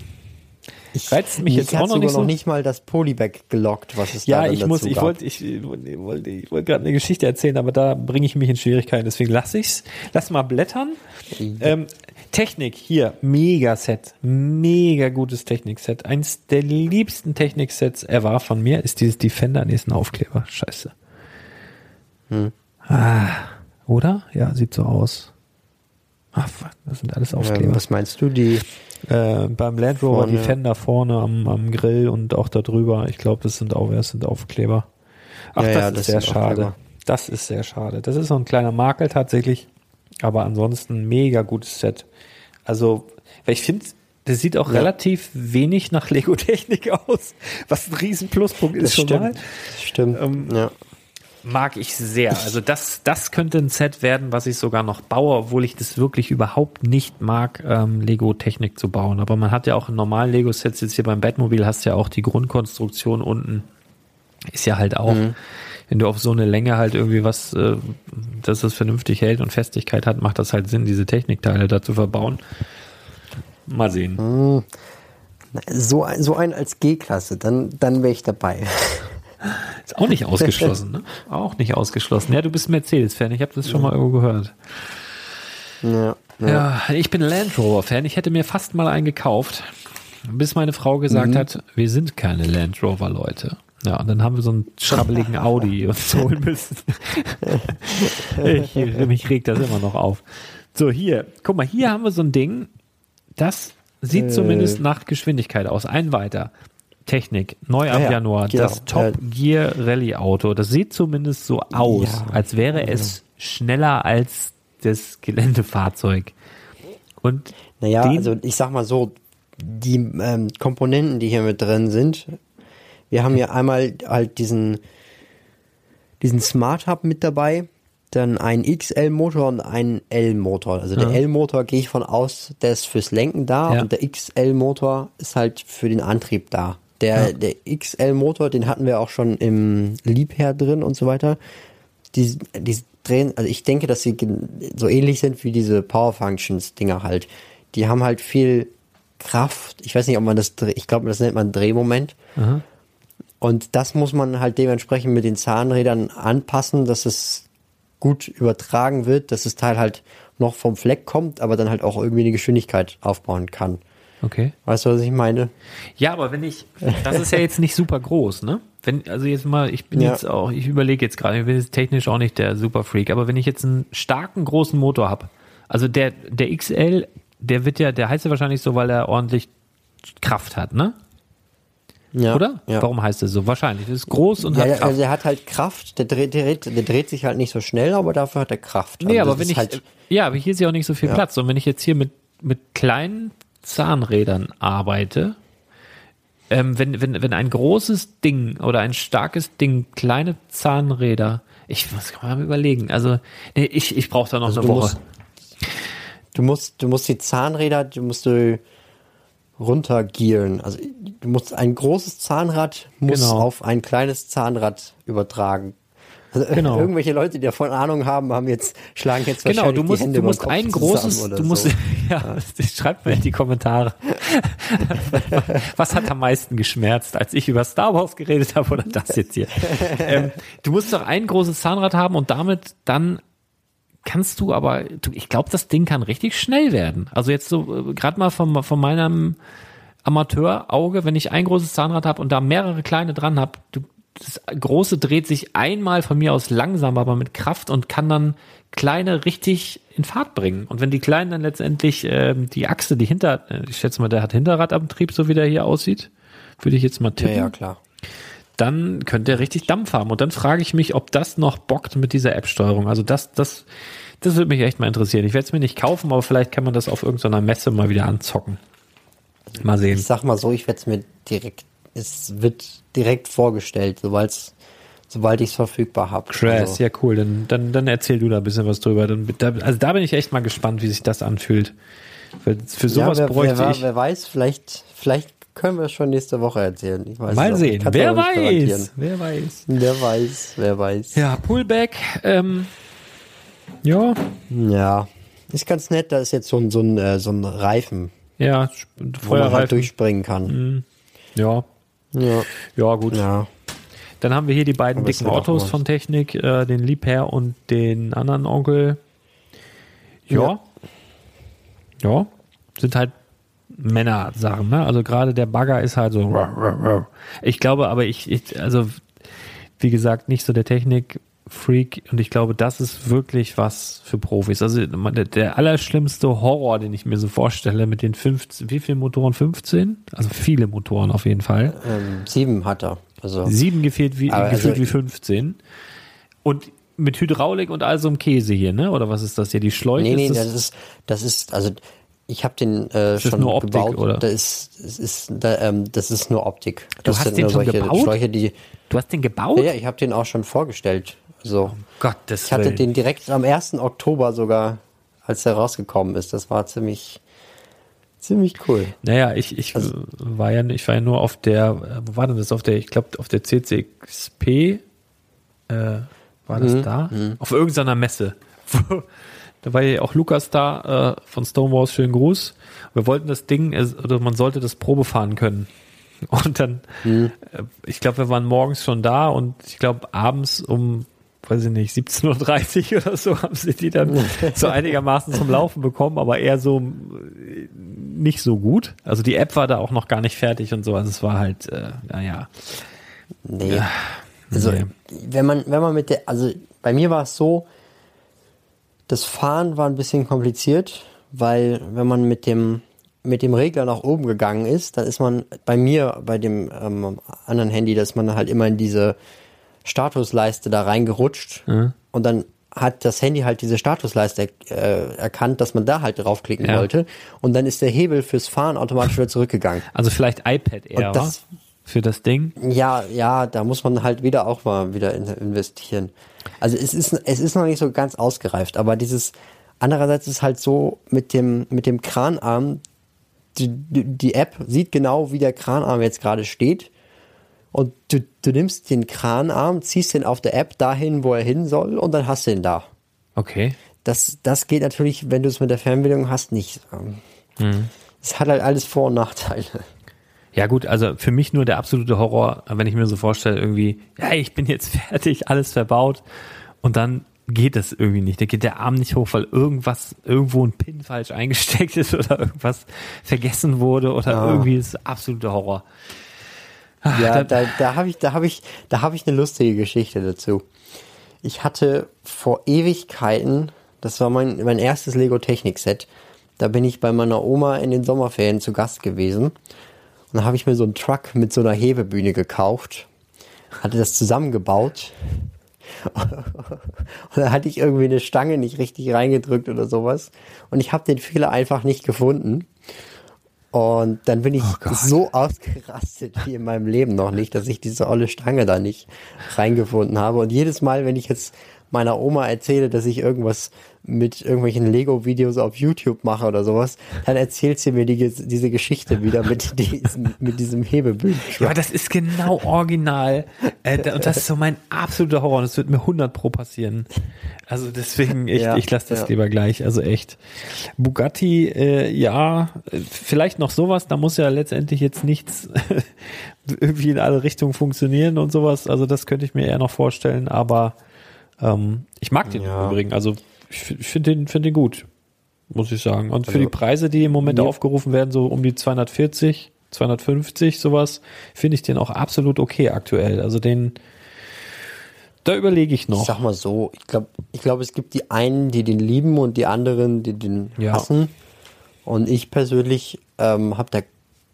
Speaker 2: reizt mich jetzt auch noch nicht so.
Speaker 3: noch nicht mal das Polybag gelockt, was es da
Speaker 2: ja, ich muss, ich wollte, ich wollte, ich wollte gerade eine Geschichte erzählen, aber da bringe ich mich in Schwierigkeiten, deswegen lasse ich's. Lass mal blättern. Ähm, Technik hier, mega Set, mega gutes Technikset. Eins der liebsten Techniksets ever von mir ist dieses Defender, nee, ist ein Aufkleber. Scheiße. Ah, oder? Ja, sieht so aus. Fuck, das sind alles Aufkleber.
Speaker 3: ähm, was meinst du, die
Speaker 2: Äh, beim Land Rover
Speaker 3: Vorne.
Speaker 2: Defender vorne am, am Grill und auch da drüber. Ich glaube, das sind auch das sind Aufkleber. Ach,
Speaker 3: Ja,
Speaker 2: das
Speaker 3: ja,
Speaker 2: ist
Speaker 3: das
Speaker 2: sehr schade.
Speaker 3: Aufkleber.
Speaker 2: Das ist sehr schade. Das ist so ein kleiner Makel tatsächlich. Aber ansonsten mega gutes Set. Also, weil ich finde, das sieht auch
Speaker 3: Ja.
Speaker 2: relativ wenig nach Lego-Technik aus, was ein riesen Pluspunkt ist
Speaker 3: das
Speaker 2: schon mal.
Speaker 3: stimmt. Das stimmt.
Speaker 2: Ähm,
Speaker 3: ja.
Speaker 2: Mag ich sehr. Also das, das könnte ein Set werden, was ich sogar noch baue, obwohl ich das wirklich überhaupt nicht mag, ähm, Lego-Technik zu bauen. Aber man hat ja auch in normalen Lego-Sets, jetzt hier beim Batmobil hast du ja auch die Grundkonstruktion unten. Ist ja halt auch, wenn du auf so eine Länge halt irgendwie was, äh, dass es vernünftig hält und Festigkeit hat, macht das halt Sinn, diese Technikteile da zu verbauen. Mal sehen.
Speaker 3: So, ein- so ein als G-Klasse, dann, dann wäre ich dabei.
Speaker 2: Ist auch nicht ausgeschlossen, ne? Auch nicht ausgeschlossen. Ja, du bist Mercedes-Fan, ich habe das schon mal irgendwo gehört.
Speaker 3: Ja.
Speaker 2: Ja, ich bin Land Rover-Fan. Ich hätte mir fast mal einen gekauft, bis meine Frau gesagt hat, wir sind keine Land Rover-Leute. Ja, und dann haben wir so einen schrabbeligen Audi uns holen müssen. ich, mich regt das immer noch auf. So, hier, guck mal, hier haben wir so ein Ding, das sieht zumindest nach Geschwindigkeit aus. Ein weiter. Technik, neu ab
Speaker 3: Ah ja,
Speaker 2: Januar,
Speaker 3: genau.
Speaker 2: das Top Gear Rally Auto. Das sieht zumindest so aus,
Speaker 3: Ja.
Speaker 2: als wäre es schneller als das Geländefahrzeug. Und
Speaker 3: Naja, also ich sag mal so, die ähm, Komponenten, die hier mit drin sind, wir haben hier einmal halt diesen, diesen Smart Hub mit dabei, dann einen XL-Motor und einen L-Motor. Also der
Speaker 2: Ja.
Speaker 3: L-Motor gehe ich von aus, der ist fürs Lenken da
Speaker 2: Ja.
Speaker 3: und der XL-Motor ist halt für den Antrieb da. Der,
Speaker 2: Ja.
Speaker 3: der XL-Motor, den hatten wir auch schon im Liebherr drin und so weiter. Die, die drehen, also ich denke, dass sie so ähnlich sind wie diese Power Functions Dinger halt. Die haben halt viel Kraft. Ich weiß nicht, ob man das, ich glaube, das nennt man Drehmoment.
Speaker 2: Aha.
Speaker 3: Und das muss man halt dementsprechend mit den Zahnrädern anpassen, dass es gut übertragen wird, dass das Teil halt noch vom Fleck kommt, aber dann halt auch irgendwie eine Geschwindigkeit aufbauen kann.
Speaker 2: okay.
Speaker 3: Weißt du, was ich meine?
Speaker 2: Ja, aber wenn ich, das ist ja jetzt nicht super groß, ne? Wenn, also jetzt mal, ich bin
Speaker 3: Ja.
Speaker 2: jetzt auch, ich überlege jetzt gerade, ich bin jetzt technisch auch nicht der Superfreak, aber wenn ich jetzt einen starken großen Motor habe, also der, der XL, der wird ja, der heißt ja wahrscheinlich so, weil er ordentlich Kraft hat, ne?
Speaker 3: Ja.
Speaker 2: Oder?
Speaker 3: Ja.
Speaker 2: Warum heißt es so? Wahrscheinlich. Das ist groß und
Speaker 3: Ja,
Speaker 2: hat Kraft.
Speaker 3: also der hat halt Kraft, der dreht, der, der dreht sich halt nicht so schnell, aber dafür hat er Kraft.
Speaker 2: Nee,
Speaker 3: Also
Speaker 2: aber wenn ich,
Speaker 3: halt,
Speaker 2: ja, aber hier ist ja auch nicht so viel
Speaker 3: Ja.
Speaker 2: Platz. Und wenn ich jetzt hier mit, mit kleinen Zahnrädern arbeite, ähm, wenn, wenn, wenn ein großes Ding oder ein starkes Ding kleine Zahnräder, ich muss mal überlegen, also nee, ich, ich brauche da noch
Speaker 3: Also
Speaker 2: eine Woche.
Speaker 3: musst, du musst, du musst die Zahnräder, du musst du runtergieren. Also du musst ein großes Zahnrad muss
Speaker 2: Genau.
Speaker 3: auf ein kleines Zahnrad übertragen. Also
Speaker 2: Genau.
Speaker 3: irgendwelche Leute, die davon Ahnung haben, haben jetzt schlagen jetzt
Speaker 2: Genau,
Speaker 3: wahrscheinlich
Speaker 2: du musst,
Speaker 3: die Hände
Speaker 2: du musst ein großes, du musst,
Speaker 3: so.
Speaker 2: ja, schreibt mir in die Kommentare. Was hat am meisten geschmerzt, als ich über Star Wars geredet habe oder das jetzt hier? ähm, du musst doch ein großes Zahnrad haben und damit dann kannst du aber, du, ich glaube, das Ding kann richtig schnell werden. Also jetzt so, äh, gerade mal von, von meinem Amateurauge, wenn ich ein großes Zahnrad habe und da mehrere kleine dran habe, das große dreht sich einmal von mir aus langsam, aber mit Kraft und kann dann kleine richtig in Fahrt bringen. Und wenn die kleinen dann letztendlich ähm, die Achse, die hinter, äh, ich schätze mal, der hat Hinterradantrieb, so wie der hier aussieht, würde ich jetzt mal
Speaker 3: Ja,
Speaker 2: tippen,
Speaker 3: ja, klar.
Speaker 2: Dann könnte er richtig Dampf haben. Und dann frage ich mich, ob das noch bockt mit dieser App-Steuerung. Also das, das, das würde mich echt mal interessieren. Ich werde es mir nicht kaufen, aber vielleicht kann man das auf irgendeiner Messe mal wieder anzocken. Mal sehen.
Speaker 3: Ich sag mal so, ich werde es mir direkt, es wird direkt vorgestellt, sobald's, sobald ich es verfügbar habe.
Speaker 2: Crash, ja cool. Dann, dann, dann erzähl du da ein bisschen was drüber. Dann, da, also da bin ich echt mal gespannt, wie sich das anfühlt. Weil für sowas
Speaker 3: ja, wer,
Speaker 2: bräuchte
Speaker 3: wer,
Speaker 2: ich.
Speaker 3: wer weiß, vielleicht, vielleicht können wir es schon nächste Woche erzählen. Ich weiß
Speaker 2: mal
Speaker 3: noch. Ich
Speaker 2: sehen. Wer weiß? Wer weiß?
Speaker 3: Wer weiß, wer weiß.
Speaker 2: Ja, Pullback. Ähm, ja,
Speaker 3: Ja, ist ganz nett, da ist jetzt so ein, so ein, äh, so ein Reifen,
Speaker 2: ja,
Speaker 3: wo man halt durchspringen kann.
Speaker 2: ja,
Speaker 3: Ja,
Speaker 2: ja, gut.
Speaker 3: ja.
Speaker 2: Dann haben wir hier die beiden
Speaker 3: Aber
Speaker 2: dicken Autos von Technik, äh, den Liebherr und den anderen Onkel. Ja. Ja. Sind halt Männer-Sachen, ne? Also gerade der Bagger ist halt so. Ich glaube aber, ich, ich also wie gesagt, nicht so der Technik-Freak und ich glaube, das ist wirklich was für Profis. Also der, der allerschlimmste Horror, den ich mir so vorstelle, mit den 15, wie viele Motoren? 15? Also viele Motoren auf jeden Fall.
Speaker 3: Ähm, sieben hat er. Also,
Speaker 2: Sieben gefehlt wie, gefühlt
Speaker 3: also-
Speaker 2: wie 15. Und mit Hydraulik und all so einem Käse hier, ne? Oder was ist das hier? Die Schläuche?
Speaker 3: nee, nee,
Speaker 2: ist
Speaker 3: das ist, das ist, also, ich habe den äh, schon
Speaker 2: nur Optik,
Speaker 3: gebaut.
Speaker 2: oder?
Speaker 3: Da ist, es ist, da, ähm, das ist nur Optik.
Speaker 2: Du
Speaker 3: Das
Speaker 2: hast
Speaker 3: sind
Speaker 2: den
Speaker 3: nur
Speaker 2: schon
Speaker 3: solche
Speaker 2: gebaut?
Speaker 3: Schläuche, die,
Speaker 2: du hast den gebaut?
Speaker 3: ja, ich habe den auch schon vorgestellt. So.
Speaker 2: Gottes
Speaker 3: Ich hatte
Speaker 2: Willen.
Speaker 3: den direkt am 1. Oktober sogar, als er rausgekommen ist. Das war ziemlich, ziemlich cool.
Speaker 2: Naja, ich, ich
Speaker 3: Also
Speaker 2: war ja, ich war ja nur auf der, wo war denn das? Auf der, ich glaube, auf der CCXP, äh, war
Speaker 3: Mhm,
Speaker 2: das da? Auf irgendeiner Messe. da war ja auch Lukas da, äh, von Stonewalls, schönen Gruß. Wir wollten das Ding, äh, oder man sollte das Probe fahren können. Und dann,
Speaker 3: Mhm.
Speaker 2: äh, ich glaube, wir waren morgens schon da und ich glaube, abends um, weiß ich nicht, 17.30 Uhr oder so haben sie die dann so einigermaßen zum Laufen bekommen, aber eher so äh, nicht so gut. Also die App war da auch noch gar nicht fertig und so. Also es war halt, äh, naja.
Speaker 3: Nee. Also,
Speaker 2: nee.
Speaker 3: wenn man, wenn man mit der, also bei mir war es so, das Fahren war ein bisschen kompliziert, weil wenn man mit dem, mit dem Regler nach oben gegangen ist, dann ist man bei mir, bei dem ähm, anderen Handy, da ist man halt immer in diese Statusleiste da reingerutscht und dann hat das Handy halt diese Statusleiste äh, erkannt, dass man da halt draufklicken
Speaker 2: Ja.
Speaker 3: wollte und dann ist der Hebel fürs Fahren automatisch wieder zurückgegangen.
Speaker 2: Also vielleicht iPad eher,
Speaker 3: das-
Speaker 2: für das Ding.
Speaker 3: Ja, ja, da muss man halt wieder auch mal wieder in, investieren. Also es ist, es ist noch nicht so ganz ausgereift, aber dieses, andererseits ist halt so mit dem, mit dem Kranarm, die, die App sieht genau, wie der Kranarm jetzt gerade steht. Und du, du nimmst den Kranarm, ziehst den auf der App dahin, wo er hin soll, und dann hast du ihn da.
Speaker 2: Okay.
Speaker 3: Das, das geht natürlich, wenn du es mit der Fernbedienung hast, nicht.
Speaker 2: Mhm.
Speaker 3: Es hat halt alles Vor- und Nachteile.
Speaker 2: Ja gut, also für mich nur der absolute Horror, wenn ich mir so vorstelle, irgendwie, ja, ich bin jetzt fertig, alles verbaut und dann geht das irgendwie nicht. Da geht der Arm nicht hoch, weil irgendwas, irgendwo ein Pin falsch eingesteckt ist oder irgendwas vergessen wurde oder
Speaker 3: Ja.
Speaker 2: irgendwie ist absoluter Horror.
Speaker 3: Ja, da, da habe ich, da habe ich, da habe ich eine lustige Geschichte dazu. Ich hatte vor Ewigkeiten, das war mein, mein erstes Lego Technik Set. Da bin ich bei meiner Oma in den Sommerferien zu Gast gewesen. Und da habe ich mir so einen Truck mit so einer Hebebühne gekauft, hatte das zusammengebaut. Und da hatte ich irgendwie eine Stange nicht richtig reingedrückt oder sowas. Und ich habe den Fehler einfach nicht gefunden. Und dann bin ich
Speaker 2: Oh
Speaker 3: so ausgerastet wie in meinem Leben noch nicht, dass ich diese olle Stange da nicht reingefunden habe. Und jedes Mal, wenn ich jetzt meiner Oma erzähle, dass ich irgendwas mit irgendwelchen Lego-Videos auf YouTube mache oder sowas, dann erzählt sie mir die, diese Geschichte wieder mit diesem, mit diesem Hebebühnen.
Speaker 2: Ja, das ist genau original. Äh, und das ist so mein absoluter Horror. Und das wird mir 100 pro passieren. Also deswegen, ich,
Speaker 3: Ja,
Speaker 2: ich lasse das
Speaker 3: ja.
Speaker 2: lieber gleich. Also echt. Bugatti, äh, ja, äh, vielleicht noch sowas. Da muss ja letztendlich jetzt nichts irgendwie in alle Richtungen funktionieren und sowas. Also das könnte ich mir eher noch vorstellen. Aber ähm, ich mag den
Speaker 3: Ja.
Speaker 2: im Übrigen. Also ich, ich finde den, finde den gut. Muss ich sagen. Und für
Speaker 3: Also,
Speaker 2: die Preise, die im Moment
Speaker 3: mir-
Speaker 2: aufgerufen werden, so um die 240, 250, sowas, finde ich den auch absolut okay aktuell. Also den, da überlege ich
Speaker 3: Ich
Speaker 2: noch.
Speaker 3: sag mal so, ich glaube, ich glaube, es gibt die einen, die den lieben und die anderen, die den
Speaker 2: Ja.
Speaker 3: hassen. Und ich persönlich ähm, habe da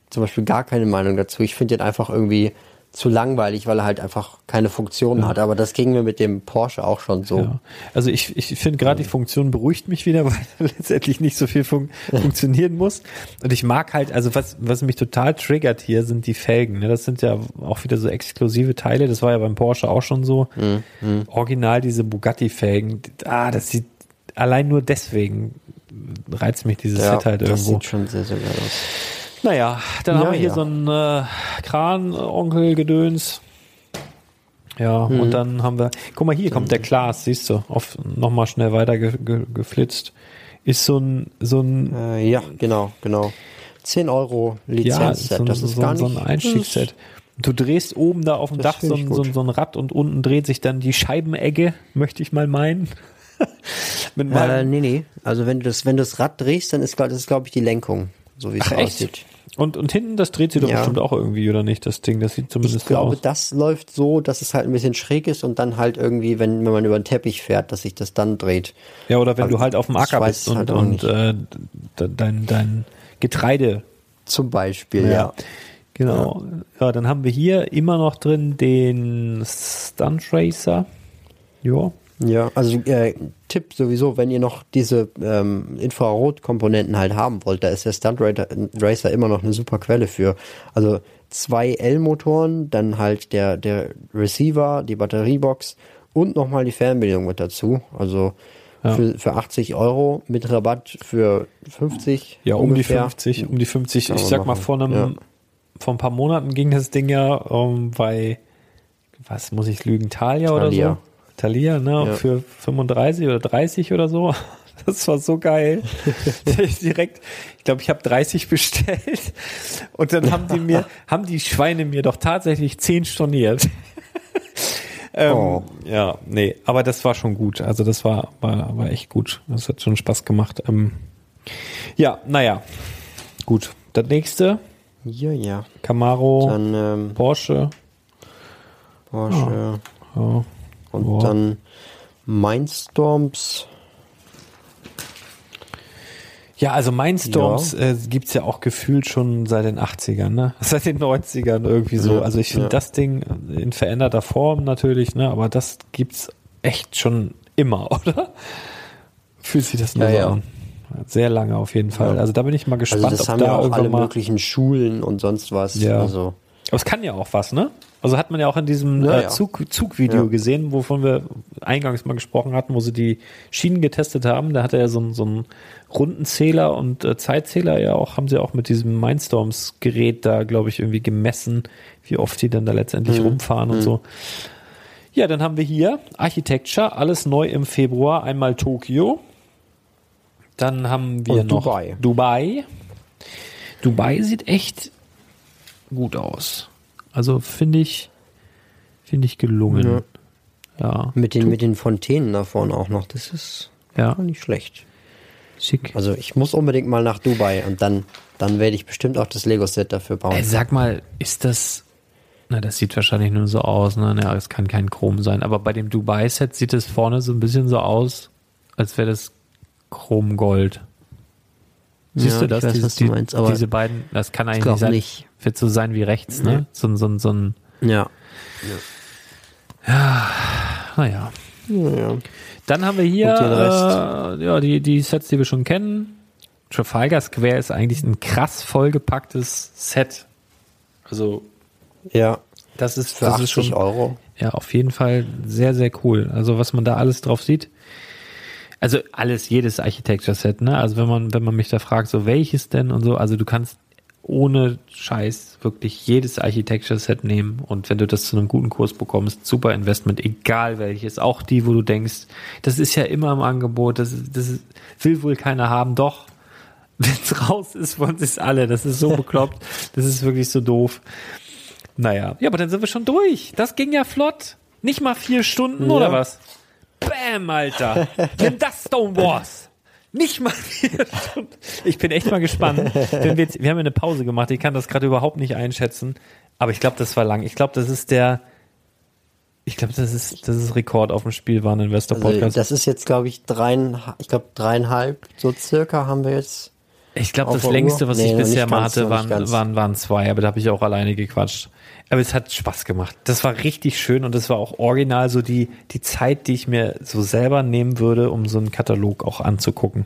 Speaker 3: zum Beispiel gar keine Meinung dazu. Ich finde den einfach irgendwie zu langweilig, weil er halt einfach keine Funktion hat. Aber das ging mir mit dem Porsche auch schon so.
Speaker 2: Ja. Also ich, ich finde gerade die Funktion beruhigt mich wieder, weil letztendlich nicht so viel fun funktionieren muss. Und ich mag halt, also was, was mich total triggert hier, sind die Felgen. Ne? Das sind ja auch wieder so exklusive Teile. Das war ja beim Porsche auch schon so.
Speaker 3: Mhm,
Speaker 2: Original diese Bugatti-Felgen. Ah, das sieht allein nur deswegen reizt mich dieses
Speaker 3: Ja,
Speaker 2: Set halt
Speaker 3: das
Speaker 2: irgendwo.
Speaker 3: sieht schon sehr, sehr geil aus.
Speaker 2: Naja, dann
Speaker 3: Ja,
Speaker 2: haben wir hier
Speaker 3: ja.
Speaker 2: so einen äh, Kran-Onkel-Gedöns. Ja,
Speaker 3: Mhm.
Speaker 2: und dann haben wir, guck mal, hier kommt der Klaas, siehst du, auf nochmal schnell weiter ge, ge, geflitzt. Ist so ein, so ein,
Speaker 3: Äh, ja, genau, genau. 10 Euro
Speaker 2: ja,
Speaker 3: Lizenzset.
Speaker 2: so, ein-
Speaker 3: das ist
Speaker 2: so,
Speaker 3: gar
Speaker 2: so
Speaker 3: nicht
Speaker 2: ein Einstiegsset. Du drehst oben da auf dem Dach so ein, so, so ein Rad und unten dreht sich dann die Scheibenegge, möchte ich mal meinen. Mit
Speaker 3: Äh, nee, nee. Also wenn du das, wenn du das Rad drehst, dann ist das ist, glaube ich, die Lenkung, so wie es aussieht.
Speaker 2: Und, und hinten, das dreht sich doch
Speaker 3: Ja.
Speaker 2: bestimmt auch irgendwie, oder nicht, das Ding? Das sieht zumindest
Speaker 3: Ich glaube,
Speaker 2: so aus.
Speaker 3: das läuft so, dass es halt ein bisschen schräg ist und dann halt irgendwie, wenn, wenn man über den Teppich fährt, dass sich das dann dreht.
Speaker 2: Ja, oder wenn
Speaker 3: Aber
Speaker 2: du halt auf dem
Speaker 3: ich
Speaker 2: Acker bist und,
Speaker 3: halt
Speaker 2: und äh, de- dein, dein Getreide.
Speaker 3: Zum Beispiel, ja.
Speaker 2: Genau. Ja. dann haben wir hier immer noch drin den Stunt Racer. Ja.
Speaker 3: Ja, also äh, Tipp sowieso, wenn ihr noch diese ähm, Infrarot-Komponenten halt haben wollt, da ist der Stunt Racer, immer noch eine super Quelle für. Also zwei L-Motoren, dann halt der, der Receiver, die Batteriebox und nochmal die Fernbedienung mit dazu. Also
Speaker 2: Ja.
Speaker 3: für, für 80 Euro mit Rabatt für 50.
Speaker 2: Ja, um
Speaker 3: ungefähr.
Speaker 2: die 50, um die 50.
Speaker 3: Kann
Speaker 2: Ich sag mal, vor einem,
Speaker 3: Ja.
Speaker 2: vor ein paar Monaten ging das Ding ja um, bei, was muss ich lügen, Thalia, oder
Speaker 3: Thalia.
Speaker 2: so? Thalia, ne?
Speaker 3: Ja.
Speaker 2: Für 35 oder 30 oder so. Das war so geil. Ich direkt, ich glaube, ich habe 30 bestellt und dann haben die mir, haben die Schweine mir doch tatsächlich 10 storniert. ähm,
Speaker 3: Oh.
Speaker 2: Ja, nee, aber das war schon gut. Also das war, war, war echt gut. Das hat schon Spaß gemacht. Ähm, ja, naja. Gut. Das nächste,
Speaker 3: Ja, ja.
Speaker 2: Camaro,
Speaker 3: Dann ähm,
Speaker 2: Porsche.
Speaker 3: Porsche
Speaker 2: Ja.
Speaker 3: Und
Speaker 2: Ja.
Speaker 3: dann Mindstorms.
Speaker 2: Ja, also Mindstorms äh, gibt's ja auch gefühlt schon seit den 80ern, ne? Seit den 90ern irgendwie so.
Speaker 3: Ja,
Speaker 2: also ich finde
Speaker 3: ja.
Speaker 2: das Ding in veränderter Form natürlich, ne? Aber das gibt's echt schon immer, oder? Fühlt sich das nur
Speaker 3: Ja,
Speaker 2: so
Speaker 3: ja.
Speaker 2: an. Sehr lange auf jeden Fall.
Speaker 3: Ja.
Speaker 2: Also da bin ich mal gespannt,
Speaker 3: Also das
Speaker 2: ob
Speaker 3: haben
Speaker 2: da
Speaker 3: ja auch alle möglichen Schulen und sonst was.
Speaker 2: Ja.
Speaker 3: Also
Speaker 2: Aber es kann ja auch was, ne? Also hat man ja auch in diesem
Speaker 3: Ja,
Speaker 2: äh. Zug, Zugvideo
Speaker 3: Ja.
Speaker 2: gesehen, wovon wir eingangs mal gesprochen hatten, wo sie die Schienen getestet haben. Da hat er ja so, einen- so einen Rundenzähler und äh, Zeitzähler ja auch, haben sie auch mit diesem Mindstorms-Gerät da, glaube ich, irgendwie gemessen, wie oft die dann da letztendlich
Speaker 3: Mhm.
Speaker 2: rumfahren und so. Ja, dann haben wir hier Architecture, alles neu im Februar, einmal Tokio. Dann haben wir
Speaker 3: Und
Speaker 2: noch
Speaker 3: Dubai.
Speaker 2: Dubai. Dubai sieht echt gut aus. Also finde ich, finde ich gelungen. Ja.
Speaker 3: mit den, mit den Fontänen da vorne auch noch. Das ist
Speaker 2: Ja.
Speaker 3: nicht schlecht.
Speaker 2: Schick.
Speaker 3: Also ich muss unbedingt mal nach Dubai und dann, dann werde ich bestimmt auch das Lego-Set dafür bauen.
Speaker 2: Ey, sag mal, ist das, na, das sieht wahrscheinlich nur so aus, ne? Ja, es kann kein Chrom sein, aber bei dem Dubai-Set sieht es vorne so ein bisschen so aus, als wäre das Chromgold. Siehst
Speaker 3: Ja,
Speaker 2: du
Speaker 3: ich
Speaker 2: das?
Speaker 3: weiß,
Speaker 2: Dieses,
Speaker 3: was du
Speaker 2: die,
Speaker 3: meinst, aber
Speaker 2: diese beiden, das kann eigentlich nicht sein.
Speaker 3: nicht.
Speaker 2: Wird so sein wie rechts, ne? So, ein- so, ein- so ein,
Speaker 3: ja.
Speaker 2: naja.
Speaker 3: ja, ja.
Speaker 2: Dann haben wir hier äh, ja, die, die Sets, die wir schon kennen. Trafalgar Square ist eigentlich ein krass vollgepacktes Set. Also
Speaker 3: Ja,
Speaker 2: das ist,
Speaker 3: für
Speaker 2: das
Speaker 3: 80
Speaker 2: ist schon
Speaker 3: Euro.
Speaker 2: ja auf jeden Fall sehr sehr cool. Also was man da alles drauf sieht. Also alles, jedes Architecture Set, ne? Also wenn man wenn man mich da fragt, so welches denn und so, also du kannst ohne Scheiß wirklich jedes Architecture Set nehmen und wenn du das zu einem guten Kurs bekommst, super Investment, egal welches, auch die, wo du denkst, das ist ja immer im Angebot, das, das will wohl keiner haben, doch. Wenn's raus ist, wollen sie es alle. Das ist so bekloppt. Das ist wirklich so doof. Naja, ja, aber dann sind wir schon durch. Das ging ja flott. Nicht mal vier Stunden
Speaker 3: Ja.
Speaker 2: oder was? Bam, Alter. Nimm das, Stone Wars. Nicht mal vier Stunden. Ich bin echt mal gespannt. Wenn wir, jetzt, wir haben ja eine Pause gemacht. Ich kann das gerade überhaupt nicht einschätzen. Aber ich glaube, das war lang. Ich glaube, das ist der. Ich glaube, das ist, das ist Rekord auf dem Spielwareninvestor
Speaker 3: Also
Speaker 2: Podcast.
Speaker 3: das ist jetzt, glaube ich, dreieinhalb, ich glaube dreieinhalb, so circa haben wir jetzt.
Speaker 2: Ich glaube, das längste, was
Speaker 3: Nee,
Speaker 2: ich bisher mal hatte, waren, waren, waren zwei, aber da habe ich auch alleine gequatscht. Aber es hat Spaß gemacht. Das war richtig schön und das war auch original so die, die Zeit, die ich mir so selber nehmen würde, um so einen Katalog auch anzugucken.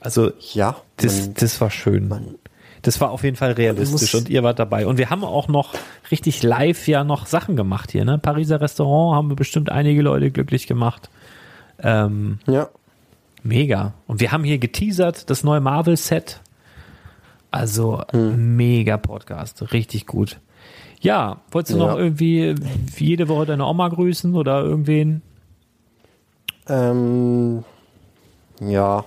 Speaker 2: Also,
Speaker 3: Ja,
Speaker 2: das,
Speaker 3: man-
Speaker 2: das war schön.
Speaker 3: man-
Speaker 2: das war auf jeden Fall realistisch und ihr wart dabei. Und wir haben auch noch richtig live ja noch Sachen gemacht hier, ne? Pariser Restaurant haben wir bestimmt einige Leute glücklich gemacht. Ähm,
Speaker 3: ja.
Speaker 2: Mega. Und wir haben hier geteasert, das neue Marvel-Set. Also
Speaker 3: Hm.
Speaker 2: mega Podcast, richtig gut. Ja, wolltest du
Speaker 3: Ja.
Speaker 2: noch irgendwie wie jede Woche deine Oma grüßen oder irgendwen?
Speaker 3: Ähm, ja.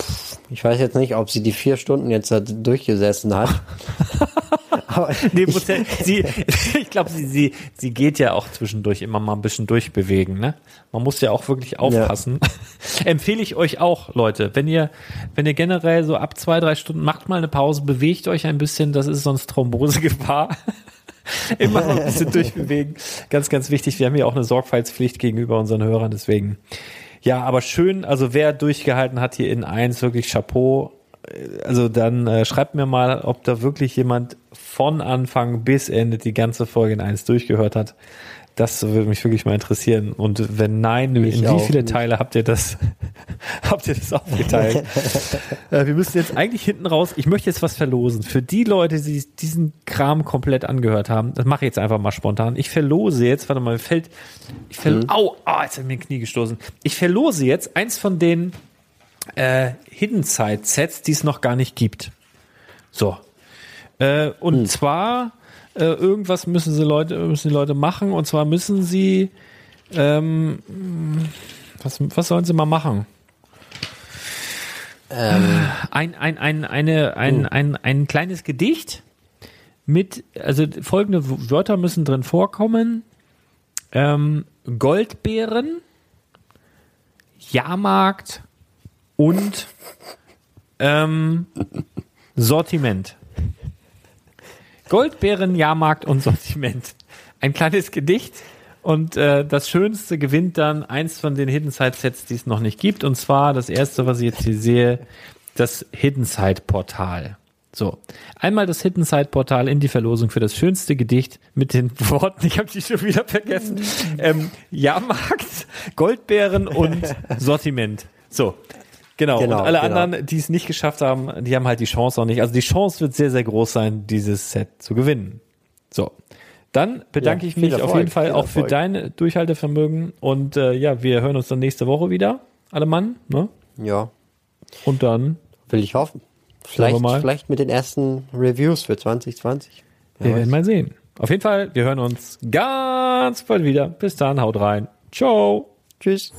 Speaker 3: Pff, ich weiß jetzt nicht, ob sie die vier Stunden jetzt durchgesessen hat. Aber
Speaker 2: Nee, ja, sie, ich glaube, sie, sie, sie geht ja auch zwischendurch immer mal ein bisschen durchbewegen, ne? Man muss ja auch wirklich aufpassen. Empfehle ich euch auch, Leute, wenn ihr, wenn ihr generell so ab zwei, drei Stunden macht mal eine Pause, bewegt euch ein bisschen, das ist sonst Thrombosegefahr. immer ein bisschen durchbewegen. Ganz, ganz wichtig. Wir haben ja auch eine Sorgfaltspflicht gegenüber unseren Hörern, deswegen. Ja, aber schön, also wer durchgehalten hat hier in eins, wirklich Chapeau. Also dann äh, schreibt mir mal, ob da wirklich jemand von Anfang bis Ende die ganze Folge in eins durchgehört hat. Das würde mich wirklich mal interessieren. Und wenn nein, in wie viele
Speaker 3: nicht.
Speaker 2: Teile habt ihr das, habt ihr das aufgeteilt? äh, wir müssen jetzt eigentlich hinten raus, ich möchte jetzt was verlosen. Für die Leute, die diesen Kram komplett angehört haben, das mache ich jetzt einfach mal spontan. Ich verlose jetzt, warte mal, mir fällt, ich verl
Speaker 3: Mhm.
Speaker 2: au, ah, jetzt hat mir ein Knie gestoßen. Ich verlose jetzt eins von den äh, Hidden Side Sets, die es noch gar nicht gibt. So. Äh, und
Speaker 3: Hm.
Speaker 2: zwar äh, irgendwas müssen sie Leute müssen die Leute machen und zwar müssen sie ähm, was, was sollen sie mal machen?
Speaker 3: ähm,
Speaker 2: Ein, ein, ein, eine, ein, ein, ein kleines Gedicht mit, also folgende Wörter müssen drin vorkommen. Ähm, Goldbeeren, Jahrmarkt und ähm, Sortiment. Goldbeeren, Jahrmarkt und Sortiment. Ein kleines Gedicht und äh, das Schönste gewinnt dann eins von den Hidden Side Sets, die es noch nicht gibt. Und zwar das erste, was ich jetzt hier sehe, das Hidden Side Portal. So, einmal das Hidden Side Portal in die Verlosung für das schönste Gedicht mit den Worten, ich habe die schon wieder vergessen, ähm, Jahrmarkt, Goldbeeren und Sortiment. So, genau.
Speaker 3: Genau,
Speaker 2: und alle
Speaker 3: genau.
Speaker 2: anderen, die es nicht geschafft haben, die haben halt die Chance auch nicht. Also die Chance wird sehr, sehr groß sein, dieses Set zu gewinnen. So. Dann bedanke
Speaker 3: Ja,
Speaker 2: ich mich auf
Speaker 3: Erfolg,
Speaker 2: jeden Fall auch für dein Durchhaltevermögen und äh, ja, wir hören uns dann nächste Woche wieder, alle Mann, ne?
Speaker 3: ja,
Speaker 2: Und dann
Speaker 3: will ich hoffen.
Speaker 2: wir
Speaker 3: Vielleicht, vielleicht mit den ersten Reviews für 2020.
Speaker 2: Wir
Speaker 3: Wer
Speaker 2: werden
Speaker 3: weiß.
Speaker 2: mal sehen. Auf jeden Fall, wir hören uns ganz bald wieder. Bis dann, haut rein. Ciao.
Speaker 3: Tschüss.